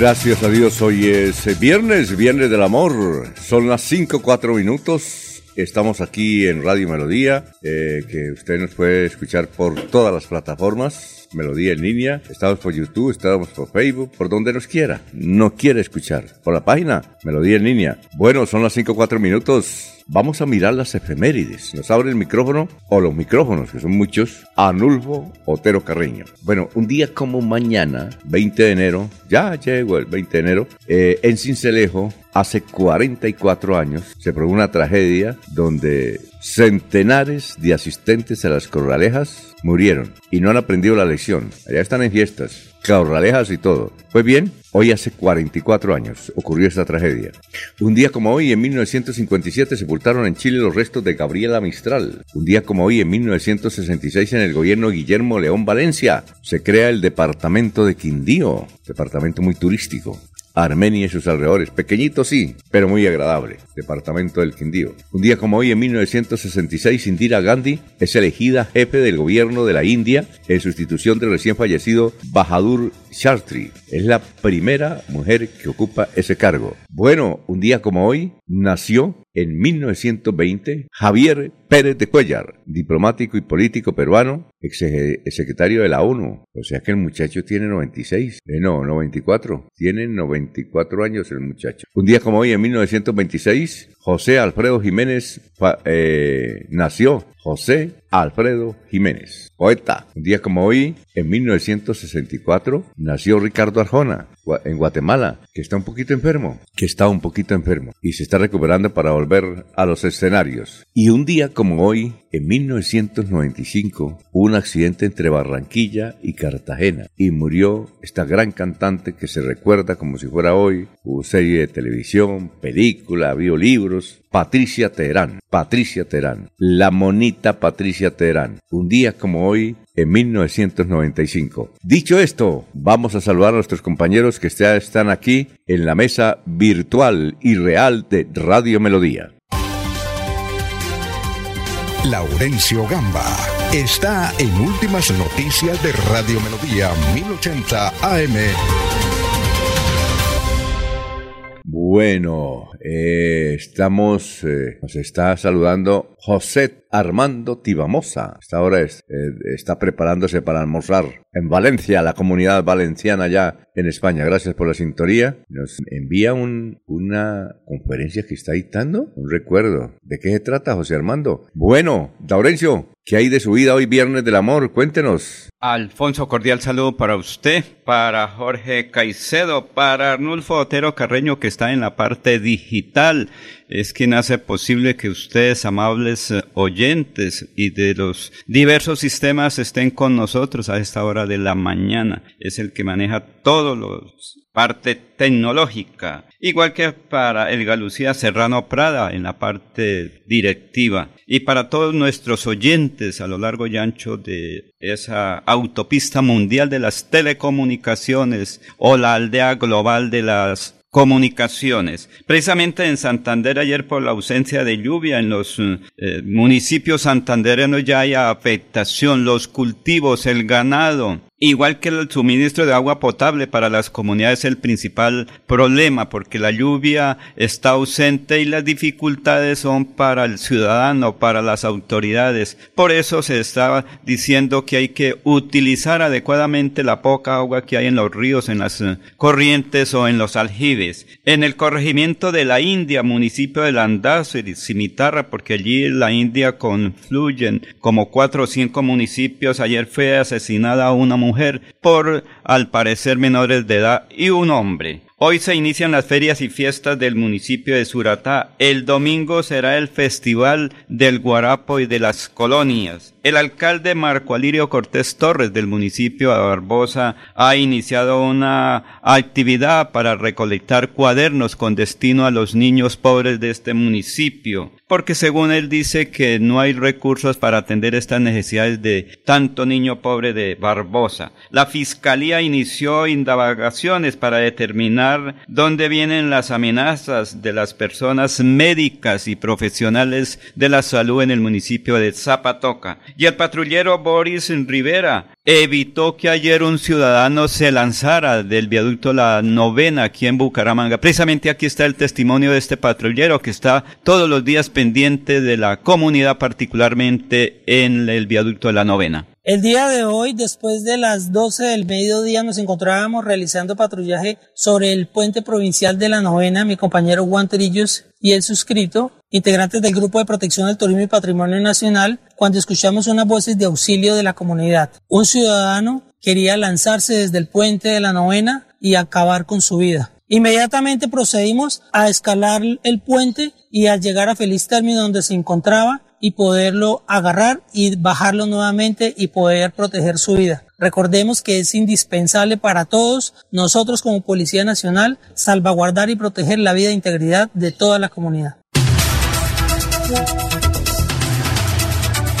Gracias a Dios, hoy es viernes, viernes del amor. Son las 5, 4 minutos. Estamos aquí en Radio Melodía, eh, que usted nos puede escuchar por todas las plataformas. Melodía en línea, estamos por YouTube, estamos por Facebook, por donde nos quiera. No quiere escuchar. Por la página, Melodía en línea. Bueno, son las 5, 4 minutos. Vamos a mirar las efemérides. Nos abre el micrófono, o los micrófonos, que son muchos, Anulfo Otero Carreño. Bueno, un día como mañana, 20 de enero, ya llegó el 20 de enero, eh, en Cincelejo, hace 44 años, se produjo una tragedia donde centenares de asistentes a las corralejas murieron y no han aprendido la lección. Allá están en fiestas, Cabralejas y todo. Pues bien, hoy hace 44 años ocurrió esta tragedia. Un día como hoy, en 1957, sepultaron en Chile los restos de Gabriela Mistral. Un día como hoy, en 1966, en el gobierno Guillermo León Valencia, se crea el departamento de Quindío, departamento muy turístico. Armenia y sus alrededores. Pequeñito sí, pero muy agradable. Departamento del Quindío. Un día como hoy, en 1966, Indira Gandhi es elegida jefe del gobierno de la India en sustitución del recién fallecido Bahadur Shastri. Es la primera mujer que ocupa ese cargo. Bueno, un día como hoy, nació en 1920 Javier Pérez de Cuellar, diplomático y político peruano, ex secretario de la ONU. O sea que el muchacho tiene 96, eh, no, 94. Tiene 94 años el muchacho. Un día como hoy, en 1926, José Alfredo Jiménez eh, nació. José Alfredo Jiménez, poeta. Un día como hoy, en 1964, nació Ricardo Arjona, en Guatemala, que está un poquito enfermo, que está un poquito enfermo y se está recuperando para volver a los escenarios. Y un día como hoy, en 1995, hubo un accidente entre Barranquilla y Cartagena y murió esta gran cantante que se recuerda como si fuera hoy, hubo serie de televisión, película, vio libros, Patricia Teherán, Patricia Teherán, la monita Patricia Teherán. Un día como hoy, en 1995. Dicho esto, vamos a saludar a nuestros compañeros que están aquí en la mesa virtual y real de Radio Melodía. Laurencio Gamba está en Últimas Noticias de Radio Melodía 1080 AM. Bueno, eh, estamos, eh, nos está saludando José Armando Tibamosa. Hasta ahora eh, está preparándose para almorzar en Valencia, la comunidad valenciana ya en España. Gracias por la sintonía. Nos envía un, una conferencia que está dictando, un recuerdo. ¿De qué se trata, José Armando? Bueno, Daurencio, ¿qué hay de su vida hoy, Viernes del Amor? Cuéntenos. Alfonso, cordial saludo para usted, para Jorge Caicedo, para Arnulfo Otero Carreño, que está en la parte digital es quien hace posible que ustedes, amables eh, oyentes y de los diversos sistemas, estén con nosotros a esta hora de la mañana. Es el que maneja todo los parte tecnológica, igual que para el Galucía Serrano Prada en la parte directiva. Y para todos nuestros oyentes a lo largo y ancho de esa autopista mundial de las telecomunicaciones o la aldea global de las Comunicaciones. Precisamente en Santander ayer por la ausencia de lluvia en los eh, municipios santandereanos ya hay afectación, los cultivos, el ganado, Igual que el suministro de agua potable para las comunidades es el principal problema porque la lluvia está ausente y las dificultades son para el ciudadano, para las autoridades. Por eso se estaba diciendo que hay que utilizar adecuadamente la poca agua que hay en los ríos, en las eh, corrientes o en los aljibes. En el corregimiento de la India, municipio de Landazo y Cimitarra, porque allí la India confluyen como cuatro o cinco municipios, ayer fue asesinada una mujer mujer por, al parecer, menores de edad y un hombre. Hoy se inician las ferias y fiestas del municipio de Suratá. El domingo será el Festival del Guarapo y de las Colonias. El alcalde Marco Alirio Cortés Torres del municipio de Barbosa ha iniciado una actividad para recolectar cuadernos con destino a los niños pobres de este municipio, porque según él dice que no hay recursos para atender estas necesidades de tanto niño pobre de Barbosa. La fiscalía inició indagaciones para determinar dónde vienen las amenazas de las personas médicas y profesionales de la salud en el municipio de Zapatoca y el patrullero Boris Rivera evitó que ayer un ciudadano se lanzara del viaducto La Novena aquí en Bucaramanga. Precisamente aquí está el testimonio de este patrullero que está todos los días pendiente de la comunidad, particularmente en el viaducto La Novena. El día de hoy, después de las 12 del mediodía, nos encontrábamos realizando patrullaje sobre el puente provincial de la novena, mi compañero Juan Trillos y el suscrito, integrantes del Grupo de Protección del Turismo y Patrimonio Nacional, cuando escuchamos unas voces de auxilio de la comunidad. Un ciudadano quería lanzarse desde el puente de la novena y acabar con su vida. Inmediatamente procedimos a escalar el puente y al llegar a feliz término donde se encontraba, y poderlo agarrar y bajarlo nuevamente y poder proteger su vida. Recordemos que es indispensable para todos nosotros como Policía Nacional salvaguardar y proteger la vida e integridad de toda la comunidad.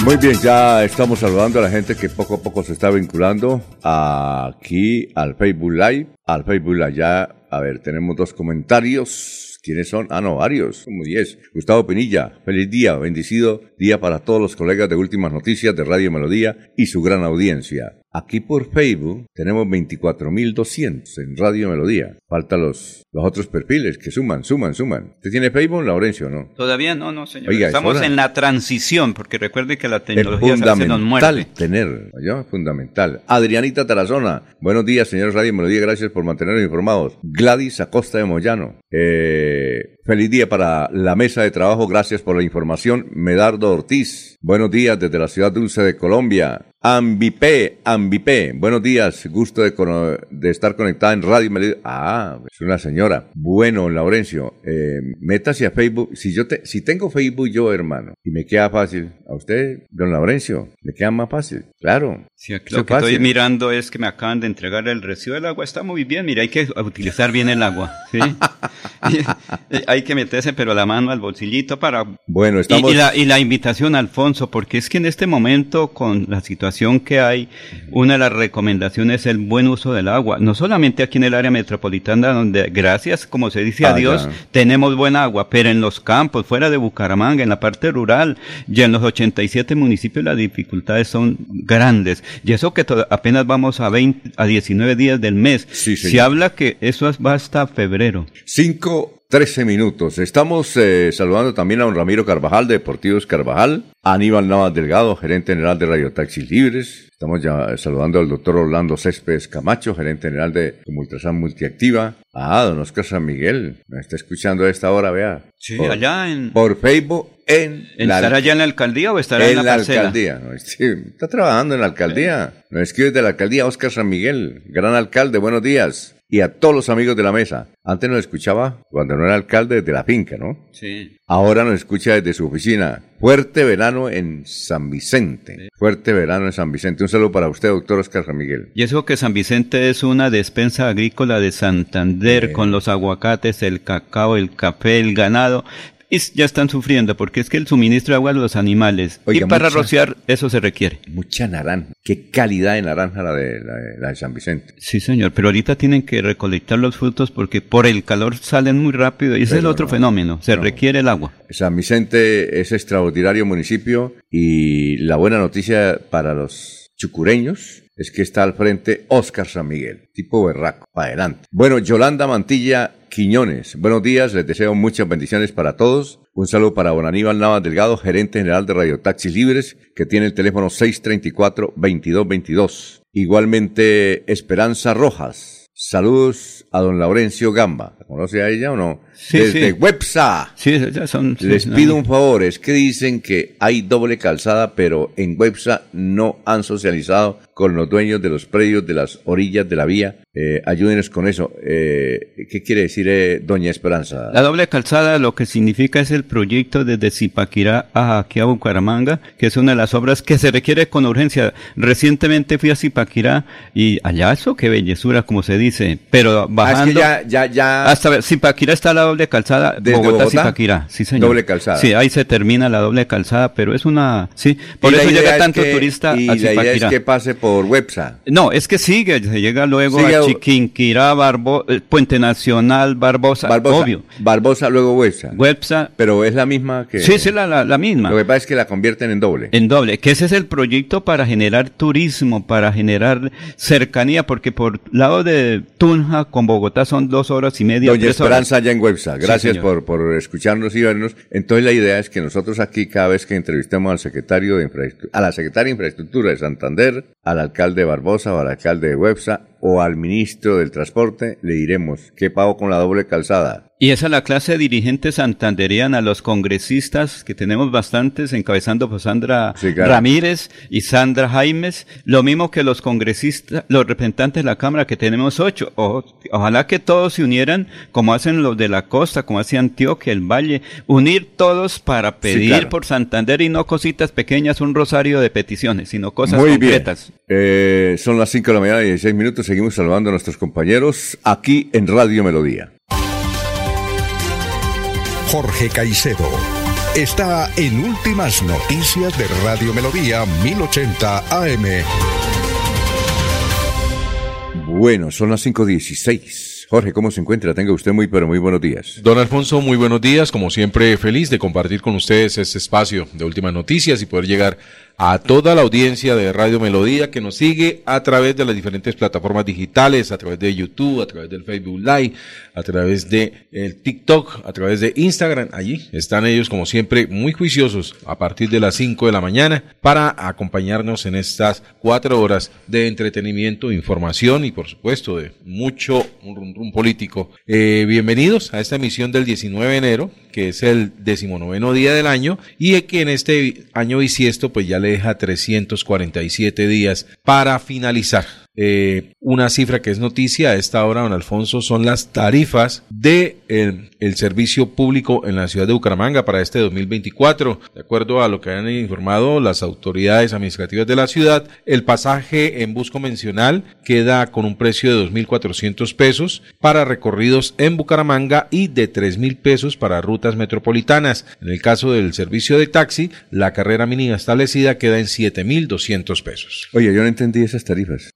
Muy bien, ya estamos saludando a la gente que poco a poco se está vinculando aquí al Facebook Live. Al Facebook Live ya, a ver, tenemos dos comentarios. ¿Quiénes son? Ah, no, varios, como diez. Gustavo Pinilla, feliz día, bendecido día para todos los colegas de Últimas Noticias de Radio Melodía y su gran audiencia. Aquí por Facebook tenemos 24.200 en Radio Melodía. Falta los, los otros perfiles que suman, suman, suman. ¿Usted tiene Facebook, Laurencio, o no? Todavía no, no, señor. Estamos en la transición, porque recuerde que la tecnología es se nos muerde. tener. Fundamental. Adrianita Tarazona, buenos días, señor Radio Melodía, gracias por mantenernos informados. Gladys Acosta de Moyano, eh, feliz día para la mesa de trabajo, gracias por la información. Medardo Ortiz, buenos días desde la ciudad dulce de Colombia. Ambipé, Ambipé, buenos días, gusto de, de estar conectada en Radio Melodía. Ah, es una señora. Bueno, Laurencio, eh, métase a Facebook. Si yo te, si tengo Facebook yo, hermano, y me queda fácil, a usted, don Laurencio, le queda más fácil, claro. Sí, lo que estoy mirando es que me acaban de entregar el recibo del agua, está muy bien, mira, hay que utilizar bien el agua, ¿sí? hay que meterse pero la mano al bolsillito para... Bueno, estamos... Y, la, y la invitación, Alfonso, porque es que en este momento, con la situación que hay, una de las recomendaciones es el buen uso del agua. No solamente aquí en el área metropolitana, donde gracias, como se dice a ah, Dios, tenemos buen agua, pero en los campos, fuera de Bucaramanga, en la parte rural, y en los 87 municipios las dificultades son grandes. Y eso que apenas vamos a 20, a 19 días del mes. se habla que eso va hasta febrero. Cinco 13 minutos. Estamos eh, saludando también a don Ramiro Carvajal de Deportivos Carvajal, a Aníbal Navas Delgado, gerente general de Radio Taxis Libres. Estamos ya saludando al doctor Orlando Céspedes Camacho, gerente general de Multrasan Multiactiva. Ah, don Oscar San Miguel, me está escuchando a esta hora, vea. Sí, allá en... Por Facebook en ¿Estará allá en la alcaldía o estará en, en la, alcaldía? sí, está trabajando en la alcaldía. Nos escribe de la alcaldía Oscar San Miguel, gran alcalde, buenos días y a todos los amigos de la mesa. Antes nos escuchaba cuando no era alcalde desde la finca, ¿no? Sí. Ahora nos escucha desde su oficina. Fuerte verano en San Vicente. Fuerte verano en San Vicente. Un saludo para usted, doctor Oscar San Miguel. Y eso que San Vicente es una despensa agrícola de Santander con los aguacates, el cacao, el café, el ganado y ya están sufriendo porque es que el suministro de agua a los animales y para rociar eso se requiere. Mucha naranja. Qué calidad de naranja la de, la, de San Vicente. Sí, señor, pero ahorita tienen que recolectar los frutos porque por el calor salen muy rápido y ese es el otro fenómeno, se requiere el agua. San Vicente es extraordinario municipio y la buena noticia para los chucureños es que está al frente Oscar San Miguel, tipo berraco, para adelante. Bueno, Yolanda Mantilla Quiñones, buenos días, les deseo muchas bendiciones para todos. Un saludo para don Aníbal Navas Delgado, gerente general de Radio Taxis Libres, que tiene el teléfono 634-2222. Igualmente, Esperanza Rojas. Saludos a don Laurencio Gamba. conoce a ella o no? Sí, Desde Websa. Sí, ya son. Les pido un favor, es que dicen que hay doble calzada, pero en Websa no han socializado con los dueños de los predios de las orillas de la vía. Eh, ayúdenos con eso. Eh, ¿Qué quiere decir eh, Doña Esperanza? La doble calzada lo que significa es el proyecto desde Zipaquirá a aquí a Bucaramanga, que es una de las obras que se requiere con urgencia. Recientemente fui a Zipaquirá y allá eso, qué bellezura, como se dice. Pero bajando. Ah, es que ya, ya, ya. Hasta Zipaquirá está la doble calzada. Desde Bogotá, Bogotá, Zipaquirá. Sí, señor. Doble calzada. Sí, ahí se termina la doble calzada, pero es una. Sí, por eso llega es tanto que- turista y a la idea es Zipaquirá. que pase por Websa. No, es que sigue, se llega luego Sigue a a- Chiquinquirá, Barbo, eh, Puente Nacional, Barbosa, Barbosa. obvio. Barbosa, luego Websa. Websa, Pero es la misma que. sí, sí, la, la, la misma. Lo que pasa es que la convierten en doble. En doble, que ese es el proyecto para generar turismo, para generar cercanía, porque por lado de Tunja con Bogotá son dos horas y media, Doña tres horas. Esperanza allá en Websa. Gracias por, por escucharnos y vernos. Entonces la idea es que nosotros aquí cada vez que entrevistemos al secretario de infraestructura, a la secretaria de infraestructura de Santander, al alcalde Barbosa o al alcalde de Websa o al ministro del transporte, le diremos qué pago con la doble calzada. Y esa es la clase de dirigentes santanderiana, los congresistas, que tenemos bastantes, encabezando por Sandra Sí, claro. Ramírez y Sandra Jaimes, lo mismo que los congresistas, los representantes de la Cámara, que tenemos ocho. O- ojalá que todos se unieran, como hacen los de la costa, como hace Antioquia, el Valle, unir todos para pedir claro. por Santander y no cositas pequeñas, un rosario de peticiones, sino cosas Muy concretas. bien. Eh, son las 5 de la mañana y 16 minutos. Seguimos saludando a nuestros compañeros aquí en Radio Melodía. Jorge Caicedo está en Últimas Noticias de Radio Melodía 1080 AM. Bueno, son las 5.16. Jorge, ¿cómo se encuentra? Tenga usted muy, pero muy buenos días. Don Alfonso, muy buenos días. Como siempre, feliz de compartir con ustedes este espacio de últimas noticias y poder llegar a toda la audiencia de Radio Melodía que nos sigue a través de las diferentes plataformas digitales, a través de YouTube, a través del Facebook Live, a través de el TikTok, a través de Instagram. Allí están ellos, como siempre, muy juiciosos a partir de las 5 de la mañana para acompañarnos en estas cuatro horas de entretenimiento, información y, por supuesto, de mucho rum político. Eh, bienvenidos a esta emisión del 19 de enero, que es el decimonoveno día del año y que en este año bisiesto pues ya le deja 347 días para finalizar. Eh, una cifra que es noticia a esta hora, don Alfonso, son las tarifas de el, servicio público en la ciudad de Bucaramanga para este 2024. De acuerdo a lo que han informado las autoridades administrativas de la ciudad, el pasaje en bus convencional queda con un precio de 2.400 pesos para recorridos en Bucaramanga y de 3.000 pesos para rutas metropolitanas. En el caso del servicio de taxi, la carrera mínima establecida queda en 7.200 pesos. Oye, yo no entendí esas tarifas,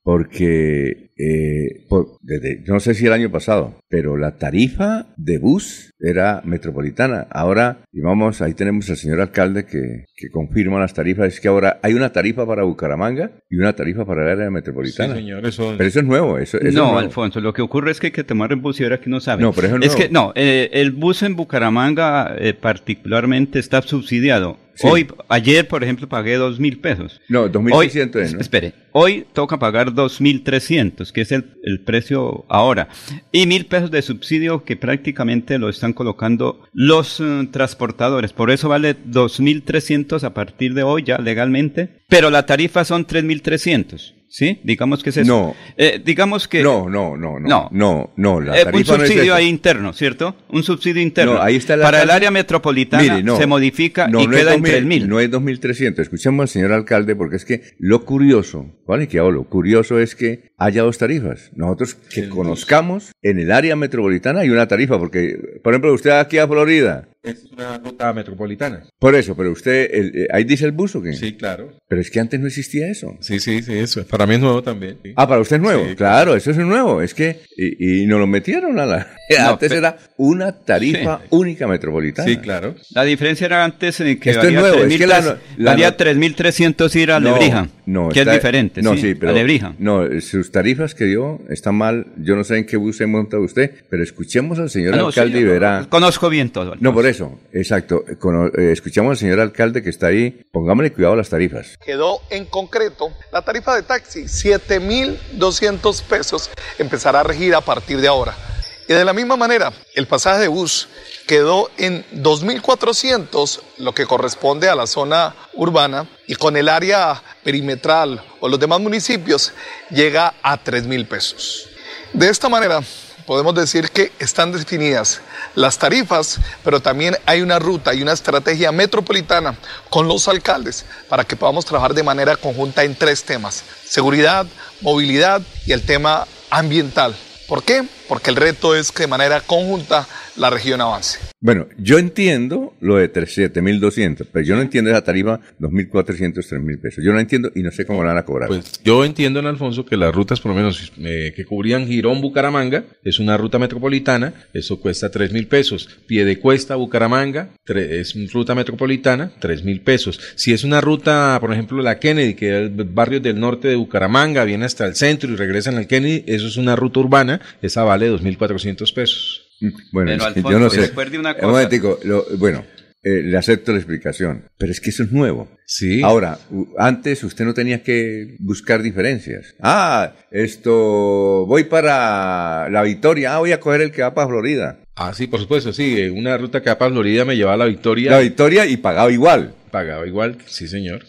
eh, por- desde, no sé si el año pasado, pero la tarifa de bus era metropolitana. Ahora, y vamos, ahí tenemos al señor alcalde que, que confirma las tarifas. Es que ahora hay una tarifa para Bucaramanga y una tarifa para el área Sí, metropolitana. señor, eso. Pero eso es nuevo. Eso, eso es no, nuevo. Alfonso, lo que ocurre es que hay que tomar el bus y ahora que no sabe. No, pero eso es es nuevo. que no, eh, el bus en Bucaramanga eh, particularmente está subsidiado. Sí. Hoy, ayer, por ejemplo, pagué dos mil pesos. No, 2.600 Hoy- es, ¿no? Espere, hoy toca pagar 2.300, que es el, el precio ahora. Y mil pesos de subsidio que prácticamente lo están colocando los eh, transportadores. Por eso vale 2.300 a partir de hoy ya legalmente. Pero la tarifa son 3.300. ¿Sí? Digamos que es eso. No. Eh, digamos que... No, no, no, no. No. No, no, la Eh, un tarifa no es subsidio ahí interno, ¿cierto? Un subsidio interno. No, ahí está el Para el área metropolitana Mire, se modifica y no es queda en 2000, 3.000. No es 2.300. Escuchemos al señor alcalde porque es que lo curioso, ¿vale? Que hablo, curioso es que haya dos tarifas. Nosotros que conozcamos en el área metropolitana hay una tarifa porque, por ejemplo, usted aquí a Florida, Es una ruta metropolitana. por eso, pero usted, el- eh, ahí dice el bus o qué? Sí, claro. Pero es que antes no existía eso. Sí, sí, sí, eso. Para mí es nuevo también. sí. Ah, para usted es nuevo. Sí, claro, eso es nuevo. Es que, y, y nos lo metieron a la. No, antes era una tarifa única metropolitana. Sí, claro. La diferencia era antes en que Esto es valía nuevo, es 3.300 que la- la valía no- 3.300 ir a Lebrija, no, que está- es diferente, No, ¿sí? sí, pero. a Lebrija. No, sus tarifas que dio están mal. Yo no sé en qué bus se monta usted, pero escuchemos al señor Ah, no, alcalde sí, verá. Conozco bien todo. No, por eso, exacto. Cono- eh, escuchamos al señor alcalde que está ahí. Pongámosle cuidado a las tarifas. quedó en concreto la tarifa de taxi, 7.200 pesos, empezará a regir a partir de ahora. Y de la misma manera, el pasaje de bus quedó en 2.400, lo que corresponde a la zona urbana, y con el área perimetral o los demás municipios llega a 3.000 pesos. De esta manera, podemos decir que están definidas las tarifas, pero también hay una ruta y una estrategia metropolitana con los alcaldes para que podamos trabajar de manera conjunta en tres temas, seguridad, movilidad y el tema ambiental. ¿Por qué? Porque el reto es que de manera conjunta la región avance. Bueno, yo entiendo lo de 7.200, pero yo no entiendo esa tarifa 2.400, 3.000 pesos. Yo no entiendo y no sé cómo la van a cobrar. Pues yo entiendo, en Alfonso, que las rutas, por lo menos eh, que cubrían Girón, Bucaramanga, es una ruta metropolitana, eso cuesta tres mil pesos. Piedecuesta, Bucaramanga, tre- es una ruta metropolitana, tres mil pesos. Si es una ruta, por ejemplo, la Kennedy, que es barrios del norte de Bucaramanga, viene hasta el centro y regresan al Kennedy, eso es una ruta urbana, esa vale dos mil cuatrocientos pesos. Bueno, Pero, es que yo no sé. una Un cosa. momentico, lo- bueno, eh, le acepto la explicación, pero es que eso es nuevo. Sí. Ahora, antes usted no tenía que buscar diferencias. Ah, esto, voy para la Victoria, ah, voy a coger el que va para Florida. Ah, sí, por supuesto, sí. eh, Una ruta que va para Florida me llevaba a la Victoria. La Victoria y pagaba igual. Pagaba igual, sí, señor.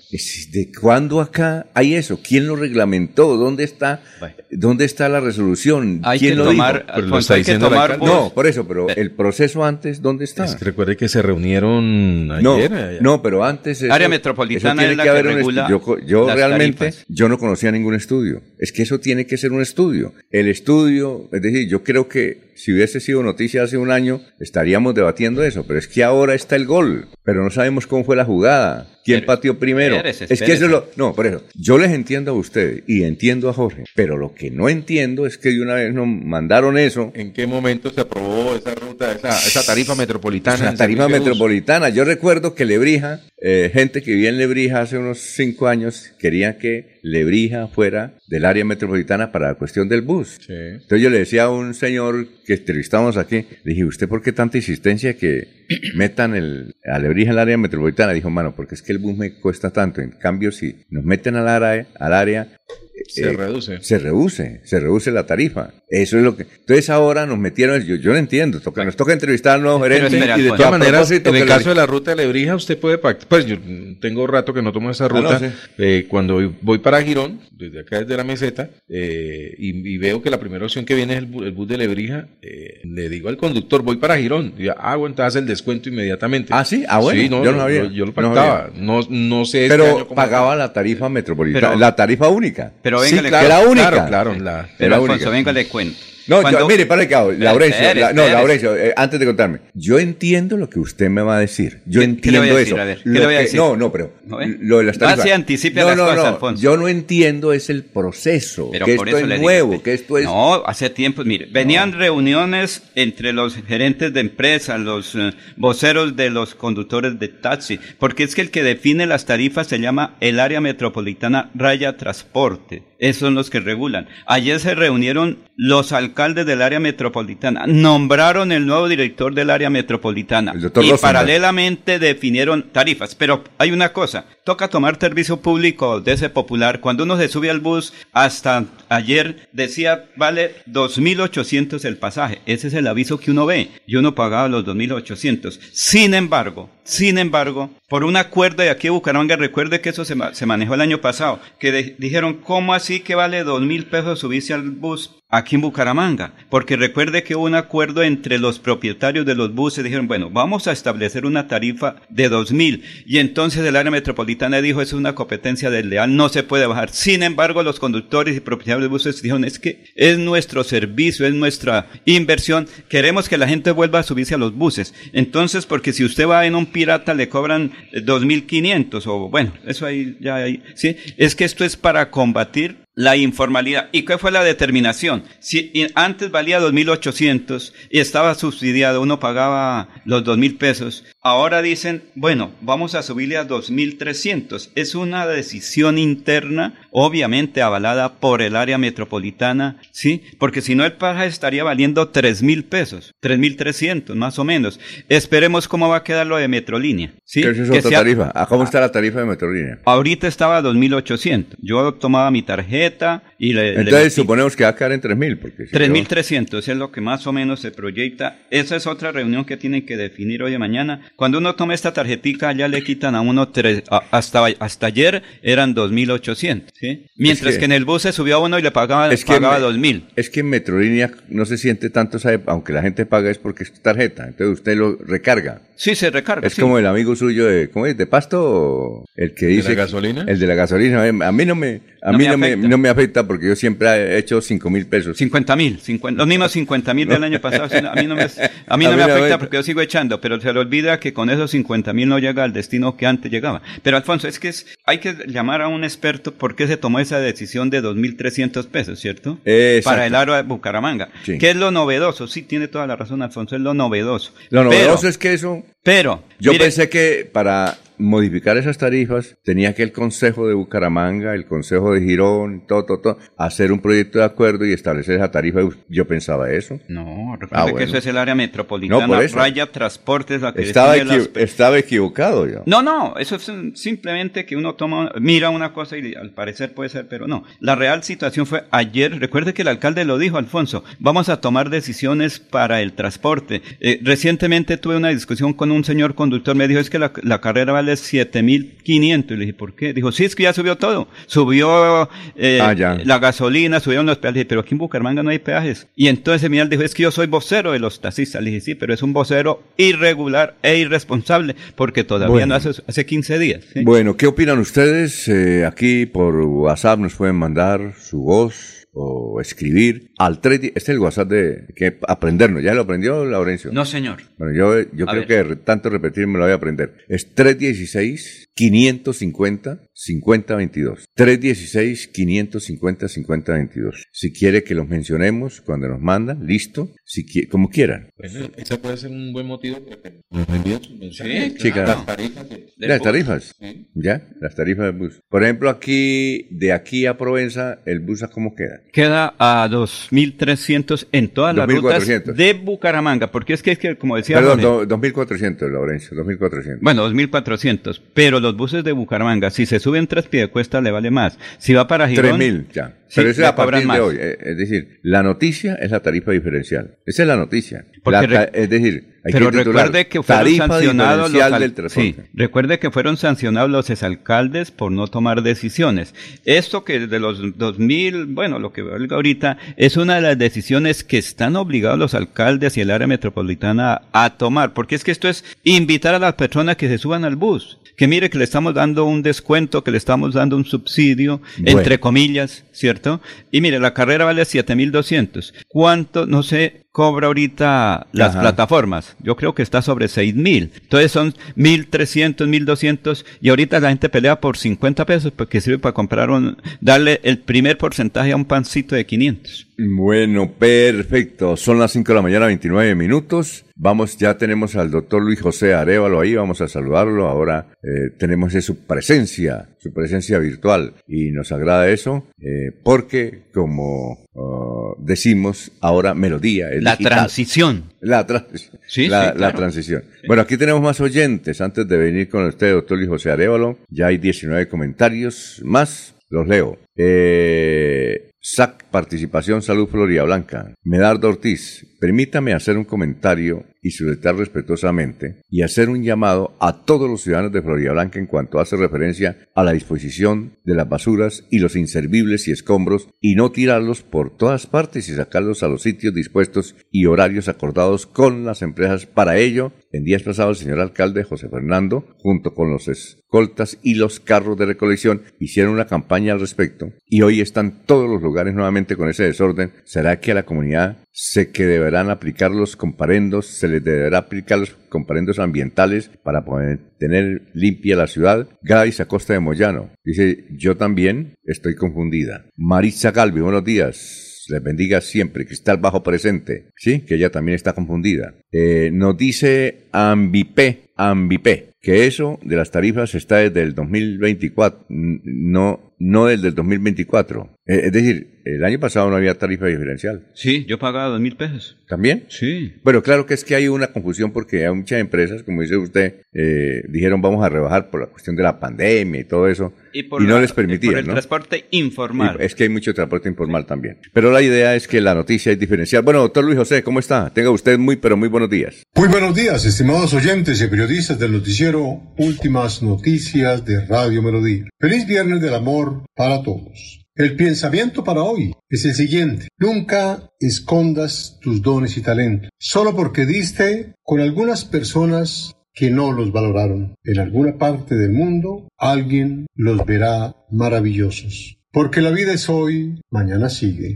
¿De cuándo acá hay eso? ¿Quién lo reglamentó? ¿Dónde está. ¿dónde está la resolución? Hay ¿Quién que lo tomar, dijo? Alfonso, hay que. No, por eso, pero Eh. el proceso antes, ¿dónde está? Es que recuerde que se reunieron No, ayer. eh, no, pero antes. eso- Área metropolitana eso tiene es la que que haber regula Yo, co- yo las realmente, tarifas. yo no conocía ningún estudio. Es que eso tiene que ser un estudio. El estudio, es decir, yo creo que si hubiese sido noticia hace un año, estaríamos debatiendo eso. Pero es que ahora está el gol, pero no sabemos cómo fue la jugada. ¿Quién Pero- pateó primero? espérese, es que eso es lo. No, por eso. Yo les entiendo a ustedes y entiendo a Jorge. Pero lo que no entiendo es que de una vez nos mandaron eso. ¿En qué momento se aprobó esa ruta, esa, esa tarifa metropolitana? En tarifa metropolitana. Yo recuerdo que Lebrija, eh, gente que vivía en Lebrija hace unos cinco años, quería que Lebrija fuera del área metropolitana para la cuestión del bus. Sí. Entonces yo le decía a un señor que entrevistamos aquí, le dije, ¿usted por qué tanta insistencia que metan el, a Lebrija en el área metropolitana? Dijo, mano, porque es que el bus me cuesta tanto. En cambio, si nos meten al área, al área Se eh, reduce. se reduce, se reduce la tarifa. Eso es lo que. Entonces ahora nos metieron, yo, yo lo entiendo, toca, nos toca entrevistar al nuevo gerente. y de. De todas a maneras, en el caso de la ruta de Lebrija, usted puede pactar. Pues yo tengo rato que no tomo esa ruta. no, sí. Eh, cuando voy para Girón, desde acá desde la meseta, eh, y, y veo que la primera opción que viene es el, bu- el bus de Lebrija, eh, le digo al conductor, voy para Girón. Y, ah, bueno, entonces el descuento inmediatamente. Ah, ¿sí? Ah, bueno, Sí, no, yo no sabía. Yo, yo lo No pactaba. No, no, sé. este Pero año cómo- pagaba la tarifa metropolitana, Pero- la tarifa única. Pero Sí, venga, le claro. Claro, claro. La, Pero Alfonso, única. venga, le cuento. No, Cuando- yo, mire, para acá, Laurencio, Espere, la- no. Laurencio, eh, antes de contarme, yo entiendo lo que usted me va a decir. Yo ¿Qué- qué le entiendo voy a decir? eso. A ver, ¿qué Lo le voy a que- decir? No, no, pero lo de las No tarifas. se anticipe a no, las no, cosas, no, Alfonso. Yo no entiendo es el proceso, Pero que por esto eso es le nuevo, que esto es No, hace tiempo, mire, venían reuniones entre los gerentes de empresas, los eh, voceros de los conductores de taxi, porque es que el que define las tarifas se llama el área metropolitana Raya Transporte. Esos son los que regulan. Ayer se reunieron los alcaldes del área metropolitana, nombraron el nuevo director del área metropolitana y Rosenberg. paralelamente definieron tarifas. Pero hay una cosa, toca tomar servicio público de ese popular. Cuando uno se sube al bus, hasta ayer decía, vale 2.800 el pasaje. Ese es el aviso que uno ve. Yo no pagaba los 2.800. Sin embargo, sin embargo, por un acuerdo de aquí de Bucaramanga, recuerde que eso se, se manejó el año pasado, que dijeron, ¿cómo así que vale 2.000 pesos subirse al bus? aquí en Bucaramanga, porque recuerde que hubo un acuerdo entre los propietarios de los buses, dijeron, bueno, vamos a establecer una tarifa de 2.000 y entonces el área metropolitana dijo, es una competencia desleal, no se puede bajar. Sin embargo, los conductores y propietarios de buses dijeron, es que es nuestro servicio, es nuestra inversión, queremos que la gente vuelva a subirse a los buses. Entonces, porque si usted va en un pirata le cobran eh, 2.500 o bueno, eso ahí ya hay, ¿sí? Es que esto es para combatir la informalidad. ¿Y qué fue la determinación? Si antes valía 2.800 y estaba subsidiado, uno pagaba los 2.000 pesos, ahora dicen, bueno, vamos a subirle a 2.300. Es una decisión interna, obviamente avalada por el área metropolitana, ¿sí? Porque si no el pasaje estaría valiendo 3.000 pesos, 3.300 más o menos. Esperemos cómo va a quedar lo de Metrolínea, ¿sí? ¿Qué es Que otra sea- tarifa? ¿A cómo está la tarifa de Metrolínea? Ahorita estaba a 2.800. Yo tomaba mi tarjeta y le... Entonces suponemos que va a quedar en 3.000. porque si no- 3.300 es lo que más o menos se proyecta. Esa es otra reunión que tienen que definir hoy y mañana. Cuando uno toma esta tarjetica, ya le quitan a uno tres, hasta, hasta ayer eran 2.800, ¿sí? Mientras que- que, en el bus se subió a uno y le pagaba, Es pagaba me- 2.000. Es que en Metrolínea no se siente tanto, ¿sabe? aunque la gente paga es porque es tarjeta, entonces usted lo recarga. Sí, se recarga. Es sí. como el amigo suyo de, ¿cómo es? ¿De Pasto? El que dice... la gasolina? El de la gasolina. A mí no me, a No mí me no, me, afecta. no me afecta porque yo siempre he hecho 5 mil pesos. 50 mil, los mismos 50 mil del año pasado. A mí no me, a mí no A me afecta porque yo sigo echando, pero se le olvida que con esos 50 mil no llega al destino que antes llegaba. Pero Alfonso, es que es, hay que llamar a un experto por qué se tomó esa decisión de 2.300 pesos, ¿cierto? Exacto. Para el aro de Bucaramanga. Sí. ¿Qué es lo novedoso? Sí, tiene toda la razón, Alfonso, es lo novedoso. Lo novedoso pero, es que eso... Pero, Yo mire, pensé que para modificar esas tarifas tenía que el Consejo de Bucaramanga, el Consejo de Girón, todo, todo, todo, hacer un proyecto de acuerdo y establecer esa tarifa. Yo pensaba eso. No, recuerde Ah, que eso es el área metropolitana. No. Raya Transportes la que Estaba, equi- las- estaba equivocado yo. No, no, eso es simplemente que uno toma, mira una cosa y al parecer puede ser, pero no. La real situación fue ayer, recuerde que el alcalde lo dijo, Alfonso, vamos a tomar decisiones para el transporte. Eh, recientemente tuve una discusión con un señor conductor, me dijo, es que la, la carrera vale 7.500. Y le dije, ¿por qué? Dijo, sí, es que ya subió todo. Subió eh, Ah, la gasolina, subieron los peajes. Le dije, pero aquí en Bucaramanga no hay peajes. Y entonces mi dijo, es que yo soy vocero de los taxistas. Le dije, sí, pero es un vocero irregular e irresponsable, porque todavía Bueno. no hace, hace 15 días. ¿sí? Bueno, ¿qué opinan ustedes? Eh, aquí por WhatsApp nos pueden mandar su voz o escribir al 3. Este es el WhatsApp de que aprendernos. ¿Ya lo aprendió, Laurencio? No, señor. Bueno, yo, yo A creo ver. que tanto repetir me lo voy a aprender. Es 316-550-5022. 316-550-5022. Si quiere que los mencionemos cuando nos mandan, listo. Si qui- como quieran. Ese puede ser un buen motivo para que nos sus mensajes. Sí, claro. Las tarifas de- Las tarifas. Sí. ¿Ya? Las tarifas del bus. Por ejemplo, aquí, de aquí a Provenza, ¿el bus a cómo queda? Queda a 2.300 en todas las rutas 2.400. de Bucaramanga, porque es que, es que como decía Perdón, Jorge, do- 2.400, Laurencio, 2.400. Bueno, 2.400, pero los buses de Bucaramanga, si se suben tres Piedecuesta le vale más. Si va para Girón... 3.000 ya. Pero eso es a partir de más. hoy. eh, Es decir, la noticia es la tarifa diferencial. Esa es la noticia. Porque La es decir, hay Pero que titular, recuerde que fueron sancionados los del sí, recuerde que fueron sancionados los exalcaldes por no tomar decisiones. Esto que de los 2000, bueno, lo que valga ahorita es una de las decisiones que están obligados los alcaldes y el área metropolitana a tomar, porque es que esto es invitar a las personas que se suban al bus, que mire que le estamos dando un descuento, que le estamos dando un subsidio, Bueno. entre comillas, ¿cierto? Y mire, la carrera vale 7.200. ¿Cuánto, no sé, cobra ahorita las Ajá. plataformas? Yo creo que está sobre 6.000. Entonces son 1.300, 1.200 y ahorita la gente pelea por 50 pesos porque sirve para comprar un, darle el primer porcentaje a un pancito de 500. Bueno, perfecto. Son las 5 de la mañana, 29 minutos. Vamos, ya tenemos al doctor Luis José Arevalo ahí, vamos a saludarlo. Ahora eh, tenemos su presencia, su presencia virtual. Y nos agrada eso, eh, porque como ah, decimos, ahora melodía. La digital. transición. La transición. Sí, la, sí, la claro. transición. Bueno, aquí tenemos más oyentes. Antes de venir con usted, doctor Luis José Arevalo, ya hay 19 comentarios más. Los leo. Eh, SAC, Participación Salud Florida Blanca. Medardo Ortiz, permítame hacer un comentario y solicitar respetuosamente y hacer un llamado a todos los ciudadanos de Florida Blanca en cuanto hace referencia a la disposición de las basuras y los inservibles y escombros y no tirarlos por todas partes y sacarlos a los sitios dispuestos y horarios acordados con las empresas. Para ello, en días pasados, el señor alcalde José Fernando, junto con los escoltas y los carros de recolección, hicieron una campaña al respecto y hoy están todos los lugares nuevamente con ese desorden. ¿Será que a la comunidad se que deberán aplicar los comparendos, se les deberá aplicar los comparendos ambientales para poder tener limpia la ciudad? Gladys Acosta de Moyano dice, yo también estoy confundida. Marisa Galvi, buenos días. Les bendiga siempre, Cristal Bajo presente. Sí, que ella también está confundida. Eh, nos dice Ambipé, Ambipé, que eso de las tarifas está desde el 2024, n- no, no desde el 2024. Eh, es decir, el año pasado no había tarifa diferencial. Sí, yo pagaba dos mil pesos. ¿También? Sí. Bueno, claro que es que hay una confusión porque hay muchas empresas, como dice usted, eh, dijeron vamos a rebajar por la cuestión de la pandemia y todo eso, y, por no la- les Por permitían, el ¿no? transporte informal. Y es que hay mucho transporte informal también. Pero la idea es que la noticia es diferencial. Bueno, doctor Luis José, ¿cómo está? Tenga usted muy, pero muy buenos días. Muy buenos días, estimados oyentes y periodistas del noticiero Últimas Noticias de Radio Melodía. Feliz Viernes del Amor para todos. El pensamiento para hoy es el siguiente. Nunca escondas tus dones y talentos, solo porque diste con algunas personas que no los valoraron. En alguna parte del mundo alguien los verá maravillosos. Porque la vida es hoy, mañana sigue.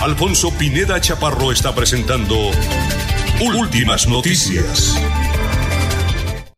Alfonso Pineda Chaparro está presentando Últimas Noticias.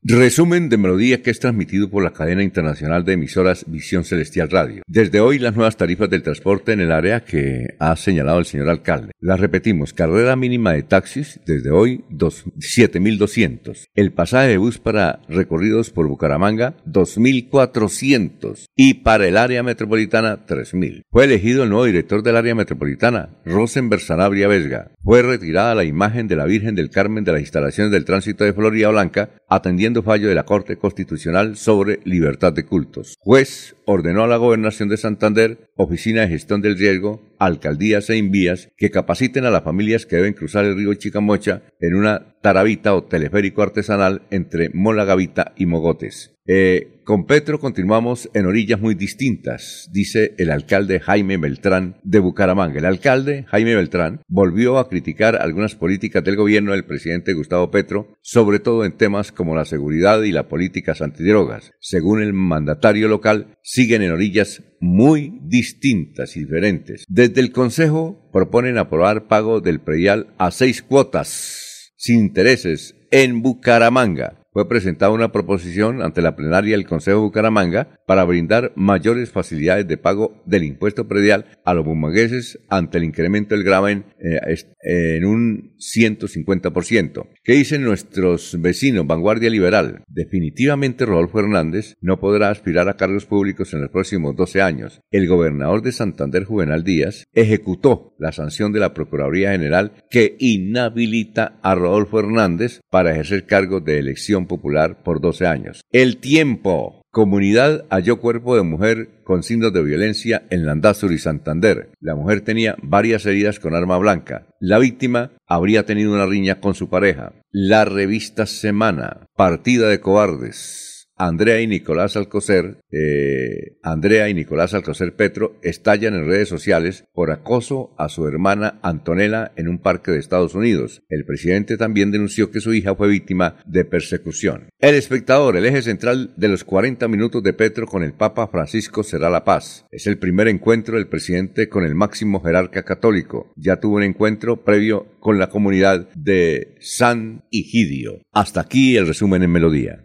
Resumen de melodía que es transmitido por la cadena internacional de emisoras Visión Celestial Radio. Desde hoy las nuevas tarifas del transporte en el área que ha señalado el señor alcalde. Las repetimos, carrera mínima de taxis desde hoy dos- 7.200. El pasaje de bus para recorridos por Bucaramanga 2.400 y para el área metropolitana 3.000. Fue elegido el nuevo director del área metropolitana, Rosenberg Sanabria Vesga. Fue retirada la imagen de la Virgen del Carmen de las instalaciones del tránsito de Florida Blanca, atendiendo fallo de la Corte Constitucional sobre libertad de cultos. Juez ordenó a la Gobernación de Santander, Oficina de Gestión del Riesgo, alcaldías e invías que capaciten a las familias que deben cruzar el río Chicamocha en una tarabita o teleférico artesanal entre Molagavita y Mogotes. Eh, con Petro continuamos en orillas muy distintas, dice el alcalde Jaime Beltrán de Bucaramanga. El alcalde Jaime Beltrán volvió a criticar algunas políticas del gobierno del presidente Gustavo Petro, sobre todo en temas como la seguridad y las políticas antidrogas. Según el mandatario local, siguen en orillas muy distintas y diferentes. Desde el Consejo proponen aprobar pago del predial a seis cuotas sin intereses en Bucaramanga. Fue presentada una proposición ante la plenaria del Consejo de Bucaramanga para brindar mayores facilidades de pago del impuesto predial a los bumangueses ante el incremento del gravamen eh, en un 150%. ¿Qué dicen nuestros vecinos? Vanguardia Liberal. Definitivamente Rodolfo Hernández no podrá aspirar a cargos públicos en los próximos 12 años. El gobernador de Santander, Juvenal Díaz, ejecutó la sanción de la Procuraduría General que inhabilita a Rodolfo Hernández para ejercer cargos de elección popular por 12 años. El tiempo. Comunidad halló cuerpo de mujer con signos de violencia en Landazur y Santander. La mujer tenía varias heridas con arma blanca. La víctima habría tenido una riña con su pareja. La revista Semana, partida de cobardes. Andrea y Nicolás Alcocer, eh, Andrea y Nicolás Alcocer Petro estallan en redes sociales por acoso a su hermana Antonella en un parque de Estados Unidos. El presidente también denunció que su hija fue víctima de persecución. El espectador, el eje central de los 40 minutos de Petro con el Papa Francisco será la paz. Es el primer encuentro del presidente con el máximo jerarca católico. Ya tuvo un encuentro previo con la comunidad de San Igidio. Hasta aquí el resumen en melodía.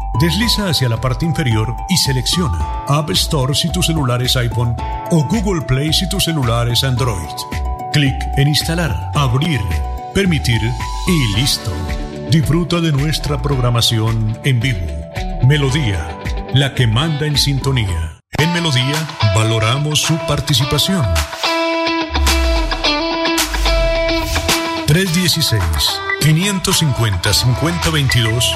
Desliza hacia la parte inferior y selecciona App Store si tu celular es iPhone o Google Play si tu celular es Android. Clic en Instalar, Abrir, Permitir y listo. Disfruta de nuestra programación en vivo. Melodía, la que manda en sintonía. En Melodía valoramos su participación. 316 550 5022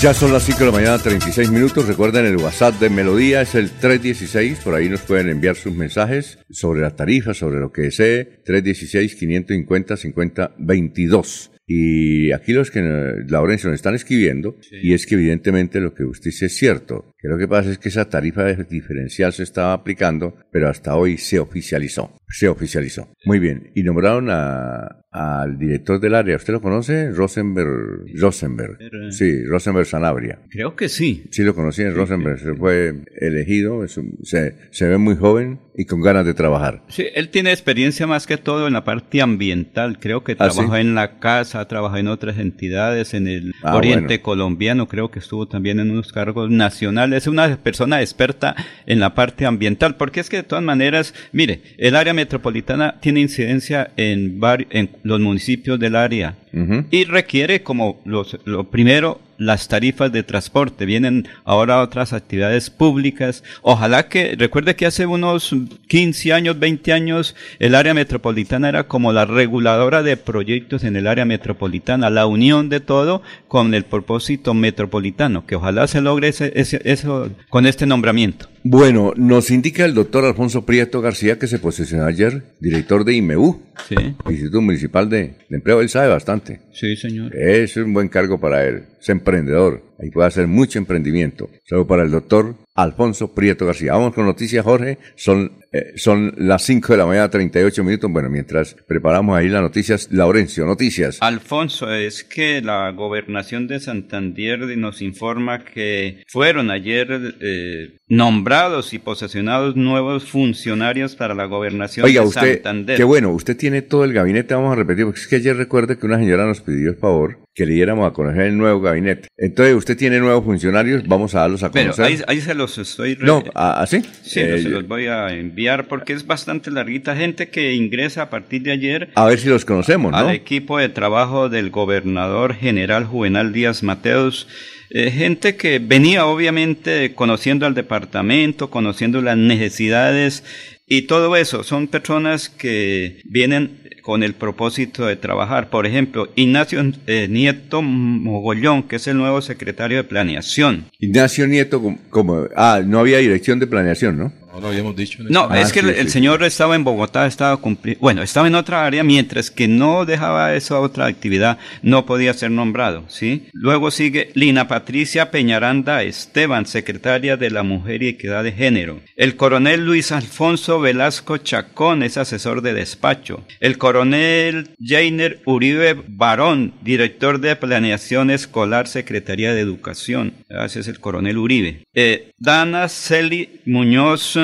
Ya son las 5 de la mañana, 36 minutos. Recuerden, el WhatsApp de Melodía es el 316. Por ahí nos pueden enviar sus mensajes sobre la tarifa, sobre lo que desee. 316-550-5022. Y aquí los que, Laurencio, nos están escribiendo, y es que evidentemente lo que usted dice es cierto. Que lo que pasa es que esa tarifa diferencial se estaba aplicando, pero hasta hoy se oficializó. Se oficializó. Muy bien. Y nombraron a, al director del área. ¿Usted lo conoce? Rosenberg. Rosenberg. Sí, Rosenberg Sanabria. Creo que sí. Sí, lo conocí en Rosenberg. Se fue elegido. se, se ve muy joven y con ganas de trabajar. Sí, él tiene experiencia más que todo en la parte ambiental. Creo que ¿Ah, trabajó en la casa, trabajó en otras entidades, en el ah, Oriente colombiano. Creo que estuvo también en unos cargos nacionales. Es una persona experta en la parte ambiental. Porque es que de todas maneras, mire, el área metropolitana tiene incidencia en, en los municipios del área y requiere como los, lo primero las tarifas de transporte, vienen ahora otras actividades públicas. Ojalá que, recuerde que hace unos 15 años, 20 años, el área metropolitana era como la reguladora de proyectos en el área metropolitana, la unión de todo con el propósito metropolitano, que ojalá se logre ese, eso con este nombramiento. Bueno, nos indica el doctor Alfonso Prieto García que se posicionó ayer, director de IMEU, sí. Instituto Municipal de, de Empleo. Él sabe bastante. Sí, señor. Es un buen cargo para él. Es emprendedor. Ahí puede hacer mucho emprendimiento. Solo para el doctor Alfonso Prieto García. Vamos con noticias, Jorge. Son, eh, son las 5 de la mañana, 38 minutos. Bueno, mientras preparamos ahí las noticias, Laurencio, noticias. Alfonso, es que la gobernación de Santander nos informa que fueron ayer eh, nombrados y posesionados nuevos funcionarios para la gobernación de usted, Santander. Qué bueno, usted tiene todo el gabinete, vamos a repetir, porque es que ayer recuerde que una señora nos pidió el favor que le diéramos a conocer el nuevo gabinete. Entonces, usted tiene nuevos funcionarios, vamos a darlos a conocer. Pero ahí, se los estoy... No, ¿así? ¿ah, sí, eh, se los voy a enviar porque es bastante larguita gente que ingresa a partir de ayer. A ver si los conocemos, ¿no? Al equipo de trabajo del gobernador general Juvenal Díaz Mateos. Eh, gente que venía obviamente conociendo al departamento, conociendo las necesidades y todo eso. Son personas que vienen con el propósito de trabajar. Por ejemplo, Ignacio eh, Nieto Mogollón, que es el nuevo secretario de Planeación. Ignacio Nieto, como, ah, no había dirección de planeación, ¿no? No lo habíamos dicho. No, es que el, señor estaba en Bogotá, estaba cumpliendo, bueno, estaba en otra área, mientras que no dejaba esa otra actividad, no podía ser nombrado, ¿sí? Luego sigue Lina Patricia Peñaranda Esteban, secretaria de la Mujer y Equidad de Género. El coronel Luis Alfonso Velasco Chacón es asesor de despacho. El coronel Jainer Uribe Barón, director de Planeación Escolar, Secretaría de Educación. Ese es el coronel Uribe. Eh, Dana Celi Muñoz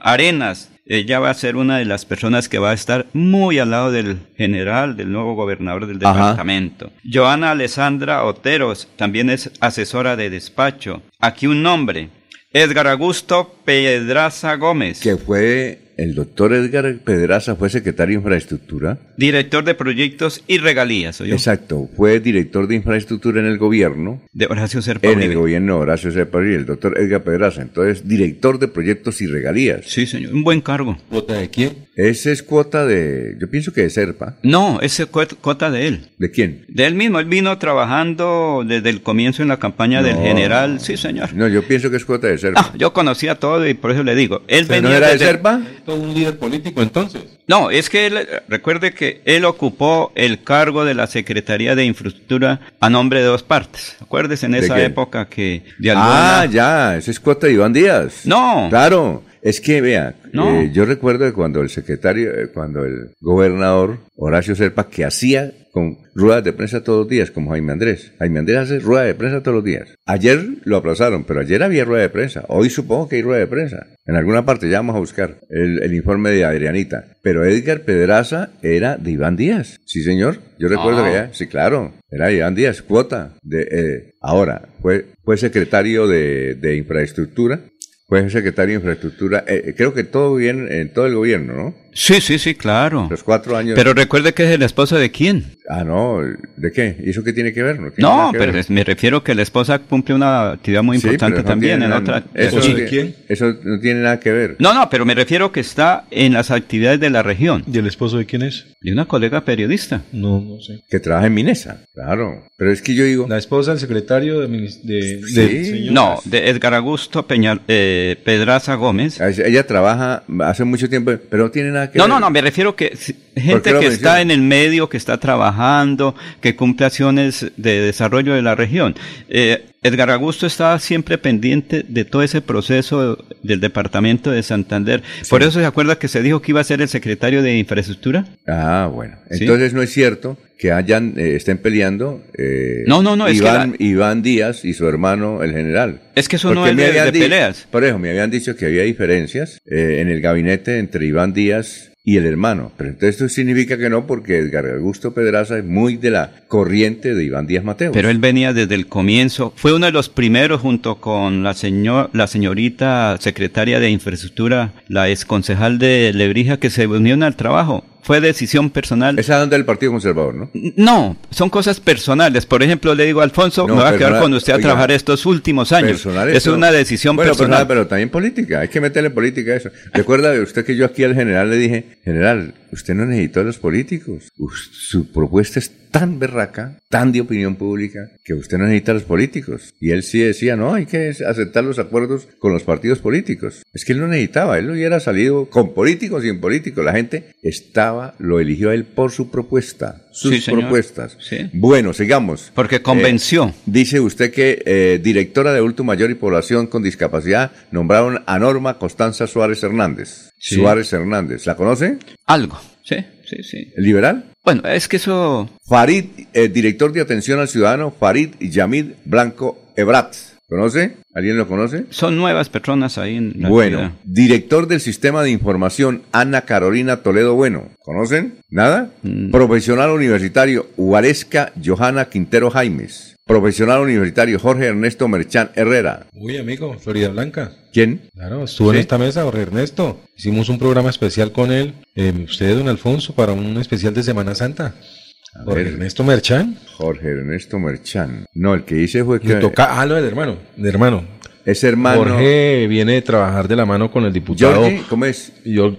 Arenas. Ella va a ser una de las personas que va a estar muy al lado del general, del nuevo gobernador del departamento. Joana Alessandra Oteros también es asesora de despacho. Aquí un nombre. Edgar Augusto Pedraza Gómez. Que fue el doctor Edgar Pedraza fue secretario de infraestructura. Director de proyectos y regalías, Exacto, fue director de infraestructura en el gobierno. De Horacio Serpa En el gobierno de Horacio Serpa y el doctor Edgar Pedraza. Entonces, director de proyectos y regalías. Sí, señor, un buen cargo. ¿Cuota de quién? Ese es cuota de, yo pienso que de Serpa. No, ese es cuota de él. ¿De quién? De él mismo, él vino trabajando desde el comienzo en la campaña del general, sí señor. No, yo pienso que es cuota de Serpa. Ah, yo conocía todo y por eso le digo. Él venía no era de Serpa? un líder político entonces. No, es que él, recuerde que él ocupó el cargo de la Secretaría de Infraestructura a nombre de dos partes. Acuérdese en esa época que de Ah, ya, esa es cuota de Iván Díaz. No. Claro. Es que, vea, eh, yo recuerdo que cuando el secretario, eh, cuando el gobernador Horacio Serpa, que hacía con ruedas de prensa todos los días, como Jaime Andrés. Jaime Andrés hace rueda de prensa todos los días. Ayer lo aplazaron, pero ayer había rueda de prensa. Hoy supongo que hay rueda de prensa. En alguna parte ya vamos a buscar el, informe de Adrianita. Pero Edgar Pedraza era de Iván Díaz. Sí, señor. Yo recuerdo que ya, sí, claro, era Iván Díaz, cuota. De, eh, ahora, fue, fue secretario de, de infraestructura fue secretario de Infraestructura. Eh, creo que todo bien en todo el gobierno, ¿no? Sí, sí, sí, claro. Los cuatro años. Pero recuerde que es el esposo de quién. Ah, no, ¿de qué? ¿Y eso qué tiene que ver? No, pero me refiero que la esposa cumple una actividad muy importante también en otra. Eso, no, quién? eso no tiene nada que ver. No, no, pero me refiero que está en las actividades de la región. ¿Y el esposo de quién es? De una colega periodista. No, no sé. Que trabaja en Minesa, claro. Pero es que yo digo. La esposa del secretario de. de, no, de Edgar Augusto Peña, eh, Pedraza Gómez. Ella trabaja hace mucho tiempo, pero no tiene nada que no, ver. No, no, no, me refiero que gente que está en el medio, que está trabajando, que cumple acciones de desarrollo de la región. Eh, Edgar Augusto estaba siempre pendiente de todo ese proceso del departamento de Santander. Por eso se acuerda que se dijo que iba a ser el secretario de infraestructura. Ah, bueno. Entonces no es cierto que hayan eh, estén peleando. Eh, no, no, no. Iván, Iván Díaz y su hermano el general. Es que eso no es de, de peleas. Por eso me habían dicho que había diferencias eh, en el gabinete entre Iván Díaz y el hermano. Pero entonces esto significa que no, porque Edgar Augusto Pedraza es muy de la corriente de Iván Díaz Mateo. Pero él venía desde el comienzo, fue uno de los primeros junto con la, señor, la señorita secretaria de infraestructura, la exconcejal de Lebrija, que se unieron al trabajo fue decisión personal. Esa donde del Partido Conservador, ¿no? No, son cosas personales. Por ejemplo, le digo a Alfonso, me va a quedar con usted a trabajar estos últimos años. Es una decisión personal. pero también política. Hay que meterle política a eso. Recuerda usted que yo aquí al general le dije, general, usted no necesitó a los políticos. Su propuesta es tan berraca, tan de opinión pública, que usted no necesita a los políticos. Y él sí decía, no, hay que aceptar los acuerdos con los partidos políticos. Es que él no necesitaba, él no hubiera salido con políticos y sin políticos. La gente estaba, lo eligió a él por su propuesta, sus propuestas. Bueno, sigamos. Porque convenció. Eh, dice usted que eh, directora de adulto mayor y población con discapacidad nombraron a Norma Constanza Suárez Hernández. Suárez Hernández, ¿la conoce? Algo, sí, sí, sí. ¿Liberal? Bueno, es que eso... Farid, eh, director de atención al ciudadano, Farid Yamid Blanco Ebrat. ¿Conoce? ¿Alguien lo conoce? Son nuevas personas ahí en la Bueno, director del sistema de información, Ana Carolina Toledo Bueno. ¿Conocen? ¿Nada? Mm. Profesional universitario, Huaresca Johanna Quintero Jaimes. Profesional universitario, Jorge Ernesto Merchán Herrera. Uy, amigo, Florida Blanca. ¿Quién? Claro, estuvo en esta mesa, Jorge Ernesto. Hicimos un programa especial con él, eh, usted, don Alfonso, para un especial de Semana Santa. Jorge Ernesto Merchán. Jorge Ernesto Merchán. No, el que hice fue que. Toca, ah, no, el hermano. El hermano. Es hermano. Jorge viene de trabajar de la mano con el diputado. Jorge, ¿cómo es?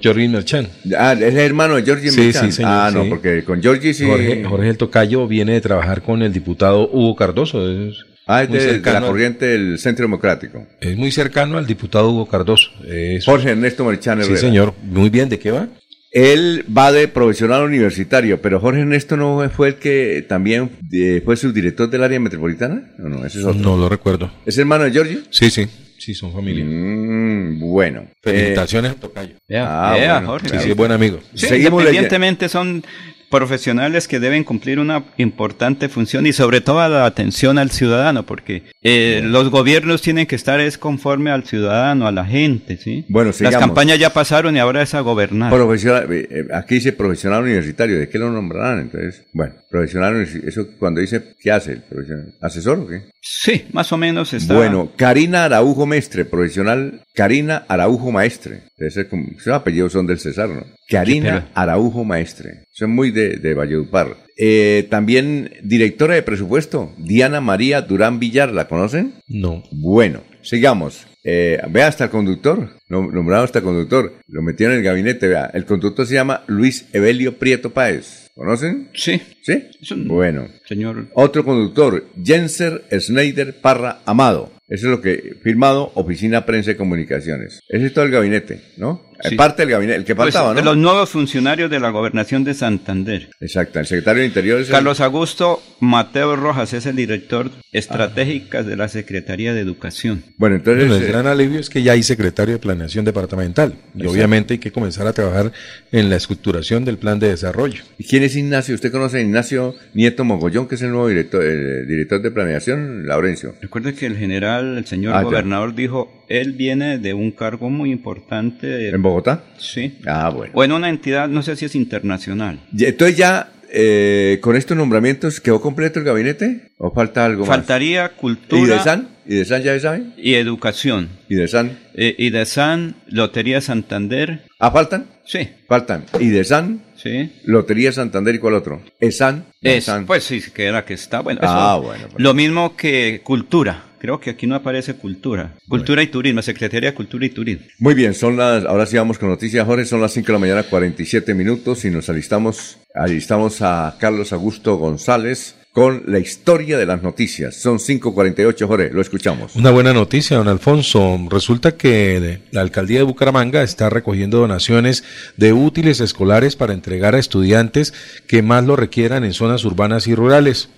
Jorge Merchan. Ah, es hermano de Jorge Sí, Merchan. sí, señor, Ah, no, sí. porque con Jorge sí. Jorge, Jorge el Tocayo viene de trabajar con el diputado Hugo Cardoso. Es Ah, es muy de, la corriente del Centro Democrático. Es muy cercano al diputado Hugo Cardoso. Es- Jorge Ernesto Merchan sí, señor. Muy bien, ¿de qué va? Él va de profesional universitario, pero Jorge Ernesto no fue el que también eh, fue subdirector del área metropolitana. No, no, ese es otro. No lo recuerdo. ¿Es hermano de Giorgio? Sí, sí. Sí, son familia. Mm, bueno. Felicitaciones, Tocayo. Vea, Ah, bueno, Jorge. Sí, sí, es buen amigo. Sí, Seguimos independientemente son profesionales que deben cumplir una importante función y sobre todo la atención al ciudadano, porque eh, los gobiernos tienen que estar es conforme al ciudadano, a la gente, ¿sí? Bueno, Las sigamos. campañas ya pasaron y ahora es a gobernar. Profesional, eh, eh, aquí dice profesional universitario, ¿de qué lo nombrarán? Entonces, bueno, profesional eso cuando dice, ¿qué hace el profesional? ¿Asesor o qué? Sí, más o menos está. Bueno, Karina Araujo Mestre, profesional Karina Araujo Maestre. Debe ser como, esos apellidos son del César, ¿no? Karina. Araujo Maestre. Son muy de, de Valledupar. Eh, también directora de presupuesto, Diana María Durán Villar, ¿la conocen? No. Bueno, sigamos. Eh, vea hasta el conductor, nom- nombrado hasta conductor, lo metieron en el gabinete, vea. El conductor se llama Luis Evelio Prieto Páez. ¿Conocen? Sí, ¿Sí? Bueno. señor. Otro conductor, Jenser Schneider Parra Amado. Eso es lo que firmado Oficina Prensa y Comunicaciones. Ese es todo el gabinete, ¿no? Sí. Parte del gabinete, el que Pues, faltaba, de ¿no? los nuevos funcionarios de la gobernación de Santander. Exacto, el secretario de Interior es el- Carlos Augusto Mateo Rojas es el director estratégico de la Secretaría de Educación. Bueno, entonces... Bueno, el eh, gran alivio es que ya hay secretario de planeación departamental y Exacto. obviamente hay que comenzar a trabajar en la estructuración del plan de desarrollo. ¿Y quién es Ignacio? ¿Usted conoce a Ignacio Nieto Mogollón, que es el nuevo director, eh, director de planeación, Laurencio? Recuerde que el general, el señor Ah, ya. gobernador dijo, él viene de un cargo muy importante. ¿En Bogotá? Sí. Ah, bueno. O en una entidad, no sé si es internacional. Y Entonces ya, eh, con estos nombramientos, ¿quedó completo el gabinete? ¿O falta algo Faltaría más? ¿Y de cultura San? ¿Y de San ya se sabe? y educación. ¿Y de San? Eh, y de San, Lotería Santander. ¿Ah, faltan? Sí, Faltan. ¿Y de San? sí. Lotería Santander y cuál otro? ¿Esan? Es, San. pues sí, que era que está. Bueno, Ah, eso- bueno, pues. Lo mismo que cultura. Creo que aquí no aparece cultura. Cultura y turismo, Secretaría de Cultura y Turismo. Muy bien, son las, ahora sí vamos con noticias, Jorge, son las 5 de la mañana, 47 minutos y nos alistamos, alistamos a Carlos Augusto González con la historia de las noticias. Son 5.48, Jorge, lo escuchamos. Una buena noticia, don Alfonso. Resulta que la alcaldía de Bucaramanga está recogiendo donaciones de útiles escolares para entregar a estudiantes que más lo requieran en zonas urbanas y rurales.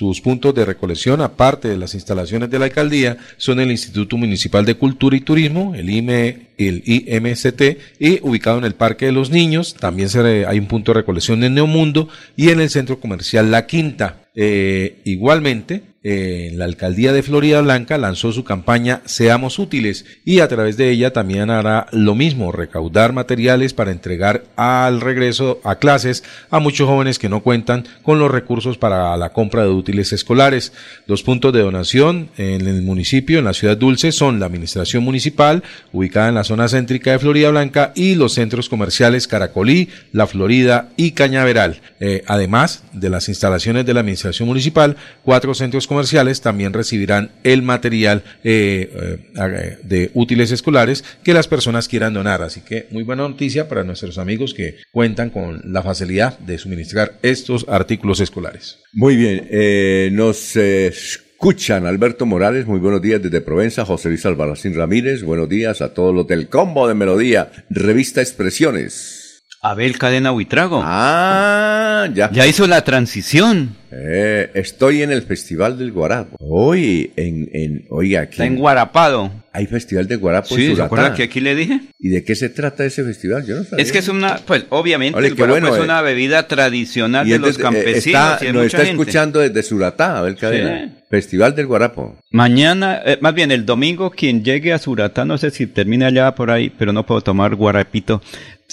Sus puntos de recolección, aparte de las instalaciones de la alcaldía, son el Instituto Municipal de Cultura y Turismo, el IME, el IMCT, y ubicado en el Parque de los Niños. También se- hay un punto de recolección en Neomundo y en el Centro Comercial La Quinta. Eh, igualmente, eh, la alcaldía de Florida Blanca lanzó su campaña Seamos útiles y a través de ella también hará lo mismo, recaudar materiales para entregar al regreso a clases a muchos jóvenes que no cuentan con los recursos para la compra de útiles escolares. Los puntos de donación en el municipio, en la ciudad dulce, son la administración municipal, ubicada en la zona céntrica de Florida Blanca, y los centros comerciales Caracolí, La Florida y Cañaveral. Eh, además de las instalaciones de la administración municipal, cuatro centros comerciales también recibirán el material eh, eh, de útiles escolares que las personas quieran donar. Así que muy buena noticia para nuestros amigos que cuentan con la facilidad de suministrar estos artículos escolares. Muy bien, eh, nos escuchan Alberto Morales, muy buenos días desde Provenza, José Luis Albarracín Ramírez, buenos días a todos los del combo de Melodía, revista Expresiones. Abel Cadena Huitrago. Ah, ya. Ya hizo la transición. Eh, estoy en el Festival del Guarapo. Hoy, en, en, oiga, aquí Está enguarapado. hay Festival de Guarapo en Sí, ¿se Suratá. acuerda que aquí le dije? ¿Y de qué se trata ese festival? Yo no sabía. Es que es una, pues obviamente Ole, el guarapo bueno, es eh. una bebida tradicional Y de los eh, campesinos está, y nos está gente. escuchando desde Suratá, Abel Cadena. Sí. Festival del Guarapo. Mañana, eh, más bien el domingo, quien llegue a Suratá, no sé si termina allá por ahí, pero no puedo tomar guarapito.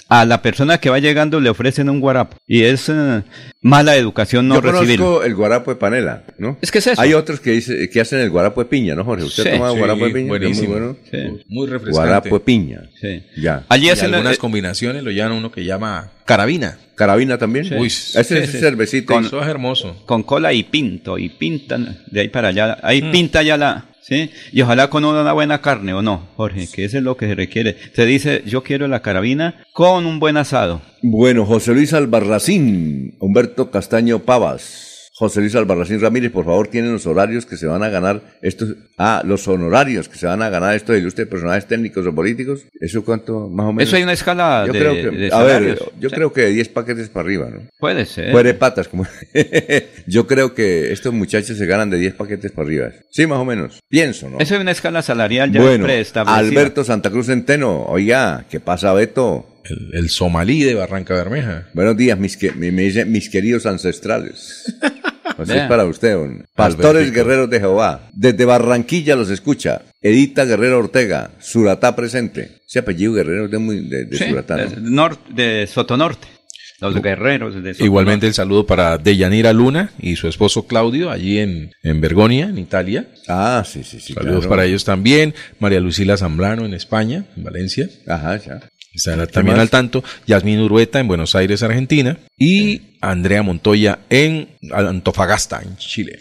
A la persona que va llegando le ofrecen un guarapo. Y es eh, mala educación no recibirlo. El guarapo de panela, ¿no? Es que es eso. Hay otros que, dice, que hacen el guarapo de piña, ¿no, Jorge? ¿Usted Sí. ha tomado Sí, guarapo de piña? buenísimo. Muy bueno. Sí. Muy refrescante. Guarapo de piña. Sí. Ya. Allí hacen algunas eh, combinaciones lo llaman uno que llama carabina. ¿Carabina también? Uy, Ese sí, es sí. cervecito. Con- Eso es hermoso. con cola y pinto, y pintan de ahí para allá. Ahí Mm. pinta ya la... ¿sí? Y ojalá con una buena carne, ¿o no, Jorge? Que eso es lo que se requiere. Se dice, yo quiero la carabina con un buen asado. Bueno, José Luis Albarracín, Humberto Castaño Pavas. José Luis Albarracín Ramírez, por favor, tienen los horarios que se van a ganar estos, ah, los honorarios que se van a ganar esto de ilustre personajes técnicos o políticos. ¿Eso cuánto, más o menos? Eso hay una escala yo de, creo que, de A ver, yo Sí. creo que de 10 paquetes para arriba, ¿no? Puede ser. Fuere patas, como. yo creo que estos muchachos se ganan de 10 paquetes para arriba. Sí, más o menos. Pienso, ¿no? Eso es una escala salarial ya bueno, preestablecida. Alberto Santa Cruz Centeno, oiga, ¿qué pasa, Beto? El, el somalí de Barranca Bermeja. Buenos días, mis, que, me, me dicen mis queridos ancestrales. Sea, Vea. es para usted, don. Pastores Albertico. Guerreros de Jehová. Desde Barranquilla los escucha. Edita Guerrero Ortega. Suratá presente. Ese apellido Guerrero es de, muy, de, de Sí, Suratá, ¿no? de, nor- de Sotonorte. Los guerreros de Sotonorte. Igualmente el saludo para Deyanira Luna y su esposo Claudio, allí en, en Bergonia, en Italia. Ah, sí, sí, sí. Saludos claro. para ellos también. María Lucila Zambrano en España, en Valencia. Ajá, ya. Estará también más? al tanto. Yasmín Urueta en Buenos Aires, Argentina. Y Andrea Montoya en Antofagasta, en Chile.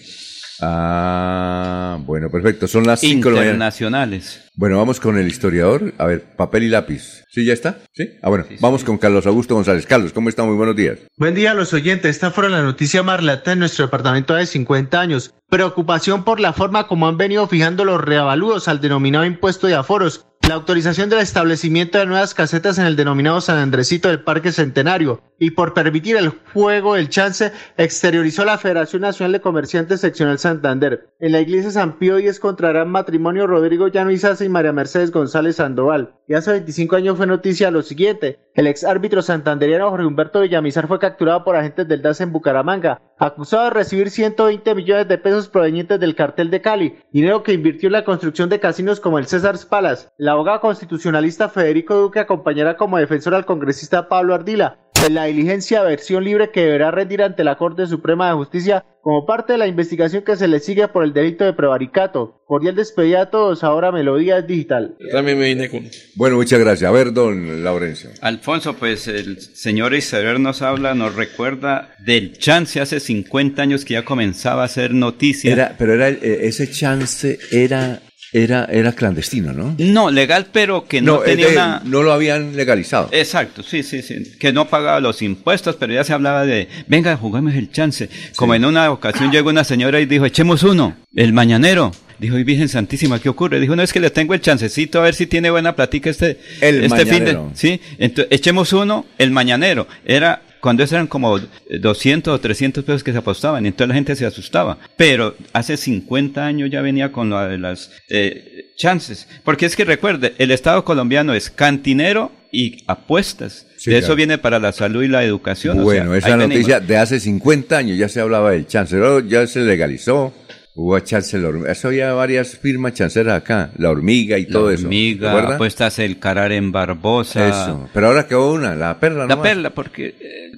Ah, bueno, perfecto. Son las 5 de la mañana. Internacionales. Bueno, vamos con el historiador. A ver, papel y lápiz. ¿Sí, ya está? ¿Sí? Ah, bueno, vamos con Carlos Augusto González. Carlos, ¿cómo está? Muy buenos días. Buen día a los oyentes. Esta fue la noticia más relata en nuestro departamento de 50 años. Preocupación por la forma como han venido fijando los reavaludos al denominado impuesto de aforos. La autorización del establecimiento de nuevas casetas en el denominado San Andresito del Parque Centenario y por permitir el juego del chance exteriorizó la Federación Nacional de Comerciantes Seccional Santander. En la iglesia San Pío X contrarán matrimonio Rodrigo Llano y María Mercedes González Sandoval. Y hace 25 años fue noticia lo siguiente. El ex árbitro santanderiano Jorge Humberto Villamizar fue capturado por agentes del DAS en Bucaramanga, acusado de recibir 120 millones de pesos provenientes del cartel de Cali, dinero que invirtió en la construcción de casinos como el César Palace. La abogada constitucionalista Federico Duque acompañará como defensor al congresista Pablo Ardila en la diligencia de versión libre que deberá rendir ante la Corte Suprema de Justicia como parte de la investigación que se le sigue por el delito de prevaricato. Cordial despedida a todos, ahora Melodía es Digital. También me vine con... Bueno, muchas gracias. A ver, don Laurencio. Alfonso, pues el señor Isabel nos habla, nos recuerda del chance hace 50 años que ya comenzaba a ser noticia. Era, pero era el- eh, ese chance era, era, era clandestino, ¿no? No, legal, pero que no, tenía de- una... no lo habían legalizado. Exacto, sí, sí, sí. Que no pagaba los impuestos, pero ya se hablaba de, venga, juguemos el chance. Como en una ocasión llegó una señora y dijo, echemos uno, el mañanero. Dijo, y Virgen Santísima, ¿qué ocurre? Dijo, no, es que le tengo el chancecito a ver si tiene buena platica este, El este fin de... mañanero. Sí, entonces, echemos uno, el mañanero. Era cuando eso eran como 200 o 300 pesos que se apostaban, y entonces la gente se asustaba. Pero hace 50 años ya venía con lo de las eh, chances. Porque es que recuerde, el Estado colombiano es cantinero y apuestas. Sí, de claro. eso viene para la salud y la educación. o Bueno, sea, esa venimos. noticia de hace 50 años ya se hablaba del chance, ya se legalizó. Hubo chance, la hormiga. Eso había varias firmas chanceras acá, la hormiga y La todo eso. hormiga, apuestas el carar en Barbosa. Eso. Pero ahora quedó una, la perla. La nomás. perla, porque eh,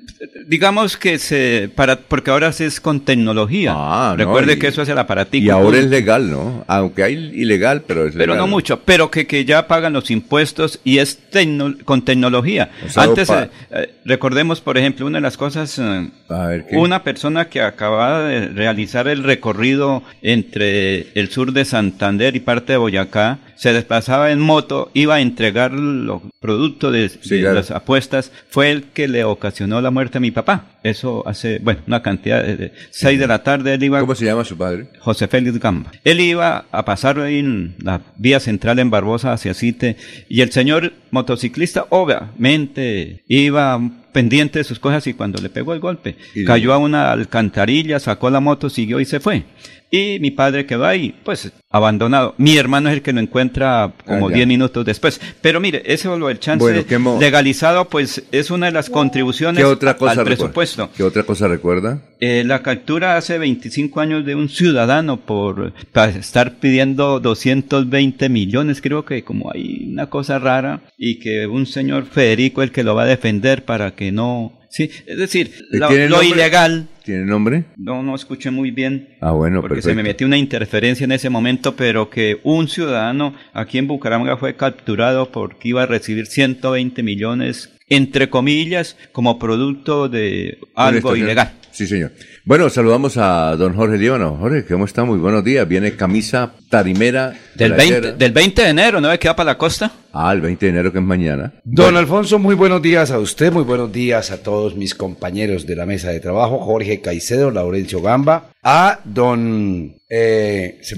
digamos que se para porque ahora se es con tecnología. Ah, no, Recuerde y- que eso es el aparatico. Y ahora es legal, ¿no? Aunque hay ilegal, pero es Pero legal. no mucho, pero que, que ya pagan los impuestos y es tecno- con tecnología. O sea, Antes, eh, eh, recordemos, por ejemplo, una de las cosas, A ver, ¿qué? una persona que acababa de realizar el recorrido entre el sur de Santander y parte de Boyacá, se desplazaba en moto, iba a entregar los productos de, Sí, de claro. las apuestas, fue el que le ocasionó la muerte a mi papá. Eso hace, bueno, una cantidad de, de seis de la tarde, él iba ¿Cómo se llama su padre? José Félix Gamba. Él iba a pasar en la vía central en Barbosa hacia Cite y el señor motociclista obviamente iba pendiente de sus cosas y cuando le pegó el golpe cayó a una alcantarilla, sacó la moto, siguió y se fue. Y mi padre quedó ahí, pues, abandonado. Mi hermano es el que lo encuentra como Ah, ya. 10 minutos después. Pero mire, ese lo del chance Bueno, ¿qué mo- legalizado, pues, es una de las contribuciones ¿Qué otra cosa al recuerda? presupuesto. ¿Qué otra cosa recuerda? Eh, la captura hace 25 años de un ciudadano por para estar pidiendo 220 millones, creo que como hay una cosa rara, y que un señor Federico el que lo va a defender para que no... Sí, es decir, lo, ilegal, ¿Tiene nombre? no, no escuché muy bien. Ah, bueno, Porque perfecto. se me metió una interferencia en ese momento, pero que un ciudadano aquí en Bucaramanga fue capturado porque iba a recibir 120 millones, entre comillas, como producto de algo ilegal. Sí, señor. Bueno, saludamos a don Jorge Líbano. Jorge, ¿cómo está? Muy buenos días. Viene camisa tarimera. Del 20, del 20 de enero, ¿no ve que va para la costa? Ah, el 20 de enero que es mañana. Don Alfonso, muy buenos días a usted, muy buenos días a todos mis compañeros de la mesa de trabajo, Jorge Caicedo, Laurencio Gamba, a don eh, se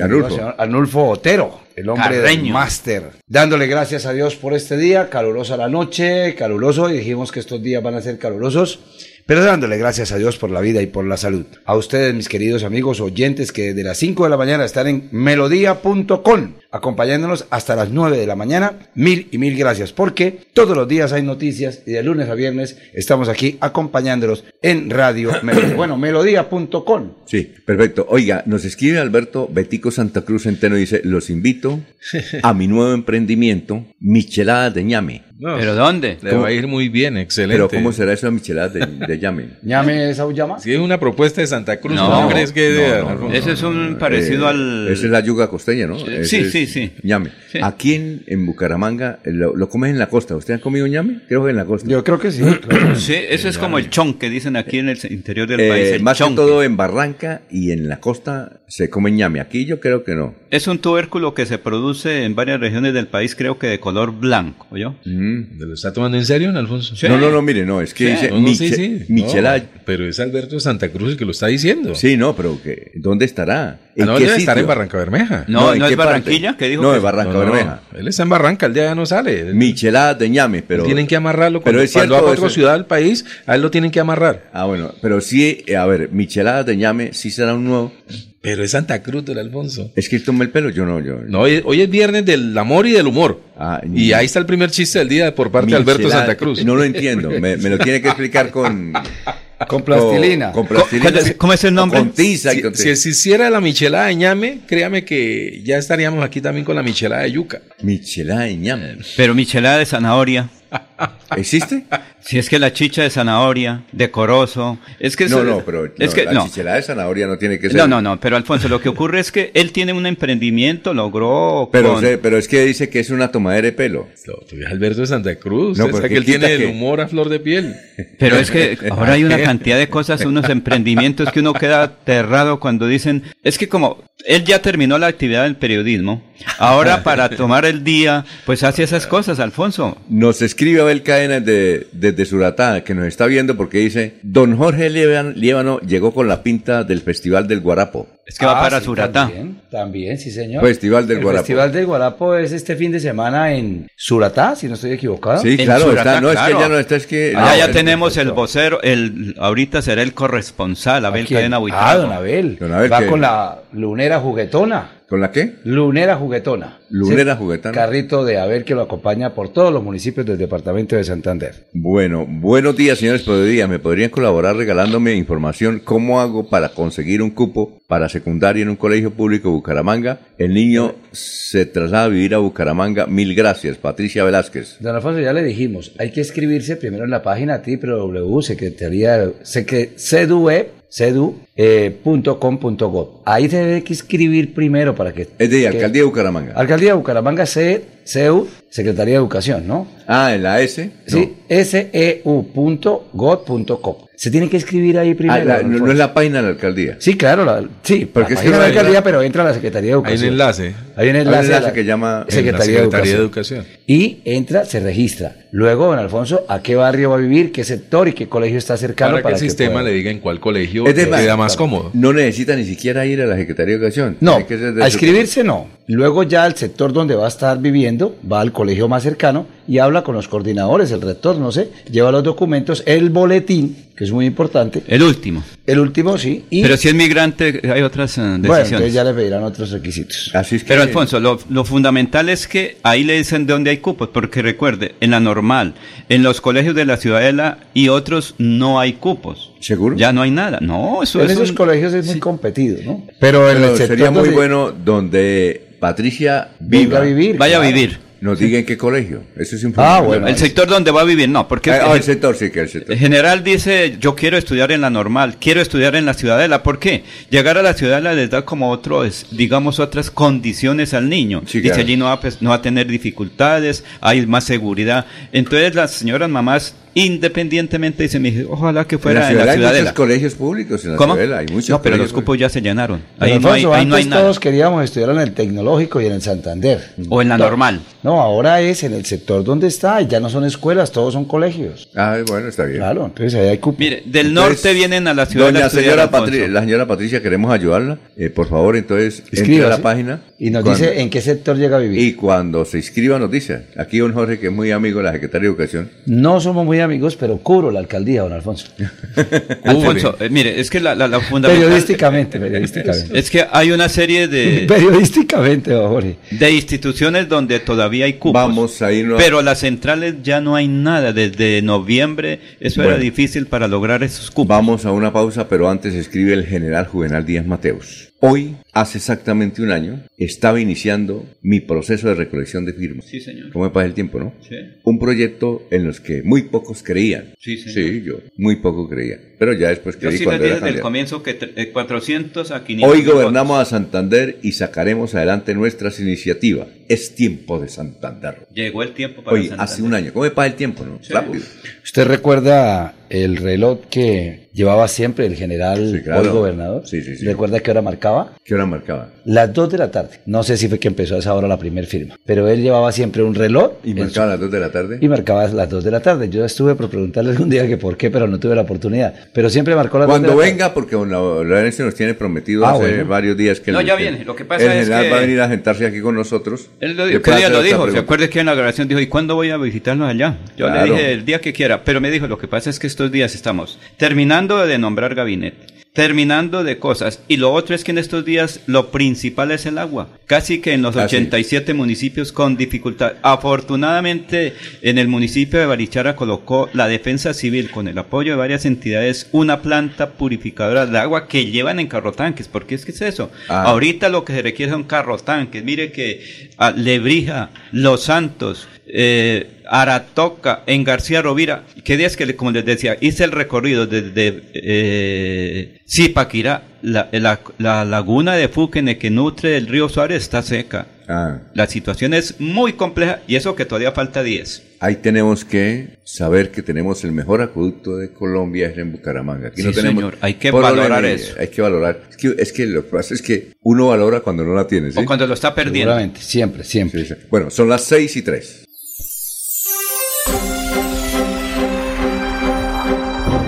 Otero, el hombre del Carreño. máster, dándole gracias a Dios por este día, calurosa la noche, caluroso, y dijimos que estos días van a ser calurosos, pero dándole gracias a Dios por la vida y por la salud. A ustedes, mis queridos amigos oyentes, que desde las 5 de la mañana están en melodía.com, acompañándonos hasta las 9 de la mañana, mil y mil gracias, porque todos los días hay noticias y de lunes a viernes estamos aquí acompañándolos en Radio Melodía. Bueno, melodía.com. Sí, perfecto. Oiga, nos escribe Alberto Betico Santa Cruz Centeno y dice, los invito a mi nuevo emprendimiento, Micheladas de ñame. ¿Pero dónde? Le va a ir muy bien, excelente. Pero ¿cómo será eso de Micheladas de, de ñame? ¿Ñame esa llama? Si es una propuesta de Santa Cruz, No, ¿no, crees que no, de- no? Ese es un parecido Eh, al... Esa es la yuga costeña, ¿no? Sí, Ese sí, es sí, sí. Ñame. Sí. Aquí en, en Bucaramanga eh, lo, lo comes en la costa. ¿Usted ha comido ñame? Creo que en la costa. Yo creo que sí. Sí, eso es como el chon que dicen aquí en el interior del Eh, país. El más que chonque. todo en Barranca y en la costa se come ñame. Aquí yo creo que no. Es un tubérculo que se produce en varias regiones del país, creo que de color blanco, ¿oyó? Mm. ¿Te lo está tomando en serio, Alfonso? Sí. No, no, no, mire, no, es que Sí. dice No, no, sí, Miche- sí. Michelada. No, pero es Alberto Santa Cruz el que lo está diciendo. Sí, no, pero que, ¿dónde estará? ¿En no, qué debe estar en Barranca Bermeja. No, ¿en no qué es parte? Barranquilla, que dijo No, que- es Barranca No, no, Bermeja. Él está en Barranca, el día ya no sale. Micheladas de ñame, pero... tienen que amarrarlo. Pero Cuando, es cuando cierto va a otra eso. ciudad del país, a él lo tienen que amarrar. Ah, bueno, pero sí, eh, a ver, Micheladas de ñame sí será un nuevo... Pero es Santa Cruz del Alfonso. Es que tome el pelo, yo no, yo... No, hoy, hoy es viernes del amor y del humor. Ah, y ahí está el primer chiste del día por parte de Alberto Michelada- Santa Cruz. No lo entiendo, me, me lo tiene que explicar con... Con plastilina. Con, con plastilina. ¿Cómo es- cómo es el nombre? Con tiza Si, con si se hiciera la michelada de ñame, créame que ya estaríamos aquí también con la michelada de yuca. Michelada de ñame. Pero michelada de zanahoria. ¿Existe? Si es que la chicha de zanahoria, de corozo, es que No, eso- no, pero es no, que la no. chichelada de zanahoria no tiene que ser... No, no, no, pero Alfonso, lo que ocurre es que él tiene un emprendimiento, logró Pero, con- se- pero es que dice que es una tomadera de pelo. Tú ves Alberto de Santa Cruz. No, No, pero que ¿qué él tiene el humor a flor de piel. Pero es que ahora hay una cantidad de cosas, unos emprendimientos que uno queda aterrado cuando dicen, es que como él ya terminó la actividad del periodismo, ahora para tomar el día, pues hace esas cosas, Alfonso. Nos escribe Abel De- desde Suratá, que nos está viendo porque dice, don Jorge Líbano, llegó con la pinta del Festival del Guarapo. Es que va Ah, para sí, Suratá. También, también, sí, señor. Festival del el Guarapo. Festival del Guarapo es este fin de semana en Suratá, si no estoy equivocado. Sí, En claro, Suratá, está, no, es que ya no está, es que... Allá no, ya es- tenemos el vocero, el ahorita será el corresponsal, Abel. Cadena Ah, Buitrago. don Abel. Don Abel, Va que- con la lunera juguetona. ¿Con la qué? Lunera juguetona. Lunera Sí, juguetona. Carrito de Abel que lo acompaña por todos los municipios del departamento de Santander. Bueno, buenos días, señores Podría. ¿Me podrían colaborar regalándome información cómo hago para conseguir un cupo para secundaria en un colegio público de Bucaramanga? El niño se traslada a vivir a Bucaramanga. Mil gracias, Patricia Velázquez. Don Alfonso, ya le dijimos, hay que escribirse primero en la página www.secretaría secre- sedu, eh. Ahí debe que escribir primero para que... Es de que- Alcaldía de Bucaramanga. Alcaldía de Bucaramanga, C, CEU, Secretaría de Educación, ¿no? Ah, en la S. Sí, seu.gov.com. Se tiene que escribir ahí Ah, primero. la- don no, es la página de la alcaldía. Sí, claro, la, sí, Porque porque es es que la no hay- alcaldía, pero entra a la Secretaría de Hay Educación. un enlace. Hay un Hay un enlace, la que llama- en Secretaría, la de, Secretaría de Educación. Educación. Y entra, se registra. Luego, don Alfonso, ¿a qué barrio va a vivir? ¿Qué sector y qué colegio está cercano? Para, que el sistema pueda- le diga en cuál colegio Es queda más cómodo. No necesita ni siquiera ir a la Secretaría de Educación. No, a su- inscribirse no. Luego ya al sector donde va a estar viviendo, va al colegio más cercano y habla con los coordinadores, el rector, no sé, lleva los documentos, el boletín, que es muy importante, El último. el último sí, y Pero si es migrante, hay otras eh, bueno, decisiones. entonces ya le pedirán otros requisitos. Así es que- Pero Alfonso, lo, lo fundamental es que ahí le dicen de dónde hay cupos, porque recuerde, en la normal, en los colegios de la Ciudadela y otros no hay cupos. ¿Seguro? Ya no hay nada. No, eso en es esos un- colegios es muy competido, ¿no? Pero, en Pero el sector sería muy donde bueno donde Patricia venga viva, a vivir. Vaya a vivir. Nos diga en qué colegio. Eso es Ah, importante. bueno. El sector donde va a vivir, no, porque Ah, ah, el sector, sí, que el sector. En general dice, yo quiero estudiar en la normal, quiero estudiar en la ciudadela. ¿Por qué? Llegar a la ciudadela les da como otros, digamos, otras condiciones al niño. Sí, Dice, claro. allí no va, pues, no va a tener dificultades, hay más seguridad. Entonces las señoras mamás independientemente, dice mi hijo, ojalá que fuera en en la hay ciudadela. muchos colegios públicos en la ¿Cómo? ciudadela, hay muchos no, pero los cupos ya se llenaron. Ahí no hay, ahí no hay nada. todos queríamos estudiar en el tecnológico y en el Santander. O en la No, normal. No, ahora es en el sector donde está, y ya no son escuelas, todos son colegios. Ah, bueno, está bien. Claro, entonces ahí hay cupo. Mire, del Entonces, norte vienen a la ciudad Doña señora Alfonso. Patri- la señora Patricia, queremos ayudarla. Eh, por favor, entonces, entre a Escríbase. la página. Y nos Cuando- dice en qué sector llega a vivir. Y cuando se inscriba nos dice, aquí don Jorge, que es muy amigo de la Secretaría de Educación. No somos muy amigos, pero cubro la alcaldía, don Alfonso. Alfonso, eh, mire, es que la, la, la fundamental... periodísticamente, periodísticamente. Es que hay una serie de, periodísticamente, don Jorge. de instituciones donde todavía hay cupos. Vamos a irnos a- Pero las centrales ya no hay nada. Desde noviembre eso era difícil para lograr esos cupos. Vamos a una pausa, pero antes escribe el general Juvenal Díaz Mateus. Hoy, hace exactamente un año, estaba iniciando mi proceso de recolección de firmas. Sí, señor. ¿Cómo me pasa el tiempo, no? Sí. Un proyecto en los que muy pocos creían. Sí, señor. Sí, yo muy poco creía. Pero ya después Yo creí sí les cuando era desde el comienzo que tre- eh, 400 a 500 Hoy gobernamos votos. a Santander y sacaremos adelante nuestras iniciativas. Es tiempo de Santander. Llegó el tiempo para Hoy, Santander. hace un año. ¿Cómo me pasa el tiempo, no? Sí. Rápido. ¿Usted recuerda el reloj que llevaba siempre el general Sí, claro. hoy gobernador? Sí, sí, sí. ¿Recuerda qué hora marcaba? ¿Qué hora marcaba? Las 2 de la tarde. No sé si fue que empezó a esa hora la primera firma, pero él llevaba siempre un reloj ¿Y marcaba su- las 2 de la tarde? y marcaba las 2 de la tarde. Yo estuve por preguntarle algún día que por qué, pero no tuve la oportunidad. Pero siempre marcó las 2 de Cuando la tarde. venga, porque Lau- Laurencio nos tiene prometido Ah, hace bueno. varios días que No, el, ya viene. Lo que pasa el es general que- va a venir a sentarse aquí con nosotros. Él lo, ¿Qué día lo dijo? ¿Se acuerda que en la grabación dijo, ¿y cuándo voy a visitarlos allá? Yo Claro. le dije el día que quiera, pero me dijo, lo que pasa es que estos días estamos terminando de nombrar gabinete, terminando de cosas, y lo otro es que en estos días lo principal es el agua, casi que en los Ah, sí. 87 municipios con dificultad. Afortunadamente, en el municipio de Barichara colocó la defensa civil con el apoyo de varias entidades una planta purificadora de agua que llevan en carrotanques, porque es que es eso. Ah. Ahorita lo que se requiere son carrotanques. Mire que a Lebrija, Los Santos, eh, Aratoca, en García Rovira, que días que, como les decía, hice el recorrido desde eh, Zipaquirá, la, la- la laguna de Fúquene que nutre el río Suárez está seca. Ah, La situación es muy compleja y eso que todavía falta 10. ahí tenemos que saber que tenemos el mejor acueducto de Colombia es en Bucaramanga. Aquí Sí, no tenemos señor, hay que valorar eh, eso. Hay que valorar. Es que, es que lo que pasa es que uno valora cuando no la tiene, ¿sí? O cuando lo está perdiendo. Seguramente, siempre, siempre. Sí, sí. Bueno, son las 6 y 3.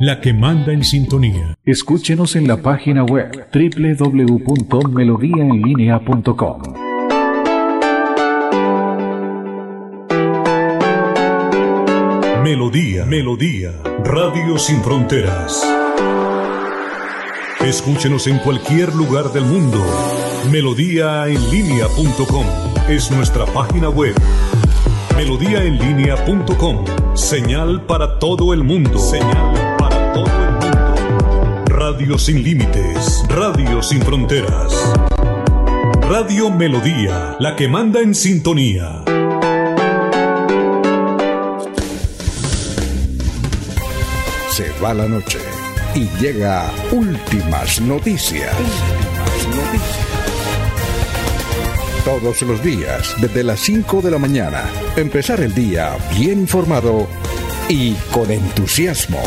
la que manda en sintonía. Escúchenos en la página web www.melodiaenlinea.com. Melodía, Melodía, Radio Sin Fronteras. Escúchenos en cualquier lugar del mundo. Melodíaenlínea.com es nuestra página web. Melodíaenlínea.com, señal para todo el mundo. Señal Radio sin límites, Radio sin fronteras. Radio Melodía, la que manda en sintonía. Se va la noche y llega últimas noticias. Todos los días, desde las 5 de la mañana, empezar el día bien informado y con entusiasmo.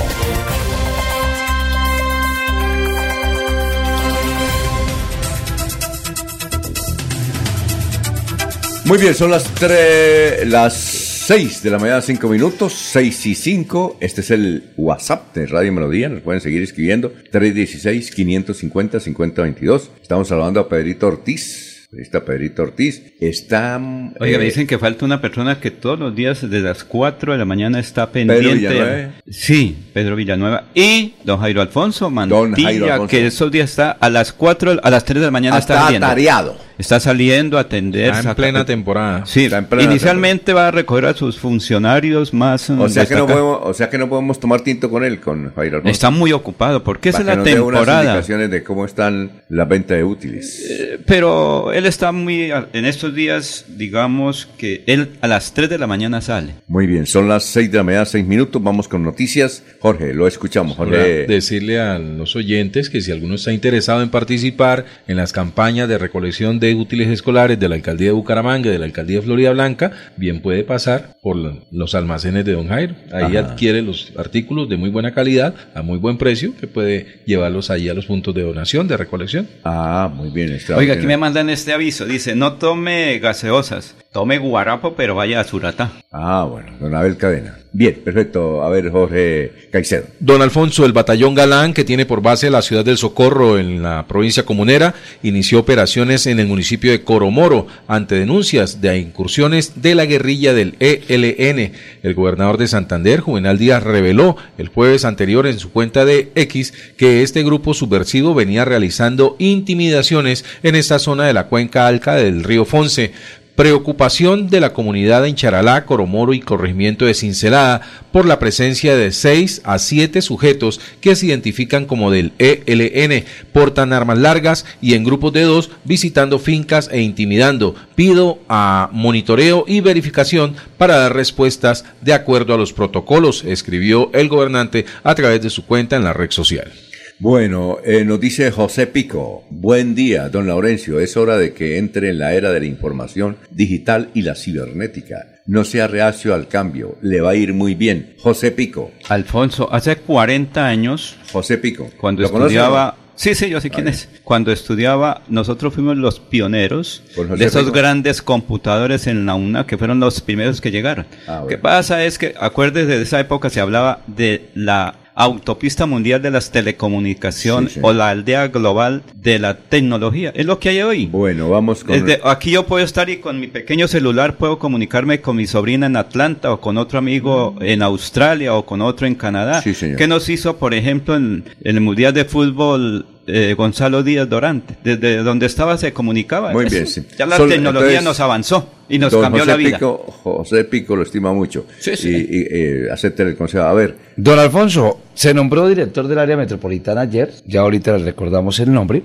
Muy bien, son las 3, las 6 de la mañana, 5 minutos, 6 y 5. Este es el WhatsApp de Radio Melodía. Nos pueden seguir escribiendo. 316-550-5022. Estamos saludando a Pedrito Ortiz. periodista Pedrito Ortiz, está... Oiga, me eh, dicen que falta una persona que todos los días desde las 4 de la mañana está pendiente. Villanueva. Sí, Pedro Villanueva. Y don Jairo Alfonso Mantilla, Jairo Alfonso. que esos días está a las 4, a las 3 de la mañana está, está saliendo. atareado. Está saliendo a atender. Está en saca- plena temporada. Sí, Está en plena inicialmente va a recoger a sus funcionarios más O sea, que no podemos, o sea que no podemos tomar tinto con él, con Jairo Alfonso. Está muy ocupado porque esa es la dé unas temporada. indicaciones de cómo están las ventas de útiles. Eh, Pero él está muy en estos días, digamos que él a las 3 de la mañana sale. Muy bien, son las seis de la mañana, seis minutos, vamos con noticias. Jorge, lo escuchamos, Jorge. decirle a los oyentes que si alguno está interesado en participar en las campañas de recolección de útiles escolares de la alcaldía de Bucaramanga y de la alcaldía de Florida Blanca, bien puede pasar por los almacenes de Don Jairo. Ahí Ajá. adquiere los artículos de muy buena calidad, a muy buen precio, que puede llevarlos ahí a los puntos de donación, de recolección. Ah, muy bien. Oiga, aquí me mandan este aviso. Dice, no tome gaseosas, tome guarapo, pero vaya a Suratá. Ah, bueno, don Abel Cadena. Bien, perfecto. A ver, Jorge Caicedo. Don Alfonso, el batallón Galán, que tiene por base la ciudad del Socorro en la provincia comunera, inició operaciones en el municipio de Coromoro ante denuncias de incursiones de la guerrilla del ELN. El gobernador de Santander, Juvenal Díaz, reveló el jueves anterior en su cuenta de X que este grupo subversivo venía realizando intimidaciones en esta zona de la cuenca alca del río Fonce. Preocupación de la comunidad en Charalá, Coromoro y corregimiento de Cincelada por la presencia de seis a siete sujetos que se identifican como del ELN, portan armas largas y en grupos de dos visitando fincas e intimidando. Pido a monitoreo y verificación para dar respuestas de acuerdo a los protocolos, escribió el gobernante a través de su cuenta en la red social. Bueno, eh, nos dice José Pico. Buen día, don Laurencio. Es hora de que entre en la era de la información digital y la cibernética. No sea reacio al cambio. Le va a ir muy bien. José Pico. Alfonso, hace 40 años, José Pico. cuando ¿Lo conoce estudiaba... Sí, sí, yo sé quién es. Cuando estudiaba, nosotros fuimos los pioneros de esos Pico. grandes computadores en la UNA, que fueron los primeros que llegaron. Ah, bueno. ¿Qué pasa? Es que, acuérdese, de esa época se hablaba de la autopista mundial de las telecomunicaciones Sí, o la aldea global de la tecnología. Es lo que hay hoy. Bueno, vamos con... Desde aquí yo puedo estar y con mi pequeño celular puedo comunicarme con mi sobrina en Atlanta o con otro amigo en Australia o con otro en Canadá. Sí, señor. ¿Qué nos hizo, por ejemplo, en, en el Mundial de Fútbol eh, Gonzalo Díaz Dorante? Desde donde estaba se comunicaba. Muy bien, sí. Ya la Sol- tecnología entonces, nos avanzó y nos don cambió José la vida. Pico, José Pico lo estima mucho. Sí, sí. Y, y, eh, acepte el consejo. A ver, Don Alfonso se nombró director del área metropolitana ayer, ya ahorita le recordamos el nombre,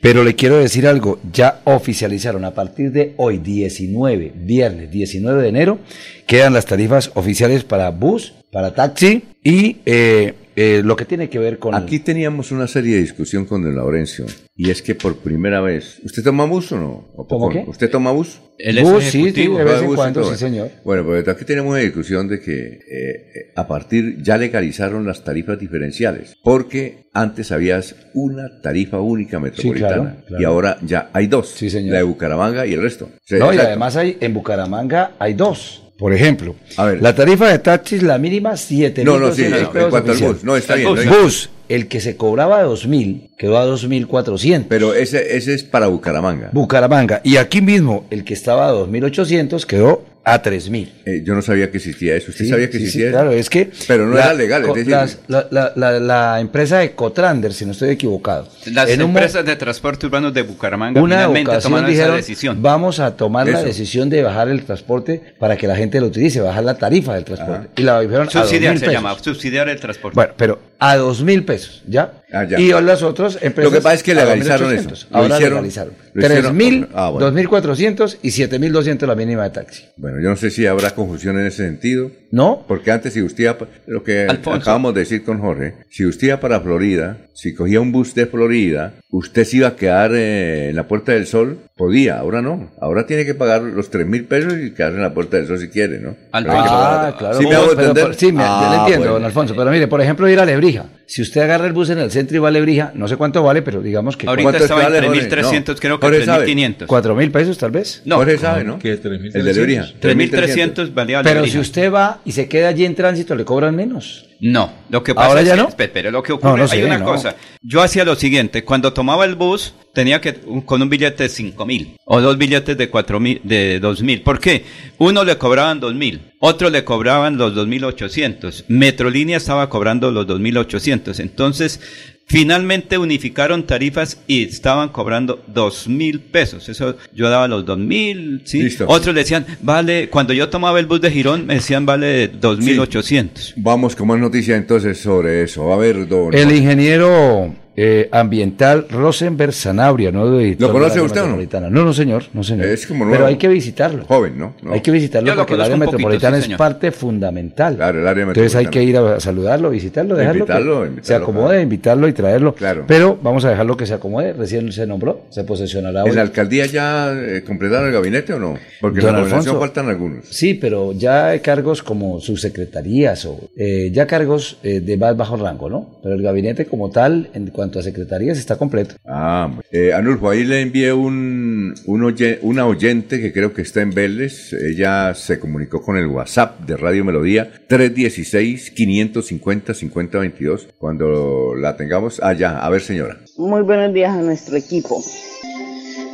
pero le quiero decir algo, ya oficializaron a partir de hoy, 19, viernes 19 de enero, quedan las tarifas oficiales para bus, para taxi y eh, eh, lo que tiene que ver con... aquí teníamos una serie de discusión con don Laurencio. Y es que por primera vez... ¿Usted toma bus o no? ¿O ¿Cómo qué? ¿Usted toma bus? Es Bus, sí, sí, de vez en cuando, sí, señor. Bueno, pues aquí tenemos una discusión de que eh, eh, a partir ya legalizaron las tarifas diferenciales, porque antes habías una tarifa única metropolitana claro, claro. y ahora ya hay dos, Sí, señor. la de Bucaramanga y el resto. No, y exacto. además hay, en Bucaramanga hay dos. Por ejemplo, A ver. la tarifa de taxis, la mínima, 7 No, no, sí, en, en cuanto al bus, no, está bien. no hay- Bus, el que se cobraba 2.000, quedó a 2.400. Pero ese, ese es para Bucaramanga. Bucaramanga. Y aquí mismo, el que estaba a 2.800 quedó a 3.000. Eh, yo no sabía que existía eso. ¿Usted Sí, sabía que sí, sí, existía eso? claro, es que... Pero no era legal, es decir- las- la, la- la- la empresa de Cotrander, si no estoy equivocado. Las en un empresas de transporte urbano de Bucaramanga una finalmente tomaron dijeron, esa decisión. vamos a tomar la decisión de bajar el transporte para que la gente lo utilice, bajar la tarifa del transporte. Y la dijeron a Subsidiar 2.000 se pesos. llama, subsidiar el transporte. Bueno, pero a dos mil pesos, ¿ya? Ah. Y las otras empresas. Lo que pasa es que legalizaron 2.800. eso. Lo Ahora hicieron- legalizaron. lo hicieron- 3.000, Ah, bueno. 2.400 y 7.200 la mínima de taxi. Bueno, yo no sé si habrá confusión en ese sentido. ¿No? Porque antes, si usted lo que Alfonso. acabamos de decir con Jorge, si usted iba para Florida, si cogía un bus de Florida, usted se iba a quedar eh, en la Puerta del Sol, podía, ahora no. Ahora tiene que pagar los tres mil pesos y quedarse en la Puerta del Sol si quiere, ¿no? Alfonso. Ah, claro. ¿Sí me hago entender? pero- sí, me- yo Ah, le entiendo, bueno. don Alfonso. Pero mire, por ejemplo, ir a Lebrija. Si usted agarra el bus en el centro y va a Lebrija, no sé cuánto vale, pero digamos que Ahorita ¿Cuánto estaba en vale, Jorge? 3.300, No. creo que Jorge sabe. 3.500. cuatro mil pesos tal vez. No, Jorge sabe, ¿no? ¿Qué? 3.300. El de Lebrija. 3.300 valía Pero si usted va y se queda allí en tránsito, le cobran menos. No, lo que pasa ¿Ahora es ya que, no? espere, lo que ocurre, no hay sé, una no. cosa. Yo hacía lo siguiente, cuando tomaba el bus, tenía que, con un billete de cinco mil, o dos billetes de cuatro mil, de dos mil. ¿Por qué? Uno le cobraban dos mil, otro le cobraban los dos mil ochocientos. Metrolínea estaba cobrando los dos mil ochocientos. Entonces, finalmente unificaron tarifas y estaban cobrando dos mil pesos. Eso, yo daba los dos mil, sí. Listo. Otros decían, vale, cuando yo tomaba el bus de Girón, me decían, vale dos mil ochocientos. Vamos con más noticias entonces sobre eso. A ver, don. El ingeniero eh, ambiental Rosenberg Sanabria, ¿no? De- ¿Lo conoce de la usted o no? No, no, señor, no, señor. Es como Pero nuevo. hay que visitarlo. Joven, ¿no? No. Hay que visitarlo porque el área poquito, metropolitana sí, es parte fundamental. Claro, el área Entonces hay que ir a saludarlo, visitarlo, dejarlo Invitarlo, que invitarlo, se acomode, invitarlo y traerlo. Claro. Pero vamos a dejarlo que se acomode. Recién se nombró, se posesionará hoy. ¿En la alcaldía ya eh, completaron el gabinete o no? Porque en Don la Alfonso. faltan algunos. Sí, pero ya hay cargos como subsecretarías o eh, ya cargos eh, de más bajo rango, ¿no? Pero el gabinete como tal, en cuanto a secretarías, está completo. Ah, eh, Anulfo, ahí le envié un, un oye- una oyente que creo que está en Vélez. Ella se comunicó con el WhatsApp de Radio Melodía 316-550-5022. Cuando la tengamos. Ah, ya. A ver, señora. Muy buenos días a nuestro equipo.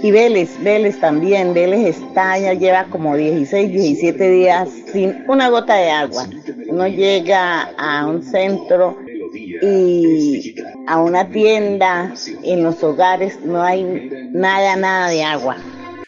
Y Vélez, Vélez también, Vélez está, ya lleva como 16, 17 días sin una gota de agua. Uno llega a un centro y a una tienda, en los hogares no hay nada, nada de agua.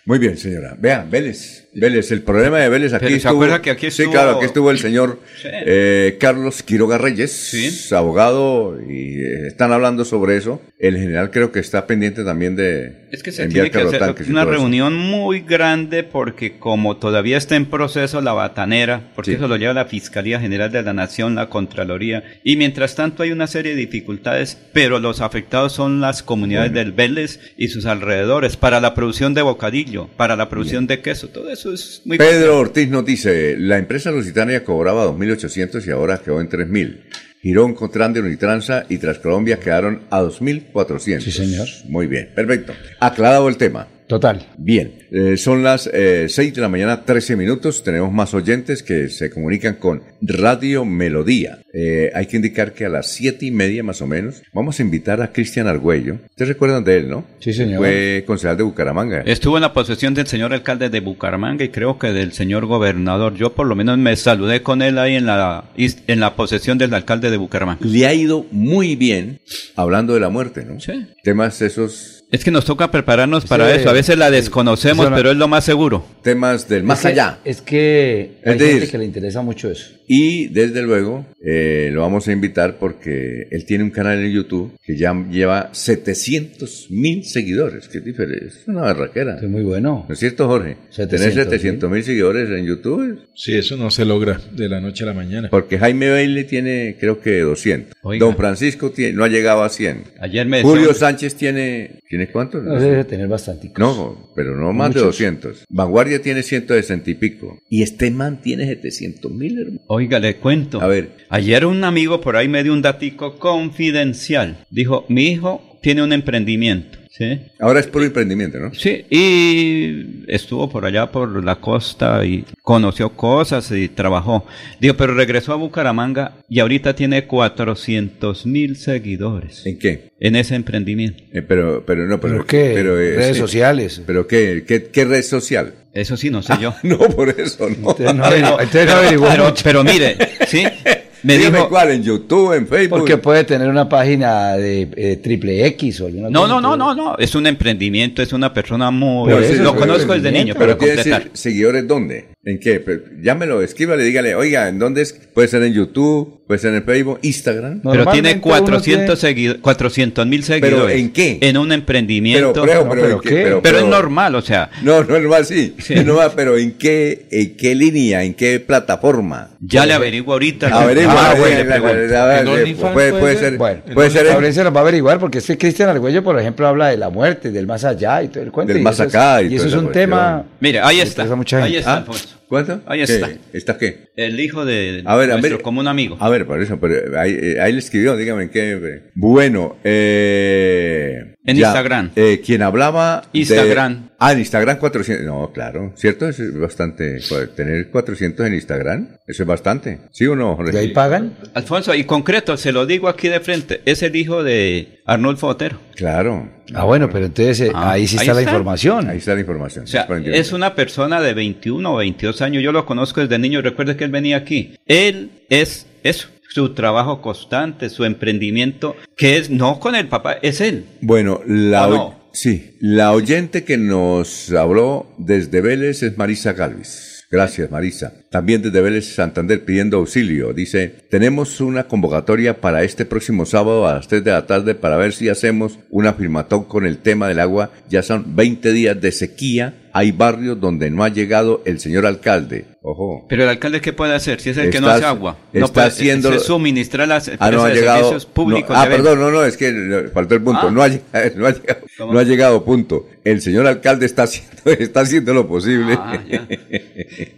Muy bien, señora. Vean, Vélez. Vélez, el problema de Vélez aquí Pero ¿se estuvo. que aquí Sí, claro, aquí estuvo el señor Sí. eh, Carlos Quiroga Reyes, abogado, y eh, están hablando sobre eso. El general creo que está pendiente también de Es que se enviar tiene que hacer una eso. reunión muy grande porque como todavía está en proceso la batanera, porque Sí. eso lo lleva la Fiscalía General de la Nación, la Contraloría, y mientras tanto hay una serie de dificultades, pero los afectados son las comunidades del Vélez y sus alrededores, para la producción de bocadillo, para la producción de queso, todo eso es muy Pedro Ortiz nos dice, la empresa Lusitania cobraba 2.800 y ahora quedó en 3.000. Girón, Contran de Unitransa y Transcolombia quedaron a 2.400. Sí, señor. Muy bien, perfecto. Aclarado el tema. Total. Bien, eh, son las eh, 6 de la mañana, 13 minutos. Tenemos más oyentes que se comunican con Radio Melodía. Eh, hay que indicar que a las siete y media más o menos vamos a invitar a Cristian Argüello. ¿Ustedes recuerdan de él, no? Sí, señor. Fue concejal de Bucaramanga. Estuvo en la posesión del señor alcalde de Bucaramanga y creo que del señor gobernador. Yo por lo menos me saludé con él ahí en la, en la posesión del alcalde de Bucaramanga. Le ha ido muy bien hablando de la muerte, ¿no? Sí. Temas esos, Es que nos toca prepararnos para Sí. eso. A veces la desconocemos, pero es lo más seguro. temas del más Es que- allá. Es que hay Es decir, gente que le interesa mucho eso. Y desde luego eh, lo vamos a invitar porque él tiene un canal en YouTube que ya lleva 700 mil seguidores. Qué diferente. Es una barraquera. Es muy bueno. ¿No es cierto, Jorge? 700, Tener 700 mil seguidores en YouTube. Sí, eso no se logra de la noche a la mañana. Porque Jaime Bailey tiene, creo que 200. Oiga. Don Francisco tiene, no ha llegado a 100. Ayer me Julio decía- Sánchez tiene, ¿tiene cuántos? No debe tener bastante. No, pero no más de Muchos. 200. Vanguardia tiene 160 y pico. Y este man tiene 700 mil, hermano. Oiga, le cuento. A ver. Ayer un amigo por ahí me dio un datico confidencial. Dijo, mi hijo tiene un emprendimiento. ¿Sí? Ahora es puro emprendimiento, ¿no? Sí, y estuvo por allá por la costa y conoció cosas y trabajó. Digo, pero regresó a Bucaramanga y ahorita tiene 400 mil seguidores ¿En qué? en ese emprendimiento. Eh, pero, pero no, pero, ¿Pero qué? pero, eh, Redes sí. sociales. ¿Pero qué? ¿Qué, qué red social? Eso sí, no sé yo. No, por eso no. Entonces no averiguó- pero, mucho. pero mire, ¿sí? Me Dígame dijo, cuál, en YouTube, en Facebook. Porque puede tener una página de eh, triple X o alguna No, no, no, no, no, es un emprendimiento, es una persona muy... Lo conozco desde niño, Pero pero tiene completar. se- seguidores dónde? ¿En qué? Pero llámelo, escríbale, dígale, oiga, ¿en dónde es? Puede ser en YouTube, puede ser en Facebook, Instagram. Pero tiene Normalmente uno 400 seguido- 400 mil seguidores. en qué? En un emprendimiento. Pero, pero, No, pero, pero ¿en qué? ¿qué? Pero, Pero es pero- normal, o sea, No, no es normal, sí. Es normal, pero ¿en qué, ¿en qué línea? ¿En qué plataforma? ya le averiguo ahorita. Averigua, Ah, bueno, la- le la- pregunto. la- la- ¿En puede, puede, ser? Bueno, puede ser en- Fabrencia nos va a averiguar porque es que Cristian Argüello, por ejemplo, habla de la muerte, del más allá y todo el cuento. Del más acá y eso es un tema. Mire, ahí está. Ahí está, Ah. Alfonso. ¿Cuánto? Ahí ¿Qué? está. ¿Está qué? El hijo de A ver, a nuestro ver. común amigo. A ver, por eso, pero ahí, eh, ahí le escribió, dígame en qué. eh. Bueno, eh, En Instagram. eh, quien hablaba. de- Instagram. ah, en Instagram 400. No, claro, ¿cierto? Eso es bastante. pues, Tener 400 en Instagram, eso es bastante. ¿Sí o no, Jorge? ¿Y ahí pagan? Alfonso, y concreto, se lo digo aquí de frente, es el hijo de Arnulfo Otero. Claro. Ah, bueno, pero entonces eh, Ah, ahí sí ahí está la está. información. Ahí está la información. O sea, es una persona de 21 o 22 años, yo lo conozco desde niño, recuerde que él venía aquí. Él es eso, su trabajo constante, su emprendimiento, que es no con el papá, es él. Bueno, la, sí, la oyente que nos habló desde Vélez es Marisa Galvis. Gracias, Marisa. También desde Vélez, Santander, pidiendo auxilio. Dice, tenemos una convocatoria para este próximo sábado a las 3 de la tarde para ver si hacemos un afirmatón con el tema del agua. Ya son 20 días de sequía. Hay barrios donde no ha llegado el señor alcalde. Ojo. Pero el alcalde, ¿qué puede hacer si es el que no hace agua? No está puede haciendo- se suministrar las Ah, no ha llegado. servicios públicos. no- ah, perdón, no, no, es que faltó el punto. Ah. No, ha, llegado- no, ha llegado, ¿Cómo? no ha llegado, punto. El señor alcalde está haciendo, está haciendo lo posible. Ah, ya.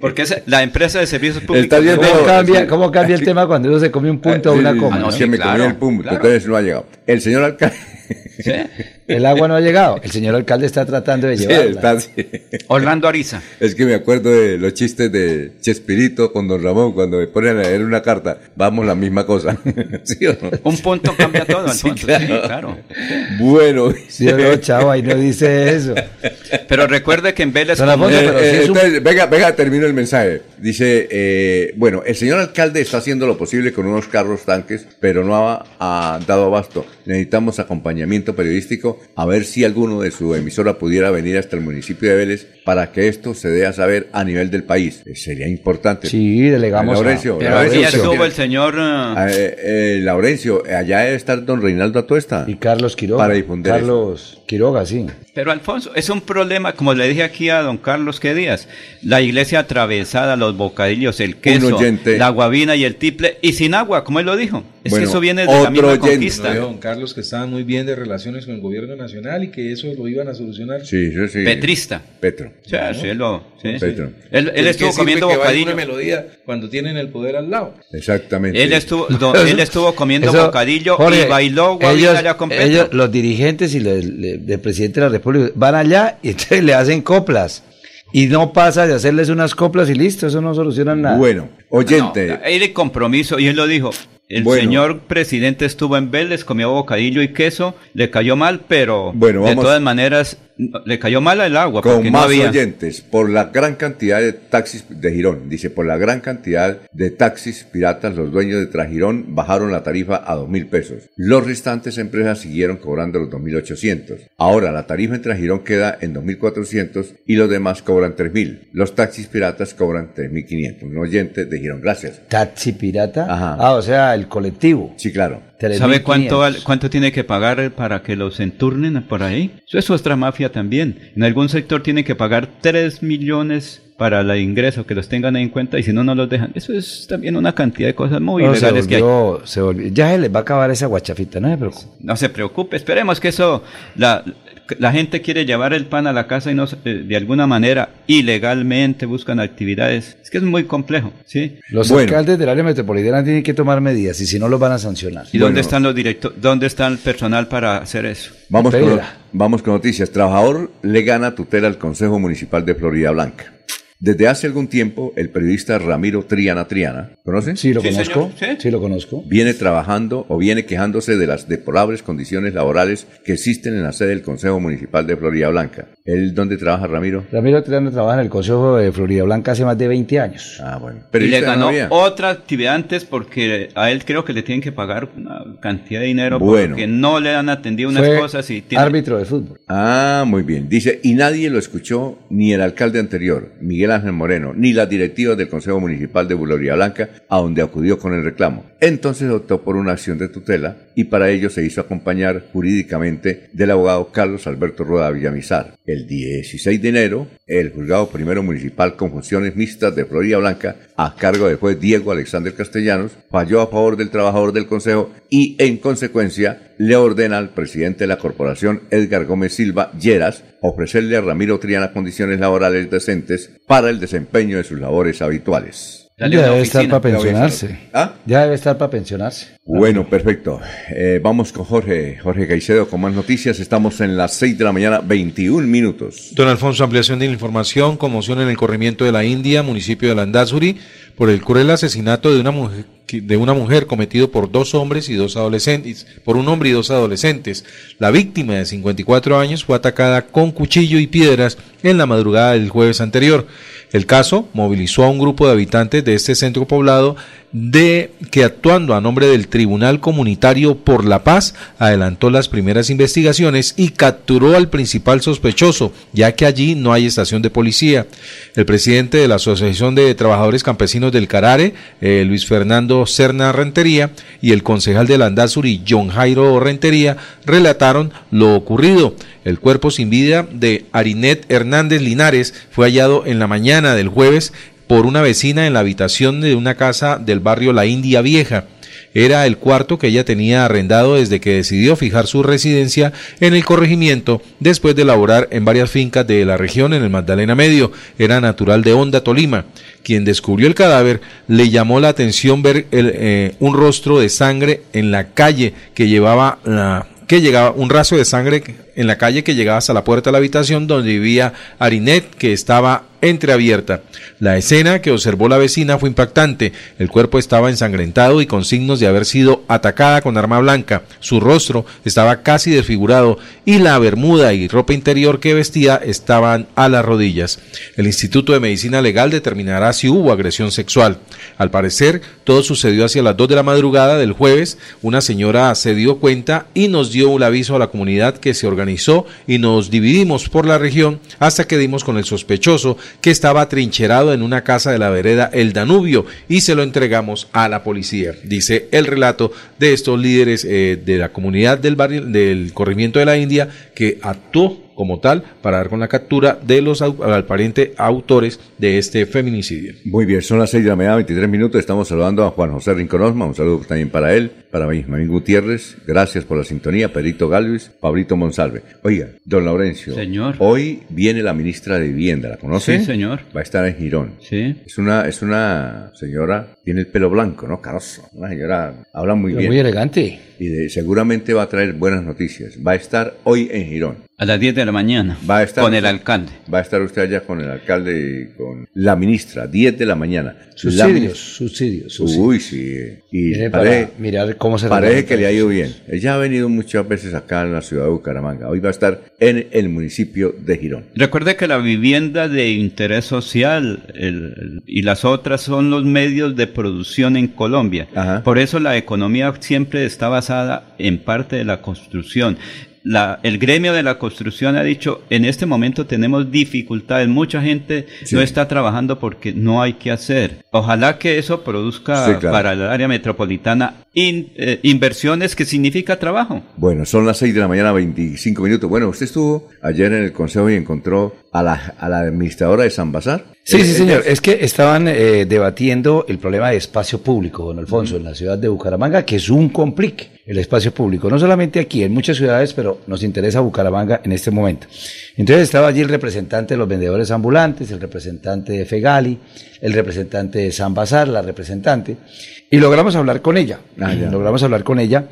Porque es la empresa de servicios públicos. Está bien, de ¿Cómo No, cambia, sí. cómo cambia el tema cuando uno se come un punto o Sí, una coma? Ah, no, sí, que me claro, comí el punto, claro. entonces no ha llegado. El señor alcalde. Sí. El agua no ha llegado. El señor alcalde está tratando de Sí, llevarla. está así. Orlando Ariza. Es que me acuerdo de los chistes de Chespirito con Don Ramón cuando me ponen a leer una carta. Vamos la misma cosa. ¿Sí o no? Un punto cambia todo, Sí, Alfonso. claro. Sí, claro. Bueno. Sí o no, chavo, ahí no dice eso. Pero recuerde que en Vélez... Como- Eh, pero eh, sí es un- entonces, venga, venga, termino el mensaje. Dice, eh, bueno, el señor alcalde está haciendo lo posible con unos carros tanques, pero no ha, ha dado abasto. Necesitamos acompañamiento periodístico a ver si alguno de su emisora pudiera venir hasta el municipio de Vélez para que esto se dé a saber a nivel del país. Eh, sería importante. Sí, delegamos a- Laurencio, Pero Laurencio, ahí ya ¿usted estuvo el señor... eh, Ah, eh, eh, Laurencio, allá debe estar don Reinaldo Atuesta. Y Carlos Quiroga. Para difundir Carlos Quiroga, sí. Pero Alfonso, es un problema, como le dije aquí a don Carlos que días, la iglesia atravesada, los bocadillos, el queso, la guabina y el tiple, y sin agua, como él lo dijo. Es Bueno, que eso viene de otro la misma oyente- conquista. No, don Carlos, que estaban muy bien de relaciones con el gobierno nacional y que eso lo iban a solucionar. Sí, sí, sí. Petrista. Petro. Sí, sí, él lo- sí. Petro. Él, él ¿De qué estuvo comiendo bocadillo. una melodía cuando tienen el poder al lado. Exactamente. Él estuvo, do- él estuvo comiendo Eso, bocadillo Jorge, y bailó ellos, allá con Petro. ellos, los dirigentes y del presidente de la República van allá y entonces le hacen coplas. Y no pasa de hacerles unas coplas y listo, eso no soluciona nada. Bueno, oyente. No, el compromiso, y él lo dijo. El Bueno. señor presidente estuvo en Vélez, comió bocadillo y queso, le cayó mal, pero Bueno, de todas maneras le cayó mal el agua con porque no más había. oyentes, por la gran cantidad de taxis de Girón, dice, por la gran cantidad de taxis piratas, los dueños de Tragirón bajaron la tarifa a dos mil pesos. Los restantes empresas siguieron cobrando los 2.800. Ahora la tarifa en Tragirón queda en 2.400 y los demás cobran 3.000. Los taxis piratas cobran 3.500. Un oyente de Girón, gracias. Taxi pirata. Ajá. Ah, o sea, el colectivo. Sí, claro. ¿Sabe 3.500. cuánto, val- cuánto tiene que pagar para que los enturnen por ahí? Eso es otra mafia también. En algún sector tienen que pagar 3 millones para el ingreso, que los tengan ahí en cuenta y si no, no los dejan. Eso es también una cantidad de cosas muy No, se ilegales que hay. volvió- se volvió- Ya se les va a acabar esa guachafita, no se preocupe. No se preocupe, esperemos que eso, la, la gente quiere llevar el pan a la casa y no, se- eh, de alguna manera ilegalmente buscan actividades. Es que es muy complejo, ¿sí? Los Bueno. alcaldes del área metropolitana tienen que tomar medidas y si no los van a sancionar. ¿Y Bueno. dónde están los directores? ¿Dónde está el personal para hacer eso? Vamos con, vamos con noticias. Trabajador le gana tutela al Consejo Municipal de Florida Blanca. Desde hace algún tiempo, el periodista Ramiro Triana Triana, ¿conocen? Sí, lo Sí, conozco. señor, sí. Sí, lo conozco. Viene trabajando o viene quejándose de las deplorables condiciones laborales que existen en la sede del Consejo Municipal de Florida Blanca. ¿Él dónde trabaja, Ramiro? Ramiro Triano trabaja en el Consejo de Florida Blanca hace más de 20 años. Ah, bueno. Y le ganó otra actividad antes porque a él creo que le tienen que pagar una cantidad de dinero Bueno. porque no le han atendido unas Fue cosas y tiene... árbitro de fútbol. Ah, muy bien. Dice, y nadie lo escuchó, ni el alcalde anterior, Miguel Ángel Moreno, ni las directivas del Consejo Municipal de Florida Blanca, a donde acudió con el reclamo. Entonces optó por una acción de tutela y para ello se hizo acompañar jurídicamente del abogado Carlos Alberto Roda Villamizar. El 16 de enero, el juzgado primero municipal con funciones mixtas de Florida Blanca, a cargo del juez Diego Alexander Castellanos, falló a favor del trabajador del Consejo y, en consecuencia, le ordena al presidente de la corporación, Edgar Gómez Silva Lleras, ofrecerle a Ramiro Triana condiciones laborales decentes para para el desempeño de sus labores habituales. Ya debe estar para pensionarse. ¿Ah? Ya debe estar para pensionarse. Bueno, perfecto. Eh, vamos con Jorge, Jorge Caicedo con más noticias. Estamos en las 6 de la mañana, 21 minutos. Don Alfonso, ampliación de la información, conmoción en el corrimiento de la India, municipio de Landazuri, por el cruel asesinato de una mujer de una mujer cometido por dos hombres y dos adolescentes, por un hombre y dos adolescentes. La víctima de 54 años fue atacada con cuchillo y piedras en la madrugada del jueves anterior. El caso movilizó a un grupo de habitantes de este centro poblado de que actuando a nombre del Tribunal Comunitario por la Paz adelantó las primeras investigaciones y capturó al principal sospechoso, ya que allí no hay estación de policía. El presidente de la Asociación de Trabajadores Campesinos del Carare, eh, Luis Fernando Cerna Rentería, y el concejal de Landazuri, John Jairo Rentería, relataron lo ocurrido. El cuerpo sin vida de Arinet Hernández Linares fue hallado en la mañana del jueves por una vecina en la habitación de una casa del barrio La India Vieja. Era el cuarto que ella tenía arrendado desde que decidió fijar su residencia en el corregimiento después de laborar en varias fincas de la región en el Magdalena Medio. Era natural de Honda, Tolima. Quien descubrió el cadáver le llamó la atención ver eh, un rostro de sangre en la calle que llevaba la que llegaba un rastro de sangre en la calle que llegaba hasta la puerta de la habitación donde vivía Arinet, que estaba entreabierta. La escena que observó la vecina fue impactante. El cuerpo estaba ensangrentado y con signos de haber sido atacada con arma blanca. Su rostro estaba casi desfigurado y la bermuda y ropa interior que vestía estaban a las rodillas. El Instituto de Medicina Legal determinará si hubo agresión sexual. Al parecer, todo sucedió hacia las 2 de la madrugada del jueves. Una señora se dio cuenta y nos dio un aviso a la comunidad que se organizó y nos dividimos por la región hasta que dimos con el sospechoso que estaba trincherado en una casa de la vereda El Danubio y se lo entregamos a la policía. Dice el relato de estos líderes eh, de la comunidad del barrio del corrimiento de la India que actuó como tal para dar con la captura de los aparentes autores de este feminicidio. Muy bien, son las 6 de la mañana, 23 minutos. Estamos saludando a Juan José Rinconosma. Un saludo también para él, para Benjamín Gutiérrez. Gracias por la sintonía. Perito Galvis, Pablito Monsalve. Oiga, don Laurencio. Señor. Hoy viene la ministra de Vivienda. ¿La conoce? Sí, señor. Va a estar en Girón. Sí. Es una, es una señora, tiene el pelo blanco, ¿no? Caroso. Una señora, habla muy bien. Muy elegante. Y seguramente va a traer buenas noticias. Va a estar hoy en Girón. A las 10 de la mañana. Va a estar con el alcalde. Va a estar usted allá con el alcalde y con la ministra, 10 de la mañana. Subsidios, subsidios, subsidios. Uy, sí. Y para mirar cómo se parece que le ha ido bien. Ella ha venido muchas veces acá en la ciudad de Bucaramanga. Hoy va a estar en el municipio de Girón. Recuerde que la vivienda de interés social el- el- y las otras son los medios de producción en Colombia. Ajá. Por eso la economía siempre está basada en parte de la construcción. La- el gremio de la construcción ha dicho, en este momento tenemos dificultades, mucha gente Sí. no está trabajando porque no hay que hacer. Ojalá que eso produzca Sí, claro. para el área metropolitana in- eh, inversiones que significa trabajo. Bueno, son las 6 de la mañana, 25 minutos. Bueno, usted estuvo ayer en el consejo y encontró a la, a la administradora de San Bazar. Sí, sí, Eh, señor. Es que estaban eh, debatiendo el problema de espacio público, don Alfonso, en la ciudad de Bucaramanga, que es un complique el espacio público. No solamente aquí, en muchas ciudades, pero nos interesa Bucaramanga en este momento. Entonces estaba allí el representante de los vendedores ambulantes, el representante de Fegali, el representante de San Bazar, la representante, y logramos hablar con ella. Ah, logramos hablar con ella.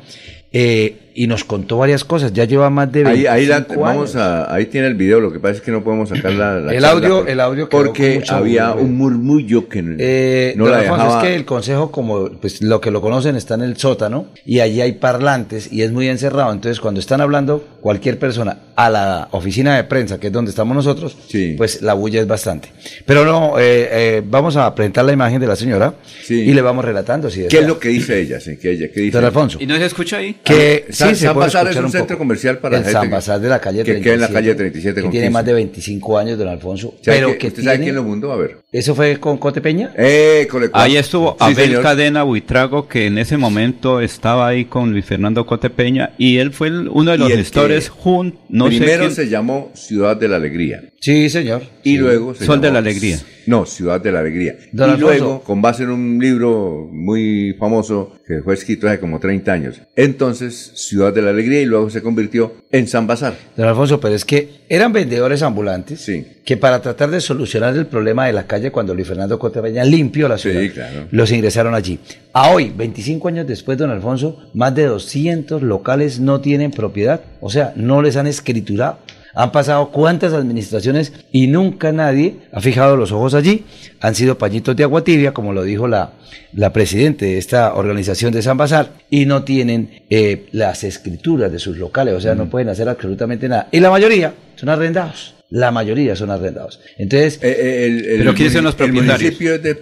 eh, y nos contó varias cosas. Ya lleva más de 25 Ahí, ahí, la- años. vamos a, ahí tiene el video, lo que pasa es que no podemos sacar la, la El audio- por- el audio quedó porque mucho había un murmullo que Eh, no don la Alfonso, dejaba. es que el consejo, como pues lo que lo conocen, está en el sótano y allí hay parlantes y es muy encerrado. Entonces, cuando están hablando cualquier persona a la oficina de prensa, que es donde estamos nosotros, pues la bulla es bastante. Pero no, eh, eh, vamos a presentar la imagen de la señora y le vamos relatando. Si ¿Qué es lo que dice ella? Sí, ¿qué, ella, qué dice Don Alfonso. ¿Y no se escucha ahí? Que Ah, Sí, se San puede Bazar es escuchar un centro comercial para el gente San que- Bazar de la calle que 37. queda en la calle 37 Que tiene 15. más de 25 años, don Alfonso. ¿Sabe Pero qué- que ¿Usted sabe tiene- quién lo fundó? A ver. ¿Eso fue con Cote Peña? Eh, cole- Ahí estuvo Sí, Abel señor. Cadena Buitrago, que en ese momento estaba ahí con Luis Fernando Cotepeña, y él fue el- uno de los el gestores junto, no sé Primero quién- se llamó Ciudad de la Alegría. Sí, señor. Y Sí. luego se Sol de llamó- la Alegría. No, Ciudad de la Alegría. Don y Alfonso. luego, con base en un libro muy famoso que fue escrito hace como 30 años, entonces Ciudad de la Alegría y luego se convirtió en San Bazar. Don Alfonso, pero es que eran vendedores ambulantes Sí. que para tratar de solucionar el problema de la calle cuando Luis Fernando Cotepeña limpió la ciudad, Sí, claro. los ingresaron allí. A hoy, 25 años después, don Alfonso, más de 200 locales no tienen propiedad, o sea, no les han escriturado. Han pasado cuántas administraciones y nunca nadie ha fijado los ojos allí. Han sido pañitos de agua tibia, como lo dijo la, la presidenta de esta organización de San Bazar, y no tienen eh, las escrituras de sus locales, o sea, no pueden hacer absolutamente nada. Y la mayoría son arrendados. La mayoría son arrendados. Entonces, Pero ¿quiénes son los el propietarios? municipio es de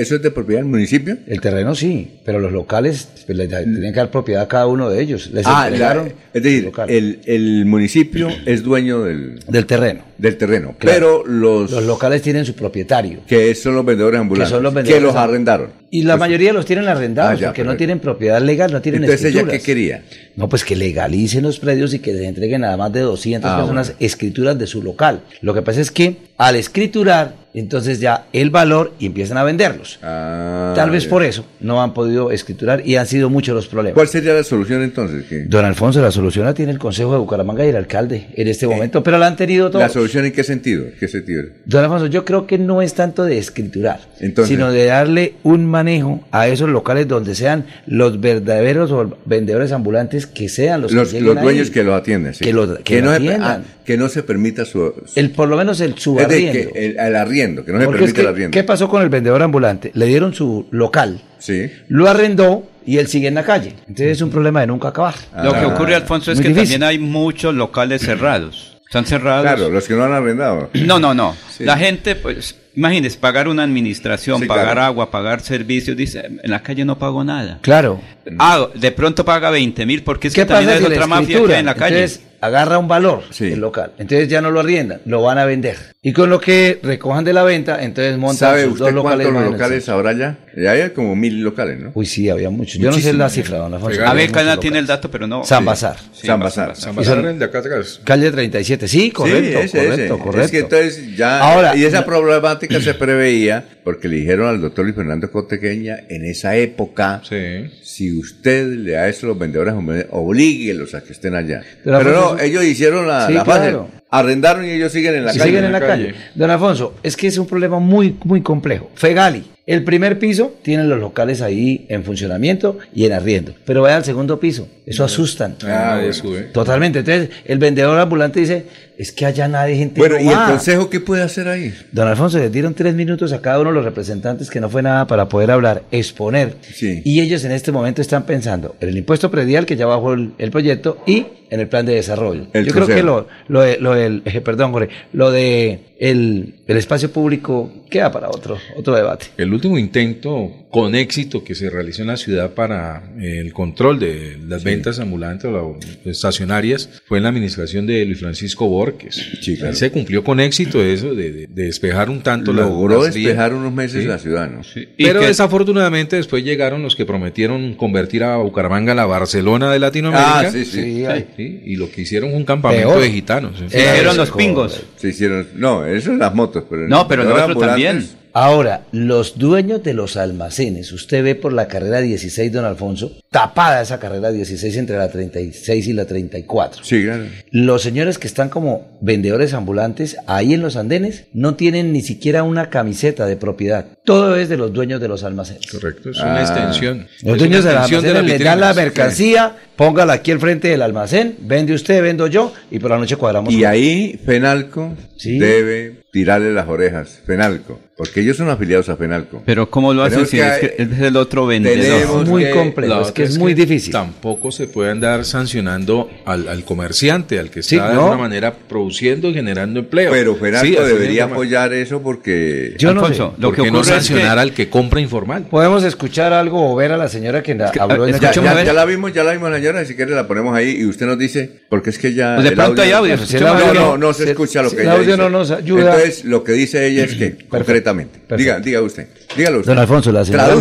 ¿Eso es de propiedad del municipio? el terreno sí, pero los locales pues, le tienen que dar propiedad a cada uno de ellos. Les Ah, entregaron la- es decir, el, el municipio es dueño del, del terreno. Del terreno, Claro. pero los, Los locales tienen su propietario. que son los vendedores ambulantes, Que son los que vendedores los am- arrendaron. Y la mayoría los tienen arrendados Ah, ya, porque no tienen propiedad legal, no tienen Entonces, ¿ella escrituras. qué quería? No, pues que legalicen los predios y que les entreguen a más de 200 Ah, personas bueno. escrituras de su local. Lo que pasa es que al escriturar, entonces ya el valor y empiezan a venderlos. Ah, Tal vez por eso no han podido escriturar y han sido muchos los problemas. ¿Cuál sería la solución entonces? ¿Qué? Don Alfonso, la solución la tiene el Consejo de Bucaramanga y el alcalde en este momento, pero la han tenido todos. ¿La solución en qué sentido? ¿Qué sentido? Don Alfonso, yo creo que no es tanto de escriturar, Entonces- sino de darle un manejo a esos locales donde sean los verdaderos vendedores ambulantes que sean los, Los, que los dueños ahí. que los atienden. sí. Que lo- que no atiendan. Que no se permita su... su- El, por lo menos el es subarriendo. de que el, el arriendo, que no se Porque es permite que, el arriendo. ¿Qué pasó con el vendedor ambulante? Le dieron su local, Sí. lo arrendó y él sigue en la calle. Entonces es un problema de nunca acabar. Lo que Ah, ocurre, Alfonso, es que difícil. también hay muchos locales cerrados. Están cerrados. Claro, los que no han arrendado. No, no, no. Sí. La gente, pues, imagínese, pagar una administración, Sí, pagar claro. agua, pagar servicios, dice, en la calle no pago nada. Claro. Ah, de pronto paga 20 mil, porque es ¿Qué que también es si la otra mafia que hay en la calle. Entonces agarra un valor Sí. el local. Entonces ya no lo arriendan, lo van a vender. Y con lo que recojan de la venta, entonces montan ¿Sabe sus usted dos locales. cuántos locales habrá ya? Ya hay como mil locales, ¿no? Uy, sí, había muchos. Yo no sé la cifra, don Alfonso. a Había ver, Cana tiene el dato, pero no. San Sí. Bazar. Sí, San Bazar, Bazar. Bazar. De acá. Calle 37, sí, correcto, sí, ese, correcto, ese. correcto. Es que entonces ya. Ahora, y esa problemática se preveía porque le dijeron al doctor Luis Fernando Cotequeña en esa época. Sí. Si usted le da eso a los vendedores, oblíguelos a que estén allá. Pero, Pero, no, Ellos hicieron la, Sí, la fase. claro. Arrendaron y ellos siguen en la y calle. siguen en la calle. Don Alfonso, es que es un problema muy, muy complejo. Fegali, el primer piso tiene los locales ahí en funcionamiento y en arriendo, pero vaya al segundo piso, eso asustan. Ah, nadie bueno. sube. Totalmente. Entonces, el vendedor ambulante dice, es que allá nadie gente Bueno, no ¿y el va". consejo qué puede hacer ahí? Don Alfonso, les dieron tres minutos a cada uno de los representantes que no fue nada para poder hablar, exponer. Sí. Y ellos en este momento están pensando en el impuesto predial que ya bajó el, el proyecto y en el plan de desarrollo. El Yo creo que lo, lo, lo del, eh, perdón, lo de el, el espacio público queda para otro, otro debate. El último intento con éxito que se realizó en la ciudad para eh, el control de las ventas ambulantes o estacionarias fue en la administración de Luis Francisco Borges. Sí, claro. Se cumplió con éxito eso de, de- de despejar un tanto la- Logró las despejar unos meses Sí. la ciudad, ¿no? Pero que- desafortunadamente después llegaron los que prometieron convertir a Bucaramanga en la Barcelona de Latinoamérica. Ah, sí, sí. Sí, ay. Sí, y lo que hicieron fue un campamento Peor. de gitanos. Se hicieron Eso los pingos. Se hicieron. No, eso son las motos. Pero No, pero ahora nosotros también. Ahora, los dueños de los almacenes, usted ve por la carrera 16, don Alfonso, tapada esa carrera 16 entre la 36 y la 34. Sí, claro. Los señores que están como vendedores ambulantes ahí en los andenes no tienen ni siquiera una camiseta de propiedad. Todo es de los dueños de los almacenes. Correcto, es Ah. una extensión. Los Es dueños de los almacenes las le dan la mercancía, póngala aquí al frente del almacén, vende usted, vendo yo y por la noche cuadramos. Y con- ahí Fenalco Sí. debe tirarle las orejas. Fenalco. Porque ellos son afiliados a Fenalco. Pero ¿cómo lo hacen si es, que es el otro vendedor? tenemos muy que- complejo, es que es muy difícil. Tampoco se puede andar sancionando al, al comerciante, al que está Sí, de no. alguna manera produciendo y generando empleo. Pero Fenalco Sí, debería apoyar eso porque... Yo no Alfonso, sé. lo ¿Por que qué no es sancionar al que compra informal? Podemos escuchar algo o ver a la señora que habló en la Ya, escuchemos ya- a ver. ya la vimos, ya la vimos la señora, si quiere la ponemos ahí y usted nos dice, porque es que ya... Pues de el pronto hay audio, escuchemos audio No, no, no se si- escucha lo si que el ella audio dice. no nos ayuda. Entonces, lo que dice ella es que, concretamente, diga, diga usted, dígalo usted. Don Alfonso, la señora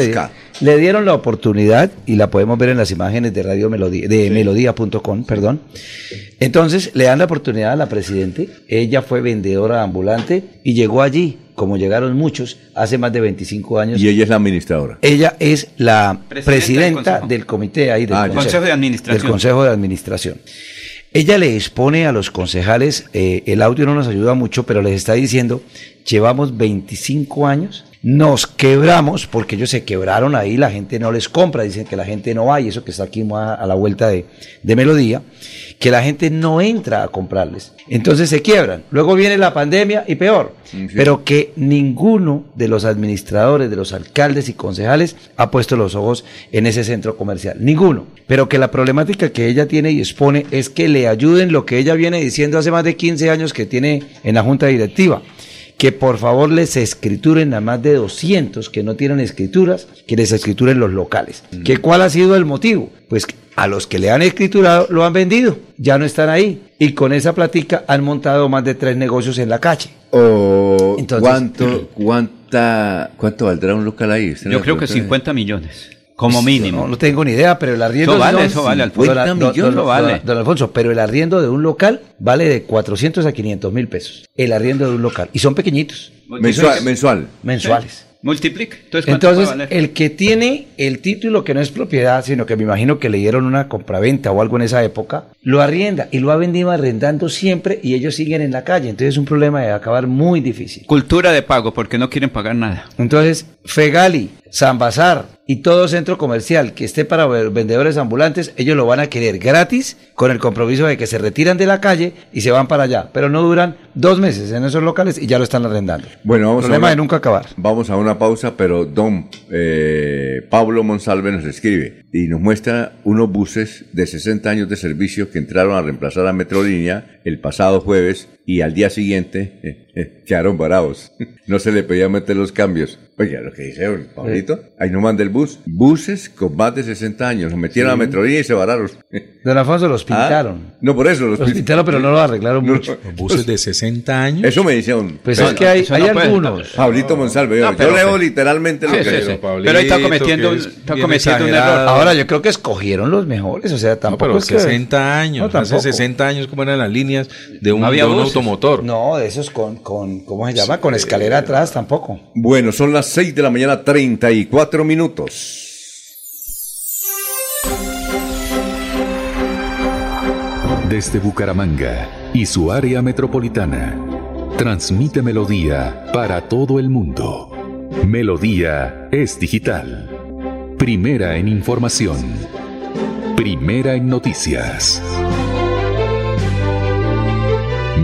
le, dieron la oportunidad y la podemos ver en las imágenes de Radio Melodía, de melodía.com, perdón. Entonces, le dan la oportunidad a la presidente. Ella fue vendedora ambulante y llegó allí, como llegaron muchos, hace más de 25 años. Y ella es la administradora. Ella es la Presidenta presidenta, del comité ahí del Ah. Consejo de Administración. Del Consejo de Administración. Ella le expone a los concejales, eh, el audio no nos ayuda mucho, pero les está diciendo, llevamos 25 años, nos quebramos, porque ellos se quebraron ahí, la gente no les compra, dicen que la gente no va, y eso que está aquí a la vuelta de, de Melodía, que la gente no entra a comprarles. Entonces se quiebran. Luego viene la pandemia y peor. Pero que ninguno de los administradores, de los alcaldes y concejales ha puesto los ojos en ese centro comercial. Ninguno. Pero que la problemática que ella tiene y expone es que le ayuden lo que ella viene diciendo hace más de 15 años que tiene en la junta directiva que por favor les escrituren a más de 200 que no tienen escrituras, que les escrituren los locales. ¿Que ¿Cuál ha sido el motivo? Pues a los que le han escriturado lo han vendido, ya no están ahí. Y con esa platica han montado más de tres negocios en la calle. O ¿cuánto, cuánta, ¿Cuánto valdrá un local ahí? ¿Usted Yo creo que 50 millones, como mínimo. No, no tengo ni idea, pero el arriendo... Eso vale, eso vale, Alfonso. Don- 50 don- millones, don- vale. don- Alfonso, pero el arriendo de un local vale de 400 a 500 mil pesos. El arriendo de un local. Y son pequeñitos. Mensual, mensual. Mensuales. Multiplica. Entonces, ¿cuánto Entonces, el que tiene el título que no es propiedad, sino que me imagino que le dieron una compraventa o algo en esa época, lo arrienda y lo ha venido arrendando siempre y ellos siguen en la calle. Entonces es un problema de acabar muy difícil. Cultura de pago, porque no quieren pagar nada. Entonces, Fegali, San Bazar y todo centro comercial que esté para vendedores ambulantes, ellos lo van a querer gratis con el compromiso de que se retiran de la calle y se van para allá. Pero no duran dos meses en esos locales y ya lo están arrendando. Bueno, vamos Problema a una, de nunca acabar. Vamos a una pausa, pero don eh, Pablo Monsalve nos escribe y nos muestra unos buses de 60 años de servicio que entraron a reemplazar a Metrolínea el pasado jueves y al día siguiente eh, quedaron varados. No se le podía meter los cambios. Oiga, lo que dice don Pablito, ahí no manda el bus. Buses con más de 60 años, los metieron Sí. a Metrolínea y se vararon. Don Alfonso los Ah, pintaron. No, por eso los, Los pintaron, pero no los arreglaron No, mucho. Buses de 60 años. Eso me dice un. Pues es que hay, hay algunos. Pablito Monsalve, No, yo pero- leo literalmente lo que sí, sí. Pero ahí está cometiendo, un- está cometiendo un error. Ahora yo creo que escogieron los mejores, o sea, No, tampoco pero es que- 60 años. No, hace tampoco. 60 años, ¿cómo eran las líneas de un, No había de un automotor? No, de esos con, con ¿cómo se llama? Con escalera atrás tampoco. Bueno, son las 6 de la mañana, 34 minutos. Desde Bucaramanga y su área metropolitana, transmite Melodía para todo el mundo. Melodía es digital. Primera en información. Primera en noticias.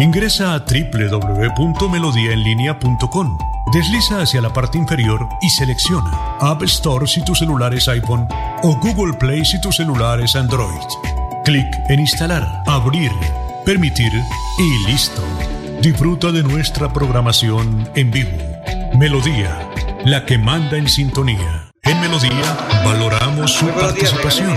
Ingresa a www.melodiaenlinea.com. Desliza hacia la parte inferior y selecciona App Store si tu celular es iPhone o Google Play si tu celular es Android. Clic en Instalar, Abrir, Permitir y listo. Disfruta de nuestra programación en vivo. Melodía, la que manda en sintonía. En Melodía valoramos su participación.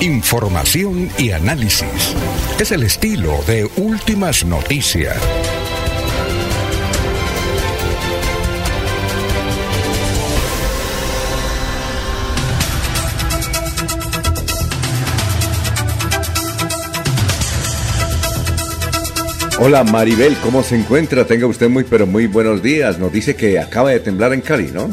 Información y análisis. Es el estilo de Últimas Noticias. Hola Maribel, ¿cómo se encuentra? Tenga usted muy pero muy buenos días. Nos dice que acaba de temblar en Cali, ¿no?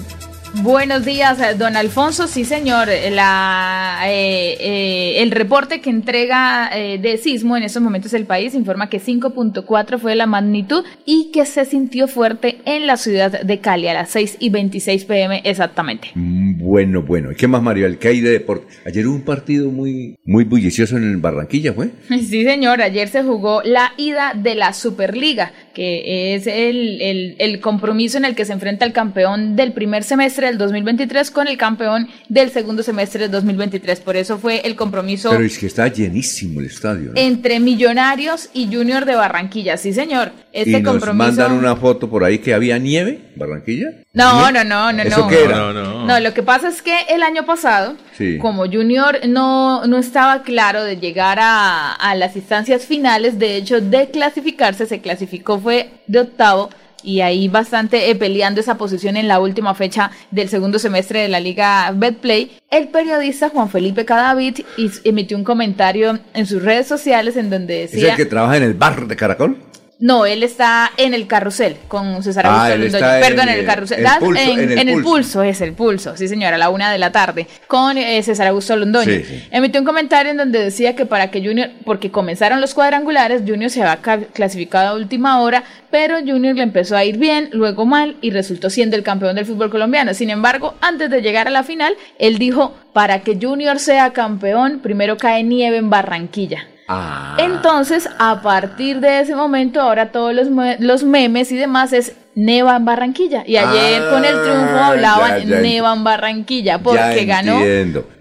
Buenos días, eh, don Alfonso. Sí, señor. La, eh, eh, el reporte que entrega de sismo en estos momentos el país informa que 5.4 fue la magnitud y que se sintió fuerte en la ciudad de Cali a las 6 y 26 pm exactamente. Mm, bueno, bueno. ¿Y qué más, Maribel? ¿Qué hay de deporte? Ayer hubo un partido muy, muy bullicioso en Barranquilla, ¿fue? Sí, señor. Ayer se jugó la ida de la Superliga, que es el, el, el compromiso en el que se enfrenta el campeón del primer semestre del 2023 con el campeón del segundo semestre del 2023. Por eso fue el compromiso. Pero es que está llenísimo el estadio. Entre Millonarios y Junior de Barranquilla. Sí, señor. Este ¿Y nos mandan una foto por ahí que había nieve, Barranquilla. No, no, no, no, ¿Eso no. qué era? No, no, no. lo que pasa es que el año pasado, como Junior no, no estaba claro de llegar a, a las instancias finales, de hecho, de clasificarse, se clasificó, fue de octavo y ahí bastante eh, peleando esa posición en la última fecha del segundo semestre de la Liga Betplay, el periodista Juan Felipe Cadavid emitió un comentario en sus redes sociales en donde decía... ¿Es el que trabaja en el bar de Caracol? No, él está en el carrusel con César ah, Augusto Perdón, en el carrusel. en, el, pulso. es el pulso, sí señora, a la una de la tarde, con eh, César Augusto Londoño. Emitió un comentario en donde decía que para que Junior, porque comenzaron los cuadrangulares, Junior se va clasificado a última hora, pero Junior le empezó a ir bien, luego mal y resultó siendo el campeón del fútbol colombiano. Sin embargo, antes de llegar a la final, él dijo, para que Junior sea campeón, primero cae nieve en Barranquilla. Ah. Entonces, a partir de ese momento, ahora todos los, los memes y demás es Neva en Barranquilla. Y ayer con el triunfo ah, hablaban Neva en Barranquilla porque ganó.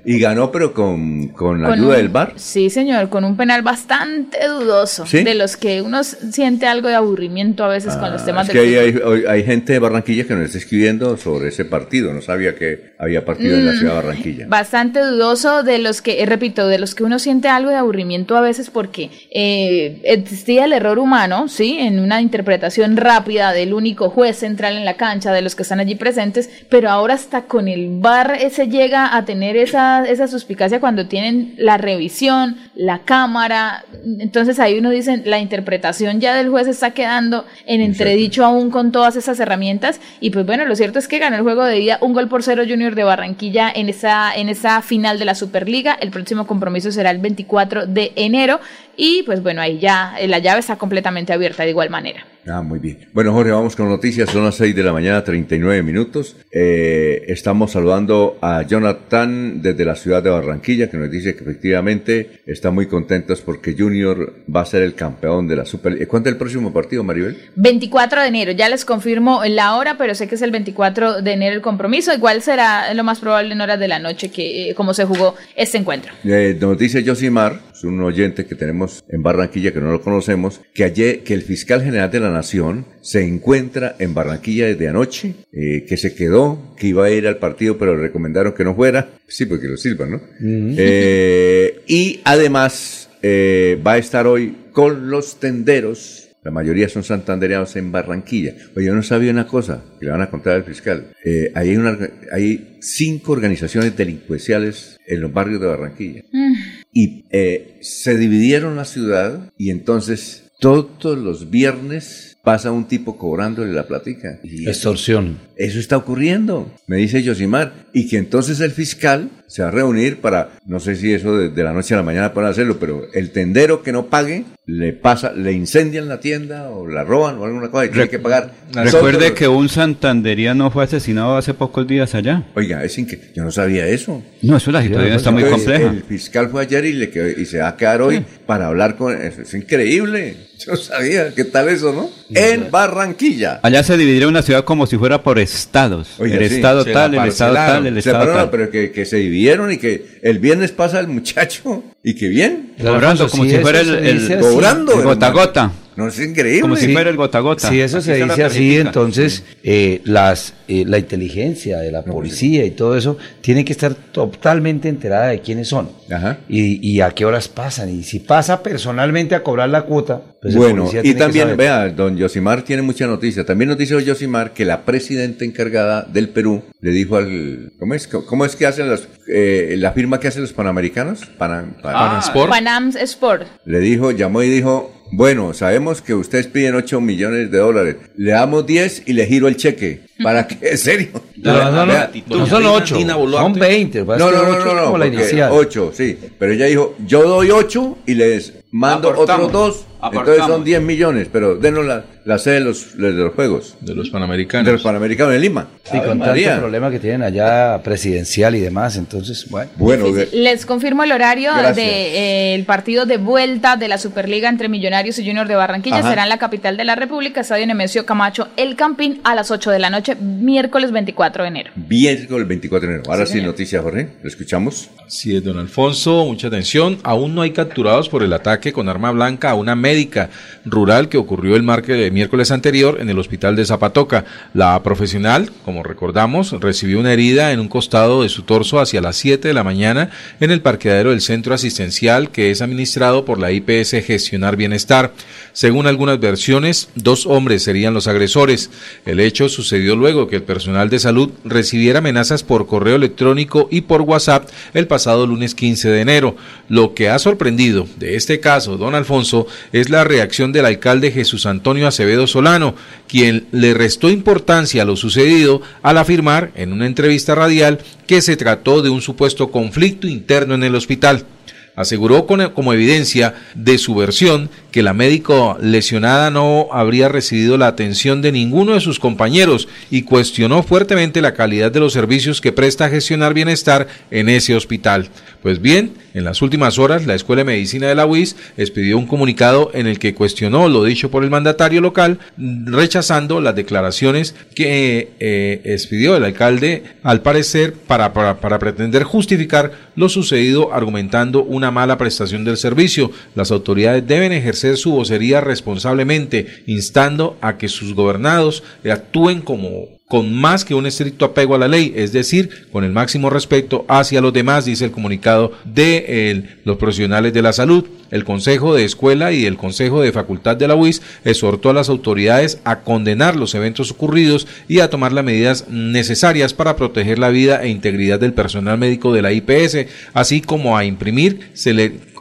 Y ganó, pero con, con la ayuda del bar. Sí, señor, con un penal bastante dudoso. De los que uno siente algo de aburrimiento a veces con los ah, temas es que hay, hay, gente de Barranquilla que nos está escribiendo sobre ese partido. No sabía que había partido en la mm, ciudad de Barranquilla. Bastante dudoso de los que, eh, repito, de los que uno siente algo de aburrimiento a veces porque eh, existía el error humano, ¿sí? En una interpretación rápida del único juez central en la cancha, de los que están allí presentes, pero ahora hasta con el bar se llega a tener esa, esa suspicacia cuando tienen la revisión, la cámara, entonces ahí uno dice, la interpretación ya del juez está quedando en entredicho aún con todas esas herramientas, y pues bueno, lo cierto es que ganó el juego de día un gol por cero Junior de Barranquilla en esa, en esa final de la Superliga, el próximo compromiso será el 24 de enero, y pues bueno, ahí ya la llave está completamente abierta de igual manera. Ah, muy bien. Bueno, Jorge, vamos con noticias. Son las 6 de la mañana, 39 minutos. Eh, estamos saludando a Jonathan desde la ciudad de Barranquilla, que nos dice que efectivamente está muy contentos porque Junior va a ser el campeón de la Super. ¿Cuándo es el próximo partido, Maribel? 24 de enero. Ya les confirmo la hora, pero sé que es el 24 de enero el compromiso. Igual será lo más probable en horas de la noche que eh, como se jugó este encuentro. Eh, nos dice Josimar, un oyente que tenemos en Barranquilla que no lo conocemos, que ayer que el fiscal general de la Nación se encuentra en Barranquilla desde anoche, eh, que se quedó, que iba a ir al partido, pero le recomendaron que no fuera. Sí, porque lo sirvan, ¿no? Eh, y además eh, va a estar hoy con los tenderos. La mayoría son santandereanos en Barranquilla. Oye, yo no sabía una cosa que le van a contar al fiscal. hay, una, hay cinco organizaciones delincuenciales en los barrios de Barranquilla. Mm. Y se dividieron la ciudad y entonces todos los viernes pasa un tipo cobrándole la platica. Extorsión. Eso está ocurriendo, me dice Yosimar. Y que entonces el fiscal se va a reunir para, no sé si eso de, la noche a la mañana pueden hacerlo, pero el tendero que no pague, le pasa, le incendian la tienda o la roban o alguna cosa y tiene que pagar. Recuerde que un santanderiano fue asesinado hace pocos días allá. Oiga, es que yo no sabía eso. No, eso la situación está muy compleja. El fiscal fue ayer y, le y se va a quedar hoy para hablar con... Eso es increíble. Yo sabía, ¿qué tal eso, no? En Barranquilla. Allá se dividió una ciudad como si fuera por estados. el estado tal, el estado tal, el estado tal. Pero que, que se dividieron y que el viernes pasa el muchacho y que bien. Cobrando, como si fuera el, cobrando. gota gota. No es increíble. Como si fuera el gota gota. Si eso se dice así, entonces eh, las, eh, la inteligencia de la policía y todo eso tiene que estar totalmente enterada de quiénes son Y, y, a qué horas pasan. Y si pasa personalmente a cobrar la cuota, pues bueno, y también, vea, don Yosimar tiene mucha noticia. También nos dice Yosimar que la presidenta encargada del Perú le dijo al. ¿Cómo es, cómo es que hacen los, eh, la firma que hacen los panamericanos? Panam, Panam, Sport. Panam Sport. Le dijo, llamó y dijo bueno, sabemos que ustedes piden 8 millones de dólares, le damos 10 y le giro el cheque. ¿Para qué? ¿En serio? No, no, no, no son 8, son 20. No, no, no, no, no, la inicial. 8, sí. Pero ella dijo, yo doy 8 y les mando Aportamos. otros 2. Entonces son 10 millones, pero denos la, la sede de los, de los Juegos. De los Panamericanos. De los Panamericanos de Lima. Sí, con tanto María. problema que tienen allá presidencial y demás, entonces, bueno. Bueno, Les confirmo el horario del partido de vuelta de la Superliga entre Millonarios y Junior de Barranquilla. Ajá. Será en la capital de la República, Estadio Nemesio Camacho, El Campín, a las 8 de la noche, miércoles 24 de enero. bien con el 24 de enero. Ahora Sí, sí, noticias, Jorge. Lo escuchamos. Así es, don Alfonso, mucha atención. Aún no hay capturados por el ataque con arma blanca a una médica rural que ocurrió el marque- miércoles anterior en el hospital de Zapatoca. La profesional, como recordamos, recibió una herida en un costado de su torso hacia las 7 de la mañana en el parqueadero del centro asistencial que es administrado por la IPS Gestionar Bienestar. Según algunas versiones, dos hombres serían los agresores. El hecho sucedió luego que el personal de salud recibiera amenazas por correo electrónico y por WhatsApp el pasado lunes 15 de enero. Lo que ha sorprendido de este caso, don Alfonso, es la reacción del alcalde Jesús Antonio Acevedo Solano, quien le restó importancia a lo sucedido al afirmar en una entrevista radial que se trató de un supuesto conflicto interno en el hospital. Aseguró con- como evidencia de su versión que la médico lesionada no habría recibido la atención de ninguno de sus compañeros y cuestionó fuertemente la calidad de los servicios que presta gestionar bienestar en ese hospital. Pues bien, en las últimas horas la Escuela de Medicina de la UIS expidió un comunicado en el que cuestionó lo dicho por el mandatario local, rechazando las declaraciones que eh, expidió el alcalde, al parecer, para, para, para pretender justificar lo sucedido, argumentando una mala prestación del servicio. Las autoridades deben ejercer su vocería responsablemente, instando a que sus gobernados actúen como con más que un estricto apego a la ley, es decir, con el máximo respeto hacia los demás, dice el comunicado de los profesionales de la salud. El Consejo de Escuela y el Consejo de Facultad de la UIS exhortó a las autoridades a condenar los eventos ocurridos y a tomar las medidas necesarias para proteger la vida e integridad del personal médico de la IPS, así como a imprimir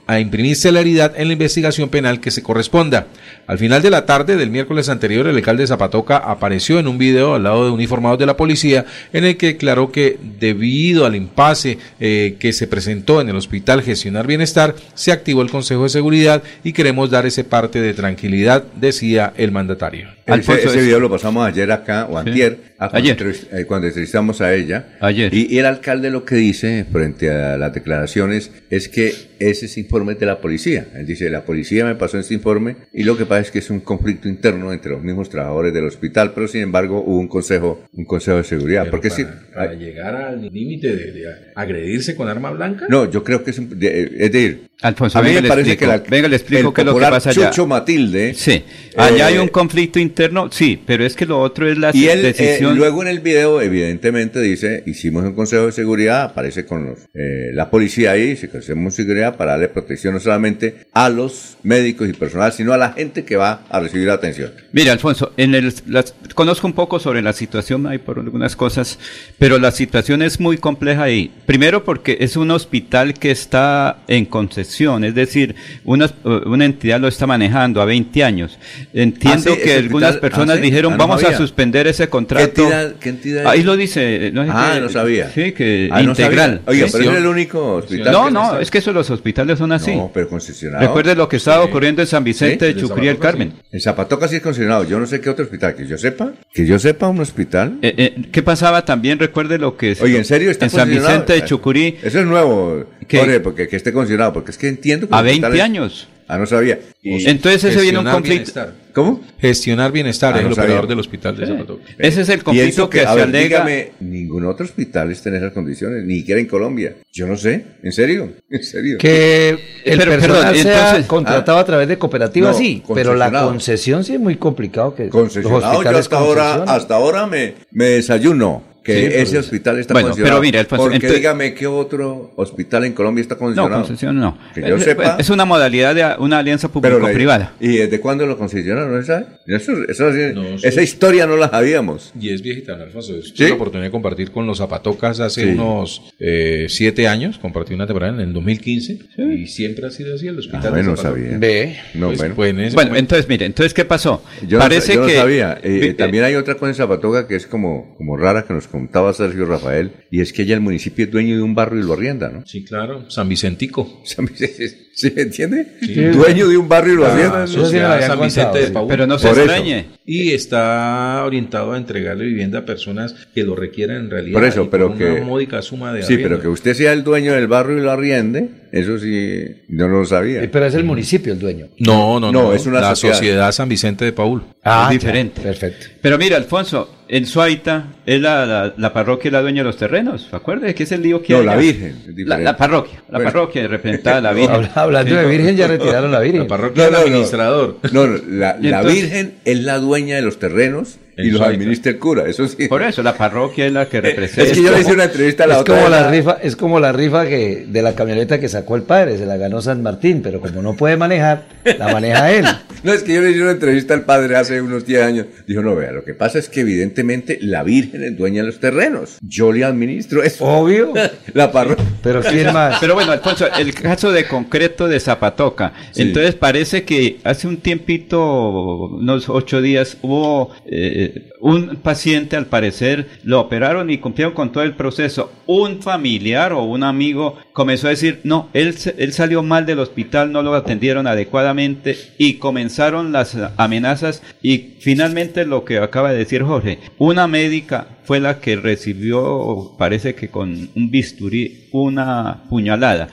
a imprimir celeridad en la investigación penal que se corresponda. Al final de la tarde del miércoles anterior, el alcalde Zapatoca apareció en un video al lado de uniformados de la policía en el que declaró que debido al impasse eh, que se presentó en el hospital Gestionar Bienestar, se activó el Consejo de Seguridad y queremos dar ese parte de tranquilidad, decía el mandatario. Ese, ese video lo pasamos ayer acá, o antier, a cuando, Ayer. entrevist- eh, cuando entrevistamos a ella. Ayer. Y, y el alcalde lo que dice frente a las declaraciones es que ese es informe de la policía. Él dice, la policía me pasó este informe y lo que pasa es que es un conflicto interno entre los mismos trabajadores del hospital, pero sin embargo hubo un consejo, un consejo de seguridad. porque para llegar al límite de, de agredirse con arma blanca. no, yo creo que es, un- de- es decir, Alfonso, a mí me parece explico, que la- venga, le explico qué es lo que pasa allá. Chucho Matilde. Sí, allá hay eh, un conflicto interno, sí, pero es que lo otro es la Y él eh, decisión. luego en el video evidentemente dice, hicimos un consejo de seguridad, aparece con los, eh, la policía ahí, se hacemos seguridad para darle protección no solamente a los médicos y personal, sino a la gente que va a recibir atención. Mira, Alfonso, en el, las- conozco un poco sobre la situación, hay por algunas cosas, pero la situación es muy compleja ahí. Primero porque es un hospital que está en concesión, es decir, una, una entidad lo está manejando a 20 años. Entiendo Ah, sí, que algunas hospital- personas ah, sí, dijeron, ah, no vamos a suspender ese contrato. ¿Qué entidad- qué entidad Ahí lo dice. No sé Ah, qué- no sabía. Sí, que Ah, no integral. sabía. Oiga, pero es el único hospital. No, no, es que eso los hospitales son así. No, pero concesionado. Recuerde lo que estaba ocurriendo en San Vicente de Chucurí el Carmen. En Zapatoca sí es concesionado. Yo no sé qué otro hospital. Que yo sepa. Que yo sepa un hospital. Eh, eh, ¿Qué pasaba también? Recuerde lo que... Oye, ¿en serio está En San? Vicente de Chucurí. Eso es nuevo, ¿Qué? Jorge, porque que esté concesionado. Porque es que entiendo que A los 20 hospitales- años. Ah, no sabía. Entonces ese viene un Gestionar conflicto. bienestar. ¿Cómo? Gestionar bienestar Ah, es no el sabía. operador del hospital de Zapatoca. Ese es el conflicto que, a se ver, alega. dígame, ningún otro hospital está en esas condiciones, ni siquiera en Colombia. Yo no sé, en serio, en serio. Que el Pero, personal perdón, sea entonces- contratado a través de cooperativas, No, sí, pero la concesión sí es muy complicado que los Concesionado, yo hospitales hasta ahora, hasta ahora me, me desayuno que Sí, ese pues. hospital está Bueno, condicionado. pero mire, Alfonso, Porque entonces- dígame qué otro hospital en Colombia está No, condicionado. concesión no. Que yo Eh, sepa. Es una modalidad de una alianza público-privada. ¿Y desde cuándo lo concesionaron? ¿No sabe? Eso, eso No, esa sí. historia no la sabíamos. Y es viejita, ¿no, Alfonso. Tuve ¿Sí? la oportunidad de compartir con los Zapatocas hace Sí. unos eh, siete años. Compartí una temporada en el 2015. Y siempre ha sido así el hospital. Ah, de bueno, sabía. Ve. No, Pues, bueno. pues en Bueno, momento- entonces, mire, entonces, ¿qué pasó? Yo, no, Parece yo no que... sabía. Eh, Eh, también hay otra cosa en Zapatoca que es como, como rara que nos contaba Sergio Rafael, y es que ya el municipio es dueño de un barrio y lo arrienda, ¿no? Sí, claro. San Vicentico. ¿Sí me entiende? Sí. Dueño de un barrio y lo La arrienda. sociedad San Vicente de Paúl. Pero no se extrañe. Y está orientado a entregarle vivienda a personas que lo requieran en realidad. Por eso, pero una que- módica suma de Sí, arriendo. pero que usted sea el dueño del barrio y lo arriende, eso sí, yo no lo sabía. Eh, Pero es el municipio el dueño. No, no, No, no. es una la sociedad. sociedad. San Vicente de Paúl. Ah, es diferente. ya, perfecto. Pero mira, Alfonso, en Suaita es la, la, la parroquia la dueña de los terrenos. ¿Se acuerda que es el lío que No, hay la allá? Virgen, es La, parroquia, la Bueno. parroquia representada la Virgen. Habla- Hablando de Virgen, ya retiraron la Virgen. La parroquia No, del no, no. administrador. No, no, la, Y la entonces- Virgen es la dueña de los terrenos y los administra el cura, eso sí. Por eso, la parroquia es la que representa. Es que yo le hice una entrevista a la es otra. como la rifa, es como la rifa que de la camioneta que sacó el padre, se la ganó San Martín, pero como no puede manejar, la maneja él. No, es que yo le hice una entrevista al padre hace unos 10 años. Dijo, no, vea, lo que pasa es que evidentemente la Virgen es dueña de los terrenos. Yo le administro eso. Obvio. La parroquia. Pero quién más. Pero bueno, Alfonso, el caso de concreto de Zapatoca. Sí. Entonces parece que hace un tiempito, unos ocho días, hubo eh, un paciente, al parecer, lo operaron y cumplieron con todo el proceso. Un familiar o un amigo comenzó a decir, no, él, él salió mal del hospital, no lo atendieron adecuadamente y comenzaron las amenazas y finalmente lo que acaba de decir Jorge, una médica fue la que recibió, parece que con un bisturí, una puñalada.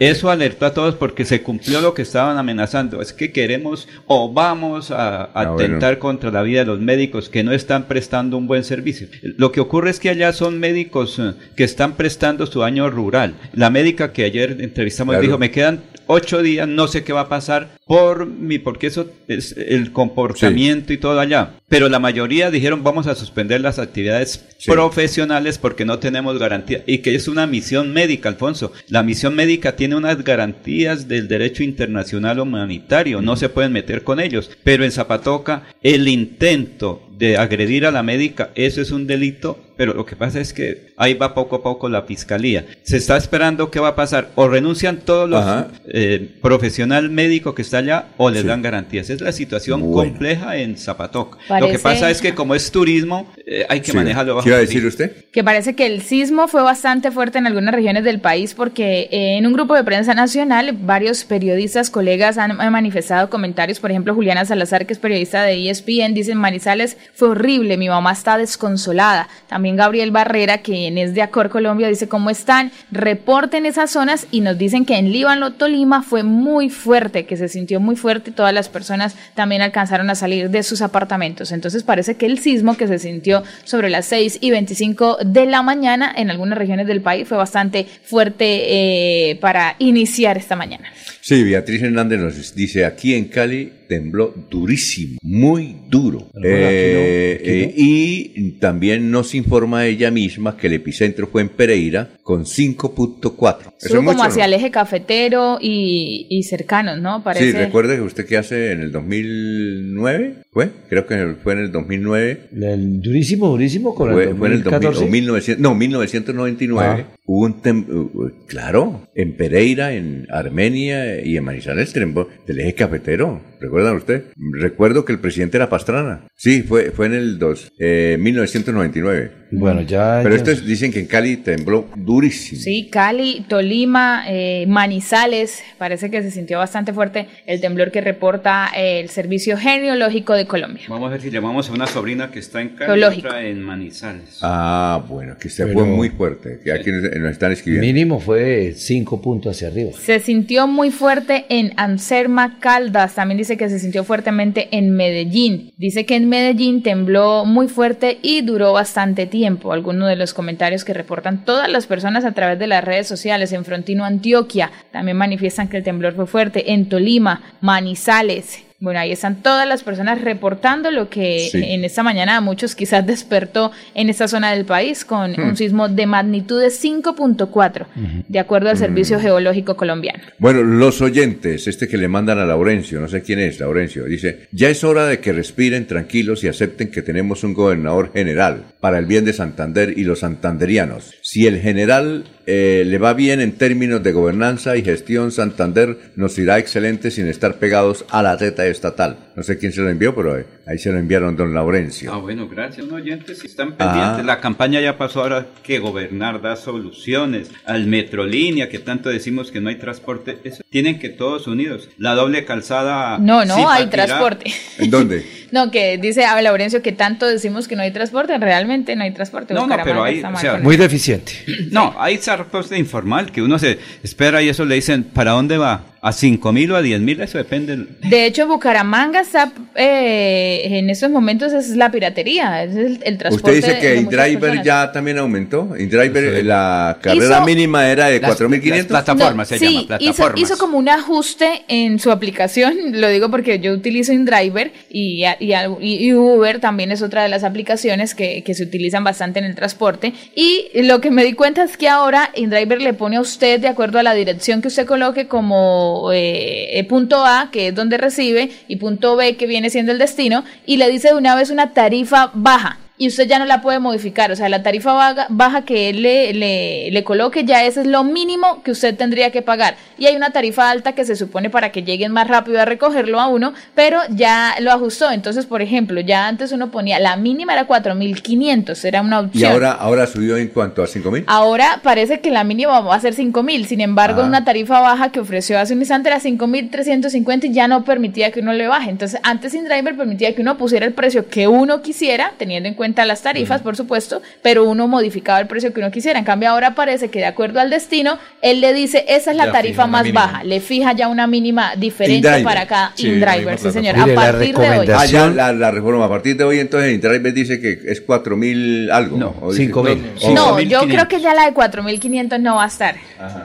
Eso alertó a todos porque se cumplió lo que estaban amenazando. Es que queremos o vamos a Ah, atentar contra la vida de los médicos que no están prestando un buen servicio. Lo que ocurre es que allá son médicos eh, que están prestando su año rural. La médica que ayer entrevistamos Claro. dijo, me quedan ocho días, no sé qué va a pasar por mi, porque eso es el comportamiento y todo allá. Pero la mayoría dijeron, vamos a suspender las actividades Sí. profesionales porque no tenemos garantía. Y que es una misión médica, Alfonso. La misión médica tiene unas garantías del derecho internacional humanitario, no se pueden meter con ellos. Pero en Zapatoca, el intento de agredir a la médica, eso es un delito, pero lo que pasa es que ahí va poco a poco la fiscalía. Se está esperando qué va a pasar. O renuncian todos los eh, profesional médico que está allá o les Sí. dan garantías. Es la situación Bueno. compleja en Zapatoca. Lo que pasa es que como es turismo, eh, hay que Sí. manejarlo bajo ¿Qué iba a decir usted? que parece que el sismo fue bastante fuerte en algunas regiones del país porque eh, en un grupo de prensa nacional varios periodistas, colegas han, han manifestado comentarios, por ejemplo Juliana Salazar, que es periodista de ESPN, dice en Manizales fue horrible, mi mamá está desconsolada. También Gabriel Barrera, quien es de Acor Colombia, dice cómo están, reporten esas zonas y nos dicen que en Líbano, Tolima fue muy fuerte, que se sintió muy fuerte y todas las personas también alcanzaron a salir de sus apartamentos. Entonces parece que el sismo que se sintió sobre las 6 y 25 de la mañana en algunas regiones del país fue bastante fuerte eh, para iniciar esta mañana. Sí, Beatriz Hernández nos dice, aquí en Cali tembló durísimo, muy duro. Eh, eh, y también nos informa ella misma que el epicentro fue en Pereira con 5.4. Eso mucho, como hacia ¿no? el eje cafetero y, y cercanos, ¿no? Parece. Sí, recuerde que usted que hace en el 2009, ¿fue? Creo que fue en el 2009. El durísimo, durísimo con Fue, el fue en el 2000, 2014. o 1900, no, 1999. Ah. Hubo un tem- uh, claro, en Pereira, en Armenia y en Manizales tembló del eje cafetero. ¿Recuerdan usted? Recuerdo que el presidente era Pastrana. Sí, fue, fue en el dos, eh, 1999. Bueno, ya. Pero ya- estos dicen que en Cali tembló durísimo. Sí, Cali, Tolima, eh, Manizales, parece que se sintió bastante fuerte el temblor que reporta eh, el Servicio Genealógico de Colombia. Vamos a ver si llamamos a una sobrina que está en Cali Geológico. otra en Manizales. Ah, bueno, que se Pero- fue muy fuerte. Que aquí nos, nos están escribiendo. Mínimo fue cinco puntos hacia arriba. Se sintió muy fuerte en Anserma Caldas, también dice que se sintió fuertemente en Medellín. Dice que en Medellín tembló muy fuerte y duró bastante tiempo. Algunos de los comentarios que reportan todas las personas a través de las redes sociales en Frontino, Antioquia, también manifiestan que el temblor fue fuerte en Tolima, Manizales. Bueno, ahí están todas las personas reportando lo que Sí. en esta mañana a muchos quizás despertó en esta zona del país con Hmm. un sismo de magnitud de 5.4, de acuerdo al Hmm. Servicio Geológico Colombiano. Bueno, los oyentes, este que le mandan a Laurencio, no sé quién es Laurencio, dice, ya es hora de que respiren tranquilos y acepten que tenemos un gobernador general para el bien de Santander y los santanderianos. Si el general eh, le va bien en términos de gobernanza y gestión, Santander nos irá excelente sin estar pegados a la teta estatal. No sé quién se lo envió, pero ahí se lo enviaron don Laurencio. Ah, bueno, gracias, ¿no, oyentes. Si están Ah. pendientes, la campaña ya pasó ahora que gobernar da soluciones al Metrolínea, que tanto decimos que no hay transporte. Eso tienen que todos unidos. La doble calzada. No, no sí, hay transporte. ¿En dónde? No, que dice a Laurencio que tanto decimos que no hay transporte, realmente no hay transporte. No, no, pero hay, o sea, muy deficiente. No, hay transporte informal que uno se espera y eso le dicen, ¿para dónde va? ¿A cinco mil o a diez mil? Eso depende. De hecho, Bucaramanga está eh, en estos momentos es la piratería, es el, el transporte. Usted dice que de InDriver personas. ya también aumentó. InDriver, la carrera Hizo- mínima era de Las- 4.500. las plataformas se sí, llama, hizo, plataformas. hizo como un ajuste en su aplicación, lo digo porque yo utilizo InDriver y, y, y Uber también es otra de las aplicaciones que, que se utilizan bastante en el transporte y lo que me di cuenta es que ahora InDriver le pone a usted de acuerdo a la dirección que usted coloque como eh, eh, punto A, que es donde recibe, y punto B, que viene siendo el destino, y le dice de una vez una tarifa baja. Y usted ya no la puede modificar, o sea, la tarifa baja, baja que él le, le, le coloque ya ese es lo mínimo que usted tendría que pagar. Y hay una tarifa alta que se supone para que lleguen más rápido a recogerlo a uno, pero ya lo ajustó. Entonces, por ejemplo, ya antes uno ponía, la mínima era 4.500, era una Y opción. ahora, ahora subió en cuanto a 5.000. Ahora parece que la mínima va a ser 5 mil, sin embargo, Ah. una tarifa baja que ofreció hace un instante era 5.350 y ya no permitía que uno le baje. Entonces, antes InDriver permitía que uno pusiera el precio que uno quisiera, teniendo en cuenta las tarifas, por supuesto, pero uno modificaba el precio que uno quisiera. En cambio, ahora parece que de acuerdo al destino, él le dice, esa es la Ya tarifa más mínima. baja, le fija ya una mínima diferente InDriver. para cada Sí, InDriver, sí señor, a partir de hoy. Ah, ya la, la reforma. A partir de hoy, entonces, InDriver dice que es 4.000 algo. No, O dice- 5.000. o- No, yo 5.500. creo que ya la de 4.500 no va a estar.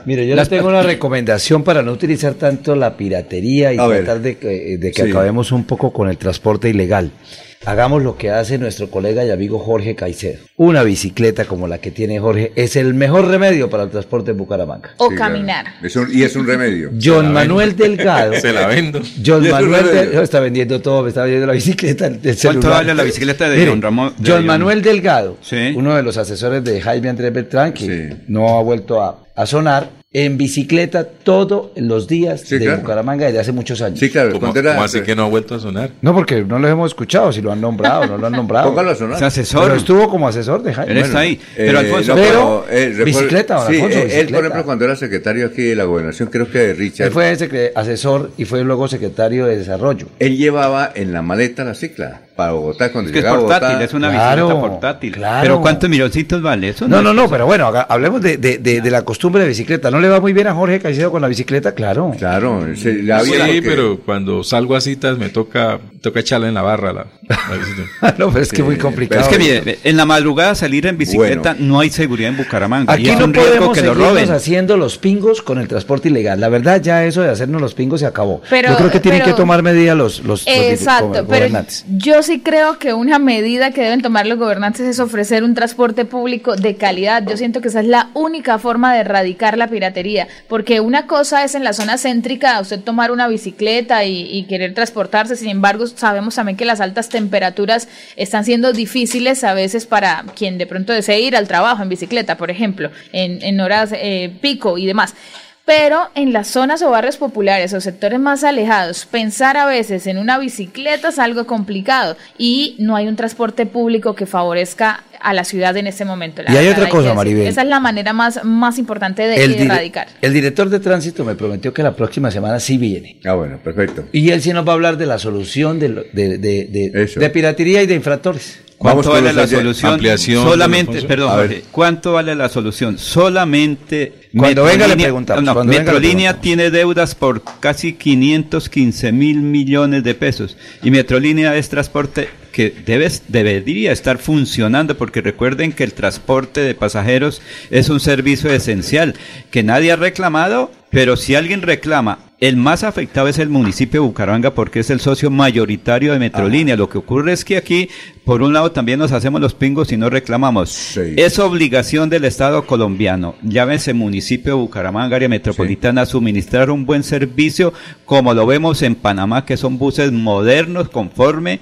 Mire, yo les tengo una recomendación para no utilizar tanto la piratería y A ver. tratar de que, de que Sí. acabemos un poco con el transporte ilegal. Hagamos lo que hace nuestro colega y amigo Jorge Caicedo. Una bicicleta como la que tiene Jorge es el mejor remedio para el transporte en Bucaramanga. O Sí, claro. caminar. Es un- y es un remedio. John Manuel Delgado. Se la vendo. John Manuel. Delgado está vendiendo todo, me está vendiendo la bicicleta. el ¿Cuánto celular. vale la bicicleta de Mire, John Ramón? de John John- Manuel Delgado, Sí. uno de los asesores de Jaime Andrés Beltrán, que Sí. no ha vuelto a, a sonar, en bicicleta todos los días Sí, de claro. Bucaramanga desde hace muchos años. Sí, claro. ¿Cómo, era- cómo así que no ha vuelto a sonar? No, porque no lo hemos escuchado, si lo han nombrado, no lo han nombrado. Póngalo a sonar. Es asesor. Pero estuvo como asesor de Jaime. Él está ahí. Pero Eh, Alfonso, no, pero- eh, bicicleta, don sí, Alfonso, eh, Él, por ejemplo, cuando era secretario aquí de la gobernación, creo que de Richard, Él fue asesor y fue luego secretario de desarrollo. él llevaba en la maleta la cicla para Bogotá cuando es que es portátil, Bogotá. es una Claro, bicicleta portátil. claro. Pero ¿cuántos milloncitos vale eso? No, no, no, pero bueno, haga- hablemos de, de- de- de la costumbre de bicicleta. ¿No le va muy bien a Jorge Caicedo con la bicicleta? Claro. Claro, se, la Sí, porque- pero cuando salgo a citas me toca, toca echarle en la barra la, la bicicleta. no, pero es que Sí, muy pero complicado. Es que mire, en la madrugada salir en bicicleta no hay seguridad en Bucaramanga. Aquí no podemos que lo haciendo los pingos con el transporte ilegal. La verdad, ya eso de hacernos los pingos se acabó. Pero- Yo creo que tienen pero- que tomar medidas los, los, los Exacto, pero gobernantes. yo sí creo que una medida que deben tomar los gobernantes es ofrecer un transporte público de calidad. Yo siento que esa es la única forma de erradicar la piratería, porque una cosa es en la zona céntrica usted tomar una bicicleta y, y querer transportarse, sin embargo sabemos también que las altas temperaturas están siendo difíciles a veces para quien de pronto desee ir al trabajo en bicicleta, por ejemplo, en, en horas eh, pico y demás. Pero en las zonas o barrios populares o sectores más alejados, pensar a veces en una bicicleta es algo complicado y no hay un transporte público que favorezca a la ciudad en este momento. la Y hay otra cosa. Maribel. Esa es la manera más, más importante de El, erradicar. el director de tránsito me prometió que la próxima semana sí viene. Ah, bueno, perfecto. Y él sí nos va a hablar de la solución de, lo- de, de, de- piratería y de infractores. Vamos ¿Cuánto con vale la solución? ampliación, Solamente, perdón, A ver. ¿cuánto vale la solución? Solamente. Cuando venga le preguntamos, No, Metrolínea preguntamos. tiene deudas por casi 515 mil millones de pesos. Y Metrolínea es transporte que debería estar funcionando porque recuerden que el transporte de pasajeros es un servicio esencial que nadie ha reclamado, pero si alguien reclama El más afectado es el municipio de Bucaramanga porque es el socio mayoritario de Metrolínea. Lo que ocurre es que aquí, por un lado, también nos hacemos los pingos y no reclamamos. Es obligación del Estado colombiano, llámese municipio de Bucaramanga, área metropolitana, suministrar un buen servicio, como lo vemos en Panamá, que son buses modernos conforme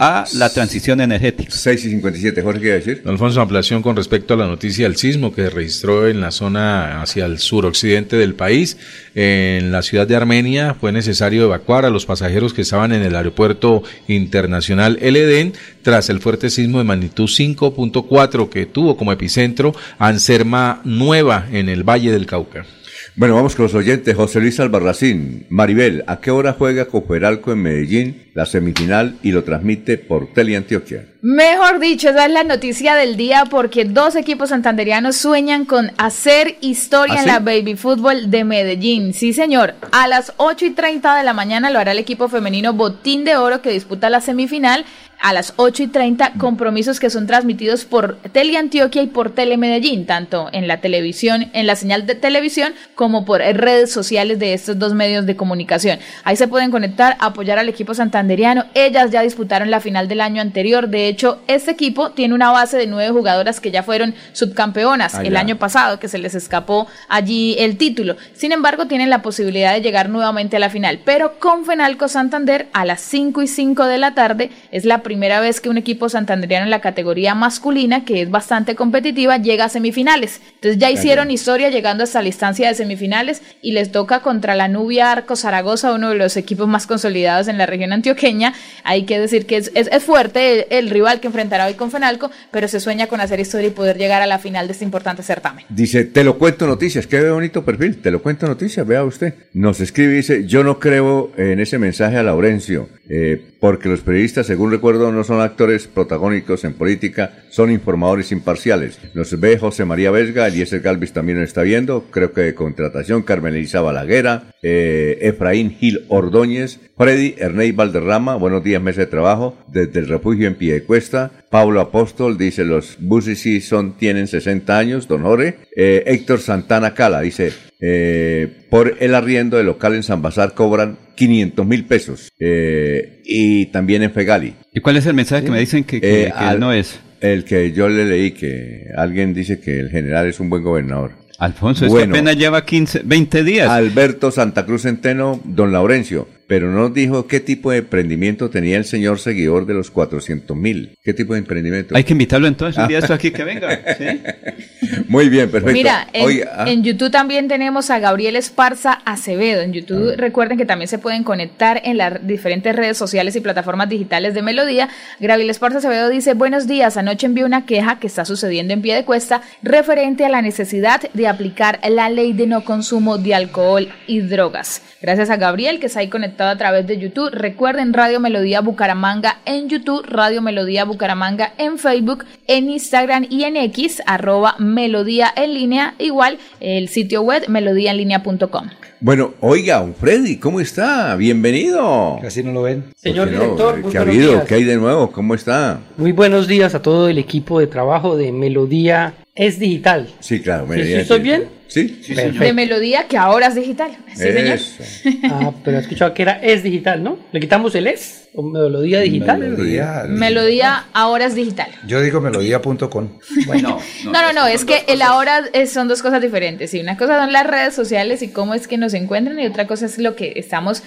a la transición energética. 6 y 57, Jorge, ¿qué decir? Alfonso, ampliación con respecto a la noticia del sismo que registró en la zona hacia el suroccidente del país, en la ciudad de Armenia, fue necesario evacuar a los pasajeros que estaban en el aeropuerto internacional El Edén tras el fuerte sismo de magnitud 5.4 que tuvo como epicentro Anserma Nueva en el Valle del Cauca. Bueno, vamos con los oyentes. José Luis Albarracín. Maribel, ¿a qué hora juega Coferalco en Medellín la semifinal y lo transmite por Teleantioquia? Mejor dicho, esa es la noticia del día porque dos equipos santanderianos sueñan con hacer historia ¿Ah, en sí? la baby fútbol de Medellín. Sí, señor. A las 8 y 30 de la mañana lo hará el equipo femenino Botín de Oro que disputa la semifinal. A las 8 y 30, compromisos que son transmitidos por Teleantioquia y por Telemedellín, tanto en la televisión, en la señal de televisión, como por redes sociales de estos dos medios de comunicación. Ahí se pueden conectar, apoyar al equipo santanderiano. Ellas ya disputaron la final del año anterior. De hecho, este equipo tiene una base de nueve jugadoras que ya fueron subcampeonas Ah, el año pasado, que se les escapó allí el título. Sin embargo, tienen la posibilidad de llegar nuevamente a la final. Pero con Fenalco Santander a las 5 y 5 de la tarde es la primera vez que un equipo santanderiano en la categoría masculina, que es bastante competitiva, llega a semifinales. Entonces ya hicieron historia llegando hasta la instancia de semifinales y les toca contra la Nubia Arco Zaragoza, uno de los equipos más consolidados en la región antioqueña. Hay que decir que es, es- es fuerte el, el rival que enfrentará hoy con Fenalco, pero se sueña con hacer historia y poder llegar a la final de este importante certamen. Dice, te lo cuento noticias, qué bonito perfil, te lo cuento noticias, vea usted. Nos escribe y dice, yo no creo en ese mensaje a Laurencio, eh, porque los periodistas, según recuerdo, no son actores protagónicos en política, son informadores imparciales. Nos ve José María Vesga, Eliezer Galvis también nos está viendo, creo que de contratación, Carmen Elisa Balaguera, eh, Efraín Gil Ordóñez, Freddy Ernei Valderrama, buenos días, mesa de trabajo, desde el refugio en Piedecuesta, Pablo Apóstol dice, los buses sí son, tienen 60 años, don Jorge, Eh, Héctor Santana Cala dice, eh, por el arriendo del local en San Bazar cobran 500 mil pesos, eh, y también en Fegali. ¿Y cuál es el mensaje que me dicen que, que- Eh, que él no es? El que yo le leí, que alguien dice que el general es un buen gobernador. Alfonso, es que apenas lleva 15, 20 días. Alberto Santa Cruz Centeno, don Laurencio, pero no nos dijo qué tipo de emprendimiento tenía el señor seguidor de los 400 mil. ¿Qué tipo de emprendimiento? Hay que invitarlo entonces un día esto aquí que venga. ¿sí? Muy bien, perfecto. Mira, en, Oiga, ah, en YouTube también tenemos a Gabriel Esparza Acevedo. En YouTube recuerden que también se pueden conectar en las diferentes redes sociales y plataformas digitales de Melodía. Gabriel Esparza Acevedo dice, buenos días, anoche envié una queja que está sucediendo en pie de cuesta referente a la necesidad de aplicar la ley de no consumo de alcohol y drogas. Gracias a Gabriel que está ahí conectado a través de YouTube. Recuerden Radio Melodía Bucaramanga en YouTube, Radio Melodía Bucaramanga en Facebook, en Instagram y en X, arroba Melodía en línea, igual el sitio web melodíaenlínea.com. bueno, oiga, un Freddy, ¿cómo está? Bienvenido. Casi no lo ven. Señor director, muy ¿qué ha buenos habido? días. ¿Qué hay de nuevo? ¿Cómo está? Muy buenos días a todo el equipo de trabajo de Melodía Es Digital. Sí, claro. ¿Sí, mira, sí ya estoy bien? Sí, De Melodía que ahora es digital. Sí, señor. Eso. Ah, pero he escuchado que era Es Digital, ¿no? ¿Le quitamos el Es? ¿O Melodía Digital? Melodía. Melodía ahora es digital. Yo digo melodía.com. No, no, no, es que el ahora es- son dos cosas diferentes. Sí, una cosa son las redes sociales y cómo es que nos encuentran y otra cosa es lo que estamos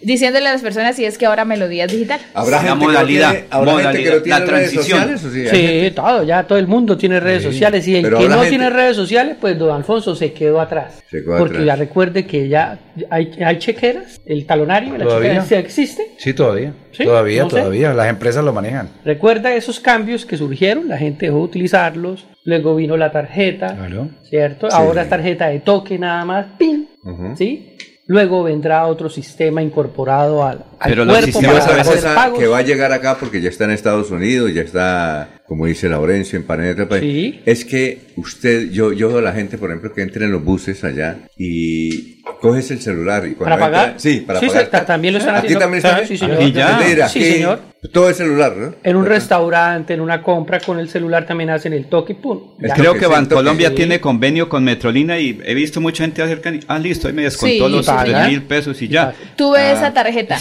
diciéndole a las personas y es que ahora Melodía es digital. ¿Habrá La gente que no modalidad, tiene- habrá gente que modalidad, no tiene la redes transición. sociales? ¿O sí? Todo, ya todo el mundo tiene redes Sí, sociales y el pero que no gente- tiene redes sociales, pues don Alfonso se quedó atrás. Se quedó Porque atrás. ya recuerde que ya hay, hay chequeras, el talonario, la ¿Todavía? chequera sí existe. Sí, todavía. Sí, todavía, no sé. todavía. Las empresas lo manejan. Recuerda esos cambios que surgieron, la gente dejó de utilizarlos, luego vino la tarjeta, Claro. ¿cierto? Sí. Ahora es tarjeta de toque nada más, ¡pin! ¿Sí? Luego vendrá otro sistema incorporado al, al Pero los cuerpo sistemas para a veces que va a llegar acá porque ya está en Estados Unidos, ya está como dice Laurencio, en Paneta. pues, Sí. Es que usted, yo, yo veo a la gente, por ejemplo, que entra en los buses allá y coges el celular. Y cuando ¿Para pagar? entra- sí, para Sí, pagar. también lo están Aquí haciendo. también está. Ah, sí, señor. Es decir, Sí, aquí señor. Todo el celular, ¿no? En un restaurante, en una compra con el celular también hacen el toque y pum. Ya. Creo que Bancolombia Sí. tiene convenio con Metrolina y he visto mucha gente acerca. Ah, listo, ahí me descontó Sí, los sí, tres mil pesos y ya. Tuve Ah, esa tarjeta.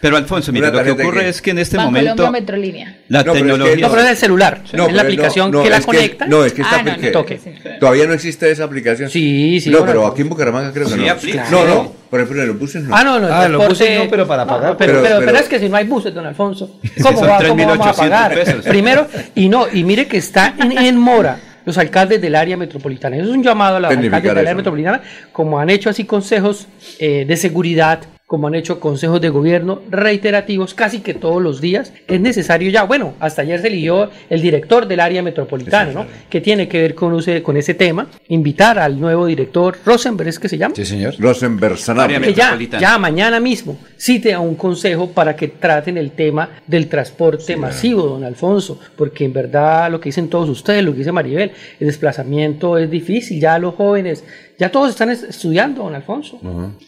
Pero Alfonso, mira, lo que ocurre que- es que en este Bancolombia momento Metrolínea. la No, pero es que- tecnología. No, pero es el celular. No, es la aplicación no, que la conecta. no, es que está Ah, no, no, toque. Todavía no existe esa aplicación. Sí, sí, No, bueno. pero aquí en Bucaramanga creo que Sí, no. aplica. No, no. Por ejemplo, en los buses no. Ah, no, no. Ah, en los buses no, pero para pagar, No, pero, pero- pero, pero pero- es que si no hay buses, don Alfonso, ¿cómo, va, cómo vamos a 3.800 pagar? pesos. Primero, y no, y mire que está en, en mora los alcaldes del área metropolitana. Eso es un llamado a los alcaldes del área metropolitana, como han hecho así consejos eh, de seguridad, como han hecho consejos de gobierno reiterativos casi que todos los días. Es necesario ya, bueno, hasta ayer se eligió el director del área metropolitana, ¿no? Que tiene que ver con, ese- con ese tema, invitar al nuevo director, Rosenberg, ¿es que se llama? Sí, señor. Rosenberg Sanabria. Área que ya, metropolitana. ya mañana mismo cite a un consejo para que traten el tema del transporte masivo, don Alfonso, porque en verdad lo que dicen todos ustedes, lo que dice Maribel, el desplazamiento es difícil, ya los jóvenes, ya todos están es- estudiando, don Alfonso,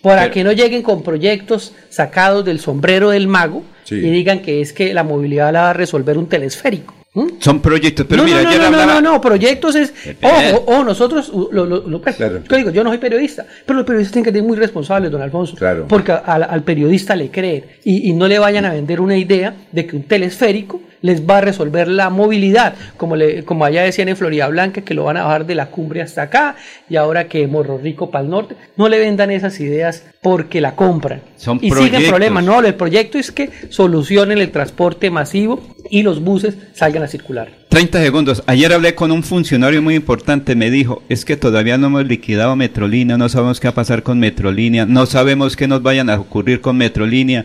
para Pero- que no lleguen con proyectos sacados del sombrero del mago Sí. y digan que es que la movilidad la va a resolver un telesférico. ¿Mm? Son proyectos, pero no, mira, no, no, no, no, hablaba- no, no, proyectos es, ojo, ojo, nosotros, uh, lo, lo- lo- pues, Claro. yo digo, yo no soy periodista, pero los periodistas tienen que ser muy responsables, don Alfonso, Claro. porque al, al periodista le creen y, y no le vayan a vender una idea de que un telesférico les va a resolver la movilidad, como, le, como allá decían en Florida Blanca, que lo van a bajar de la cumbre hasta acá, y ahora que Morro Rico para el norte, no le vendan esas ideas porque la compran. Son y siguen proyectos. problemas, no, el proyecto es que solucionen el transporte masivo y los buses salgan a circular. 30 segundos. Ayer hablé con un funcionario muy importante. Me dijo, es que todavía no hemos liquidado Metrolínea, no sabemos qué va a pasar con Metrolínea, no sabemos qué nos vayan a ocurrir con Metrolínea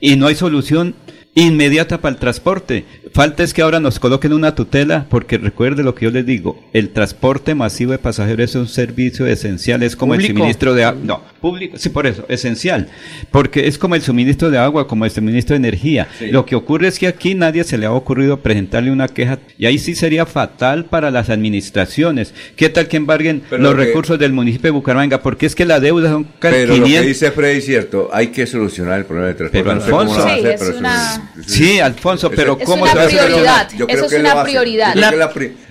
y no hay solución inmediata para el transporte. Falta es que ahora nos coloquen una tutela, porque recuerde lo que yo les digo, el transporte masivo de pasajeros es un servicio esencial, es como el suministro de agua, no, público, sí, por eso, esencial, porque es como el suministro de agua, como el suministro de energía. Lo que ocurre es que aquí nadie se le ha ocurrido presentarle una queja, y ahí sí sería fatal para las administraciones. ¿Qué tal que embarguen Pero los lo que- recursos del municipio de Bucaramanga? Porque es que la deuda son casi Pero lo que 500. dice Freddy es cierto, hay que solucionar el problema de transporte. Pero, No sé cómo lo Alfonso- va a Sí, hacer, es pero una- Sí, Alfonso, pero Es ¿cómo se va a hacer? prioridad. Yo creo Eso es que una prioridad. Yo creo que la,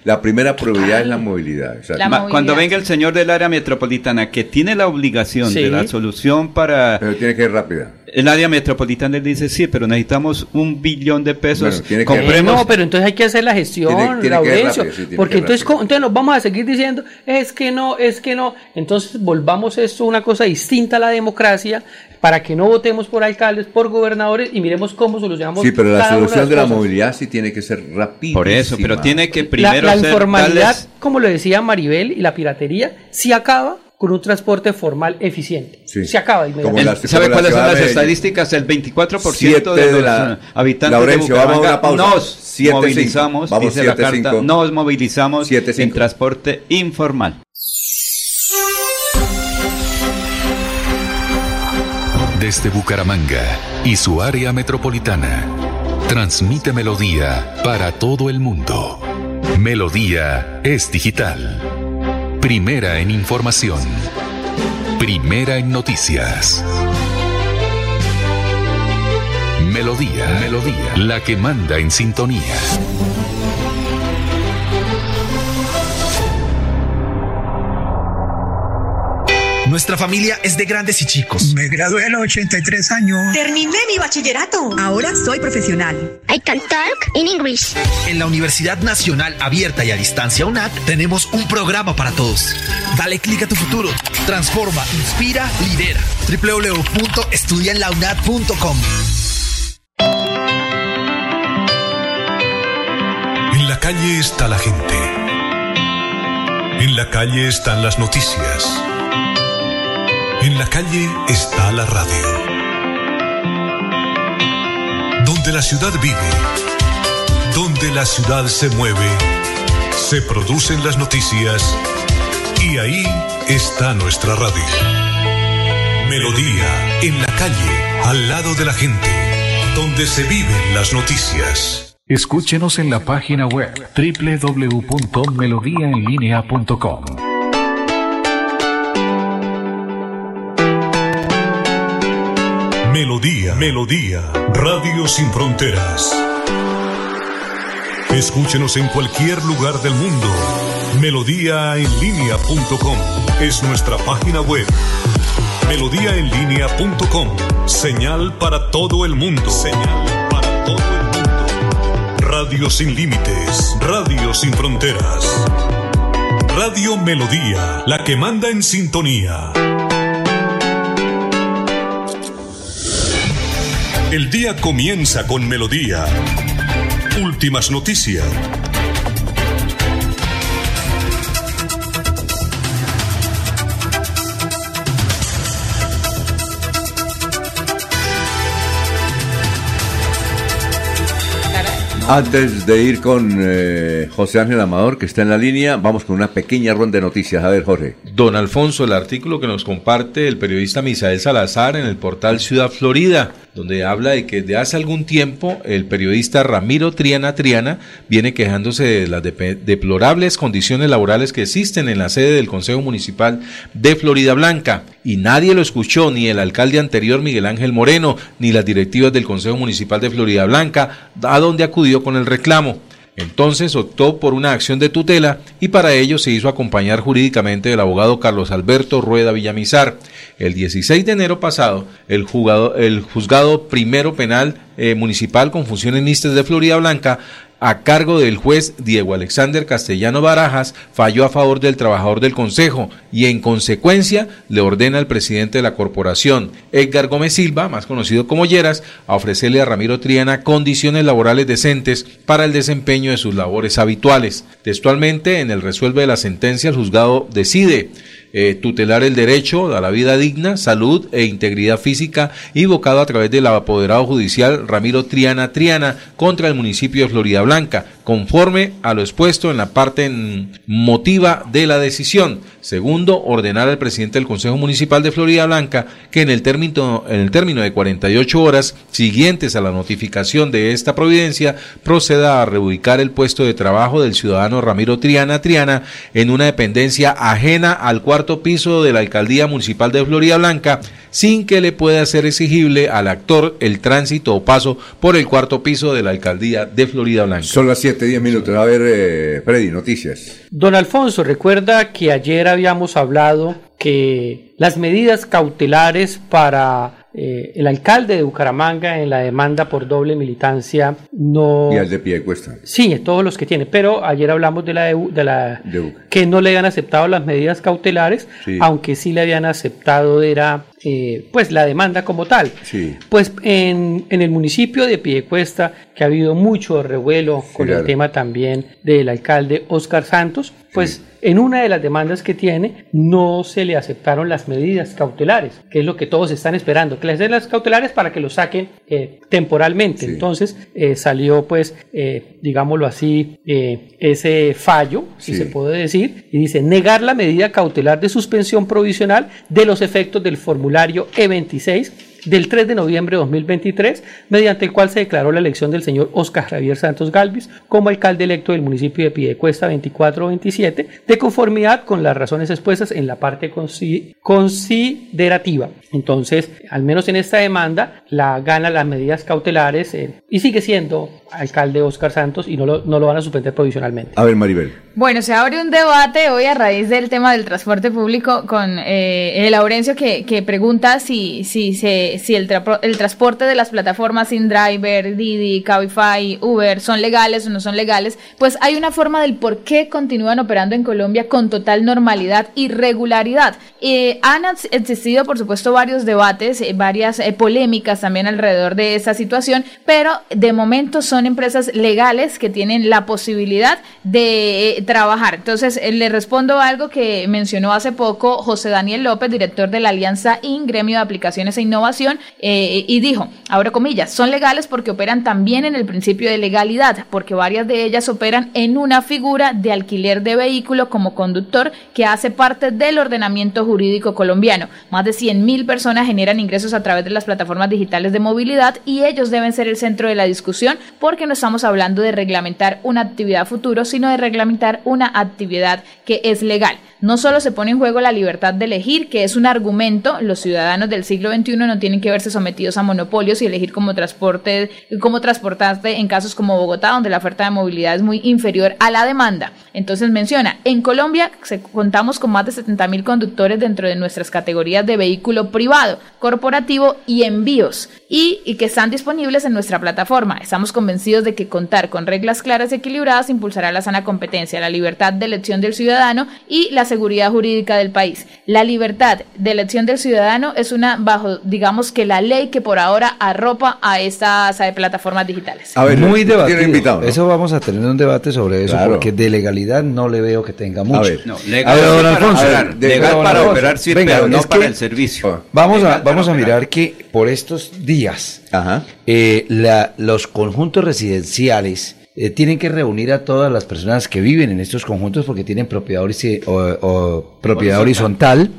la primera prioridad es la movilidad. o sea, La Ma- Cuando venga el señor del área metropolitana que tiene la obligación Sí. de la solución para Pero tiene que ir rápida. el área metropolitana, él dice sí, pero necesitamos un billón de pesos. Bueno, Compremos. Eh, no, pero entonces hay que hacer la gestión, Tiene- tiene Laurencio, rápido, sí, porque entonces, entonces nos vamos a seguir diciendo, es que no, es que no. Entonces volvamos esto una cosa distinta a la democracia para que no votemos por alcaldes, por gobernadores y miremos cómo solucionamos Sí, pero la solución de la movilidad sí tiene que ser rápida. Por eso, pero tiene que La, primero la ser- informalidad, darles- como le decía Maribel, y la piratería, sí acaba con un transporte formal eficiente. Sí. Se acaba Como inmediatamente. la- como ¿Sabe la cuáles son las Medellín. estadísticas? El 24% de Siete de los la- habitantes Laurencio, de vamos a Bucaramanga una pausa. nos Siete, cinco. movilizamos, Vamos, dice la siete, carta, cinco. nos movilizamos Siete, en transporte informal. Desde Bucaramanga y su área metropolitana, transmite Melodía para todo el mundo. Melodía es digital. Primera en información. Primera en noticias. Melodía, Melodía, la que manda en sintonía. Nuestra familia es de grandes y chicos. Me gradué a los 83 años. Terminé mi bachillerato. Ahora soy profesional. I can talk in English. En la Universidad Nacional Abierta y a Distancia UNAT tenemos un programa para todos. Dale clic a tu futuro. Transforma, inspira, lidera. www.estudiaenlaunat.com En la calle está la gente. En la calle están las noticias. En la calle está la radio. Donde la ciudad vive, donde la ciudad se mueve, se producen las noticias y ahí está nuestra radio. Melodía, en la calle, al lado de la gente, donde se viven las noticias. Escúchenos en la página web www.melodiaenlinea.com. Melodía, Melodía, Radio Sin Fronteras. Escúchenos en cualquier lugar del mundo. Melodíaenlínea.com es nuestra página web. Melodíaenlínea.com, señal para todo el mundo. Señal para todo el mundo. Radio sin límites, radio sin fronteras. Radio Melodía, la que manda en sintonía. El día comienza con melodía. Últimas noticias. Antes de ir con eh, José Ángel Amador, que está en la línea, vamos con una pequeña ronda de noticias. A ver, Jorge. Don Alfonso, el artículo que nos comparte el periodista Misael Salazar en el portal Ciudad Florida, donde habla de que de hace algún tiempo el periodista Ramiro Triana Triana viene quejándose de las deplorables condiciones laborales que existen en la sede del Consejo Municipal de Florida Blanca. Y nadie lo escuchó, ni el alcalde anterior Miguel Ángel Moreno, ni las directivas del Consejo Municipal de Florida Blanca, a donde acudió con el reclamo. Entonces optó por una acción de tutela y para ello se hizo acompañar jurídicamente del abogado Carlos Alberto Rueda Villamizar. El 16 de enero pasado, el, juzgado primero penal eh, municipal con funciones mixtas de Florida Blanca a cargo del juez Diego Alexander Castellano Barajas, falló a favor del trabajador del Consejo y en consecuencia le ordena al presidente de la corporación, Edgar Gómez Silva, más conocido como Lleras, a ofrecerle a Ramiro Triana condiciones laborales decentes para el desempeño de sus labores habituales. Textualmente, en el resuelve de la sentencia, el juzgado decide eh, tutelar el derecho a la vida digna, salud e integridad física, invocado a través del apoderado judicial Ramiro Triana Triana contra el municipio de Florida Blanca, conforme a lo expuesto en la parte motiva de la decisión. Segundo, ordenar al presidente del Consejo Municipal de Florida Blanca que en el término, en el término de 48 horas siguientes a la notificación de esta providencia proceda a reubicar el puesto de trabajo del ciudadano Ramiro Triana Triana en una dependencia ajena al cuarto piso de la Alcaldía Municipal de Florida Blanca sin que le pueda ser exigible al actor el tránsito o paso por el cuarto piso de la Alcaldía de Florida Blanca. Son las 7, 10 minutos. A ver, eh, Freddy, noticias. Don Alfonso, recuerda que ayer habíamos hablado que las medidas cautelares para eh, el alcalde de Bucaramanga en la demanda por doble militancia no... Y al de pie cuesta. Sí, todos los que tiene, pero ayer hablamos de la, de, la que no le habían aceptado las medidas cautelares, aunque sí le habían aceptado era eh, pues la demanda como tal. Sí. Pues en, en, el municipio de Piedecuesta, que ha habido mucho revuelo con el tema también del alcalde Oscar Santos, pues en una de las demandas que tiene no se le aceptaron las medidas cautelares, que es lo que todos están esperando, que les den las cautelares para que lo saquen eh, temporalmente. Entonces eh, salió pues, digámoslo así, ese fallo, si se puede decir, y dice negar la medida cautelar de suspensión provisional de los efectos del formulario E26 del 3 de noviembre de 2023, mediante el cual se declaró la elección del señor Oscar Javier Santos Galvis como alcalde electo del municipio de Piedecuesta 2427, de conformidad con las razones expuestas en la parte considerativa. Entonces, al menos en esta demanda, la gana las medidas cautelares eh, y sigue siendo alcalde Oscar Santos y no lo, no lo van a suspender provisionalmente. A ver, Maribel. Bueno, se abre un debate hoy a raíz del tema del transporte público con eh, el Laurencio que, que, pregunta si, si, se, si el, el transporte de las plataformas InDriver, Didi, Cabify, Uber son legales o no son legales. Pues hay una forma del por qué continúan operando en Colombia con total normalidad y regularidad. Eh, han existido, por supuesto, varios debates, eh, varias eh, polémicas también alrededor de esa situación, pero de momento son empresas legales que tienen la posibilidad de trabajar. Entonces, eh, le respondo algo que mencionó hace poco José Daniel López, director de la Alianza IN, Gremio de Aplicaciones e Innovación, eh, y dijo, abro comillas, son legales porque operan también en el principio de legalidad, porque varias de ellas operan en una figura de alquiler de vehículo como conductor que hace parte del ordenamiento jurídico colombiano. Más de 100 mil personas generan ingresos a través de las plataformas digitales de movilidad y ellos deben ser el centro de la discusión porque no estamos hablando de reglamentar una actividad futuro, sino de reglamentar una actividad que es legal. No solo se pone en juego la libertad de elegir, que es un argumento, los ciudadanos del siglo XXI no tienen que verse sometidos a monopolios y elegir cómo transporte, cómo transportarse en casos como Bogotá, donde la oferta de movilidad es muy inferior a la demanda. Entonces menciona, en Colombia contamos con más de 70 mil conductores dentro de nuestras categorías de vehículo privado, corporativo y envíos, y, y que están disponibles en nuestra plataforma. Estamos convencidos de que contar con reglas claras y equilibradas impulsará la sana competencia, la libertad de elección del ciudadano y la seguridad jurídica del país. La libertad de elección del ciudadano es una bajo, digamos que la ley que por ahora arropa a estas plataformas digitales. A ver, muy debatido. Eso vamos a tener un debate sobre eso, porque de legalidad no le veo que tenga mucho. A ver, no, legal, don Alfonso, legal para operar sí, pero no para el servicio. Vamos a, vamos a mirar que por estos días eh, la, los conjuntos residenciales eh, tienen que reunir a todas las personas que viven en estos conjuntos porque tienen propiedad, o, propiedad horizontal.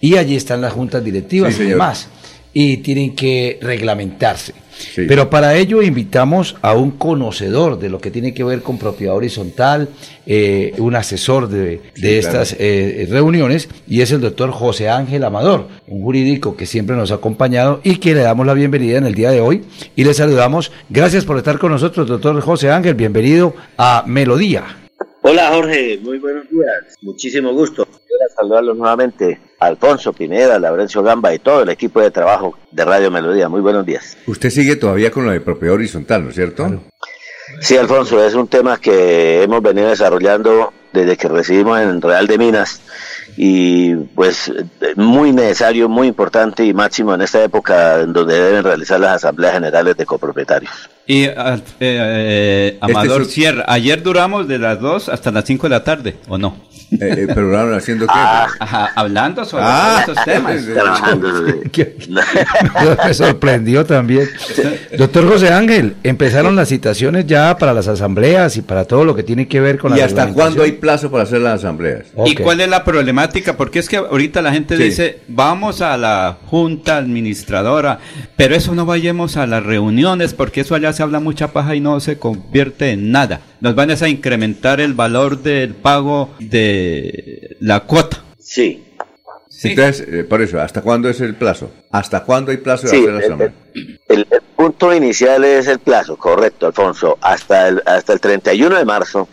y allí están las juntas directivas y demás. Y tienen que reglamentarse. Pero para ello invitamos a un conocedor de lo que tiene que ver con propiedad horizontal, eh, un asesor de, estas eh, reuniones, y es el doctor José Ángel Amador, un jurídico que siempre nos ha acompañado y que le damos la bienvenida en el día de hoy. Y le saludamos. Gracias por estar con nosotros, doctor José Ángel. Bienvenido a Melodía. Hola Jorge, muy buenos días, muchísimo gusto. Quiero saludarlos nuevamente, Alfonso Pineda, Laurencio Gamba y todo el equipo de trabajo de Radio Melodía. Muy buenos días. Usted sigue todavía con lo de propiedad horizontal, ¿no es cierto? Sí, Alfonso, es un tema que hemos venido desarrollando desde que recibimos en Real de Minas y pues muy necesario, muy importante y máximo en esta época en donde deben realizar las asambleas generales de copropietarios. Y eh, eh, Amador este Sierra, ayer duramos de las 2 hasta las 5 de la tarde, ¿o no? Eh, pero duraron haciendo qué? Ah. hablando sobre ah. esos temas. Me sorprendió también. Doctor José Ángel, empezaron las citaciones ya para las asambleas y para todo lo que tiene que ver con la ¿Y hasta cuándo hay plazo para hacer las asambleas? ¿Y cuál es la problemática? Porque es que ahorita la gente dice, vamos a la junta administradora, pero eso no vayamos a las reuniones porque eso allá se habla mucha paja y no se convierte en nada. Nos van a incrementar el valor del pago de la cuota. Sí. Entonces, eh, por eso, ¿hasta cuándo es el plazo? ¿Hasta cuándo hay plazo de hacer la asamblea? El, punto inicial es el plazo, correcto, Alfonso. Hasta el, hasta el 31 de marzo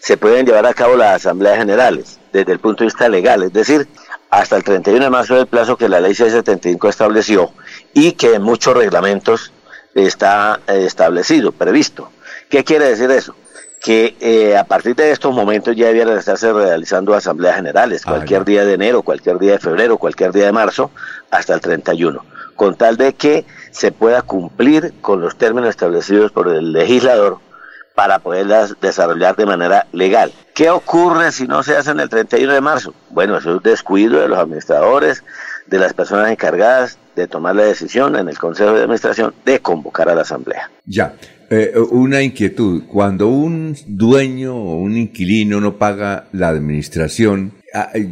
se pueden llevar a cabo las asambleas generales desde el punto de vista legal, es decir, hasta el 31 de marzo es el plazo que la ley 675 estableció y que en muchos reglamentos está eh, establecido, previsto. ¿Qué quiere decir eso? Que eh, a partir de estos momentos ya debieran estarse realizando asambleas generales, ah, cualquier día de enero, cualquier día de febrero, cualquier día de marzo, hasta el 31, con tal de que se pueda cumplir con los términos establecidos por el legislador para poderlas desarrollar de manera legal. ¿Qué ocurre si no se hacen el 31 de marzo? Bueno, eso es un descuido de los administradores, de las personas encargadas de tomar la decisión en el Consejo de Administración de convocar a la Asamblea. Ya, eh, una inquietud. Cuando un dueño o un inquilino no paga la administración,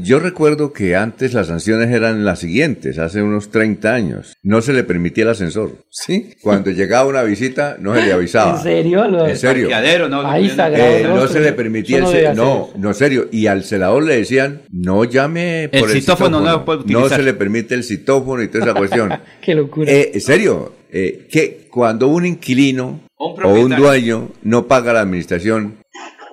yo recuerdo que antes las sanciones eran las siguientes, hace unos 30 años. No se le permitía el ascensor. Sí. Cuando llegaba una visita, no se le avisaba. ¿En serio? en serio. no, Ahí eh, no se le permitía el no, no, serio. Y al celador le decían, no llame por el, citófono. No, se le permite el citófono y toda esa cuestión. Qué locura. Eh, en serio, eh, que cuando un inquilino o un dueño no paga la administración,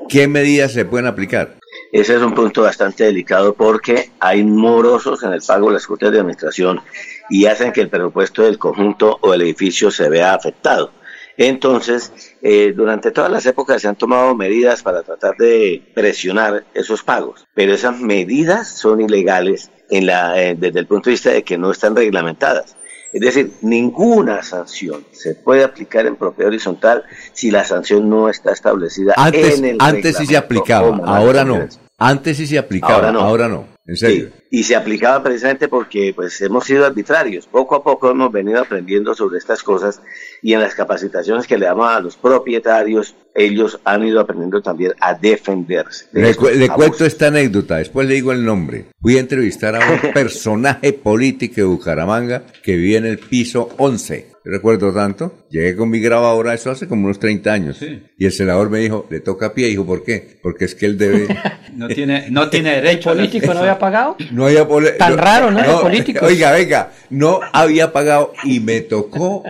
¿qué medidas se pueden aplicar? Ese es un punto bastante delicado porque hay morosos en el pago de las cuotas de administración y hacen que el presupuesto del conjunto o el edificio se vea afectado. Entonces, eh, durante todas las épocas se han tomado medidas para tratar de presionar esos pagos, pero esas medidas son ilegales en la, eh, desde el punto de vista de que no están reglamentadas. Es decir, ninguna sanción se puede aplicar en propiedad horizontal si la sanción no está establecida Antes, en el antes sí se aplicaba, ahora no. Antes sí se aplicaba, Ahora no. ahora no. En serio. Y se aplicaba precisamente porque pues hemos sido arbitrarios. Poco a poco hemos venido aprendiendo sobre estas cosas y en las capacitaciones que le damos a los propietarios, ellos han ido aprendiendo también a defenderse. de Le, cu- le cuento esta anécdota, después le digo el nombre. Fui a entrevistar a un personaje político de Bucaramanga que vivía en el piso 11. Recuerdo tanto, llegué con mi grabadora, eso hace como unos 30 años. Y el senador me dijo, le toca a pie, dijo, ¿por qué? Porque es que él debe... No tiene, no tiene derecho. a político no había pagado? No había Tan raro, ¿no? De políticos. Oiga, venga, no había pagado y me tocó.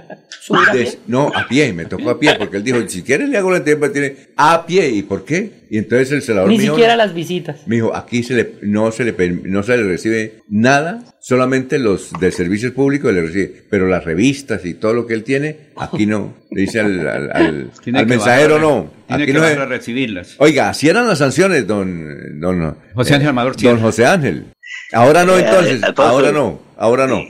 des- no, a pie, me tocó a pie, porque él dijo, si quieres le hago la entrevista, tiene a pie. ¿Y por qué? Y entonces el senador Ni me dijo, siquiera las visitas. me dijo, aquí se le, no, se le, no se le recibe nada, solamente los de servicios públicos le recibe, pero las revistas y todo lo que él tiene, aquí no. Le dice al, al, mensajero bajar no. Tiene Aquí que no bajar es- a recibirlas. Oiga, así eran las sanciones, don, don José Ángel Amador Sierra. Don José Ángel. Ahora no, Eh, entonces. Alfonso. Ahora no. Ahora no.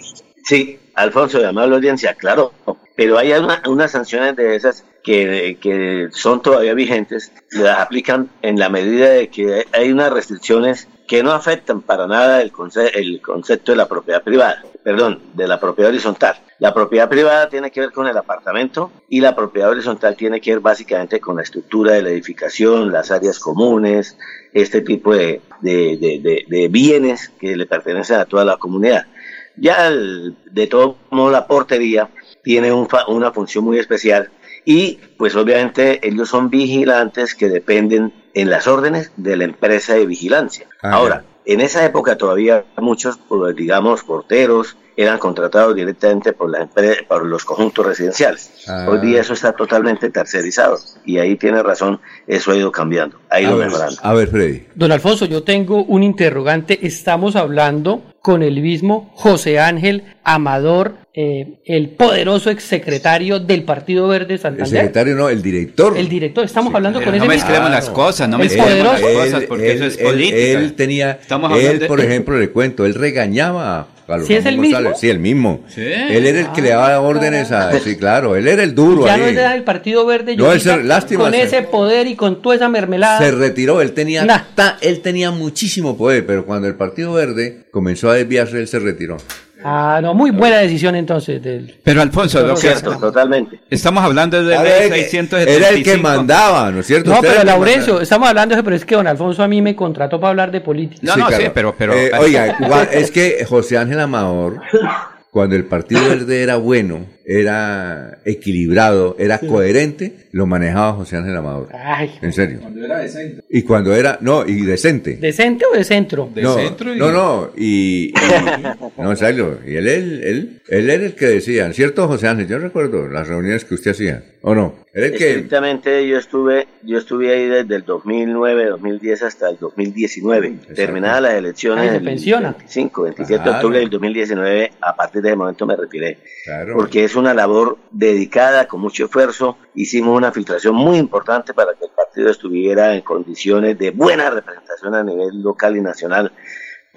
Sí, Alfonso, de amable audiencia, claro. Pero hay una- unas sanciones de esas que, que son todavía vigentes, las aplican en la medida de que hay unas restricciones que no afectan para nada el, conce- el concepto de la propiedad privada, perdón, de la propiedad horizontal. La propiedad privada tiene que ver con el apartamento y la propiedad horizontal tiene que ver básicamente con la estructura de la edificación, las áreas comunes, este tipo de, de- de- bienes que le pertenecen a toda la comunidad. Ya el- de todo modo la portería tiene un fa- una función muy especial y pues obviamente ellos son vigilantes que dependen en las órdenes de la empresa de vigilancia. Ah, Ahora, en esa época todavía muchos, digamos, porteros eran contratados directamente por, la por los conjuntos residenciales. Ah. Hoy día eso está totalmente tercerizado y ahí tiene razón, eso ha ido cambiando, ha ido A ver, mejorando. a ver, Freddy. Don Alfonso, yo tengo un interrogante. Estamos hablando con el mismo José Ángel Amador, eh, el poderoso exsecretario del Partido Verde El Santander. secretario no, el director. El director, estamos hablando con no ese mismo. mezclemos las cosas, no El mezclemos las poderoso. cosas, porque eso es política. Él, tenía, Estamos él, de- por ejemplo, le cuento, él regañaba a los ¿Sí es el González. mismo? Sí, el mismo. Sí. Él era el que le daba órdenes a. Sí, claro, él era el duro Ya ahí. no es de el Partido Verde. No, yo ese- ahorita, lástima, Con se- ese poder y con toda esa mermelada. Se retiró, él tenía, Nah. ta- él tenía muchísimo poder, pero cuando el Partido Verde comenzó a desviarse, él se retiró. Ah, no, muy buena decisión entonces. Del... Pero Alfonso, lo que Cierto, totalmente. estamos hablando de ver, que 675. Era el que mandaba, ¿no es cierto? No, pero Laurencio, estamos hablando de eso, pero es que don Alfonso a mí me contrató para hablar de política. No, no, sí, pero- pero- Eh, oiga, es que José Ángel Amador, cuando el Partido Verde era bueno, era equilibrado, era coherente, lo manejaba José Ángel Amador. Ay, En serio. Y cuando era, no, y decente. ¿de centro o de centro? no, no, no, y, y- no, en serio, y él, él, él, él era el que decía, ¿cierto, José Ángel? Yo recuerdo las reuniones que usted hacía, ¿o no? Que, Estrictamente yo estuve, yo estuve ahí desde el 2009, 2010 hasta el 2019. Terminadas las elecciones se el pensiona. 25, 27 de Claro. octubre del 2019, a partir de ese momento me retiré. claro. Porque es una labor dedicada, con mucho esfuerzo. Hicimos una filtración muy importante para que el partido estuviera en condiciones de buena representación a nivel local y nacional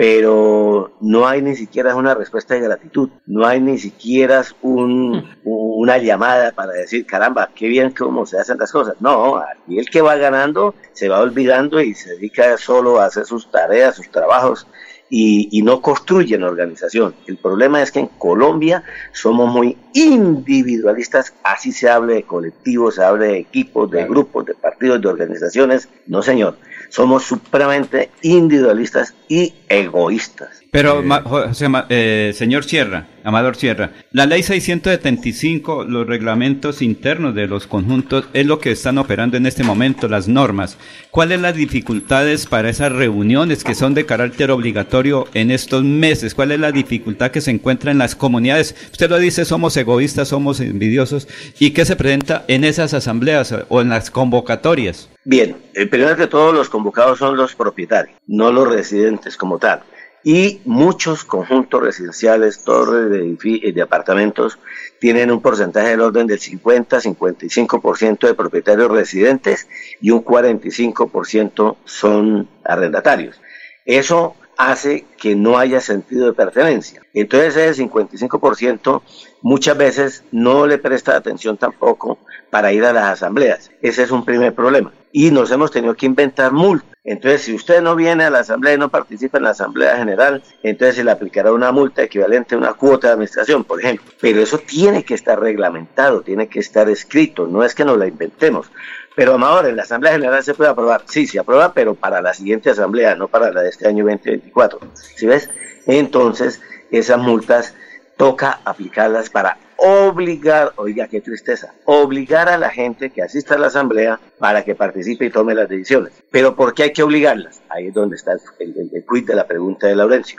pero no hay ni siquiera una respuesta de gratitud, no hay ni siquiera un, una llamada para decir, caramba, qué bien cómo se hacen las cosas. No, aquí el que va ganando se va olvidando y se dedica solo a hacer sus tareas, sus trabajos y, y no construyen organización. El problema es que en Colombia somos muy individualistas, así se hable de colectivos, se hable de equipos, de grupos, de partidos, de organizaciones. No, señor, somos supremamente individualistas y egoístas. Pero, ma- José Ma- eh, señor Sierra, Amador Sierra, la ley 675, los reglamentos internos de los conjuntos, es lo que están operando en este momento, las normas. ¿Cuáles las dificultades para esas reuniones que son de carácter obligatorio en estos meses? ¿Cuál es la dificultad que se encuentra en las comunidades? Usted lo dice, somos egoístas, somos envidiosos. ¿Y qué se presenta en esas asambleas o en las convocatorias? Bien, eh, primero que todo los convocados son los propietarios, no los residentes como tal. Y muchos conjuntos residenciales, torres de, de apartamentos, tienen un porcentaje del orden del 50-55% de propietarios residentes y un 45% son arrendatarios. Eso hace que no haya sentido de pertenencia. Entonces ese 55% muchas veces no le presta atención tampoco para ir a las asambleas. Ese es un primer problema. Y nos hemos tenido que inventar multas. Entonces, si usted no viene a la asamblea y no participa en la asamblea general, entonces se le aplicará una multa equivalente a una cuota de administración, por ejemplo. Pero eso tiene que estar reglamentado, tiene que estar escrito, no es que nos la inventemos. Pero Amador, en la Asamblea General se puede aprobar. Sí, se aprueba, pero para la siguiente Asamblea, no para la de este año 2024. ¿Sí ves? Entonces, esas multas toca aplicarlas para obligar, oiga, qué tristeza, obligar a la gente que asista a la asamblea para que participe y tome las decisiones. Pero ¿por qué hay que obligarlas? Ahí es donde está el, el, de la pregunta de Laurencio.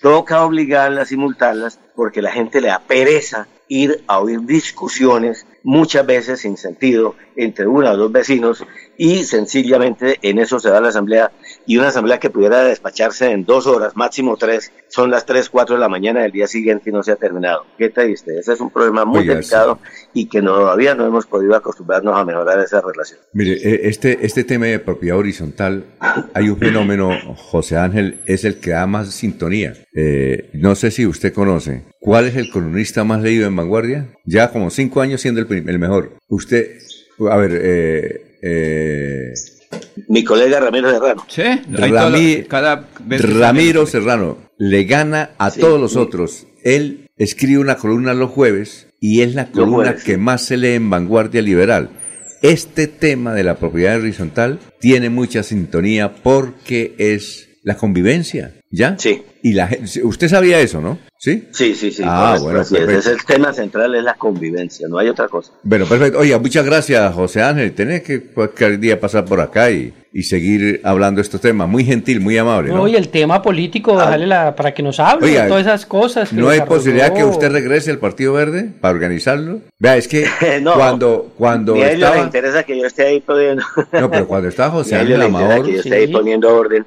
Toca obligarlas y multarlas porque la gente le da pereza ir a oír discusiones muchas veces sin sentido entre uno o dos vecinos y sencillamente en eso se da la asamblea y una asamblea que pudiera despacharse en dos horas, máximo tres, son las tres, cuatro de la mañana del día siguiente y no se ha terminado. ¿Qué triste? Ese es un problema muy Oiga, delicado y que no- todavía no hemos podido acostumbrarnos a mejorar esa relación. Mire, eh, este, este tema de propiedad horizontal, hay un fenómeno, José Ángel, es el que da más sintonía. Eh, no sé si usted conoce, ¿cuál es el columnista más leído en Vanguardia? Ya como cinco años siendo el, el mejor. Usted, a ver, eh, eh, Mi colega Ramiro Serrano. Sí, Rami- cada vez que Ramiro Serrano le gana a Sí, todos los sí. otros. Él escribe una columna los jueves y es la columna jueves, que más se lee en Vanguardia Liberal. Este tema de la propiedad horizontal tiene mucha sintonía porque es la convivencia, ¿ya? Sí. Y la usted sabía eso, ¿no? ¿Sí? Sí, sí, sí. Ah, bueno, así es. perfecto. Ese es el tema central, es la convivencia, no hay otra cosa. Bueno, perfecto. Oiga, muchas gracias, José Ángel. Tenés que cualquier día pasar por acá y, y seguir hablando de estos temas. Muy gentil, muy amable, ¿no? No, y el tema político, dejarle la, para que nos hable Oiga, de todas esas cosas. que ¿No hay posibilidad que usted regrese al Partido Verde para organizarlo? Vea, es que No. cuando, cuando Ni a ellos les estaba... interesa que yo esté ahí poniendo. No, pero cuando estaba José Ángel Amador... que yo esté ahí poniendo orden,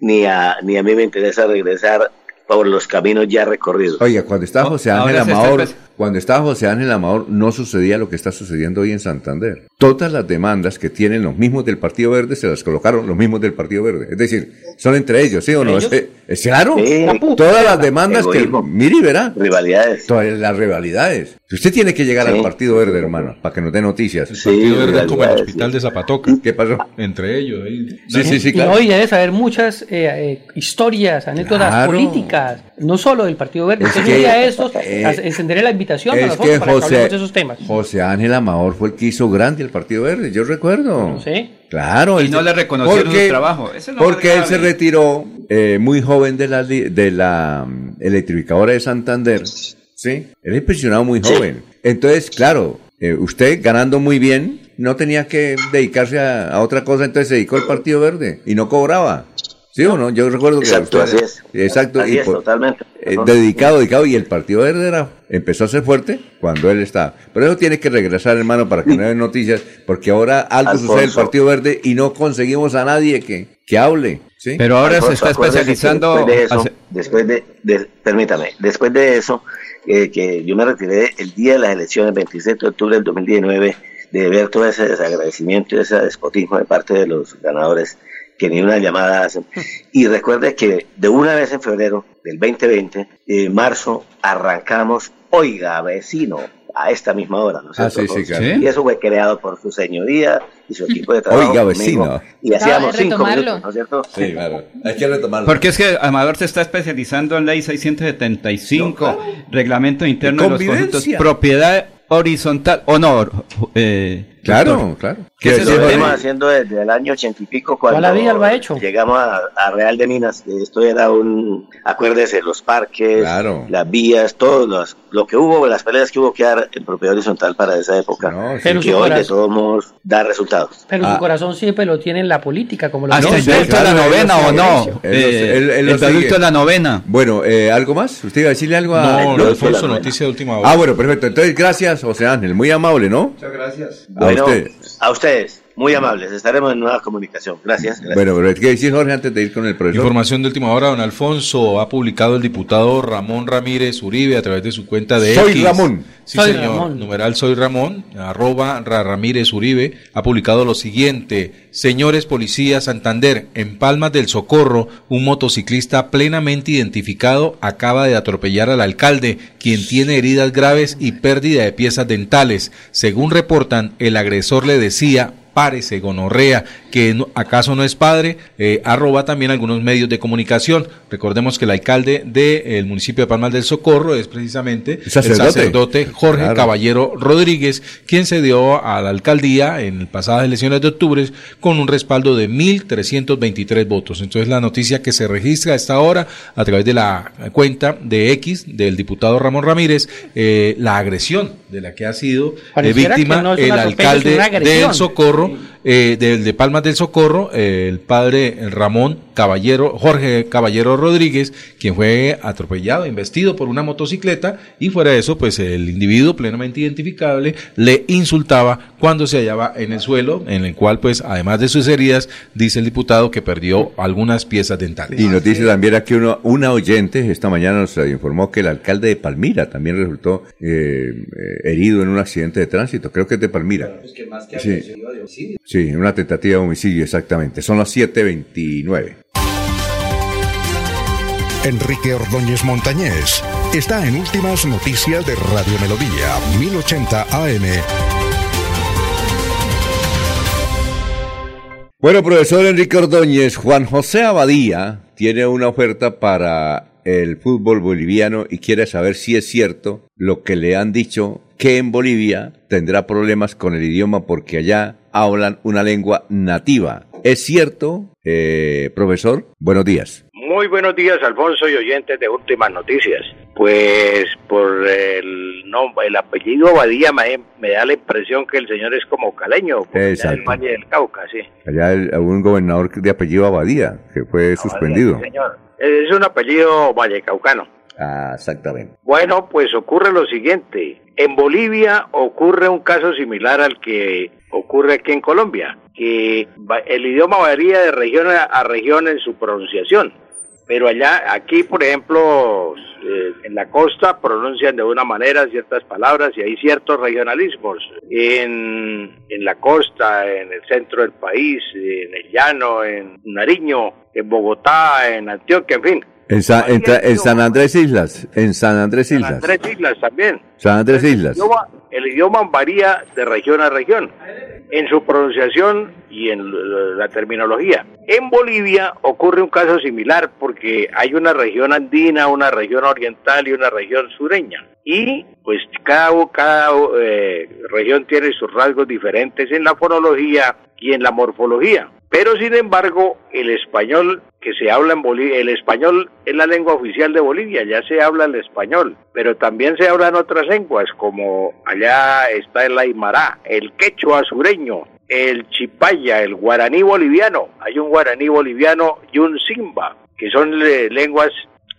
ni a, ni a mí me interesa regresar por los caminos ya recorridos. Oiga, cuando estaba José Ángel está Amador, cuando estaba José Ángel Amador, no sucedía lo que está sucediendo hoy en Santander. Todas las demandas que tienen los mismos del Partido Verde se las colocaron los mismos del Partido Verde. Es decir, son entre ellos, ¿sí o no? ¿Ellos? Es, es claro. Sí. Todas las demandas Egoísmo. que... Mire y verá. Rivalidades. Todas las rivalidades. Usted tiene que llegar Sí. al Partido Verde, hermano, para que nos dé noticias. El Partido Verde es como el hospital de Zapatoca. ¿Qué pasó? Entre ellos. ahí. Sí, sí, sí, Y claro. y debe saber muchas eh, eh, historias, anécdotas Claro. políticas, no solo del Partido Verde. Es Entonces, que, de estos, eh, encenderé la invitación Es nosotros que para que José, hablemos de esos temas. José Ángel Amador fue el que hizo grande el Partido Verde, yo recuerdo. Sí. Claro. Y él no le reconocieron su trabajo. Eso porque él se retiró eh, muy joven de la, de la mm, electrificadora de Santander. ¿Sí? Él es pensionado muy joven. Entonces, claro, eh, usted ganando muy bien, no tenía que dedicarse a, a otra cosa, entonces se dedicó al Partido Verde y no cobraba. ¿Sí o no? Yo recuerdo que Exacto, así es. Exacto. Así y es, por- totalmente. eh, dedicado, dedicado, y el Partido Verde era, empezó a ser fuerte cuando él está. Pero eso tiene que regresar, hermano, para que no den noticias, porque ahora algo Alfonso. sucede en el Partido Verde y no conseguimos a nadie que, que hable. ¿sí? Pero ahora se está especializando. Después de eso, hace- después de, de- permítame, después de eso, eh, que yo me retiré el día de las elecciones, 27 de octubre del 2019, de ver todo ese desagradecimiento y ese despotismo de parte de los ganadores que ni una llamada hacen. Y recuerde que de una vez en febrero del 2020, en marzo, arrancamos, oiga, vecino, a esta misma hora, ¿no es Ah, cierto, sí, sí, claro. Y eso fue creado por su señoría y su equipo de trabajo. Oiga, conmigo, vecino. Y hacíamos cinco retomarlo. minutos, ¿no es cierto? Sí, claro. Hay que retomarlo. Porque es que Amador se está especializando en ley 675, reglamento interno de los conjuntos, propiedad horizontal o no. eh, Claro, doctor. claro. ¿Qué Que es Lo eso? venimos haciendo desde el año ochenta y pico cuando la vida lo ha hecho. llegamos a, a Real de Minas, esto era un, acuérdese, los parques, Claro. las vías, todo los, lo que hubo, las peleas que hubo que dar en propiedad horizontal para esa época, No, sí. Pero que hoy de corazón- todos modos da resultados. Pero Ah. su corazón siempre lo tiene en la política, como lo ¿Hasta No, el sí, viaducto de la novena o no? Eh, el de la novena. Bueno, eh, ¿algo más? ¿Usted iba a decirle algo a...? No, no, Alfonso, no, no. noticia de última hora. Ah, bueno, perfecto. Entonces, gracias, José Ángel. Muy amable, ¿no? Muchas gracias. A Bueno, usted. a ustedes, Muy amables, estaremos en nueva comunicación. Gracias. gracias. Bueno, pero ¿qué decir Jorge antes de ir con el profesor? Información de última hora, don Alfonso, ha publicado el diputado Ramón Ramírez Uribe a través de su cuenta de Soy X. Ramón. Sí, Soy señor. Ramón. Numeral Soy Ramón, arroba Ra Ramírez Uribe, ha publicado lo siguiente. Señores policías Santander, en Palmas del Socorro, un motociclista plenamente identificado acaba de atropellar al alcalde, quien tiene heridas graves y pérdida de piezas dentales. Según reportan, el agresor le decía párese, gonorrea, que no- acaso no es padre, eh, arroba también algunos medios de comunicación. Recordemos que el alcalde del municipio de Palmas del Socorro es precisamente Sacerdote. el sacerdote Jorge Claro. Caballero Rodríguez, quien se dio a la alcaldía en pasadas elecciones de octubre con un respaldo de 1.323 votos. Entonces la noticia que se registra a esta hora a través de la cuenta de X del diputado Ramón Ramírez, eh, la agresión de la que ha sido eh, víctima no el alcalde del Socorro, eh, del de Palmas del Socorro, el padre Ramón Caballero, Jorge Caballero Rodríguez, quien fue atropellado, investido por una motocicleta y fuera de eso, pues el individuo plenamente identificable le insultaba cuando se hallaba en el suelo, en el cual pues además de sus heridas, dice el diputado que perdió algunas piezas dentales. Y nos dice también aquí uno, una oyente, esta mañana nos informó que el alcalde de Palmira también resultó eh, eh, herido en un accidente de tránsito, creo que es de Palmira. Sí. Sí, una tentativa de homicidio, exactamente. Son las 7.29. Enrique Ordóñez Montañés está en Últimas Noticias de Radio Melodía, 1080 AM. Bueno, profesor Enrique Ordóñez, Juan José Abadía tiene una oferta para el fútbol boliviano y quiere saber si es cierto lo que le han dicho que en Bolivia tendrá problemas con el idioma porque allá hablan una lengua nativa. ¿Es cierto, eh, profesor? Buenos días. Muy buenos días, Alfonso y oyentes de Últimas Noticias. Pues por el nombre, el apellido Abadía me, me da la impresión que el señor es como caleño, allá del Valle del Cauca, sí. Allá el- un gobernador de apellido Abadía que fue suspendido. Sí, señor. Es un apellido vallecaucano. Ah, exactamente. Bueno, pues ocurre lo siguiente. En Bolivia ocurre un caso similar al que ocurre aquí en Colombia, que el idioma varía de región a región en su pronunciación. Pero allá, aquí, por ejemplo, eh, en la costa pronuncian de una manera ciertas palabras y hay ciertos regionalismos. En, en la costa, en el centro del país, en el llano, en Nariño, en Bogotá, en Antioquia, en fin. En, Sa- en en San Andrés Islas, en San Andrés Islas. las tres islas también. San Andrés Islas. El idioma, el idioma varía de región a región, en su pronunciación y en la terminología. En Bolivia ocurre un caso similar porque hay una región andina, una región oriental y una región sureña. Y pues cada, cada eh, región tiene sus rasgos diferentes en la fonología y en la morfología. Pero sin embargo, el español que se habla en Bolivia, el español es la lengua oficial de Bolivia, ya se habla el español, pero también se hablan otras lenguas, como allá está el aymara, el quechua sureño, el chipaya, el guaraní boliviano, hay un guaraní boliviano y un simba, que son eh, lenguas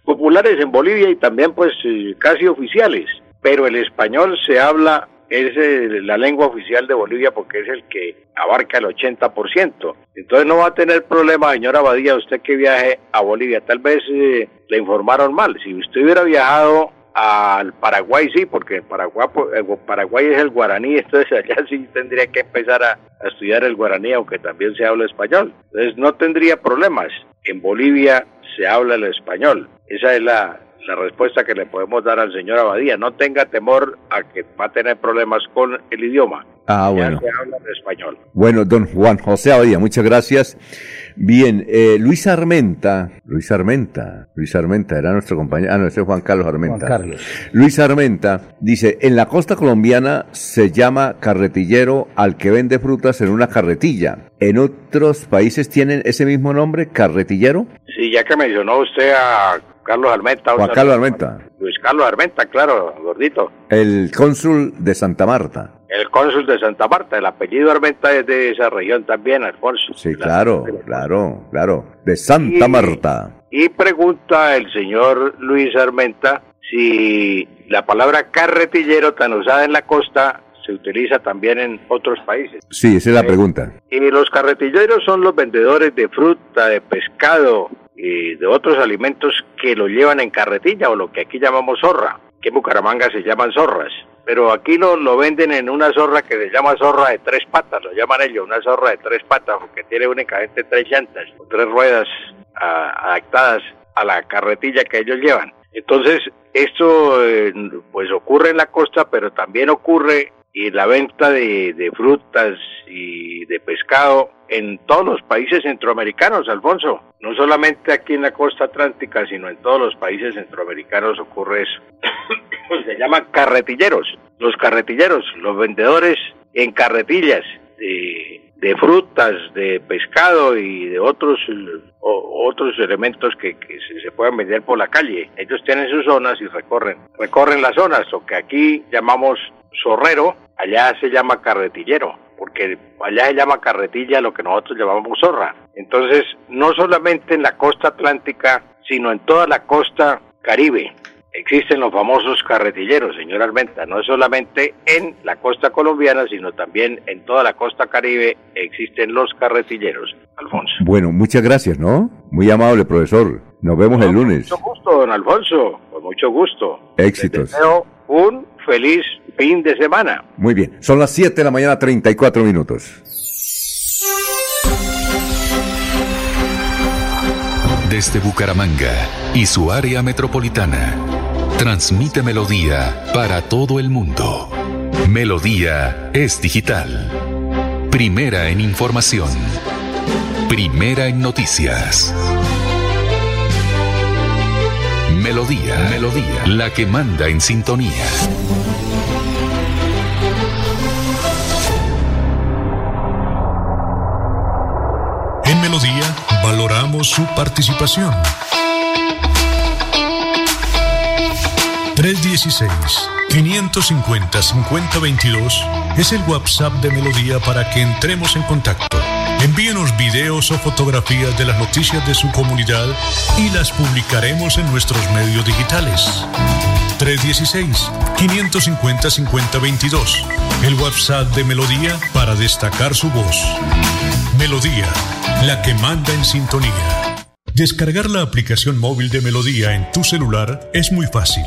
populares en Bolivia y también pues eh, casi oficiales, pero el español se habla es la lengua oficial de Bolivia porque es el que abarca el 80%. Entonces no va a tener problema, señora Abadía, usted que viaje a Bolivia. Tal vez eh, le informaron mal. Si usted hubiera viajado al Paraguay, sí, porque Paraguay, pues, Paraguay es el guaraní, entonces allá sí tendría que empezar a estudiar el guaraní, aunque también se habla español. Entonces no tendría problemas. En Bolivia se habla el español. Esa es la, la respuesta que le podemos dar al señor Abadía. No tenga temor a que va a tener problemas con el idioma. Ah, Ya bueno. se habla el español. Bueno, don Juan José Abadía, muchas gracias. Bien, eh, Luis Armenta, Luis Armenta, Luis Armenta era nuestro compañero, ah, no, ese es Juan Carlos Armenta. Juan Carlos. Luis Armenta dice, en la costa colombiana se llama carretillero al que vende frutas en una carretilla. ¿En otros países tienen ese mismo nombre, carretillero? Sí, ya que mencionó usted a Carlos Armenta. Juan. Carlos Armenta, Luis Carlos Armenta, claro, gordito. el cónsul de Santa Marta. El cónsul de Santa Marta. El apellido Armenta es de esa región también, Alfonso. Sí, claro, claro, claro, de Santa Y- Marta. Y pregunta el señor Luis Armenta si la palabra carretillero tan usada en la costa se utiliza también en otros países. Sí, esa es la pregunta. Y los carretilleros son los vendedores de fruta, de pescado y de otros alimentos que lo llevan en carretilla o lo que aquí llamamos zorra, que en Bucaramanga se llaman zorras. Pero aquí lo, lo venden en una zorra que se llama zorra de tres patas, lo llaman ellos, una zorra de tres patas, porque tiene únicamente tres llantas, o tres ruedas adaptadas a la carretilla que ellos llevan. Entonces, esto eh, pues ocurre en la costa, pero también ocurre en la venta de, de frutas y de pescado en todos los países centroamericanos, Alfonso. No solamente aquí en la costa atlántica, sino en todos los países centroamericanos ocurre eso. Se llaman carretilleros. Los carretilleros, los vendedores en carretillas de, de frutas, de pescado y de otros otros elementos que, se, puedan vender por la calle. Ellos tienen sus zonas y recorren, recorren las zonas, o que aquí llamamos zorrero, allá se llama carretillero, porque allá se llama carretilla lo que nosotros llamamos zorra. Entonces, no solamente en la costa atlántica, sino en toda la costa caribe existen los famosos carretilleros, señor Almenta, no solamente en la costa colombiana, sino también en toda la costa caribe existen los carretilleros, Alfonso. Bueno, muchas gracias, ¿no? Muy amable, profesor. Nos vemos el lunes. Mucho gusto, don Alfonso, con mucho gusto. Éxitos. Les deseo un feliz fin de semana. Muy bien, son las 7 de la mañana, 34 minutos. Desde Bucaramanga y su área metropolitana, transmite Melodía para todo el mundo. Melodía es digital. Primera en información. Primera en noticias. Melodía, Melodía, la que manda en sintonía. En Melodía valoramos su participación. 316-550-5022 es el WhatsApp de Melodía para que entremos en contacto. Envíenos videos o fotografías de las noticias de su comunidad y las publicaremos en nuestros medios digitales. 316-550-5022. El WhatsApp de Melodía para destacar su voz. Melodía, la que manda en sintonía. Descargar la aplicación móvil de Melodía en tu celular es muy fácil.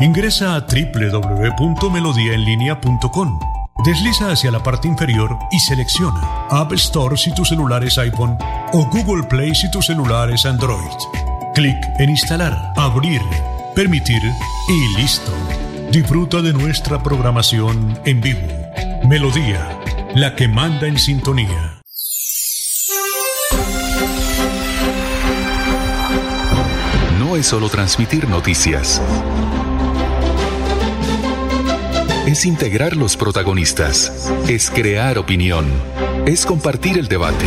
Ingresa a www.melodiaenlinea.com. Desliza hacia la parte inferior y selecciona App Store si tu celular es iPhone o Google Play si tu celular es Android. Clic en Instalar, Abrir, Permitir y listo. Disfruta de nuestra programación en vivo. Melodía, la que manda en sintonía. No es solo transmitir noticias. Es integrar los protagonistas. Es crear opinión. Es compartir el debate.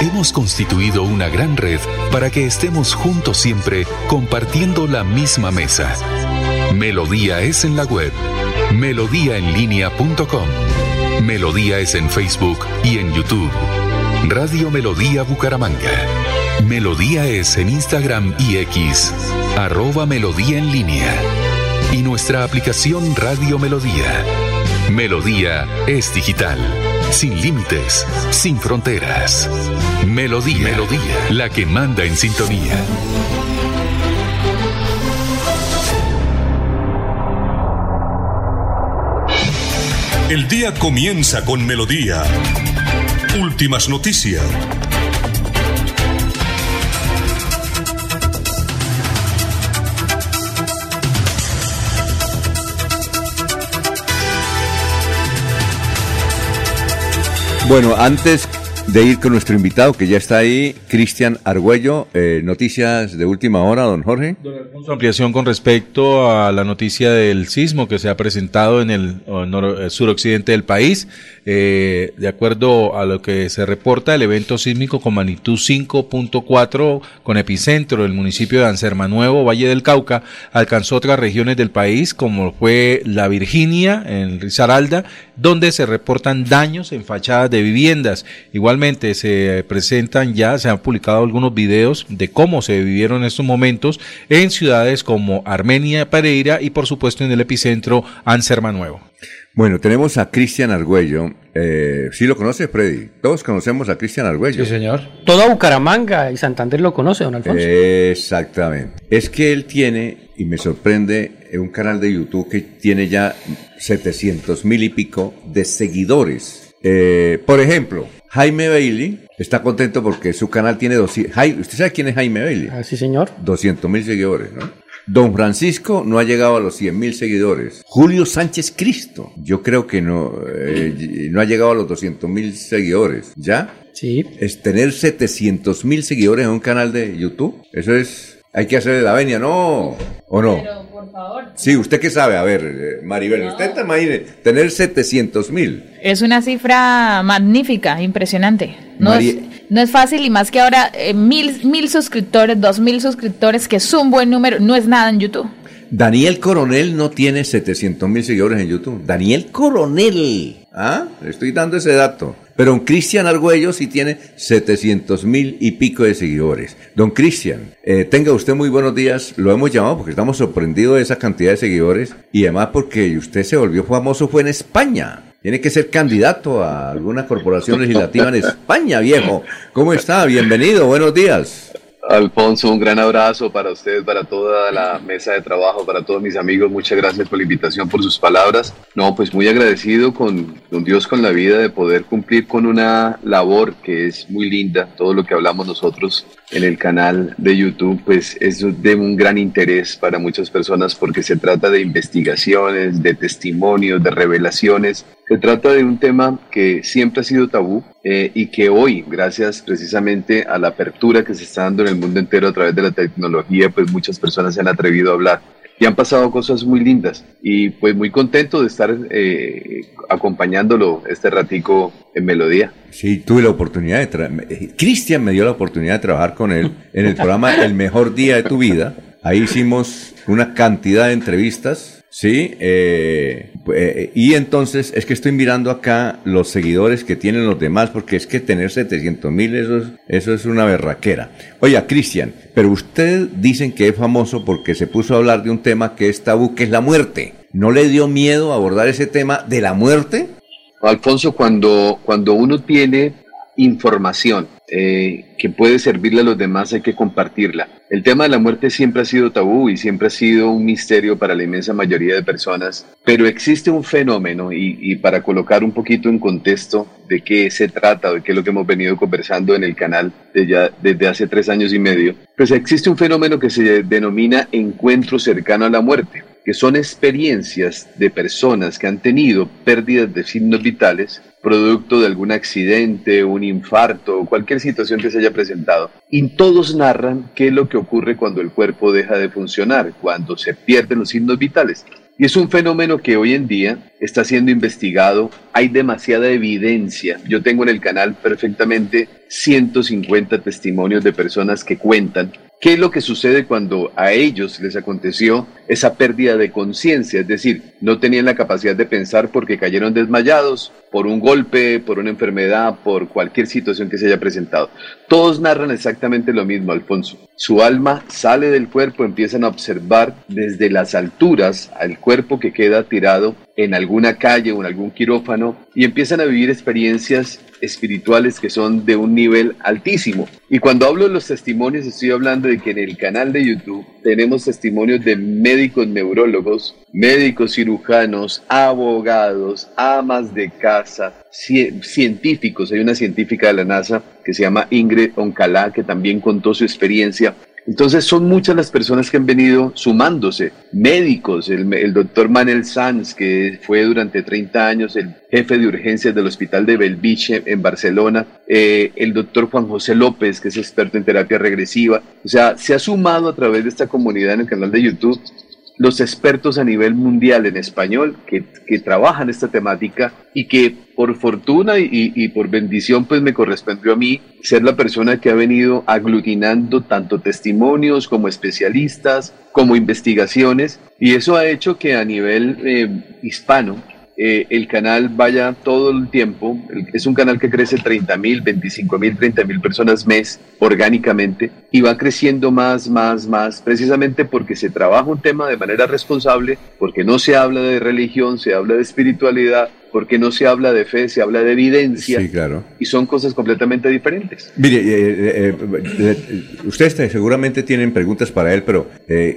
Hemos constituido una gran red para que estemos juntos siempre compartiendo la misma mesa. Melodía es en la web. Melodíaenlínea.com. Melodía es en Facebook y en YouTube. Radio Melodía Bucaramanga. Melodía es en Instagram y X. Arroba Melodía. Y nuestra aplicación Radio Melodía. Melodía es digital. Sin límites, sin fronteras. Melodía, Melodía, la que manda en sintonía. El día comienza con melodía. Últimas noticias. Bueno, antes de ir con nuestro invitado, que ya está ahí, Cristian Argüello, eh, noticias de última hora, don Jorge. Su ampliación con respecto a la noticia del sismo que se ha presentado en el nor- eh, suroccidente del país. Eh, de acuerdo a lo que se reporta, el evento sísmico con magnitud 5.4 con epicentro en el municipio de Anserma Nuevo, Valle del Cauca, alcanzó otras regiones del país como fue la Virginia, en Risaralda, donde se reportan daños en fachadas de viviendas. Igualmente se presentan ya, se han publicado algunos videos de cómo se vivieron estos momentos en ciudades como Armenia, Pereira y por supuesto en el epicentro Anserma Nuevo. Bueno, tenemos a Cristian Argüello. Eh, ¿Sí lo conoce, Freddy? Todos conocemos a Cristian Argüello. Sí, señor. Toda Bucaramanga y Santander lo conoce, don Alfonso. Exactamente. Es que él tiene, y me sorprende, un canal de YouTube que tiene ya 700 mil y pico de seguidores. Eh, por ejemplo, Jaime Bailey está contento porque su canal tiene 200... ¿Usted sabe quién es Jaime Bailey? Ah, sí, señor. 200 mil seguidores, ¿no? Don Francisco no ha llegado a los 100 mil seguidores. Julio Sánchez Cristo, yo creo que no, eh, no ha llegado a los 200 mil seguidores. ¿Ya? Sí. Es tener 700 mil seguidores en un canal de YouTube. Eso es, hay que hacerle la venia, ¿no? ¿O no? Pero, por favor. Sí, ¿usted qué sabe? A ver, eh, Maribel, usted te imagine tener 700 mil. Es una cifra magnífica, impresionante. No, es, no es fácil y más que ahora eh, mil, mil suscriptores, dos mil suscriptores, que es un buen número, no es nada en YouTube. Daniel Coronel no tiene 700 mil seguidores en YouTube. Daniel Coronel. ¿Ah? Le estoy dando ese dato. Pero don Cristian Argüello sí tiene 700 mil y pico de seguidores. Don Cristian, eh, tenga usted muy buenos días. Lo hemos llamado porque estamos sorprendidos de esa cantidad de seguidores. Y además porque usted se volvió famoso fue en España. Tiene que ser candidato a alguna corporación legislativa en España, viejo. ¿Cómo está? Bienvenido, buenos días. Alfonso, un gran abrazo para usted, para toda la mesa de trabajo, para todos mis amigos. Muchas gracias por la invitación, por sus palabras. No, pues muy agradecido con, con Dios, con la vida, de poder cumplir con una labor que es muy linda. Todo lo que hablamos nosotros en el canal de YouTube, pues es de un gran interés para muchas personas porque se trata de investigaciones, de testimonios, de revelaciones. Se trata de un tema que siempre ha sido tabú eh, y que hoy, gracias precisamente a la apertura que se está dando en el mundo entero a través de la tecnología, pues muchas personas se han atrevido a hablar y han pasado cosas muy lindas y pues muy contento de estar eh, acompañándolo este ratico en Melodía. Sí, tuve la oportunidad de trabajar. Cristian me dio la oportunidad de trabajar con él en el programa El Mejor Día de tu Vida. Ahí hicimos una cantidad de entrevistas, ¿sí? Eh, eh, y entonces es que estoy mirando acá los seguidores que tienen los demás, porque es que tener 700 mil, eso es, eso es una berraquera. Oiga, Cristian, pero usted dicen que es famoso porque se puso a hablar de un tema que es tabú, que es la muerte. ¿No le dio miedo abordar ese tema de la muerte? Alfonso, cuando, cuando uno tiene información eh, que puede servirle a los demás, hay que compartirla. El tema de la muerte siempre ha sido tabú y siempre ha sido un misterio para la inmensa mayoría de personas, pero existe un fenómeno y, y para colocar un poquito en contexto de qué se trata, de qué es lo que hemos venido conversando en el canal de ya, desde hace tres años y medio, pues existe un fenómeno que se denomina encuentro cercano a la muerte que son experiencias de personas que han tenido pérdidas de signos vitales, producto de algún accidente, un infarto cualquier situación que se haya presentado. Y todos narran qué es lo que ocurre cuando el cuerpo deja de funcionar, cuando se pierden los signos vitales. Y es un fenómeno que hoy en día está siendo investigado. Hay demasiada evidencia. Yo tengo en el canal perfectamente 150 testimonios de personas que cuentan qué es lo que sucede cuando a ellos les aconteció esa pérdida de conciencia. Es decir, no tenían la capacidad de pensar porque cayeron desmayados por un golpe, por una enfermedad, por cualquier situación que se haya presentado. Todos narran exactamente lo mismo, Alfonso. Su alma sale del cuerpo, empiezan a observar desde las alturas al cuerpo que queda tirado en alguna calle o en algún quirófano y empiezan a vivir experiencias espirituales que son de un nivel altísimo. Y cuando hablo de los testimonios, estoy hablando de que en el canal de YouTube tenemos testimonios de médicos neurólogos, médicos cirujanos, abogados, amas de casa, científicos. Hay una científica de la NASA que se llama Ingrid Oncalá que también contó su experiencia. Entonces son muchas las personas que han venido sumándose, médicos, el, el, doctor Manuel Sanz, que fue durante 30 años el jefe de urgencias del Hospital de Belviche en Barcelona, eh, el doctor Juan José López, que es experto en terapia regresiva, o sea, se ha sumado a través de esta comunidad en el canal de YouTube los expertos a nivel mundial en español que, que trabajan esta temática y que por fortuna y, y, por bendición pues me correspondió a mí ser la persona que ha venido aglutinando tanto testimonios como especialistas, como investigaciones y eso ha hecho que a nivel eh, hispano eh, el canal vaya todo el tiempo. Es un canal que crece 30 mil, 25 mil, 30 mil personas mes orgánicamente y va creciendo más, más, más, precisamente porque se trabaja un tema de manera responsable, porque no se habla de religión, se habla de espiritualidad, porque no se habla de fe, se habla de evidencia. Sí, claro. Y son cosas completamente diferentes. Mire, eh, eh, ustedes seguramente tienen preguntas para él, pero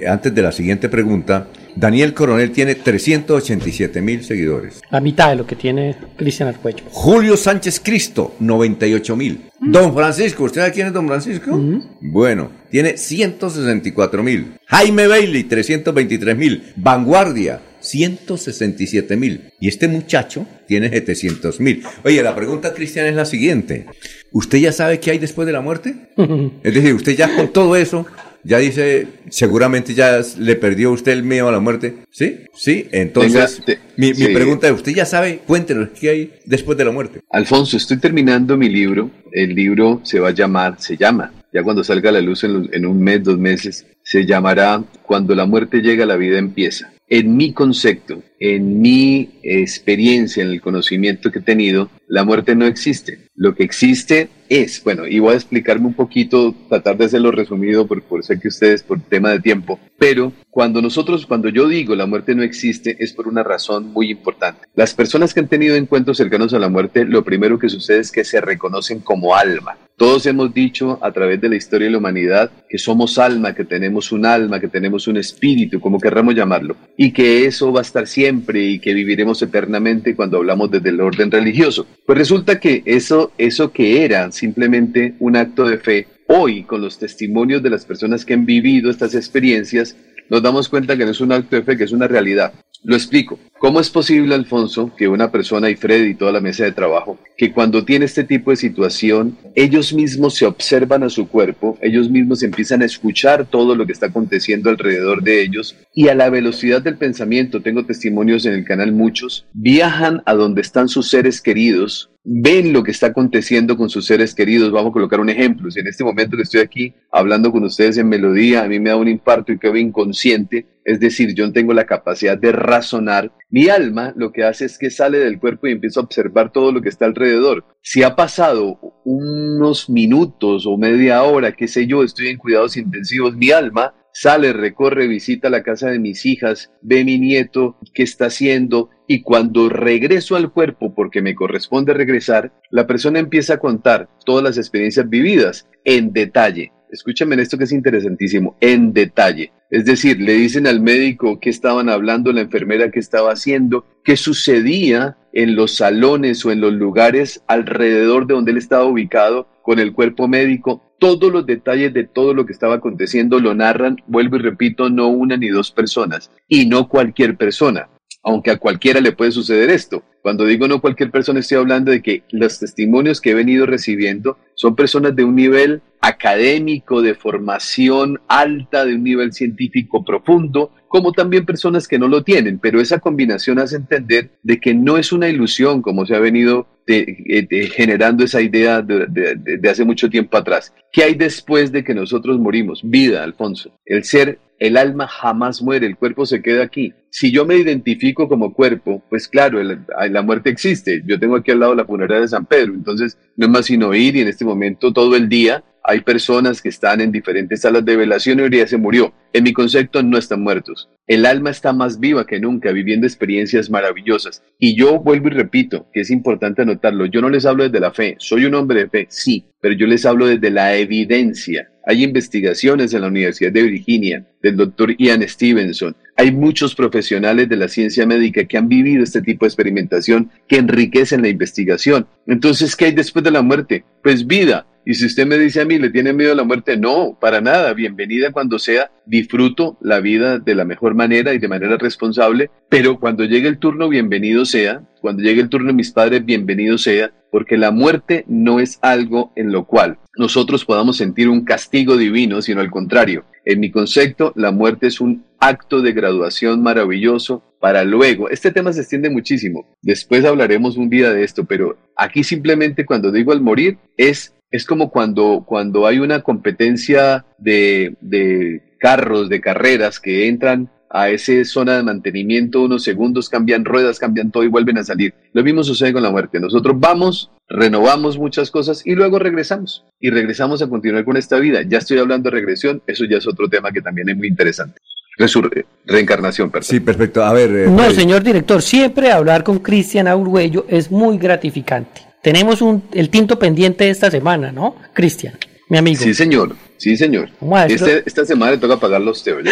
antes de la siguiente pregunta, Daniel Coronel tiene 387 mil seguidores. La mitad de lo que tiene Cristian Arcuello. Julio Sánchez Cristo, 98 mil. Mm. Don Francisco, ¿usted sabe quién es Don Francisco? Mm. Bueno, tiene 164 mil. Jaime Bailey, 323 mil. Vanguardia, 167 mil. Y este muchacho tiene 700 mil. Oye, la pregunta, Cristian, es la siguiente. ¿Usted ya sabe qué hay después de la muerte? es decir, usted ya con todo eso ya dice, seguramente ya le perdió usted el miedo a la muerte. ¿Sí? Sí. Entonces, mi, pregunta es, ¿usted ya sabe? Cuéntenos, ¿qué hay después de la muerte? Alfonso, estoy terminando mi libro. El libro se va a llamar, se llama, ya cuando salga a la luz en, en un mes, dos meses, se llamará Cuando la muerte llega, la vida empieza. En mi concepto, en mi experiencia, en el conocimiento que he tenido, la muerte no existe. Lo que existe es, bueno, y voy a explicarme un poquito, tratar de hacerlo resumido por, por ser que ustedes, por tema de tiempo, pero cuando nosotros, cuando yo digo la muerte no existe, es por una razón muy importante. Las personas que han tenido encuentros cercanos a la muerte, lo primero que sucede es que se reconocen como alma. Todos hemos dicho a través de la historia de la humanidad que somos alma, que tenemos un alma, que tenemos un espíritu, como querramos llamarlo, y que eso va a estar siempre y que viviremos eternamente cuando hablamos desde el orden religioso. Pues resulta que eso, eso que era simplemente un acto de fe, hoy con los testimonios de las personas que han vivido estas experiencias, nos damos cuenta que no es un acto de fe, que es una realidad. Lo explico. ¿Cómo es posible, Alfonso, que una persona y Freddy y toda la mesa de trabajo, que cuando tiene este tipo de situación, ellos mismos se observan a su cuerpo, ellos mismos empiezan a escuchar todo lo que está aconteciendo alrededor de ellos y a la velocidad del pensamiento, tengo testimonios en el canal muchos, viajan a donde están sus seres queridos, ven lo que está aconteciendo con sus seres queridos. Vamos a colocar un ejemplo. Si en este momento que estoy aquí hablando con ustedes en melodía, a mí me da un infarto y quedo inconsciente, es decir, yo tengo la capacidad de razonar, mi alma lo que hace es que sale del cuerpo y empieza a observar todo lo que está alrededor. Si ha pasado unos minutos o media hora, qué sé yo, estoy en cuidados intensivos, mi alma sale, recorre, visita la casa de mis hijas, ve mi nieto, qué está haciendo, y cuando regreso al cuerpo, porque me corresponde regresar, la persona empieza a contar todas las experiencias vividas en detalle. Escúchame esto que es interesantísimo, en detalle. Es decir, le dicen al médico qué estaban hablando, la enfermera qué estaba haciendo, qué sucedía en los salones o en los lugares alrededor de donde él estaba ubicado con el cuerpo médico. Todos los detalles de todo lo que estaba aconteciendo lo narran, vuelvo y repito, no una ni dos personas, y no cualquier persona aunque a cualquiera le puede suceder esto. Cuando digo no cualquier persona, estoy hablando de que los testimonios que he venido recibiendo son personas de un nivel académico, de formación alta, de un nivel científico profundo, como también personas que no lo tienen, pero esa combinación hace entender de que no es una ilusión como se ha venido eh, generando esa idea de hace mucho tiempo atrás. ¿Qué hay después de que nosotros morimos? Vida, Alfonso. El ser el alma jamás muere, el cuerpo se queda aquí. Si yo me identifico como cuerpo, pues claro, la muerte existe. Yo tengo aquí al lado la funeraria de San Pedro, entonces no es más sino ir y en este momento todo el día hay personas que están en diferentes salas de velación y hoy día se murió. En mi concepto no están muertos. El alma está más viva que nunca, viviendo experiencias maravillosas. Y yo vuelvo y repito que es importante anotarlo. Yo no les hablo desde la fe. Soy un hombre de fe, sí, pero yo les hablo desde la evidencia. Hay investigaciones en la Universidad de Virginia del doctor Ian Stevenson. Hay muchos profesionales de la ciencia médica que han vivido este tipo de experimentación que enriquecen la investigación. Entonces, ¿qué hay después de la muerte? Pues vida. Y si usted me dice a mí, ¿le tiene miedo a la muerte? No, para nada. Bienvenida cuando sea. Disfruto la vida de la mejor manera y de manera responsable. Pero cuando llegue el turno, bienvenido sea. Cuando llegue el turno de mis padres, bienvenido sea porque la muerte no es algo en lo cual nosotros podamos sentir un castigo divino, sino al contrario. En mi concepto, la muerte es un acto de graduación maravilloso para luego. Este tema se extiende muchísimo. Después hablaremos un día de esto, pero aquí simplemente cuando digo al morir es, es como cuando, cuando hay una competencia de, de carros, de carreras que entran a esa zona de mantenimiento, unos segundos cambian ruedas, cambian todo y vuelven a salir. Lo mismo sucede con la muerte. Nosotros vamos, renovamos muchas cosas y luego regresamos. Y regresamos a continuar con esta vida. Ya estoy hablando de regresión, eso ya es otro tema que también es muy interesante. Resur reencarnación, perdón. Sí, perfecto. A ver. Eh, no, señor director, siempre hablar con Cristian Aurguello es muy gratificante. Tenemos un, el tinto pendiente esta semana, ¿no, Cristian? Mi amigo. Sí, señor. Sí, señor. Este, esta semana le toca pagar los teos.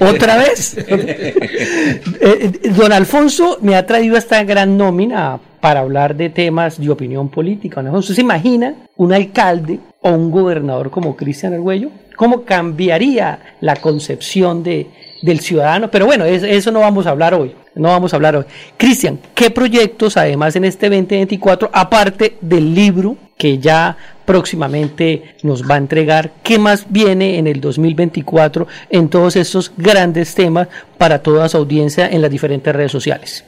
¿Otra vez? Eh, don Alfonso me ha traído esta gran nómina para hablar de temas de opinión política. Don Alfonso, ¿se imagina un alcalde o un gobernador como Cristian Arguello? ¿Cómo cambiaría la concepción de, del ciudadano? Pero bueno, eso no vamos a hablar hoy. No vamos a hablar hoy. Cristian, ¿qué proyectos además en este 2024, aparte del libro que ya próximamente nos va a entregar, qué más viene en el 2024 en todos estos grandes temas para toda su audiencia en las diferentes redes sociales?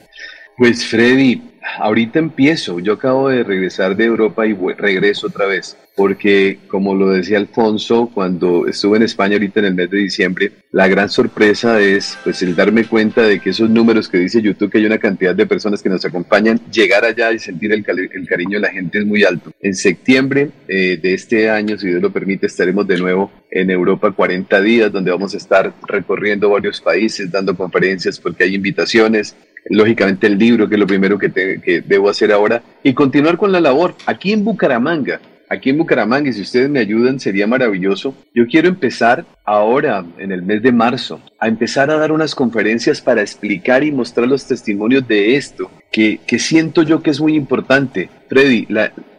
Pues Freddy, ahorita empiezo. Yo acabo de regresar de Europa y regreso otra vez porque como lo decía Alfonso cuando estuve en España ahorita en el mes de diciembre, la gran sorpresa es pues el darme cuenta de que esos números que dice YouTube que hay una cantidad de personas que nos acompañan, llegar allá y sentir el, cariño de la gente es muy alto. En septiembre eh, de este año, si Dios lo permite, estaremos de nuevo en Europa 40 días donde vamos a estar recorriendo varios países, dando conferencias porque hay invitaciones, lógicamente el libro, que es lo primero que, que debo hacer ahora, y continuar con la labor aquí en Bucaramanga aquí en Bucaramanga, y si ustedes me ayudan, sería maravilloso. Yo quiero empezar ahora, en el mes de marzo, a empezar a dar unas conferencias para explicar y mostrar los testimonios de esto, que, siento yo que es muy importante. Freddy,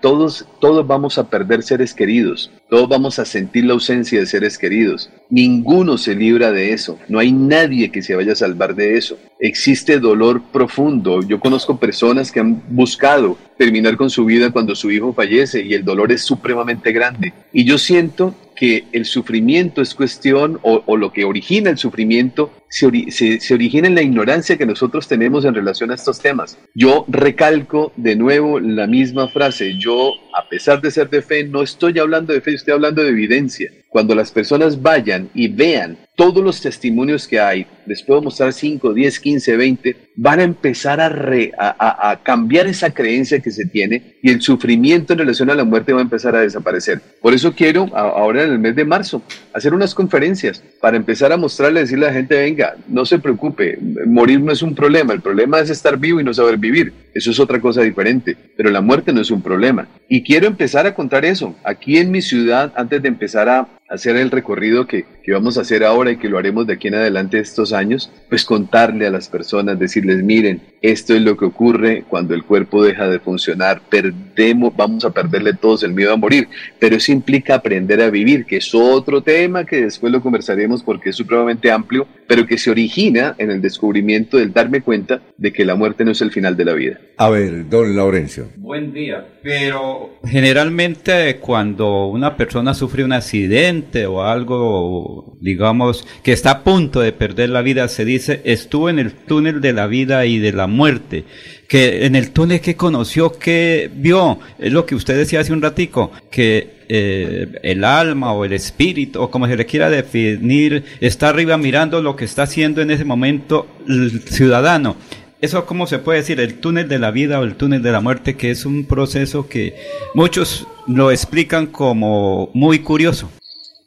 todos, todos vamos a perder seres queridos, todos vamos a sentir la ausencia de seres queridos. Ninguno se libra de eso, no hay nadie que se vaya a salvar de eso. Existe dolor profundo. Yo conozco personas que han buscado terminar con su vida cuando su hijo fallece y el dolor es supremamente grande. Y yo siento que el sufrimiento es cuestión o, lo que origina el sufrimiento se, se, origina en la ignorancia que nosotros tenemos en relación a estos temas. Yo recalco de nuevo la misma frase, yo a pesar de ser de fe, no estoy hablando de fe, estoy hablando de evidencia. Cuando las personas vayan y vean todos los testimonios que hay, les puedo mostrar 5, 10, 15, 20, van a empezar a, cambiar esa creencia que se tiene y el sufrimiento en relación a la muerte va a empezar a desaparecer. Por eso quiero, ahora en el mes de marzo, hacer unas conferencias para empezar a mostrarle, decirle a la gente, venga, no se preocupe, morir no es un problema, el problema es estar vivo y no saber vivir. Eso es otra cosa diferente, pero la muerte no es un problema. Y quiero empezar a contar eso. Aquí en mi ciudad, antes de empezar a hacer el recorrido que, que, vamos a hacer ahora y que lo haremos de aquí en adelante estos años, pues contarle a las personas, decirles, miren, esto es lo que ocurre cuando el cuerpo deja de funcionar, perdemos, vamos a perderle todos el miedo a morir, pero eso implica aprender a vivir, que es otro tema que después lo conversaremos porque es supremamente amplio, pero que se origina en el descubrimiento del darme cuenta de que la muerte no es el final de la vida. A ver, don Laurencio. Buen día, pero generalmente cuando una persona sufre un accidente, o algo, digamos, que está a punto de perder la vida, se dice, estuvo en el túnel de la vida y de la muerte. Que en el túnel que conoció, que vio, es lo que usted decía hace un ratico, que eh, el alma o el espíritu, o como se le quiera definir, está arriba mirando lo que está haciendo en ese momento el ciudadano eso cómo se puede decir, el túnel de la vida o el túnel de la muerte, que es un proceso que muchos lo explican como muy curioso.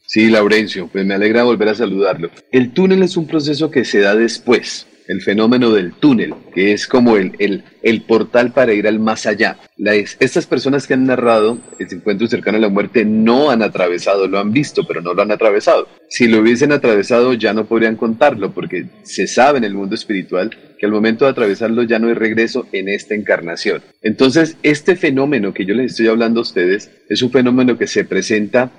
Sí, Laurencio, pues me alegra volver a saludarlo. El túnel es un proceso que se da después, el fenómeno del túnel, que es como el, el, el portal para ir al más allá. estas personas que han narrado el encuentro cercano a la muerte no han atravesado, lo han visto, pero no lo han atravesado. Si lo hubiesen atravesado ya no podrían contarlo, porque se sabe en el mundo espiritual que al momento de atravesarlo ya no hay regreso en esta encarnación. Entonces, este fenómeno que yo les estoy hablando a ustedes es un fenómeno que se presenta,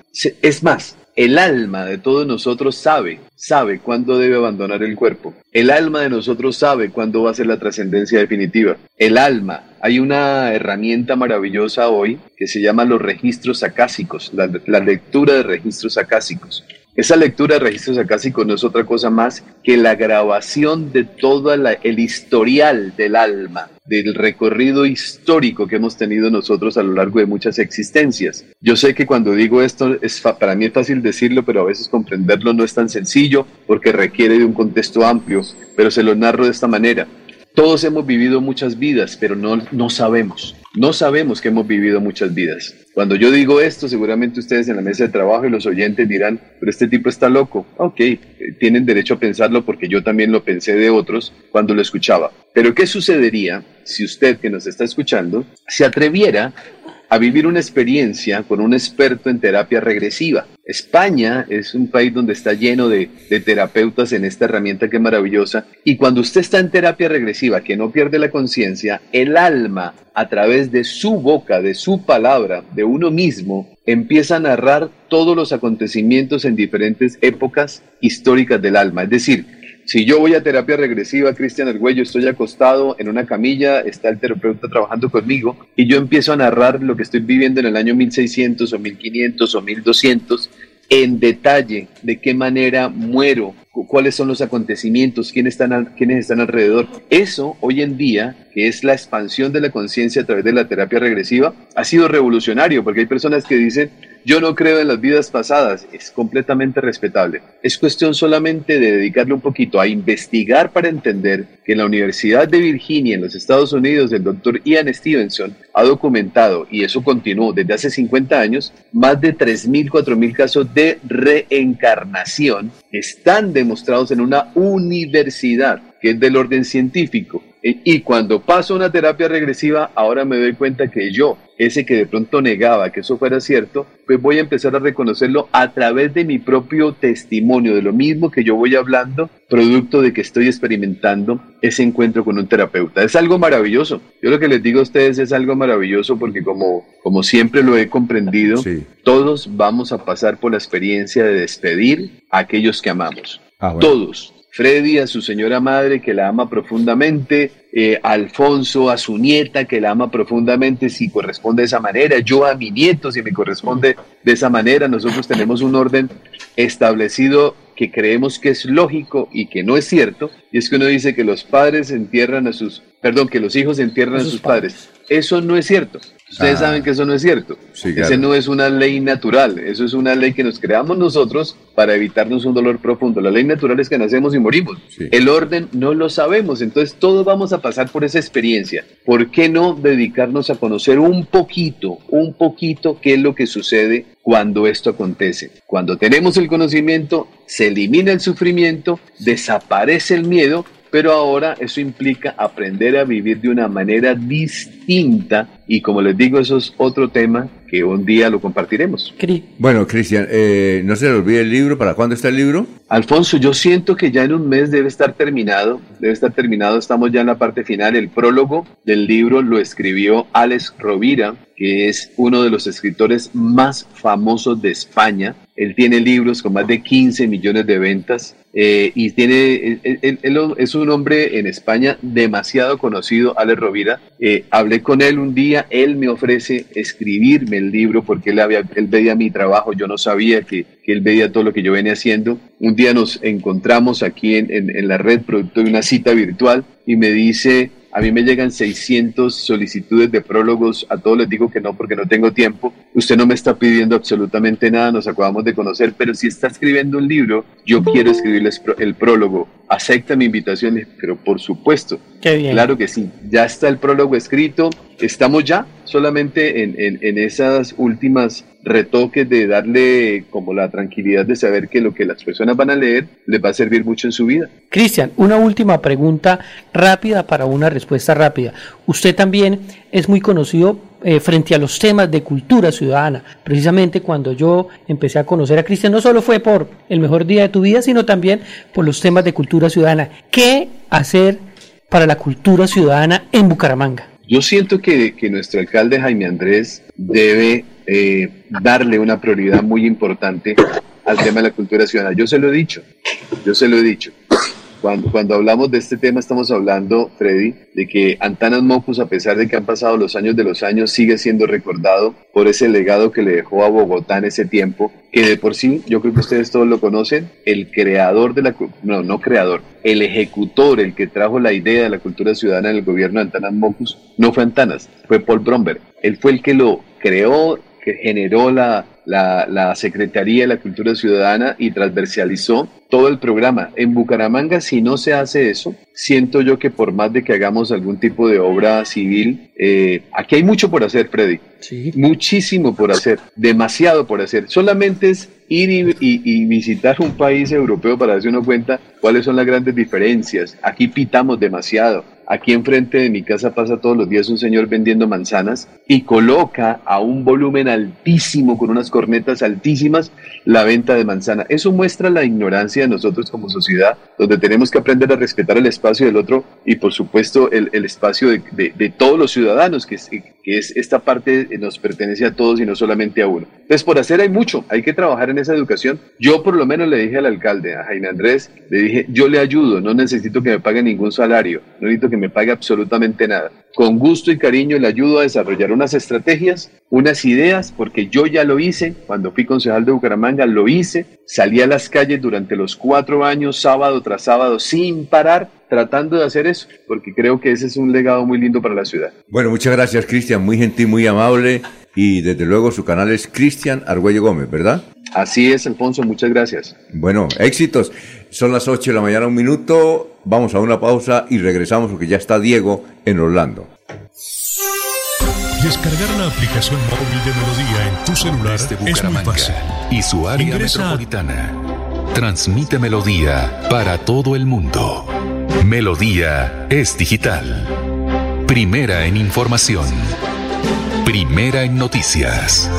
es más, El alma de todos nosotros sabe, sabe cuándo debe abandonar el cuerpo. El alma de nosotros sabe cuándo va a ser la trascendencia definitiva. El alma, hay una herramienta maravillosa hoy que se llama los registros acásicos, la, la lectura de registros acásicos. Esa lectura de registros acásicos no es otra cosa más que la grabación de todo el historial del alma, del recorrido histórico que hemos tenido nosotros a lo largo de muchas existencias. Yo sé que cuando digo esto, es para mí es fácil decirlo, pero a veces comprenderlo no es tan sencillo porque requiere de un contexto amplio, pero se lo narro de esta manera. Todos hemos vivido muchas vidas, pero no, no sabemos. No sabemos que hemos vivido muchas vidas. Cuando yo digo esto, seguramente ustedes en la mesa de trabajo y los oyentes dirán, pero este tipo está loco. Ok, eh, tienen derecho a pensarlo porque yo también lo pensé de otros cuando lo escuchaba. Pero ¿qué sucedería si usted que nos está escuchando se atreviera a vivir una experiencia con un experto en terapia regresiva. España es un país donde está lleno de, terapeutas en esta herramienta que es maravillosa. Y cuando usted está en terapia regresiva, que no pierde la conciencia, el alma, a través de su boca, de su palabra, de uno mismo, empieza a narrar todos los acontecimientos en diferentes épocas históricas del alma. Es decir, si yo voy a terapia regresiva, Cristian Argüello, estoy acostado en una camilla, está el terapeuta trabajando conmigo y yo empiezo a narrar lo que estoy viviendo en el año 1600 o 1500 o 1200 en detalle, de qué manera muero, cuáles son los acontecimientos, quiénes están, quiénes están alrededor. Eso hoy en día, que es la expansión de la conciencia a través de la terapia regresiva, ha sido revolucionario, porque hay personas que dicen, yo no creo en las vidas pasadas, es completamente respetable. Es cuestión solamente de dedicarle un poquito a investigar para entender que en la Universidad de Virginia, en los Estados Unidos, el doctor Ian Stevenson ha documentado, y eso continuó desde hace 50 años, más de 3.000, 4.000 casos de reencarnación están demostrados en una universidad que es del orden científico. Y cuando paso una terapia regresiva, ahora me doy cuenta que yo, ese que de pronto negaba que eso fuera cierto, pues voy a empezar a reconocerlo a través de mi propio testimonio, de lo mismo que yo voy hablando, producto de que estoy experimentando ese encuentro con un terapeuta. Es algo maravilloso. Yo lo que les digo a ustedes es algo maravilloso porque como, como siempre lo he comprendido, todos vamos a pasar por la experiencia de despedir a aquellos que amamos. Ah, todos Freddy a su señora madre que la ama profundamente, eh, Alfonso a su nieta que la ama profundamente si corresponde de esa manera, yo a mi nieto si me corresponde de esa manera. Nosotros tenemos un orden establecido que creemos que es lógico y que no es cierto, y es que uno dice que los padres entierran a sus, perdón, que los hijos entierran a sus, padres. Eso no es cierto. Ustedes ah. saben que eso no es cierto. Ese no es una ley natural, eso es una ley que nos creamos nosotros para evitarnos un dolor profundo. La ley natural es que nacemos y morimos. El orden no lo sabemos, entonces todos vamos a pasar por esa experiencia. ¿Por qué no dedicarnos a conocer un poquito, un poquito qué es lo que sucede cuando esto acontece? Cuando tenemos el conocimiento, se elimina el sufrimiento, desaparece el miedo pero ahora eso implica aprender a vivir de una manera distinta y como les digo, eso es otro tema que un día lo compartiremos. Bueno, Cristian, eh, no se le olvide el libro, ¿para cuándo está el libro? Alfonso, yo siento que ya en un mes debe estar terminado, debe estar terminado, estamos ya en la parte final, el prólogo del libro lo escribió Alex Rovira, que es uno de los escritores más famosos de España, él tiene libros con más de 15 millones de ventas eh, y tiene, él, es un hombre en España demasiado conocido, Alex Rovira. Eh, hablé con él un día, él me ofrece escribirme el libro porque él, había, él veía mi trabajo, yo no sabía que, que, él veía todo lo que yo venía haciendo. Un día nos encontramos aquí en, en, en la red producto de una cita virtual y me dice, a mí me llegan 600 solicitudes de prólogos, a todos les digo que no porque no tengo tiempo. Usted no me está pidiendo absolutamente nada, nos acabamos de conocer, pero si está escribiendo un libro, yo quiero escribirles el prólogo. Acepta mi invitación, pero por supuesto. Claro que sí. Ya está el prólogo escrito. Estamos ya solamente en, en, en esas últimas retoques de darle como la tranquilidad de saber que lo que las personas van a leer les va a servir mucho en su vida. Cristian, una última pregunta rápida para una respuesta rápida. Usted también es muy conocido eh, frente a los temas de cultura ciudadana. Precisamente cuando yo empecé a conocer a Cristian, no solo fue por el mejor día de tu vida, sino también por los temas de cultura ciudadana. ¿Qué hacer para la cultura ciudadana en Bucaramanga? Yo siento que, que nuestro alcalde Jaime Andrés debe eh, darle una prioridad muy importante al tema de la cultura ciudadana. Yo se lo he dicho, yo se lo he dicho. Cuando, hablamos de este tema estamos hablando, Freddy, de que Antanas Mocus, a pesar de que han pasado los años de los años, sigue siendo recordado por ese legado que le dejó a Bogotá en ese tiempo, que de por sí, yo creo que ustedes todos lo conocen, el creador de la, no, no creador, el ejecutor, el que trajo la idea de la cultura ciudadana en el gobierno de Antanas Mocus, no fue Antanas, fue Paul Bromberg. Él fue el que lo creó, que generó la, la, la, Secretaría de la Cultura Ciudadana y transversalizó todo el programa. En Bucaramanga, si no se hace eso, siento yo que por más de que hagamos algún tipo de obra civil, eh, aquí hay mucho por hacer, Freddy. Sí. Muchísimo por hacer, demasiado por hacer. Solamente es ir y, y, y, visitar un país europeo para darse uno cuenta cuáles son las grandes diferencias. Aquí pitamos demasiado. Aquí enfrente de mi casa pasa todos los días un señor vendiendo manzanas y coloca a un volumen altísimo, con unas cornetas altísimas, la venta de manzana. Eso muestra la ignorancia de nosotros como sociedad, donde tenemos que aprender a respetar el espacio del otro y por supuesto el, espacio de, de, todos los ciudadanos, que que es esta parte nos pertenece a todos y no solamente a uno. Entonces por hacer hay mucho, hay que trabajar en esa educación. Yo por lo menos le dije al alcalde, a Jaime Andrés, le dije, yo le ayudo, no necesito que me pague ningún salario, no necesito que me pague absolutamente nada. Con gusto y cariño le ayudo a desarrollar unas estrategias, unas ideas, porque yo ya lo hice, cuando fui concejal de Bucaramanga, lo hice, salí a las calles durante los cuatro años, sábado tras sábado, sin parar, tratando de hacer eso, porque creo que ese es un legado muy lindo para la ciudad. Bueno, muchas gracias Cristian, muy gentil, muy amable, y desde luego su canal es Cristian Argüello Gómez, ¿verdad? Así es, Alfonso, muchas gracias. Bueno, éxitos. Son las 8 de la mañana, un minuto. Vamos a una pausa y regresamos porque ya está Diego en Orlando. Descargar la aplicación móvil de Melodía en tu celular es muy fácil. y su área Ingresa- metropolitana. Transmite Melodía para todo el mundo. Melodía es digital. Primera en información. Primera en noticias.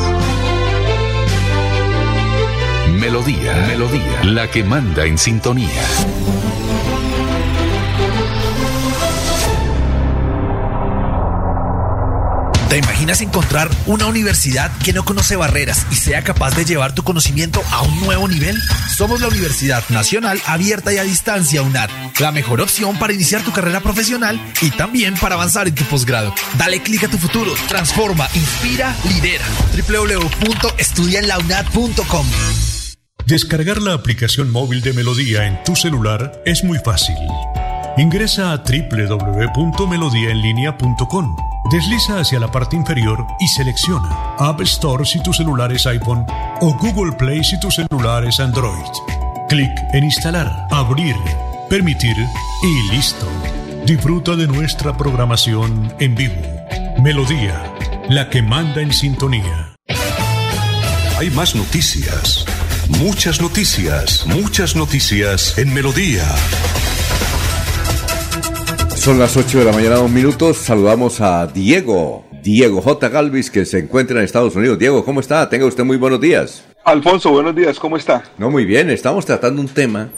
Melodía, Melodía, la que manda en sintonía. ¿Te imaginas encontrar una universidad que no conoce barreras y sea capaz de llevar tu conocimiento a un nuevo nivel? Somos la Universidad Nacional Abierta y a Distancia UNAD, la mejor opción para iniciar tu carrera profesional y también para avanzar en tu posgrado. Dale clic a tu futuro, transforma, inspira, lidera. www.estudianlaunad.com Descargar la aplicación móvil de Melodía en tu celular es muy fácil. Ingresa a www.melodiaenlinea.com. Desliza hacia la parte inferior y selecciona App Store si tu celular es iPhone o Google Play si tu celular es Android. Clic en Instalar, Abrir, Permitir y listo. Disfruta de nuestra programación en vivo. Melodía, la que manda en sintonía. Hay más noticias. Muchas noticias. Muchas noticias en Melodía. Son las 8 de la mañana, dos minutos. Saludamos a Diego. Diego J. Galvis, que se encuentra en Estados Unidos. Diego, ¿cómo está? Tenga usted muy buenos días. Alfonso, buenos días, ¿cómo está? No, muy bien. Estamos tratando un tema.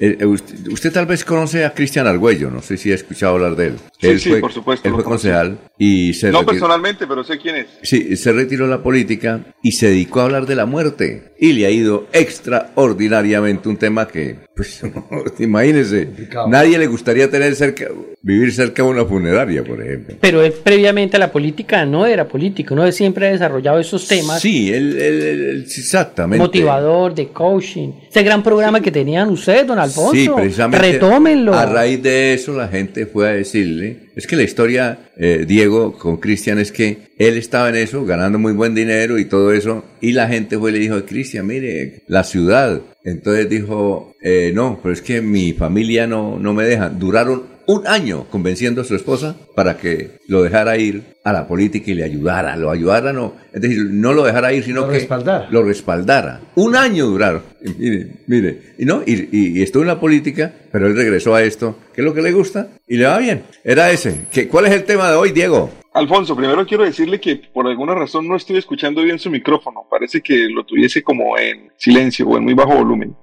Eh, eh, usted, usted tal vez conoce a Cristian Argüello, no sé si ha escuchado hablar de él. Sí, él sí, fue, por supuesto, Él fue concejal y se No retiró- personalmente, pero sé quién es. Sí, se retiró de la política y se dedicó a hablar de la muerte. Y le ha ido extraordinariamente un tema que, pues, imagínese, nadie le gustaría tener cerca, vivir cerca de una funeraria, por ejemplo. Pero él previamente a la política no era político, no siempre ha desarrollado esos temas. Sí, él, él- él- él- exactamente. Motivador, de coaching. Ese gran programa que tenían ustedes, don Alfonso. Sí, precisamente. Retómenlo. A raíz de eso, la gente fue a decirle. Es que la historia, eh, Diego, con Cristian, es que él estaba en eso, ganando muy buen dinero y todo eso. Y la gente fue y le dijo, Cristian, mire, la ciudad. Entonces dijo, eh, no, pero es que mi familia no, no me deja. Duraron un año convenciendo a su esposa para que lo dejara ir a la política y le ayudara. Lo ayudara, no. Es decir, no lo dejara ir, sino Lo que respaldara. lo respaldara. Un año duraron. Mire, mire. Y no, y, y- y estuvo en la política, pero él regresó a esto, que es lo que le gusta, y le va bien. Era ese. ¿Qué, ¿Cuál es el tema de hoy, Diego? Alfonso, primero quiero decirle que por alguna razón no estoy escuchando bien su micrófono. Parece que lo tuviese como en silencio o en muy bajo volumen.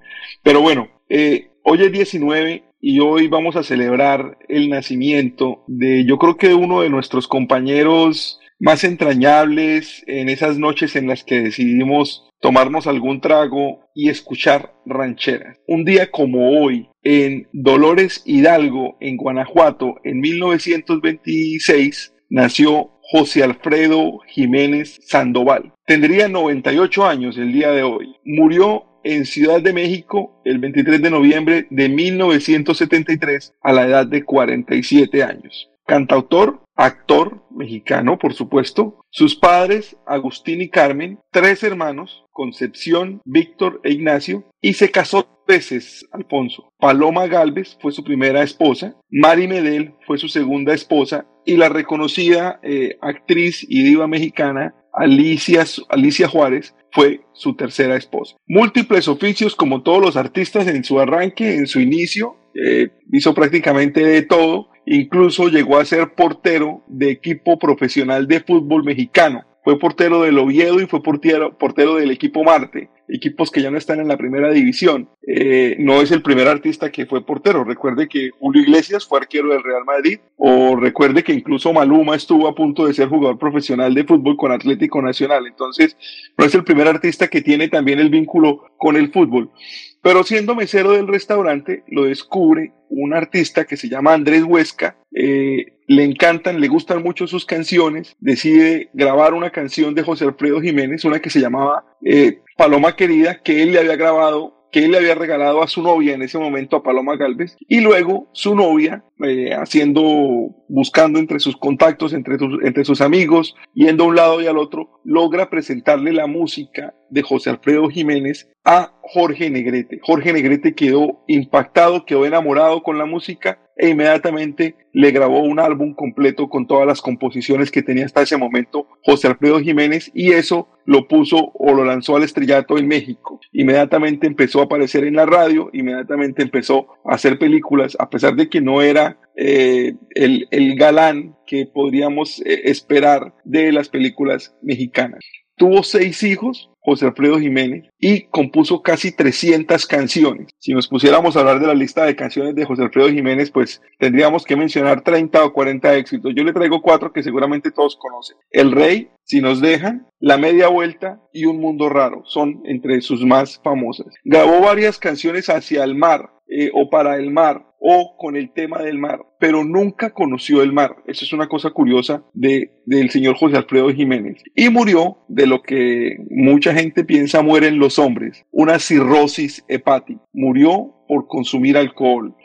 Pero bueno, eh, hoy es 19 y hoy vamos a celebrar el nacimiento de, yo creo que uno de nuestros compañeros más entrañables, en esas noches en las que decidimos tomarnos algún trago y escuchar rancheras. Un día como hoy, en Dolores Hidalgo, en Guanajuato, en 1926, nació José Alfredo Jiménez Sandoval. Tendría 98 años el día de hoy. Murió en Ciudad de México el 23 de noviembre de 1973 a la edad de 47 años. Cantautor, actor mexicano, por supuesto. Sus padres, Agustín y Carmen, tres hermanos, Concepción, Víctor e Ignacio, y se casó veces, Alfonso. Paloma Galvez fue su primera esposa, Mari Medel fue su segunda esposa y la reconocida eh, actriz y diva mexicana Alicia, Alicia Juárez fue su tercera esposa. Múltiples oficios como todos los artistas en su arranque, en su inicio, eh, hizo prácticamente de todo, incluso llegó a ser portero de equipo profesional de fútbol mexicano. Fue portero del Oviedo y fue portero, portero del equipo Marte equipos que ya no están en la primera división. Eh, no es el primer artista que fue portero. Recuerde que Julio Iglesias fue arquero del Real Madrid o recuerde que incluso Maluma estuvo a punto de ser jugador profesional de fútbol con Atlético Nacional. Entonces, no es el primer artista que tiene también el vínculo con el fútbol. Pero siendo mesero del restaurante, lo descubre un artista que se llama Andrés Huesca. Eh, le encantan, le gustan mucho sus canciones. Decide grabar una canción de José Alfredo Jiménez, una que se llamaba eh, Paloma Querida, que él le había grabado que él le había regalado a su novia en ese momento, a Paloma Galvez, y luego su novia, eh, haciendo, buscando entre sus contactos, entre, entre sus amigos, yendo a un lado y al otro, logra presentarle la música de José Alfredo Jiménez a Jorge Negrete. Jorge Negrete quedó impactado, quedó enamorado con la música e inmediatamente le grabó un álbum completo con todas las composiciones que tenía hasta ese momento José Alfredo Jiménez y eso lo puso o lo lanzó al estrellato en México. Inmediatamente empezó a aparecer en la radio, inmediatamente empezó a hacer películas, a pesar de que no era eh, el, el, galán que podríamos eh, esperar de las películas mexicanas. Tuvo seis hijos, José Alfredo Jiménez, y compuso casi 300 canciones. Si nos pusiéramos a hablar de la lista de canciones de José Alfredo Jiménez, pues tendríamos que mencionar 30 o 40 éxitos. Yo le traigo cuatro que seguramente todos conocen. El Rey, Si nos dejan, La Media Vuelta y Un Mundo Raro son entre sus más famosas. Grabó varias canciones hacia el mar eh, o para el mar o con el tema del mar, pero nunca conoció el mar. Eso es una cosa curiosa de, del señor José Alfredo Jiménez. Y murió de lo que mucha gente piensa mueren los hombres, una cirrosis hepática. Murió por consumir alcohol.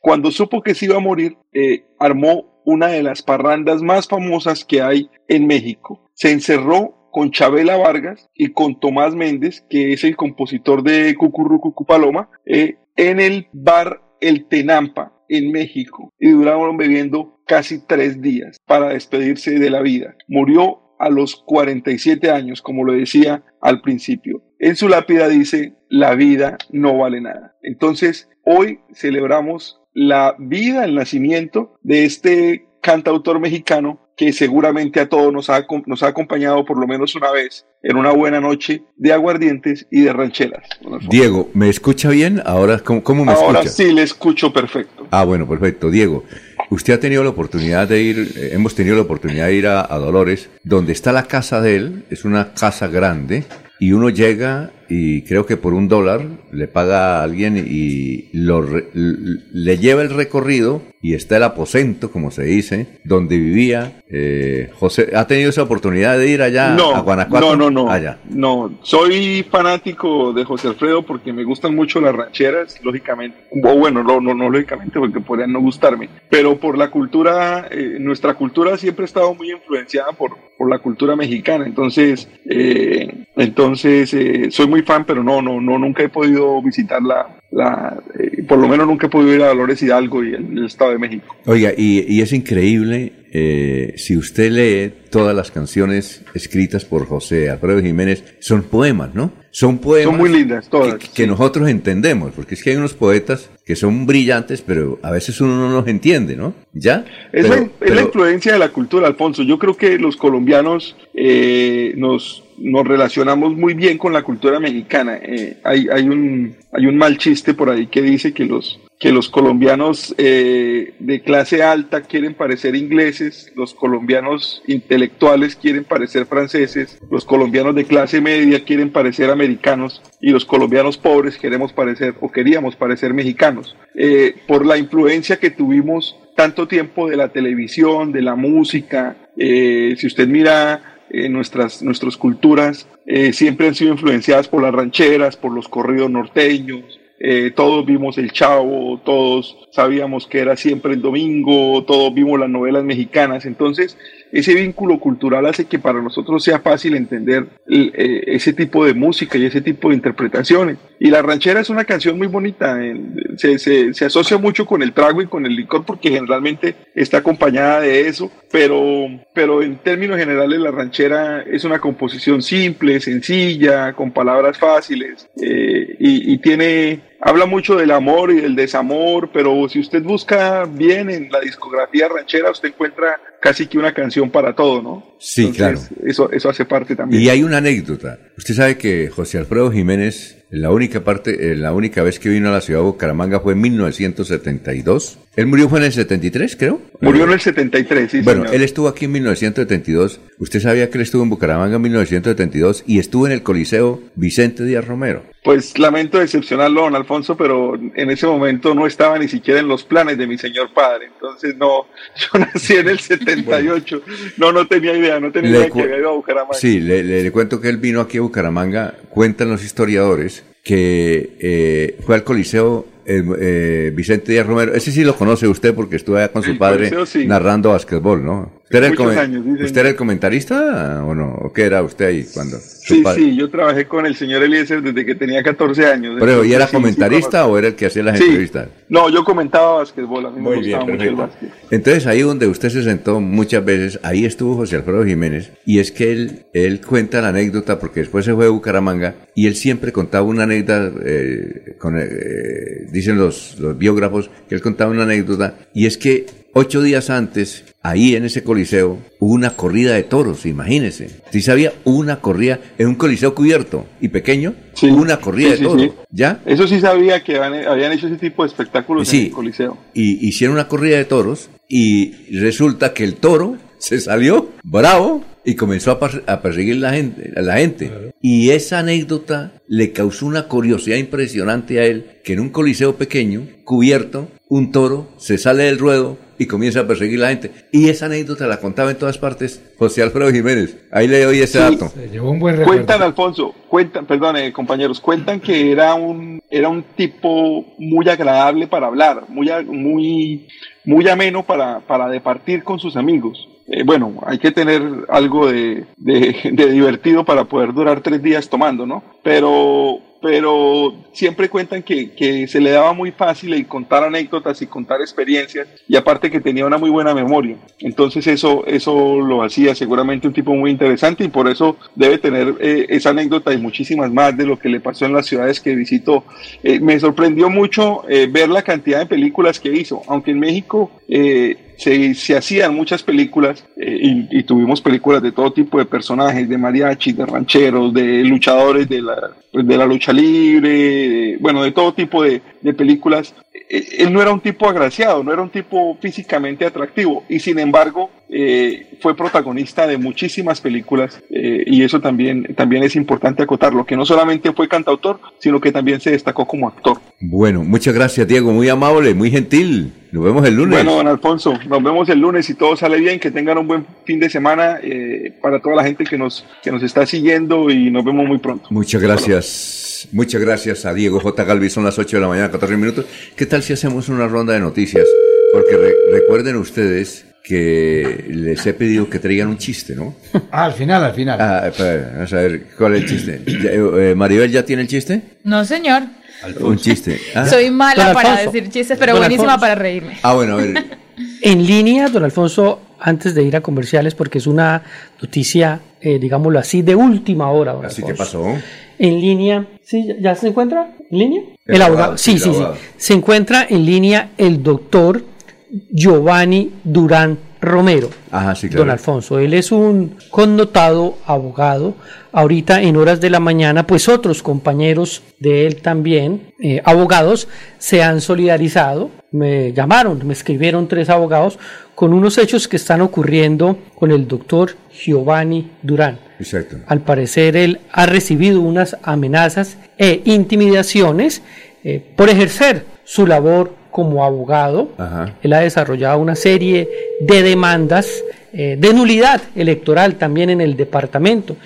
Cuando supo que se iba a morir, eh, armó una de las parrandas más famosas que hay en México. Se encerró con Chabela Vargas y con Tomás Méndez, que es el compositor de Cucurrucucu Paloma, eh, en el bar el Tenampa en México y duraron bebiendo casi tres días para despedirse de la vida. Murió a los 47 años, como lo decía al principio. En su lápida dice, la vida no vale nada. Entonces, hoy celebramos la vida, el nacimiento de este cantautor mexicano que seguramente a todos nos ha, nos ha acompañado por lo menos una vez en una buena noche de aguardientes y de rancheras. Diego, ¿me escucha bien? Ahora, ¿cómo, cómo me Ahora escucha? sí le escucho perfecto. Ah, bueno, perfecto. Diego, usted ha tenido la oportunidad de ir, eh, hemos tenido la oportunidad de ir a, a Dolores, donde está la casa de él, es una casa grande, y uno llega y creo que por un dólar le paga a alguien y lo le lleva el recorrido y está el aposento, como se dice, donde vivía eh, José. ¿Ha tenido esa oportunidad de ir allá no, a Guanajuato? No, no, no. Allá. No, soy fanático de José Alfredo porque me gustan mucho las rancheras, lógicamente. O bueno, no, no, no lógicamente porque podrían no gustarme. Pero por la cultura, eh, nuestra cultura siempre ha estado muy influenciada por, por la cultura mexicana. Entonces, eh, entonces eh, soy muy fan, pero no, no, no, nunca he podido visitar la, la eh, por lo menos nunca he podido ir a Dolores Hidalgo y el, el Estado de México. Oiga, y, y es increíble eh, si usted lee todas las canciones escritas por José Alfredo Jiménez, son poemas, ¿no? Son poemas Son muy lindas todas. que, que nosotros entendemos, porque es que hay unos poetas que son brillantes, pero a veces uno no los entiende, ¿no? ¿Ya? Es, Pero- la, es pero- la influencia de la cultura, Alfonso. Yo creo que los colombianos eh, nos, nos relacionamos muy bien con la cultura mexicana. Eh, hay, hay, un, hay un mal chiste por ahí que dice que los, que los colombianos eh, de clase alta quieren parecer ingleses, los colombianos intelectuales quieren parecer franceses, los colombianos de clase media quieren parecer americanos y los colombianos pobres queremos parecer o queríamos parecer mexicanos. Eh, por la influencia que tuvimos tanto tiempo de la televisión, de la música, si usted mira nuestras, nuestras culturas, siempre han sido influenciadas por las rancheras, por los corridos norteños, eh, todos vimos El Chavo, todos sabíamos que era siempre el domingo, todos vimos las novelas mexicanas, entonces ese vínculo cultural hace que para nosotros sea fácil entender eh, ese tipo de música y ese tipo de interpretaciones. Y La Ranchera es una canción muy bonita, se, se, asocia mucho con el trago y con el licor porque generalmente está acompañada de eso, pero, pero en términos generales La Ranchera es una composición simple, sencilla, con palabras fáciles eh, y, y tiene habla mucho del amor y del desamor, pero si usted busca bien en la discografía ranchera, usted encuentra casi que una canción para todo, ¿no? Sí, claro. Eso, eso hace parte también. Y hay una anécdota. Usted sabe que José Alfredo Jiménez, la única parte, eh, la única vez que vino a la ciudad de Bucaramanga fue en 1972. Él murió fue en el 73, creo. Murió en el 73, sí. Bueno, él estuvo aquí en 1972. Usted sabía que él estuvo en Bucaramanga en 1972 y estuvo en el Coliseo Vicente Díaz Romero. Pues lamento decepcionarlo, don Alfonso, pero en ese momento no estaba ni siquiera en los planes de mi señor padre. Entonces, no, yo nací en el 78. No, no tenía idea, no tenía idea que había ido a Bucaramanga. Sí, le, le, cuento que él vino aquí a Bucaramanga. Cuentan los historiadores que eh, fue al Coliseo eh, Vicente Díaz Romero, ese sí lo conoce usted porque estuvo allá con su padre narrando básquetbol, ¿no? ¿Usted era, el, ¿Usted era el comentarista o no? ¿O qué era usted ahí cuando? Sí, sí, yo trabajé con el señor Eliezer desde que tenía 14 años. ¿Pero y era comentarista o era el que hacía las entrevistas? No, yo comentaba básquetbol, a mí me gustaba mucho el básquet. Entonces ahí donde usted se sentó muchas veces, ahí estuvo José Alfredo Jiménez y es que él, él cuenta la anécdota porque después se fue a Bucaramanga y él siempre contaba una anécdota, eh, con, eh, dicen los, los biógrafos, que él contaba una anécdota y es que ocho días antes ahí en ese coliseo hubo una corrida de toros, imagínese. Si sabía, una corrida en un coliseo cubierto y pequeño, una corrida de toros. ¿Ya? Eso sí sabía que habían, hecho ese tipo de espectáculos en el coliseo. Y hicieron una corrida de toros y resulta que el toro se salió bravo y comenzó a, perseguir la gente, a la gente. Y esa anécdota le causó una curiosidad impresionante a él, que en un coliseo pequeño, cubierto, un toro se sale del ruedo y comienza a perseguir la gente. Y esa anécdota la contaba en todas partes José Alfredo Jiménez. Ahí le doy ese dato. cuentan, Alfonso, cuentan, perdón, compañeros, cuentan que era un, era un tipo muy agradable para hablar, muy, muy, muy ameno para, para departir con sus amigos. Eh, bueno, hay que tener algo de, de, divertido para poder durar tres días tomando, ¿no? Pero, pero siempre cuentan que, que, se le daba muy fácil el contar anécdotas y contar experiencias y aparte que tenía una muy buena memoria. Entonces eso, eso lo hacía seguramente un tipo muy interesante y por eso debe tener eh, esa anécdota y muchísimas más de lo que le pasó en las ciudades que visitó. Eh, me sorprendió mucho ver la cantidad de películas que hizo, aunque en México se, se hacían muchas películas eh, y, tuvimos películas de todo tipo de personajes, de mariachi, de rancheros, de luchadores de la, de la lucha libre, bueno, de todo tipo de, de películas. Eh, él no era un tipo agraciado, no era un tipo físicamente atractivo y sin embargo eh, fue protagonista de muchísimas películas eh, y eso también, también es importante acotarlo, que no solamente fue cantautor, sino que también se destacó como actor. Bueno, muchas gracias Diego, muy amable, muy gentil. Nos vemos el lunes. Bueno, don Alfonso, nos vemos el lunes y todo sale bien, que tengan un buen fin de semana para toda la gente que nos, que nos está siguiendo y nos vemos muy pronto. Muchas gracias. Muchas gracias a Diego J. Galvis. Son las 8 de la mañana, 14 minutos. ¿Qué tal si hacemos una ronda de noticias? Porque recuerden ustedes que les he pedido que traigan un chiste, ¿no? Ah, al final, al final. Ah, vamos a ver, ¿cuál es el chiste? Eh, ¿Maribel ya tiene el chiste? No, señor. Un chiste. Ah. Soy mala para decir chistes, pero buenísima para reírme. Ah, bueno, a ver. en línea, don Alfonso, antes de ir a comerciales, porque es una noticia, eh, digámoslo así, de última hora. Don ¿Así que pasó? En línea, ¿sí? ¿Ya se encuentra en línea? El, abogado, sí, sí, sí. Se encuentra en línea el doctor Giovanni Durán Romero. Ajá, sí, claro. Don Alfonso, él es un connotado abogado. Ahorita en horas de la mañana, pues otros compañeros de él también, eh, abogados, se han solidarizado. Me llamaron, me escribieron tres abogados con unos hechos que están ocurriendo con el doctor Giovanni Durán. Exacto. Al parecer él ha recibido unas amenazas e intimidaciones eh, por ejercer su labor como abogado. Ajá. Él ha desarrollado una serie de demandas eh, de nulidad electoral también en el departamento.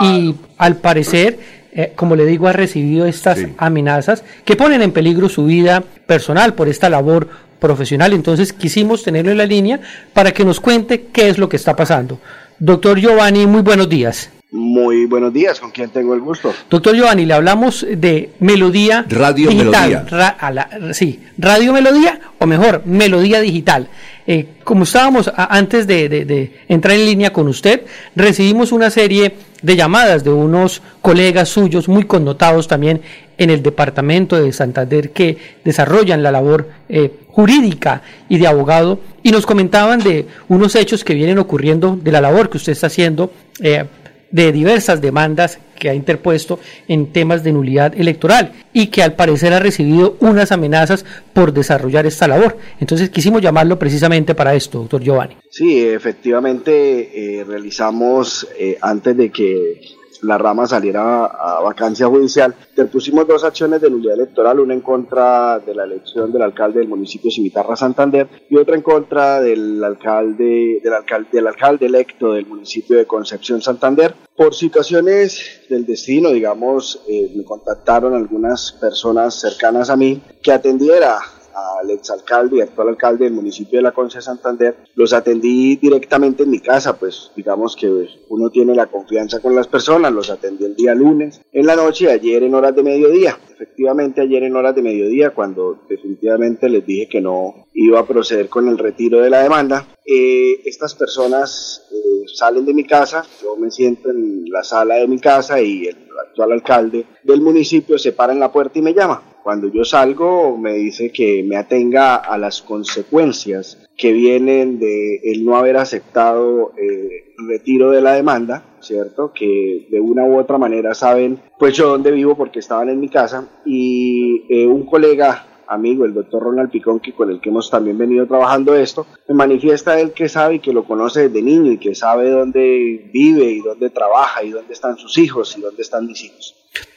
Y al parecer, eh, como le digo, ha recibido estas amenazas que ponen en peligro su vida personal por esta labor profesional. Entonces quisimos tenerlo en la línea para que nos cuente qué es lo que está pasando. Doctor Giovanni, muy buenos días. Muy buenos días, ¿con quién tengo el gusto? Doctor Giovanni, le hablamos de Melodía Radio Digital. Melodía. Ra- a la- sí, Radio Melodía, o mejor, Melodía Digital. Eh, como estábamos a- antes de, de- de entrar en línea con usted, recibimos una serie de llamadas de unos colegas suyos muy connotados también en el departamento de Santander que desarrollan la labor eh, jurídica y de abogado y nos comentaban de unos hechos que vienen ocurriendo de la labor que usted está haciendo eh, de diversas demandas que ha interpuesto en temas de nulidad electoral y que al parecer ha recibido unas amenazas por desarrollar esta labor. Entonces quisimos llamarlo precisamente para esto, doctor Giovanni. Sí, efectivamente eh, realizamos eh, antes de que la rama saliera a, vacancia judicial, interpusimos dos acciones de nulidad electoral, una en contra de la elección del alcalde del municipio Cimitarra Santander y otra en contra del alcalde, del alcalde, del alcalde electo del municipio de Concepción Santander. Por situaciones del destino, digamos, eh, me contactaron algunas personas cercanas a mí que atendiera al exalcalde y actual alcalde del municipio de La Concha de Santander, los atendí directamente en mi casa, pues digamos que uno tiene la confianza con las personas, los atendí el día lunes, en la noche ayer en horas de mediodía. Efectivamente ayer en horas de mediodía, cuando definitivamente les dije que no iba a proceder con el retiro de la demanda, eh, estas personas eh, salen de mi casa, yo me siento en la sala de mi casa y el actual alcalde del municipio se para en la puerta y me llama. Cuando yo salgo me dice que me atenga a las consecuencias que vienen de el no haber aceptado eh, el retiro de la demanda, ¿cierto? Que de una u otra manera saben pues yo dónde vivo porque estaban en mi casa y eh, un colega amigo, el doctor Ronald Picón, que con el que hemos también venido trabajando esto, me manifiesta él que sabe y que lo conoce desde niño y que sabe dónde vive y dónde trabaja y dónde están sus hijos y dónde están mis hijos.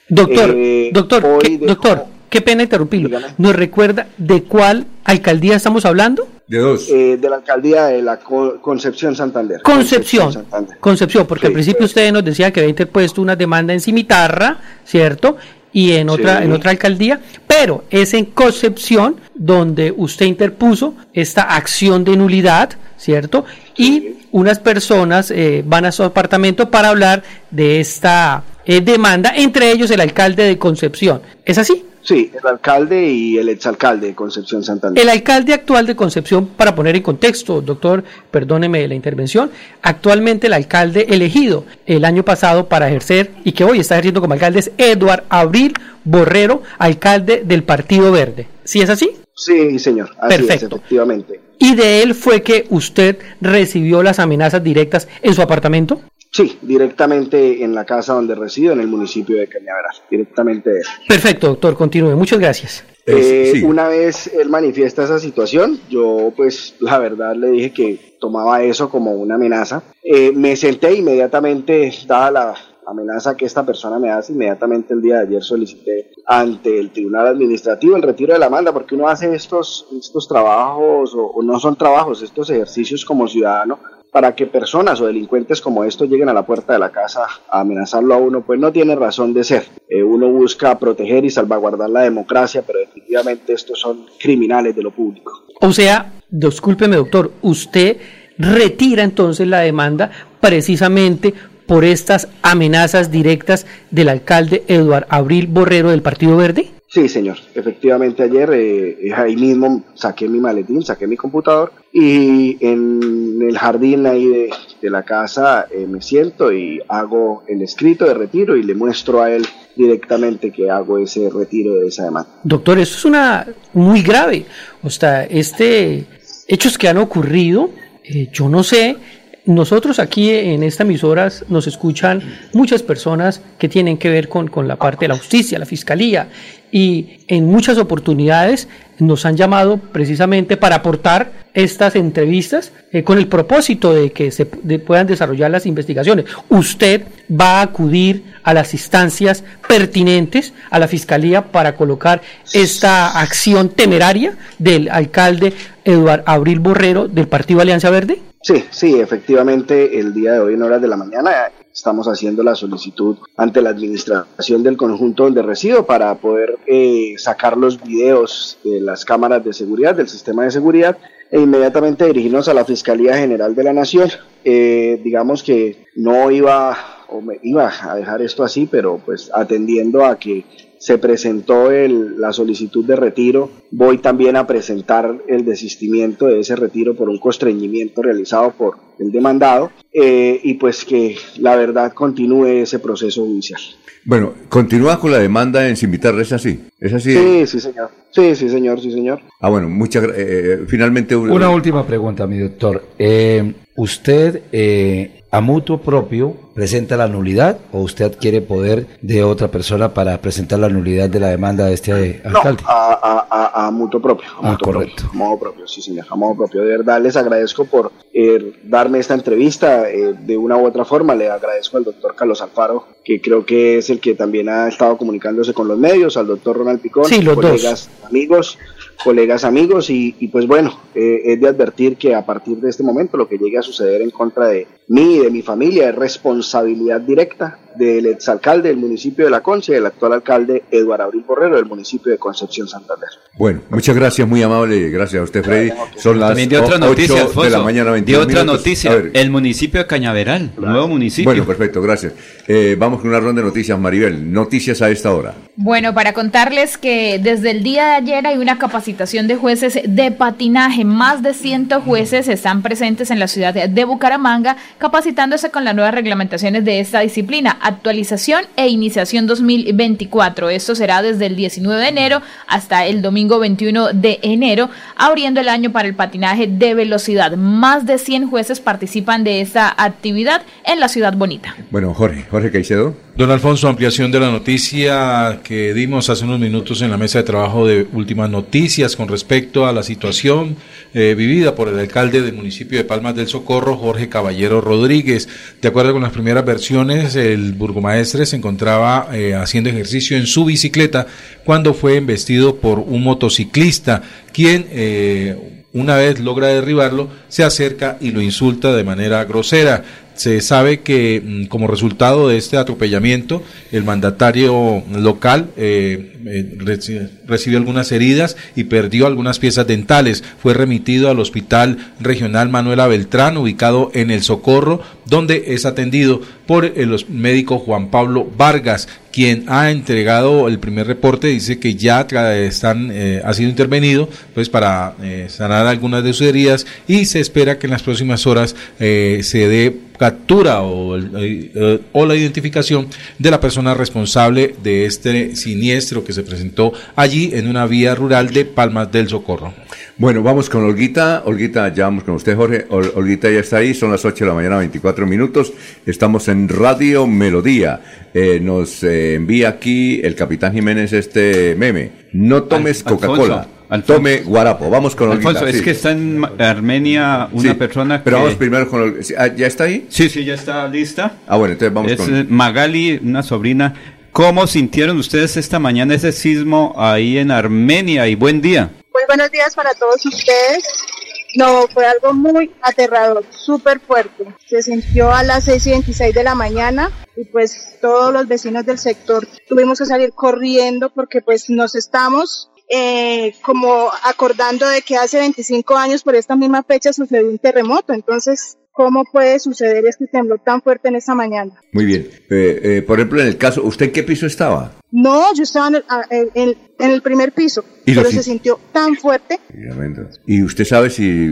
Doctor, Eh, doctor, hoy ¿qué, dejo- doctor, qué pena interrumpirlo. ¿Nos recuerda de cuál alcaldía estamos hablando? De dos. Eh, de la alcaldía de la Co- Concepción Santander. Concepción. Santander. Concepción, porque al principio usted nos decía que había interpuesto una demanda en Cimitarra, ¿cierto? Y en otra, Sí. en otra alcaldía, pero es en Concepción donde usted interpuso esta acción de nulidad, ¿cierto? Y unas personas eh, van a su apartamento para hablar de esta eh, demanda, entre ellos el alcalde de Concepción. ¿Es así? Sí, el alcalde y el exalcalde de Concepción Santander. El alcalde actual de Concepción, para poner en contexto, doctor, perdóneme la intervención, actualmente el alcalde elegido el año pasado para ejercer y que hoy está ejerciendo como alcalde es Eduard Abril Borrero, alcalde del Partido Verde. ¿Sí es así? Sí, señor. Así Perfecto. es, efectivamente. ¿Y de él fue que usted recibió las amenazas directas en su apartamento? Sí, directamente en la casa donde resido, en el municipio de Cañaveral. Directamente de él. Perfecto, doctor, continúe. Muchas gracias. Eh, Una vez él manifiesta esa situación, yo pues la verdad le dije que tomaba eso como una amenaza. Eh, me senté inmediatamente, dada la amenaza que esta persona me hace, inmediatamente el día de ayer solicité ante el Tribunal Administrativo el retiro de la demanda porque uno hace estos, estos trabajos o, o no son trabajos, estos ejercicios como ciudadano para que personas o delincuentes como estos lleguen a la puerta de la casa a amenazarlo a uno, pues no tiene razón de ser. Eh, uno busca proteger y salvaguardar la democracia, pero definitivamente estos son criminales de lo público. O sea, discúlpeme, doctor, usted retira entonces la demanda precisamente por estas amenazas directas del alcalde Eduard Abril Borrero del Partido Verde? Sí, señor. Efectivamente, ayer eh, ahí mismo saqué mi maletín, saqué mi computador y en el jardín ahí de, la casa eh, me siento y hago el escrito de retiro y le muestro a él directamente que hago ese retiro de esa demanda. Doctor, eso es una muy grave. O sea, este hechos que han ocurrido Eh, yo no sé, nosotros aquí en esta emisora nos escuchan muchas personas que tienen que ver con, con, la parte de la justicia, la fiscalía, y en muchas oportunidades nos han llamado precisamente para aportar estas entrevistas eh, con el propósito de que se puedan desarrollar las investigaciones. Usted va a acudir a las instancias pertinentes a la Fiscalía para colocar esta acción temeraria del alcalde Eduardo Abril Borrero del Partido Alianza Verde. Sí, sí, efectivamente, el día de hoy en horas de la mañana estamos haciendo la solicitud ante la administración del conjunto donde resido para poder eh, sacar los videos de las cámaras de seguridad, del sistema de seguridad, e inmediatamente dirigirnos a la Fiscalía General de la Nación. Eh, digamos que no iba o me iba a dejar esto así, pero pues atendiendo a que se presentó el, la solicitud de retiro. Voy también a presentar el desistimiento de ese retiro por un constreñimiento realizado por el demandado eh, y pues que la verdad continúe ese proceso judicial. Bueno, continúa con la demanda en Cimitar, ¿es así? ¿Es así? Sí, sí, señor. Sí, sí, señor, sí, señor. Ah, bueno, muchas eh, Finalmente... Una última pregunta, mi doctor. Eh, ¿Usted eh, a mutuo propio presenta la nulidad o usted quiere poder de otra persona para presentar la nulidad de la demanda de este alcalde? No, a, a, a, mutuo propio. A ah, correcto. Propio, a modo propio, sí, señor, a modo propio. De verdad, les agradezco por eh, darme esta entrevista. Eh, de una u otra forma, le agradezco al doctor Carlos Alfaro, que creo que es el que también ha estado comunicándose con los medios, al doctor Ronald Picón, sí, los colegas, dos. amigos colegas amigos y, y pues bueno, eh, es de advertir que a partir de este momento lo que llegue a suceder en contra de mí y de mi familia es responsabilidad directa del exalcalde del municipio de La Concha y el actual alcalde Eduardo Abril Borrero del municipio de Concepción Santander. Bueno, muchas gracias, muy amable, gracias a usted Freddy. Son las También de otra 8 noticia, Alfonso, de la mañana, 21 de otra minutos. noticia, el municipio de Cañaveral, nuevo municipio. Bueno, perfecto, gracias. Eh, vamos con una ronda de noticias, Maribel. Noticias a esta hora. Bueno, para contarles que desde el día de ayer hay una capacitación de jueces de patinaje. Más de 100 jueces están presentes en la ciudad de Bucaramanga capacitándose con las nuevas reglamentaciones de esta disciplina, actualización e iniciación 2024. Esto será desde el 19 de enero hasta el domingo 21 de enero, abriendo el año para el patinaje de velocidad. Más de 100 jueces participan de esta actividad en la ciudad bonita. Bueno, Jorge, Jorge Caicedo. Don Alfonso, ampliación de la noticia que dimos hace unos minutos en la mesa de trabajo de últimas noticias con respecto a la situación eh, vivida por el alcalde del municipio de Palmas del Socorro, Jorge Caballero Rodríguez. De acuerdo con las primeras versiones, el burgomaestre se encontraba eh, haciendo ejercicio en su bicicleta cuando fue embestido por un motociclista, quien... Eh, una vez logra derribarlo, se acerca y lo insulta de manera grosera. Se sabe que mm, como resultado de este atropellamiento, el mandatario local eh, eh, reci- recibió algunas heridas y perdió algunas piezas dentales. Fue remitido al Hospital Regional Manuela Beltrán, ubicado en El Socorro, donde es atendido por el médico Juan Pablo Vargas, quien ha entregado el primer reporte. Dice que ya están, eh, ha sido intervenido pues para eh, sanar algunas de sus heridas y se espera que en las próximas horas eh, se dé captura o, eh, o la identificación de la persona responsable de este siniestro que se presentó allí en una vía rural de Palmas del Socorro. Bueno, vamos con Olguita. Olguita, ya vamos con usted, Jorge. Ol- Olguita ya está ahí, son las 8 de la mañana, 24 minutos. Estamos en Radio Melodía. Eh, nos eh, envía aquí el capitán Jiménez este meme. No tomes Coca-Cola, tome guarapo. Vamos con Olguita. Alfonso, es que está en Armenia una Sí, persona Pero que... vamos primero con Olguita. Ah, ¿Ya está ahí? Sí, sí, ya está lista. Ah, bueno, entonces vamos es con... eh, Magali, una sobrina. ¿Cómo sintieron ustedes esta mañana ese sismo ahí en Armenia? Y buen día. Pues buenos días para todos ustedes. No, fue algo muy aterrador, súper fuerte. Se sintió a las 6 y 26 de la mañana y pues todos los vecinos del sector tuvimos que salir corriendo porque pues nos estamos eh, como acordando de que hace 25 años por esta misma fecha sucedió un terremoto. Entonces, ¿cómo puede suceder este temblor tan fuerte en esta mañana? Muy bien. Eh, eh, por ejemplo, en el caso, ¿usted en qué piso estaba? No, yo estaba en el, a- en- en- el primer piso, ¿Y pero se sintió tan fuerte ¿Y usted sabe si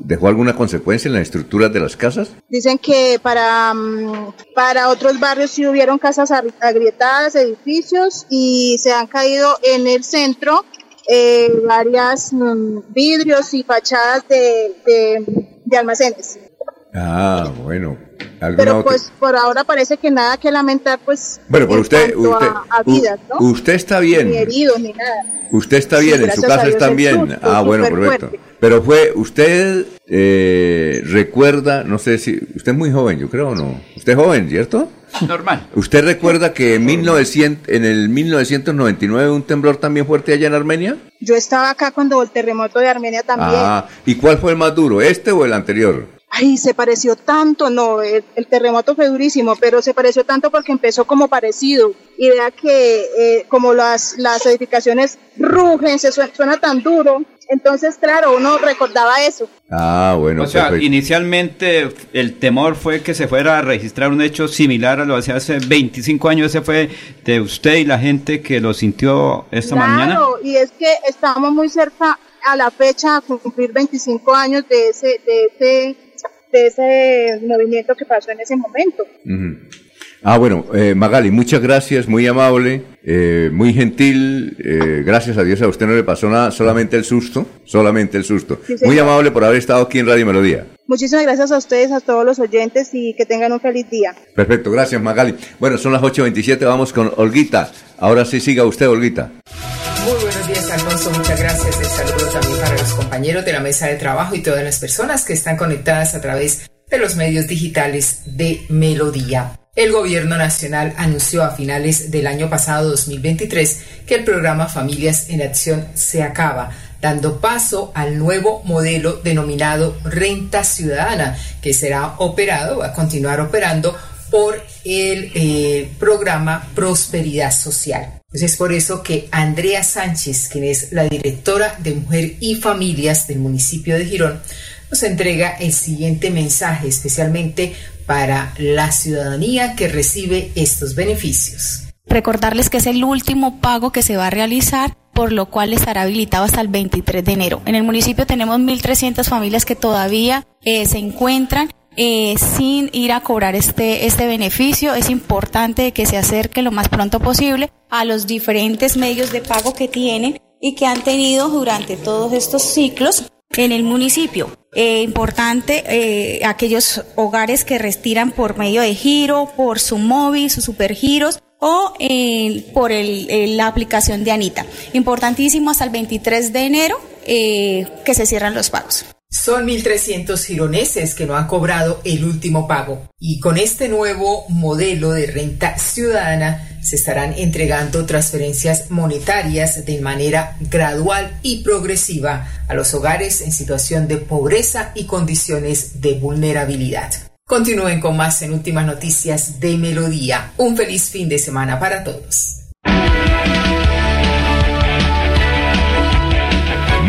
dejó alguna consecuencia en las estructuras de las casas? Dicen que para, mm, para otros barrios sí hubieron casas agrietadas, edificios y se han caído en el centro eh, varias mm, vidrios y fachadas de, de, de almacenes. Ah, bueno. Pero pues por ahora parece que nada que lamentar, pues. Bueno, por usted, usted, a, vidas, ¿no? usted está bien. Ni heridos ni nada. Usted está bien, en su casa está bien. ah, bueno, perfecto. Pero fue, usted eh, recuerda, no sé si, usted es muy joven, yo creo, ¿no? Usted es joven, ¿cierto? Normal. ¿Usted recuerda que en, 1900, en el 1999 un temblor también fuerte allá en Armenia? Yo estaba acá cuando el terremoto de Armenia también. Ah, ¿y cuál fue el más duro, este o el anterior? ay, se pareció tanto, no, el, terremoto fue durísimo, pero se pareció tanto porque empezó como parecido. Y vea que eh, como las, las edificaciones rugen, se suena, tan duro, entonces claro, uno recordaba eso. Ah, bueno. O sea, inicialmente el temor fue que se fuera a registrar un hecho similar a lo que hace 25 años, ese fue de usted y la gente que lo sintió esta mañana. Claro, y es que estábamos muy cerca a la fecha a cumplir 25 años de ese, de ese de ese movimiento que pasó en ese momento. Ah, bueno, eh, Magali, muchas gracias, muy amable, eh, muy gentil, eh, gracias a Dios a usted no le pasó nada, solamente el susto, solamente el susto. muy amable por haber estado aquí en Radio Melodía. Muchísimas gracias a ustedes, a todos los oyentes y que tengan un feliz día. Perfecto, gracias Magali. Bueno, son las 8.27, vamos con Olguita. Ahora sí siga usted, Olguita. Muy buenos días, Alfonso. Muchas gracias. El saludo también para los compañeros de la mesa de trabajo y todas las personas que están conectadas a través de los medios digitales de Melodía. El gobierno nacional anunció a finales del año pasado 2023 que el programa Familias en Acción se acaba, dando paso al nuevo modelo denominado Renta Ciudadana, que será operado, va a continuar operando por el eh, programa Prosperidad Social. Entonces es por eso que Andrea Sánchez, quien es la directora de Mujer y Familias del municipio de Girón, nos entrega el siguiente mensaje especialmente para la ciudadanía que recibe estos beneficios. Recordarles que es el último pago que se va a realizar por lo cual estará habilitado hasta el 23 de enero. En el municipio tenemos 1.300 familias que todavía eh, se encuentran eh, sin ir a cobrar este, este beneficio. Es importante que se acerque lo más pronto posible a los diferentes medios de pago que tienen y que han tenido durante todos estos ciclos en el municipio. Eh, importante eh, aquellos hogares que retiran por medio de giro, por su móvil, sus supergiros o por el, la aplicación de Anita. Importantísimo hasta el 23 de enero que se cierran los pagos. Son 1.300 gironeses que no han cobrado el último pago y con este nuevo modelo de renta ciudadana se estarán entregando transferencias monetarias de manera gradual y progresiva a los hogares en situación de pobreza y condiciones de vulnerabilidad. Continúen con más en Últimas Noticias de Melodía. Un feliz fin de semana para todos.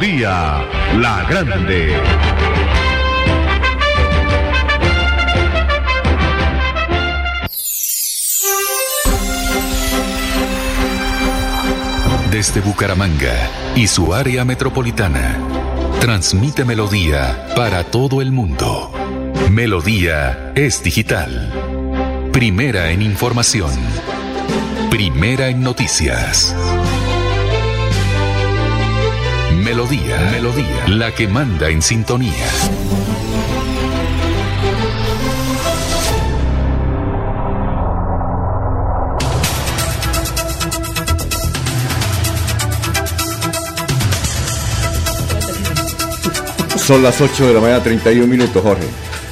Melodía La Grande. Desde Bucaramanga y su área metropolitana, transmite Melodía para todo el mundo. Melodía es digital. Primera en información. Primera en noticias. Melodía, Melodía, la que manda en sintonía. Son las 8 de la mañana, 31 minutos, Jorge.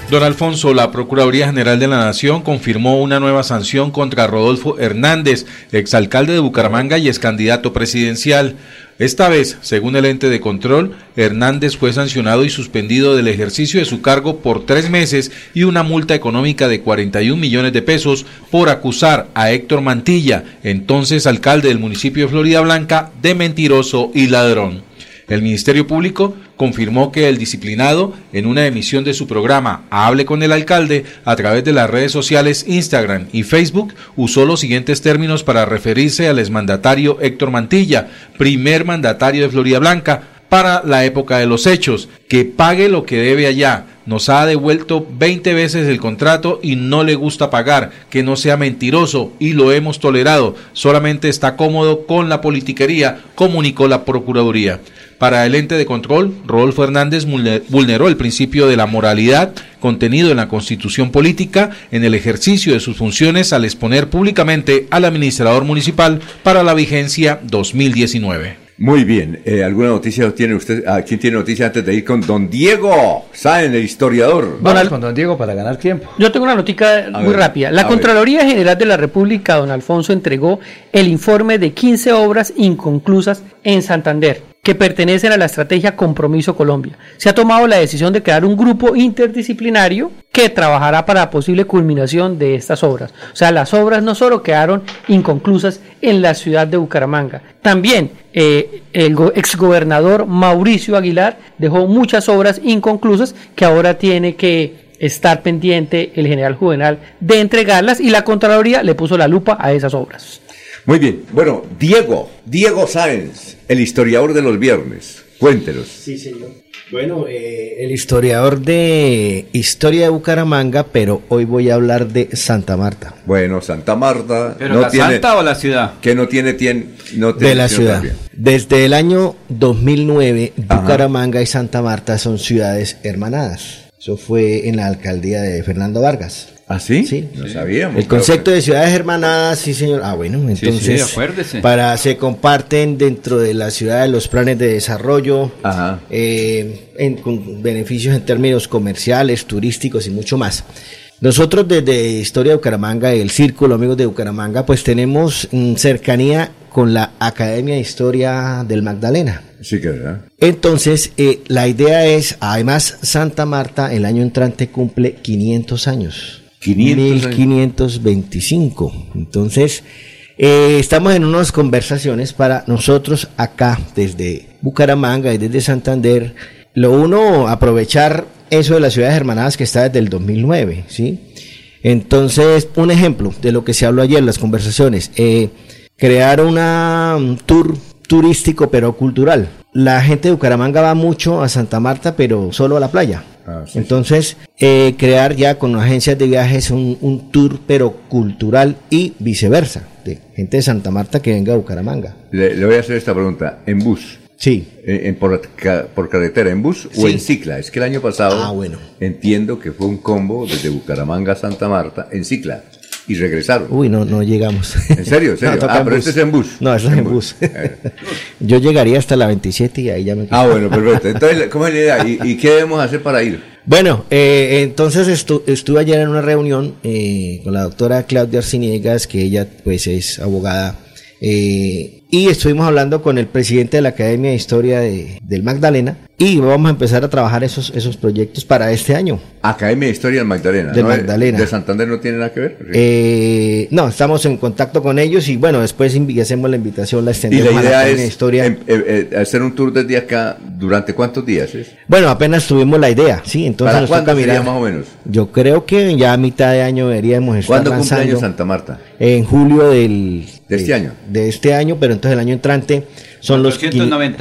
Don Alfonso, la Procuraduría General de la Nación confirmó una nueva sanción contra Rodolfo Hernández, exalcalde de Bucaramanga y ex candidato presidencial. Esta vez, según el ente de control, Hernández fue sancionado y suspendido del ejercicio de su cargo por tres meses y una multa económica de 41 millones de pesos por acusar a Héctor Mantilla, entonces alcalde del municipio de Florida Blanca, de mentiroso y ladrón. El Ministerio Público confirmó que el disciplinado, en una emisión de su programa Hable con el alcalde, a través de las redes sociales Instagram y Facebook, usó los siguientes términos para referirse al exmandatario Héctor Mantilla, primer mandatario de Florida Blanca, para la época de los hechos, que pague lo que debe allá. Nos ha devuelto 20 veces el contrato y no le gusta pagar, que no sea mentiroso y lo hemos tolerado, solamente está cómodo con la politiquería, comunicó la Procuraduría. Para el ente de control, Rodolfo Hernández vulneró el principio de la moralidad contenido en la constitución política en el ejercicio de sus funciones al exponer públicamente al administrador municipal para la vigencia 2019. Muy bien. Eh, ¿Alguna noticia tiene usted? ¿A quién tiene noticia antes de ir con don Diego Sáenz, el historiador? Vamos con don Diego para ganar tiempo. Yo tengo una notica muy rápida. La Contraloría General de la República, don Alfonso, entregó el informe de 15 obras inconclusas en Santander que pertenecen a la estrategia Compromiso Colombia. Se ha tomado la decisión de crear un grupo interdisciplinario que trabajará para la posible culminación de estas obras. O sea, las obras no solo quedaron inconclusas en la ciudad de Bucaramanga, también eh, el exgobernador Mauricio Aguilar dejó muchas obras inconclusas que ahora tiene que estar pendiente el general Juvenal de entregarlas y la Contraloría le puso la lupa a esas obras. Muy bien. Bueno, Diego, Diego Sáenz, el historiador de los viernes. Cuéntenos. Sí, señor. Bueno, eh, el historiador de Historia de Bucaramanga, pero hoy voy a hablar de Santa Marta. Bueno, Santa Marta. ¿Pero no la tiene, Santa o la ciudad? Que no tiene, tiene no De la ciudad. Desde el año 2009, Bucaramanga y Santa Marta son ciudades hermanadas. Eso fue en la alcaldía de Fernando Vargas. ¿Ah, sí? Sí. No sabíamos. El concepto de ciudades hermanadas, sí, señor. Ah, bueno, entonces. para se comparten dentro de la ciudad los planes de desarrollo, eh, con beneficios en términos comerciales, turísticos y mucho más. Nosotros desde Historia de Bucaramanga, el Círculo Amigos de Bucaramanga, pues tenemos mm, cercanía con la Academia de Historia del Magdalena. Sí, que verdad. Entonces, eh, la idea es, además, Santa Marta el año entrante cumple 500 años. 1525. Entonces, eh, estamos en unas conversaciones para nosotros acá, desde Bucaramanga y desde Santander, lo uno, aprovechar eso de las ciudades hermanadas que está desde el 2009, ¿sí? Entonces, un ejemplo de lo que se habló ayer en las conversaciones, eh, crear una, un tour turístico pero cultural. La gente de Bucaramanga va mucho a Santa Marta, pero solo a la playa. Ah, Entonces, eh, crear ya con agencias de viajes un, tour, pero cultural y viceversa, de gente de Santa Marta que venga a Bucaramanga. Le, voy a hacer esta pregunta, ¿en bus? Sí. Eh, en, por, carretera, en bus o en cicla? Es que el año pasado ah, bueno. entiendo que fue un combo desde Bucaramanga a Santa Marta en cicla y regresaron. Uy, no, no llegamos. ¿En serio? ¿En serio? ah, pero este es en bus. No, eso es en bus. Yo llegaría hasta la 27 y ahí ya me Ah, bueno, perfecto. Entonces, ¿cómo es la idea? ¿Y, qué debemos hacer para ir? Bueno, eh, entonces estuve ayer en una reunión eh, con la doctora Claudia Arciniegas, que ella pues es abogada eh, y estuvimos hablando con el presidente de la Academia de Historia de, del Magdalena y vamos a empezar a trabajar esos, esos proyectos para este año. Academia de Historia del Magdalena. Del Magdalena. ¿De Santander no tiene nada que ver? Eh, no, estamos en contacto con ellos y bueno, después hacemos la invitación, la extendemos. Y la idea es historia. Em, eh, eh, hacer un tour desde acá, ¿durante cuántos días es? Bueno, apenas tuvimos la idea, sí, entonces ¿Para cuándo sería más o menos? Yo creo que ya a mitad de año deberíamos estar ¿Cuándo cumpleaños Santa Marta? En julio del... ¿De este año? De este año, pero entonces el año entrante son los...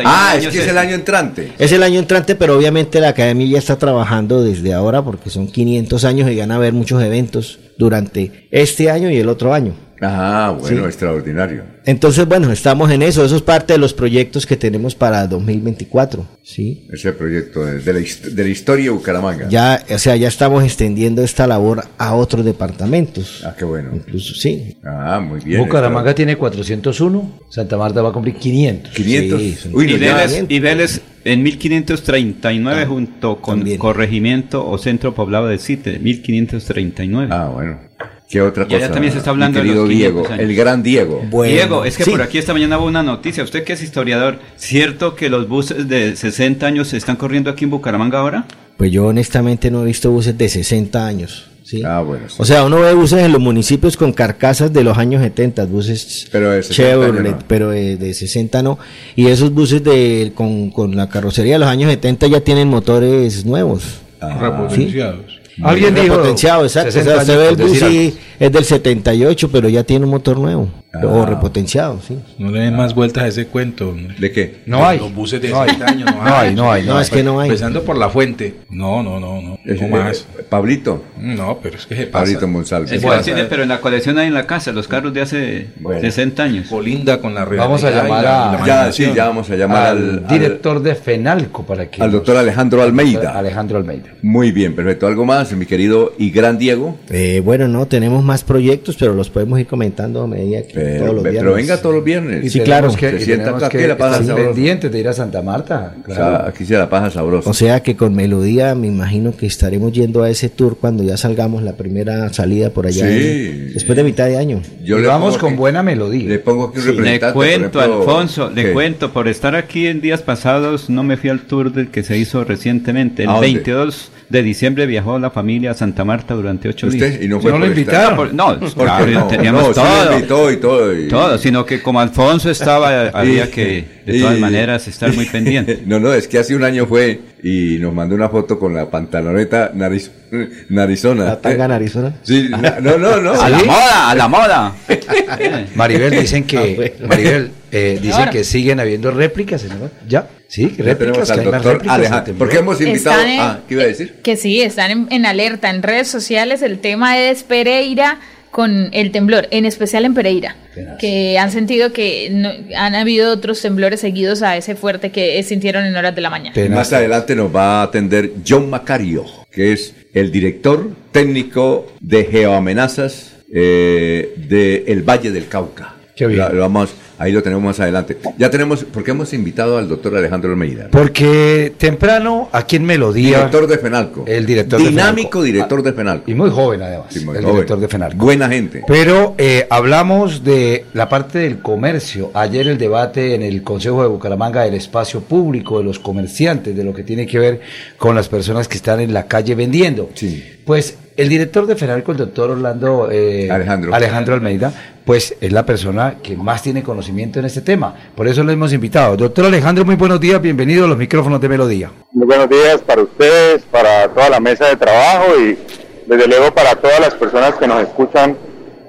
Ah, es que es el año entrante. Es el año entrante, pero obviamente la academia ya está trabajando desde ahora porque son 500 años y van a haber muchos eventos durante este año y el otro año. Ah, bueno, extraordinario. Entonces, bueno, estamos en eso. Eso es parte de los proyectos que tenemos para 2024. ¿sí? Ese proyecto de, la, de la, historia de Bucaramanga. Ya, o sea, ya estamos extendiendo esta labor a otros departamentos. Ah, qué bueno. Incluso, sí. Ah, muy bien. Bucaramanga tiene 401, Santa Marta va a cumplir 500. 500. Uy, y, Vélez, en 1539 ah, junto con Corregimiento o Centro Poblado de Cite, 1539. Ah, bueno. ¿Qué otra cosa? Ya también se está hablando de Diego, el gran Diego. Diego, es que por aquí esta mañana hubo una noticia. Usted que es historiador, ¿cierto que los buses de 60 años se están corriendo aquí en Bucaramanga ahora? pues yo honestamente no he visto buses de 60 años. ¿sí? Ah, bueno. sí. O sea, uno ve buses en los municipios con carcasas de los años 70, buses Pero de 60 Chevrolet, años no. pero de, de 60 no. Y esos buses de con, con la carrocería de los años 70 ya tienen motores nuevos. Ah, Repotenciados. Alguien dijo repotenciado, exacto. O 60 sea, usted ve el años, por bus decir y es del 78, pero ya tiene un motor nuevo. O repotenciado, sí. No le den más vueltas a ese cuento. hombre. ¿De qué? No hay. Los buses de No hay. 60 años no, No hay, no hay, no No, es que no hay. Empezando por la fuente. No, no, no, no. No más. eh, Pablito. No, pero es que se pasa. Pablito Monsalve. Es igual tiene, pero en la colección hay en la casa, los carros de hace Bueno. 60 años. Colinda con la Vamos a realidad llamar a- Ya, sí, ya vamos a llamar al, al al- director de FENALCO para que al doctor nos- Alejandro Almeida. Alejandro Almeida. Muy bien, perfecto. ¿Algo más, mi querido y gran Diego? Eh, bueno, no, tenemos más proyectos, pero los podemos ir comentando a medida que Pero, todos los pero venga todos los viernes. Sí, tenemos claro. que, Se y sienta acá, que que la sabroso. pendientes de ir a Santa Marta. O claro. sea, aquí se la paja sabrosa. O sea que con Melodía me imagino que estaremos yendo a ese tour cuando ya salgamos la primera salida por allá. Sí. en- después de mitad de año. Yo y le vamos con aquí- buena melodía. Le pongo aquí un Le representante. por cuento, ejemplo, Alfonso, le ¿qué? cuento, por estar aquí en días pasados, no me fui al tour del que se hizo recientemente. El ¿A dónde? 22 de diciembre viajó la familia a Santa Marta durante ocho ¿Usted? días. ¿Y no fue No por lo estar? invitaron. Por- no, pues, ¿Por claro, no? teníamos No, sí todo. me invitó y todo. Y- Todo, sino que como Alfonso estaba, había que de y- todas maneras estar muy pendiente. No, no, es que hace un año fue y nos mandó una foto con la pantaloneta nariz, narizona. La tanga en Arizona. Sí, no, no, no. A la moda, a la moda. Maribel dicen que Ah. Maribel eh, dicen Ahora. que siguen habiendo réplicas, ¿no? ¿Ya? Sí, réplicas, al hay más doctor Alejandro. temblor. ¿Por qué hemos invitado? En- Ah, ¿qué iba a decir? Que sí, están en, en alerta en redes sociales. El tema es Pereira con el temblor, en especial en Pereira, que han sentido que no- han habido otros temblores seguidos a ese fuerte que sintieron en horas de la mañana. Tenaz. Más adelante nos va a atender John Macario, que es el director técnico de geoamenazas eh, del Valle del Cauca. Qué bien. Lo- lo vamos, ahí lo tenemos más adelante. Ya tenemos, porque hemos invitado al doctor Alejandro Almeida, Porque temprano aquí en Melodía, director de FENALCO. el director de Dinámico director de FENALCO. y muy joven además, Sí, muy el joven. director de FENALCO. Buena gente. Pero eh, hablamos de la parte del comercio. Ayer el debate en el Consejo de Bucaramanga del espacio público, de los comerciantes, de lo que tiene que ver con las personas que están en la calle vendiendo. Sí. Pues el director de FENALCO, el doctor Orlando eh, Alejandro. Almeida, pues es la persona que más tiene conocimiento en este tema. Por eso lo hemos invitado. Doctor Alejandro, muy buenos días, bienvenido a los micrófonos de Melodía. Muy buenos días para ustedes, para toda la mesa de trabajo y desde luego para todas las personas que nos escuchan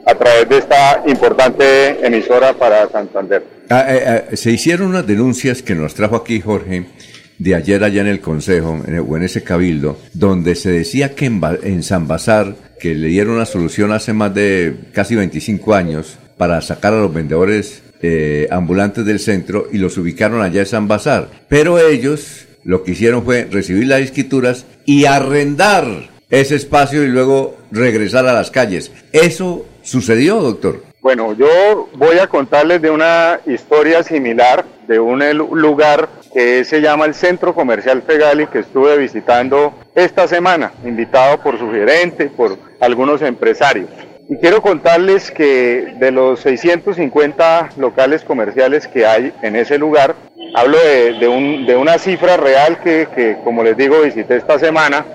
a través de esta importante emisora para Santander. Ah, eh, eh, se hicieron unas denuncias que nos trajo aquí Jorge de ayer allá en el Consejo en el- o en ese cabildo, donde se decía que en, en San Bazar, que le dieron una solución hace más de casi 25 años para sacar a los vendedores eh, ambulantes del centro y los ubicaron allá en San Bazar. Pero ellos lo que hicieron fue recibir las escrituras y arrendar ese espacio y luego regresar a las calles. ¿Eso sucedió, doctor? Bueno, yo voy a contarles de una historia similar de un lugar que se llama el Centro Comercial Fegali que estuve visitando esta semana, invitado por su gerente, por algunos empresarios. Y quiero contarles que de los 650 locales comerciales que hay en ese lugar, hablo de, un- de una cifra real que, que, como les digo, visité esta semana,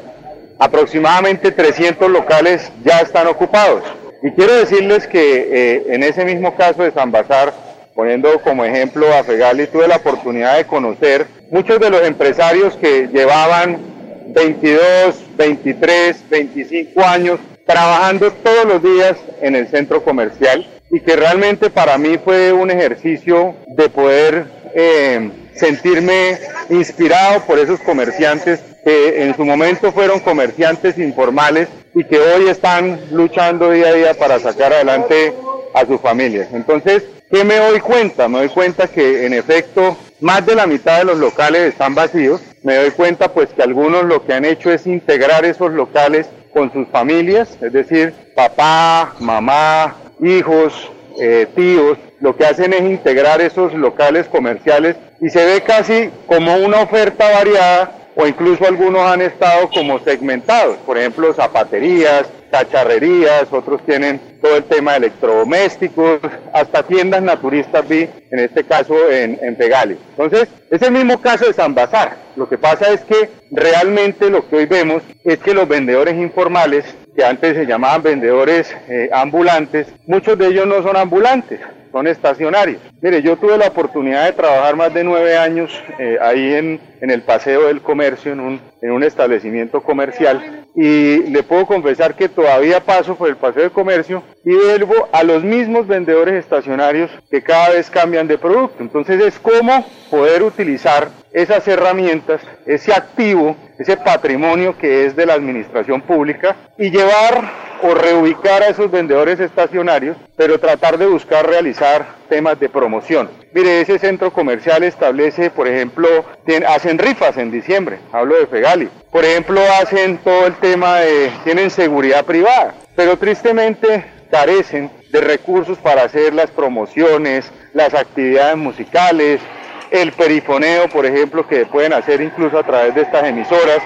aproximadamente 300 locales ya están ocupados. Y quiero decirles que eh, en ese mismo caso de San Bazar, poniendo como ejemplo a Fegali, tuve la oportunidad de conocer muchos de los empresarios que llevaban 22, 23, 25 años trabajando todos los días en el centro comercial y que realmente para mí fue un ejercicio de poder eh, sentirme inspirado por esos comerciantes que en su momento fueron comerciantes informales y que hoy están luchando día a día para sacar adelante a sus familias. Entonces, ¿qué me doy cuenta? Me doy cuenta que en efecto más de la mitad de los locales están vacíos. Me doy cuenta pues que algunos lo que han hecho es integrar esos locales con sus familias, es decir, papá, mamá, hijos, eh, tíos, lo que hacen es integrar esos locales comerciales y se ve casi como una oferta variada o incluso algunos han estado como segmentados, por ejemplo, zapaterías, cacharrerías, otros tienen todo el tema de electrodomésticos, hasta tiendas naturistas vi, en este caso en, en Pegali. Entonces, es el mismo caso de San Bazar. Lo que pasa es que realmente lo que hoy vemos es que los vendedores informales, que antes se llamaban vendedores eh, ambulantes, muchos de ellos no son ambulantes, son estacionarios. Mire, yo tuve la oportunidad de trabajar más de nueve años eh, ahí en, en, el Paseo del Comercio, en un, en un establecimiento comercial, y le puedo confesar que todavía paso por el Paseo del Comercio y vuelvo a los mismos vendedores estacionarios que cada vez cambian de producto. Entonces es como poder utilizar esas herramientas, ese activo, ese patrimonio que es de la administración pública y llevar o reubicar a esos vendedores estacionarios, pero tratar de buscar realizar temas de promoción. Mire, ese centro comercial establece, por ejemplo, hacen rifas en diciembre, hablo de Fegali. Por ejemplo, hacen todo el tema de, tienen seguridad privada, pero tristemente carecen de recursos para hacer las promociones, las actividades musicales, el perifoneo, por ejemplo, que pueden hacer incluso a través de estas emisoras,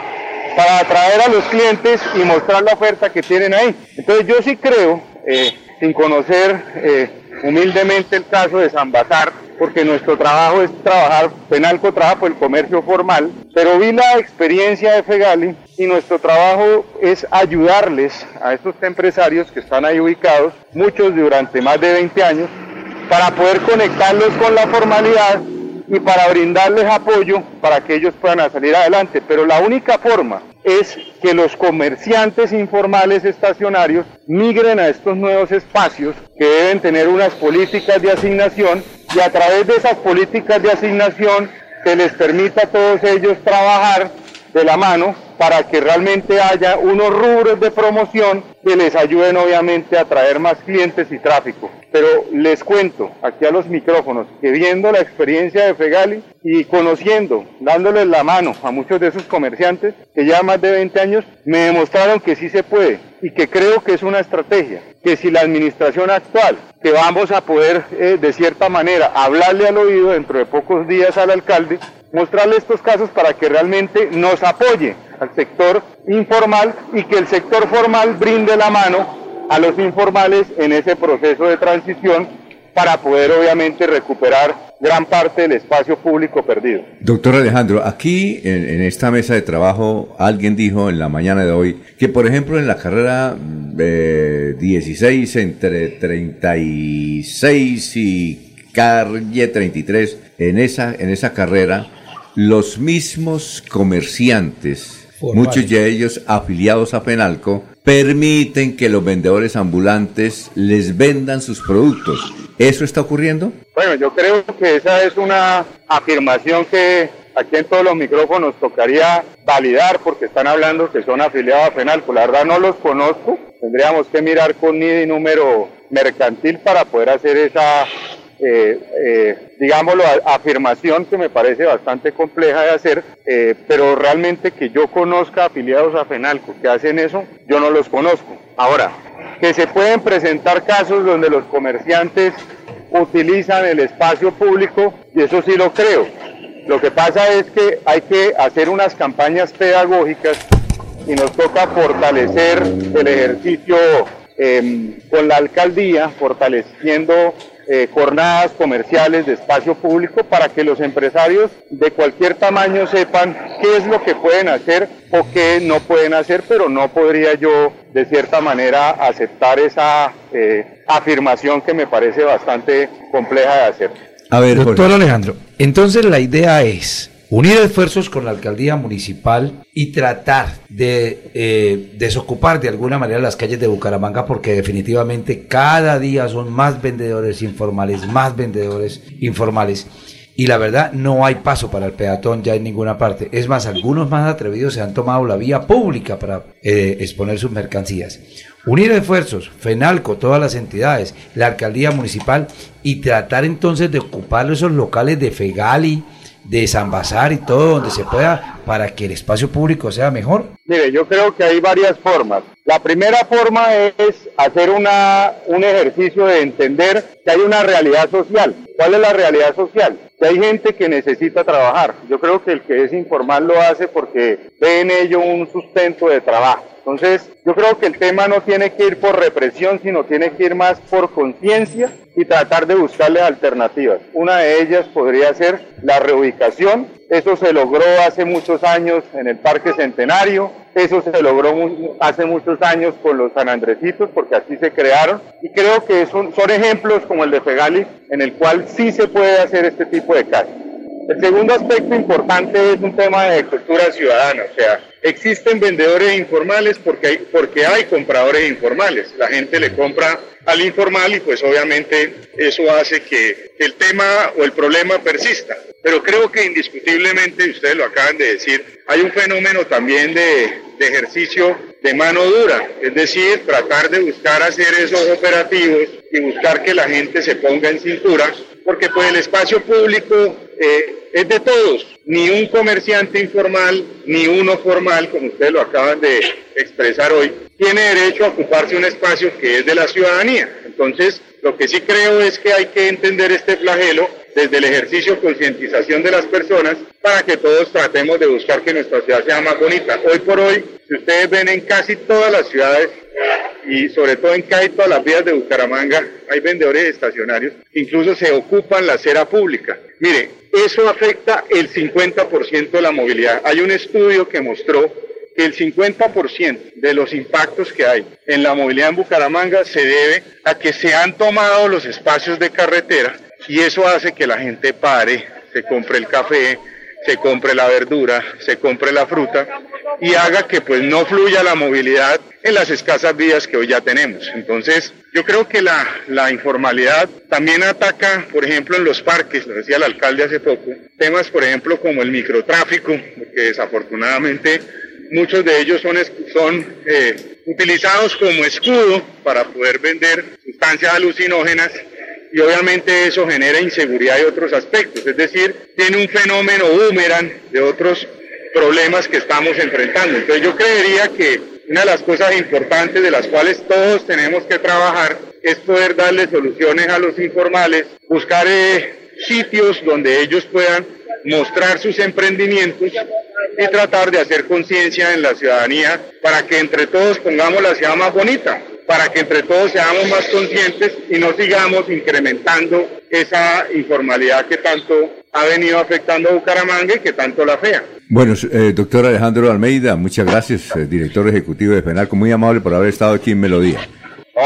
para atraer a los clientes y mostrar la oferta que tienen ahí. Entonces yo sí creo, eh, sin conocer eh, humildemente el caso de San Bazar, porque nuestro trabajo es trabajar, Penalco trabaja por el comercio formal, pero vi la experiencia de Fegali y nuestro trabajo es ayudarles a estos empresarios que están ahí ubicados, muchos durante más de 20 años, para poder conectarlos con la formalidad y para brindarles apoyo para que ellos puedan salir adelante. Pero la única forma es que los comerciantes informales estacionarios migren a estos nuevos espacios que deben tener unas políticas de asignación y a través de esas políticas de asignación se les permita a todos ellos trabajar de la mano para que realmente haya unos rubros de promoción que les ayuden obviamente a traer más clientes y tráfico. Pero les cuento aquí a los micrófonos que viendo la experiencia de Fegali y conociendo, dándoles la mano a muchos de esos comerciantes que ya más de 20 años, me demostraron que sí se puede y que creo que es una estrategia, que si la administración actual, que vamos a poder eh, de cierta manera hablarle al oído dentro de pocos días al alcalde, mostrarle estos casos para que realmente nos apoye al sector informal y que el sector formal brinde la mano a los informales en ese proceso de transición para poder obviamente recuperar gran parte del espacio público perdido. Doctor Alejandro, aquí en, en, esta mesa de trabajo alguien dijo en la mañana de hoy que por ejemplo en la carrera eh, 16 entre 36 y calle 33, en esa, en esa carrera los mismos comerciantes, muchos de ellos afiliados a Penalco, permiten que los vendedores ambulantes les vendan sus productos. ¿Eso está ocurriendo? Bueno, yo creo que esa es una afirmación que aquí en todos los micrófonos tocaría validar porque están hablando que son afiliados a Penalco. La verdad no los conozco. Tendríamos que mirar con NID y número mercantil para poder hacer esa eh, eh, digámoslo, afirmación que me parece bastante compleja de hacer, eh, pero realmente que yo conozca afiliados a FENALCO que hacen eso, yo no los conozco. Ahora, que se pueden presentar casos donde los comerciantes utilizan el espacio público, y eso sí lo creo. Lo que pasa es que hay que hacer unas campañas pedagógicas y nos toca fortalecer el ejercicio eh, con la alcaldía, fortaleciendo eh, jornadas comerciales de espacio público para que los empresarios de cualquier tamaño sepan qué es lo que pueden hacer o qué no pueden hacer, pero no podría yo de cierta manera aceptar esa eh, afirmación que me parece bastante compleja de hacer. A ver, doctor Alejandro, entonces la idea es unir esfuerzos con la alcaldía municipal y tratar de eh, desocupar de alguna manera las calles de Bucaramanga porque definitivamente cada día son más vendedores informales, más vendedores informales. Y la verdad, no hay paso para el peatón ya en ninguna parte. Es más, algunos más atrevidos se han tomado la vía pública para eh, exponer sus mercancías. Unir esfuerzos, FENALCO, todas las entidades, la alcaldía municipal y tratar entonces de ocupar esos locales de FEGALI, de y todo donde se pueda para que el espacio público sea mejor? Mire, yo creo que hay varias formas. La primera forma es hacer una, un ejercicio de entender que hay una realidad social. ¿Cuál es la realidad social? que hay gente que necesita trabajar. Yo creo que el que es informal lo hace porque ve en ello un sustento de trabajo. Entonces, yo creo que el tema no tiene que ir por represión, sino tiene que ir más por conciencia y tratar de buscarle alternativas. Una de ellas podría ser la reubicación. Eso se logró hace muchos años en el Parque Centenario, eso se logró hace muchos años con los San Andresitos, porque así se crearon. Y creo que son, son ejemplos como el de Fegali, en el cual sí se puede hacer este tipo de casos. El segundo aspecto importante es un tema de cultura ciudadana, o sea, existen vendedores informales porque hay, porque hay compradores informales. La gente le compra al informal y pues obviamente eso hace que el tema o el problema persista. Pero creo que indiscutiblemente, ustedes lo acaban de decir, hay un fenómeno también de, de ejercicio de mano dura, es decir, tratar de buscar hacer esos operativos y buscar que la gente se ponga en cintura, porque pues el espacio público eh, es de todos, ni un comerciante informal, ni uno formal, como ustedes lo acaban de expresar hoy, tiene derecho a ocuparse un espacio que es de la ciudadanía. Entonces, lo que sí creo es que hay que entender este flagelo desde el ejercicio de concientización de las personas para que todos tratemos de buscar que nuestra ciudad sea más bonita. Hoy por hoy, si ustedes ven en casi todas las ciudades y sobre todo en casi todas las vías de Bucaramanga, hay vendedores estacionarios incluso se ocupan la acera pública. Mire, eso afecta el 50% de la movilidad. Hay un estudio que mostró que el 50% de los impactos que hay en la movilidad en Bucaramanga se debe a que se han tomado los espacios de carretera y eso hace que la gente pare, se compre el café, se compre la verdura, se compre la fruta y haga que pues no fluya la movilidad en las escasas vías que hoy ya tenemos. Entonces, yo creo que la, la informalidad también ataca, por ejemplo, en los parques, lo decía el alcalde hace poco, temas, por ejemplo, como el microtráfico, que desafortunadamente muchos de ellos son, son eh, utilizados como escudo para poder vender sustancias alucinógenas y obviamente eso genera inseguridad y otros aspectos, es decir, tiene un fenómeno boomerang de otros problemas que estamos enfrentando. Entonces yo creería que una de las cosas importantes de las cuales todos tenemos que trabajar es poder darle soluciones a los informales, buscar eh, sitios donde ellos puedan mostrar sus emprendimientos y tratar de hacer conciencia en la ciudadanía para que entre todos pongamos la ciudad más bonita, para que entre todos seamos más conscientes y no sigamos incrementando esa informalidad que tanto ha venido afectando a Bucaramanga y que tanto la fea. Bueno, eh, doctor Alejandro Almeida, muchas gracias, eh, director ejecutivo de FENALCO, muy amable por haber estado aquí en Melodía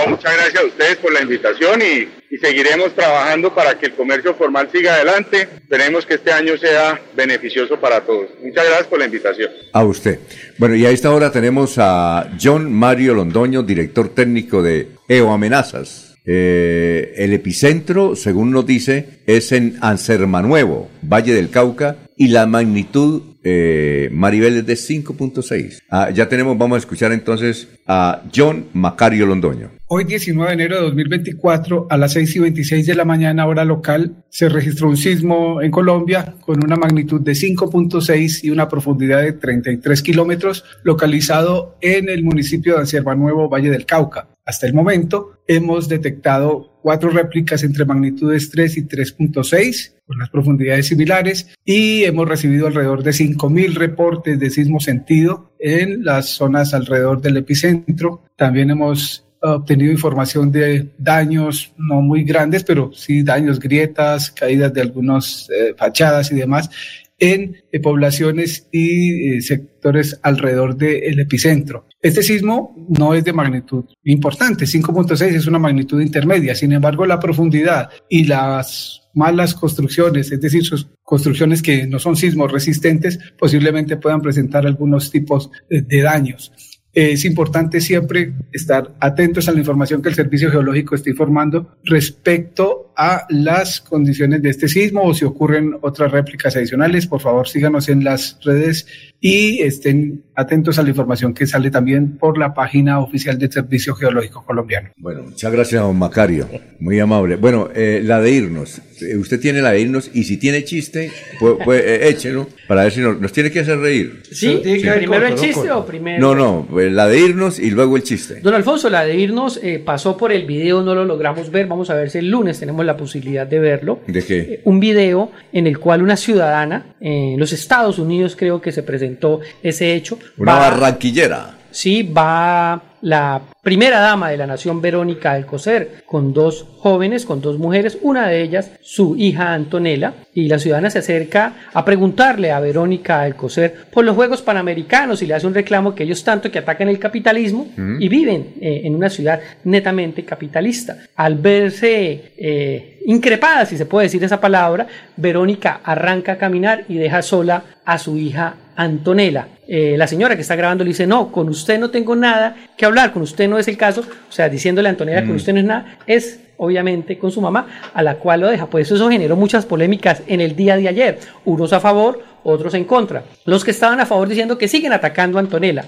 muchas gracias a ustedes por la invitación y, seguiremos trabajando para que el comercio formal siga adelante. Esperemos que este año sea beneficioso para todos. Muchas gracias por la invitación. A usted. Bueno, y a esta hora tenemos a John Mario Londoño, director técnico de EO Amenazas. Eh, el epicentro, según nos dice, es en Ansermanuevo, Valle del Cauca, y la magnitud eh, Maribel es de 5.6. Ah, ya tenemos, vamos a escuchar entonces a John Macario Londoño. Hoy 19 de enero de 2024 a las 6 y 26 de la mañana hora local se registró un sismo en Colombia con una magnitud de 5.6 y una profundidad de 33 kilómetros localizado en el municipio de Ancierva Nuevo, Valle del Cauca. Hasta el momento hemos detectado cuatro réplicas entre magnitudes 3 y 3.6 con las profundidades similares y hemos recibido alrededor de 5.000 reportes de sismo sentido en las zonas alrededor del epicentro. También hemos obtenido información de daños no muy grandes, pero sí daños, grietas, caídas de algunas eh, fachadas y demás en eh, poblaciones y eh, sectores alrededor del epicentro. Este sismo no es de magnitud importante, 5.6 es una magnitud intermedia, sin embargo la profundidad y las malas construcciones, es decir, sus construcciones que no son sismos resistentes, posiblemente puedan presentar algunos tipos de daños es importante siempre estar atentos a la información que el Servicio Geológico está informando respecto a las condiciones de este sismo o si ocurren otras réplicas adicionales. Por favor, síganos en las redes y estén atentos a la información que sale también por la página oficial del Servicio Geológico Colombiano. Bueno, muchas gracias, don Macario. Muy amable. Bueno, eh, la de irnos. Eh, usted tiene la de irnos y si tiene chiste, pues, échelo para ver si nos, tiene que hacer reír. Sí, ¿primero el chiste o primero? No, no, pues, la de irnos y luego el chiste. Don Alfonso, la de irnos pasó por el video, no lo logramos ver. Vamos a ver si el lunes tenemos la la posibilidad de verlo. ¿De qué? Un video en el cual una ciudadana en los Estados Unidos creo que se presentó ese hecho. Una Va- barranquillera. Sí, va la primera dama de la nación, Verónica Alcocer, con dos jóvenes, con dos mujeres, una de ellas su hija Antonella, y la ciudadana se acerca a preguntarle a Verónica Alcocer por los Juegos Panamericanos y le hace un reclamo que ellos tanto que atacan el capitalismo Mm. y viven eh, en una ciudad netamente capitalista. Al verse eh, increpada, si se puede decir esa palabra, Verónica arranca a caminar y deja sola a su hija Antonella. Eh, la señora que está grabando le dice, no, con usted no tengo nada que hablar, con usted no es el caso, o sea, diciéndole a Antonella, con Mm. usted no es nada, es obviamente con su mamá, a la cual lo deja. Pues eso generó muchas polémicas en el día de ayer, unos a favor, otros en contra. Los que estaban a favor diciendo que siguen atacando a Antonella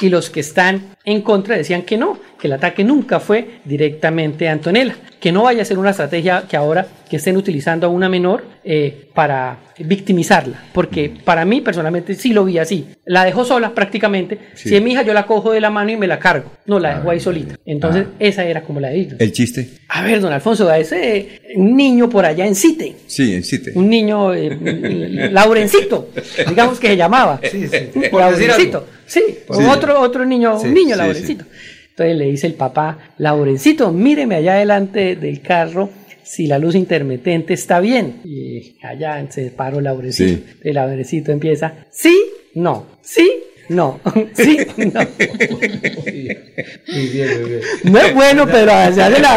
y los que están en contra decían que no, que el ataque nunca fue directamente a Antonella, que no vaya a ser una estrategia que ahora que estén utilizando a una menor eh, para victimizarla, porque para mí personalmente sí lo vi así, la dejó sola prácticamente, Sí. si es mi hija yo la cojo de la mano y me la cargo, no la dejo ahí solita, entonces esa era como la de ellos. ¿El chiste? A ver, don Alfonso, a ese un niño por allá en Cite, Sí, en Cite. un niño, eh, Laurencito, digamos que se llamaba. Por decir Laurencito. Algo. Sí, Sí. otro, otro niño, Sí, un niño sí, Laurencito. Entonces le dice el papá, Laurencito, míreme allá adelante del carro si la luz intermitente está bien. Y allá se paró Laurencito. Sí. El Laurencito empieza, sí, no, sí, no, sí, no. Muy bien, muy bien. No es bueno, pero hace la...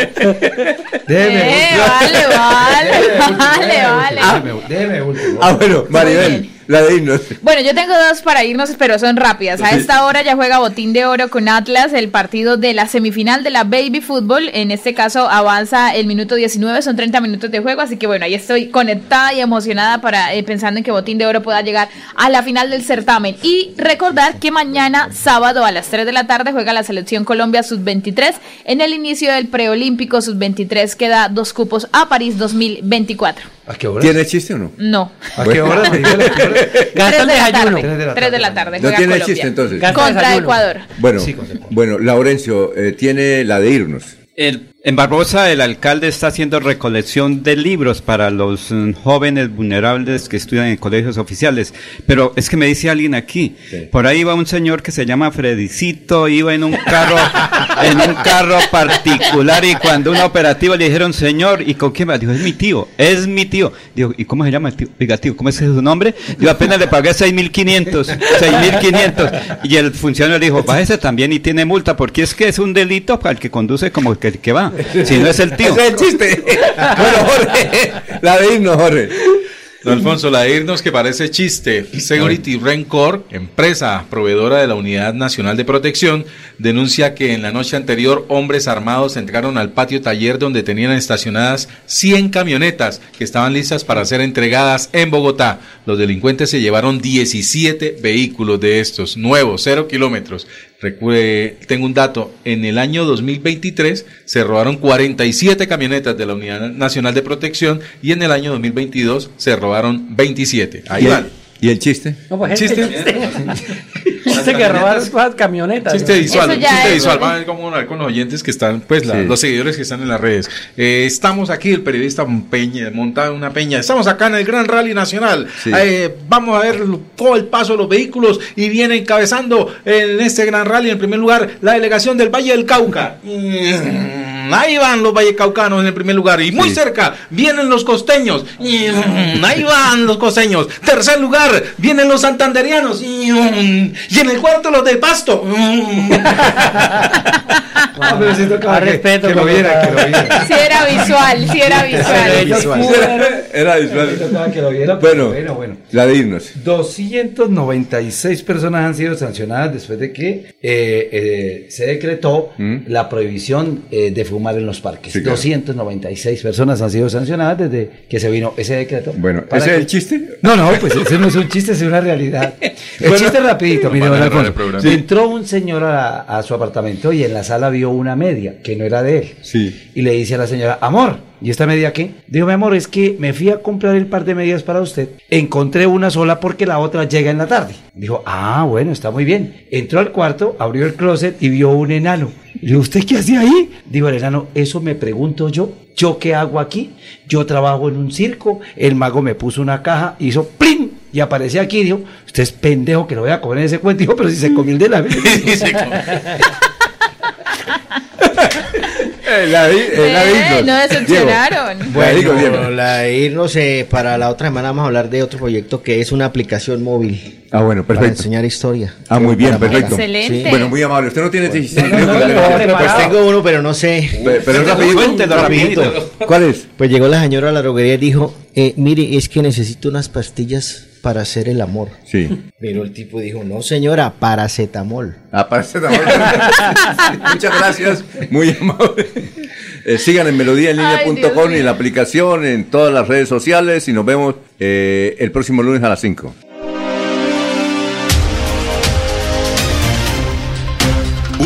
Déjeme, Eh, vale, vale, vale, vale. déjeme, déjeme último. Ah, bueno, Maribel. La de irnos. Bueno, yo tengo dos para irnos, pero son rápidas. A esta hora ya juega Botín de Oro con Atlas, el partido de la semifinal de la Baby Fútbol. En este caso avanza el minuto 19, son 30 minutos de juego, así que bueno, ahí estoy conectada y emocionada para eh, pensando en que Botín de Oro pueda llegar a la final del certamen. Y recordar que mañana, sábado a las 3 de la tarde, juega la selección Colombia Sub-23 en el inicio del preolímpico Sub-23 que da dos cupos a París 2024. ¿A qué hora? ¿Tiene chiste o no? No. ¿A qué hora? Me diga la qué hora. Gasta 3 el de la desayuno. tarde. Tres de la 3 de la tarde. No tiene Colombia. chiste entonces. Gasta Contra desayuno. Ecuador. Bueno, Sí, bueno, Laurencio, eh, tiene la de irnos. El- en Barbosa el alcalde está haciendo recolección de libros para los mm, jóvenes vulnerables que estudian en colegios oficiales. Pero es que me dice alguien aquí, por ahí va un señor que se llama Fredicito, iba en un carro, en un carro particular y cuando un operativo le dijeron, señor, ¿y con quién va? Dijo, es mi tío, es mi tío. Digo, ¿y cómo se llama el tío? Diga, tío, ¿cómo es su nombre? Yo apenas le pagué 6.500, 6.500. Y el funcionario le dijo, bájese también y tiene multa, porque es que es un delito para el que conduce como el que, que Si no es el tío. Ese es el chiste. bueno, Jorge, la de irnos, Jorge. Don Alfonso, la de irnos que parece chiste. Security Rencor, empresa proveedora de la Unidad Nacional de Protección, denuncia que en la noche anterior hombres armados entraron al patio taller donde tenían estacionadas 100 camionetas que estaban listas para ser entregadas en Bogotá. Los delincuentes se llevaron 17 vehículos de estos, nuevos, cero kilómetros. Recue- tengo un dato, en el año 2023 se robaron 47 camionetas de la Unidad Nacional de Protección y en el año 2022 se robaron 27. Ahí ¿Y el- van. ¿Y el chiste? No, pues el chiste. Chiste que robaron todas las camionetas. Chiste ¿no? visual, Eso ya chiste es- visual. Vamos a ver cómo hablar con los oyentes que están, pues la- Sí. los seguidores que están en las redes. Eh, estamos aquí, el periodista Peña, montado en una peña. Estamos acá en el Gran Rally Nacional. Sí. Eh, vamos a ver todo el paso de los vehículos y viene encabezando en este Gran Rally, en primer lugar, la delegación del Valle del Cauca. Mm, Ahí van los vallecaucanos en el primer lugar y muy Sí. cerca vienen los costeños. Y, mm, Ahí van los costeños. Tercer lugar vienen los santanderianos. Y, mm, y en el cuarto los de Pasto. Ah, pero sí tocaba que, respeto, que lo como viera, para- que lo viera. Sí era visual, sí era visual. Era visual. tocaba que lo viera, pero Bueno, bueno, bueno. la de irnos. 296 personas han sido sancionadas después de que eh, eh, se decretó Mm. la prohibición eh, de fumar en los parques. Sí, claro. 296 personas han sido sancionadas desde que se vino ese decreto. Bueno, ¿ese es el chiste? No, no, pues ese no es un chiste, es una realidad. El Bueno. chiste rapidito, mire. Entró un señor a, a su apartamento y en la sala vio una media que no era de él. Sí. Y le dice a la señora, amor, ¿y esta media qué? Digo, mi amor, es que me fui a comprar el par de medias para usted. Encontré una sola porque la otra llega en la tarde. Dijo, ah, bueno, está muy bien. Entró al cuarto, abrió el closet y vio un enano. Digo, ¿usted qué hace ahí? Digo el enano, eso me pregunto yo. ¿Yo qué hago aquí? Yo trabajo en un circo, el mago me puso una caja, hizo ¡plim! Y aparece aquí, dijo, usted es pendejo que lo voy a comer en ese cuento. Dijo, pero si se comió el de la vez. La, eh, Eh, Virnos. no decepcionaron. Bueno, la de irnos eh, para la otra semana vamos a hablar de otro proyecto que es una aplicación móvil. Ah, bueno, Para perfecto. enseñar historia. Ah, muy bien, Para perfecto. Excelente. Bueno, muy amable. Usted no tiene... Pues tengo uno, pero no sé. Pero- pero Rapidito. rapidito. ¿Cuál es? Pues llegó la señora a la droguería y dijo, eh, mire, es que necesito unas pastillas para hacer el amor. Sí. Pero el tipo dijo, no señora, paracetamol. Ah, paracetamol. Muchas gracias, muy amable. Eh, sigan en Dios y en la aplicación, en todas las redes sociales y nos vemos eh, el próximo lunes a las 5.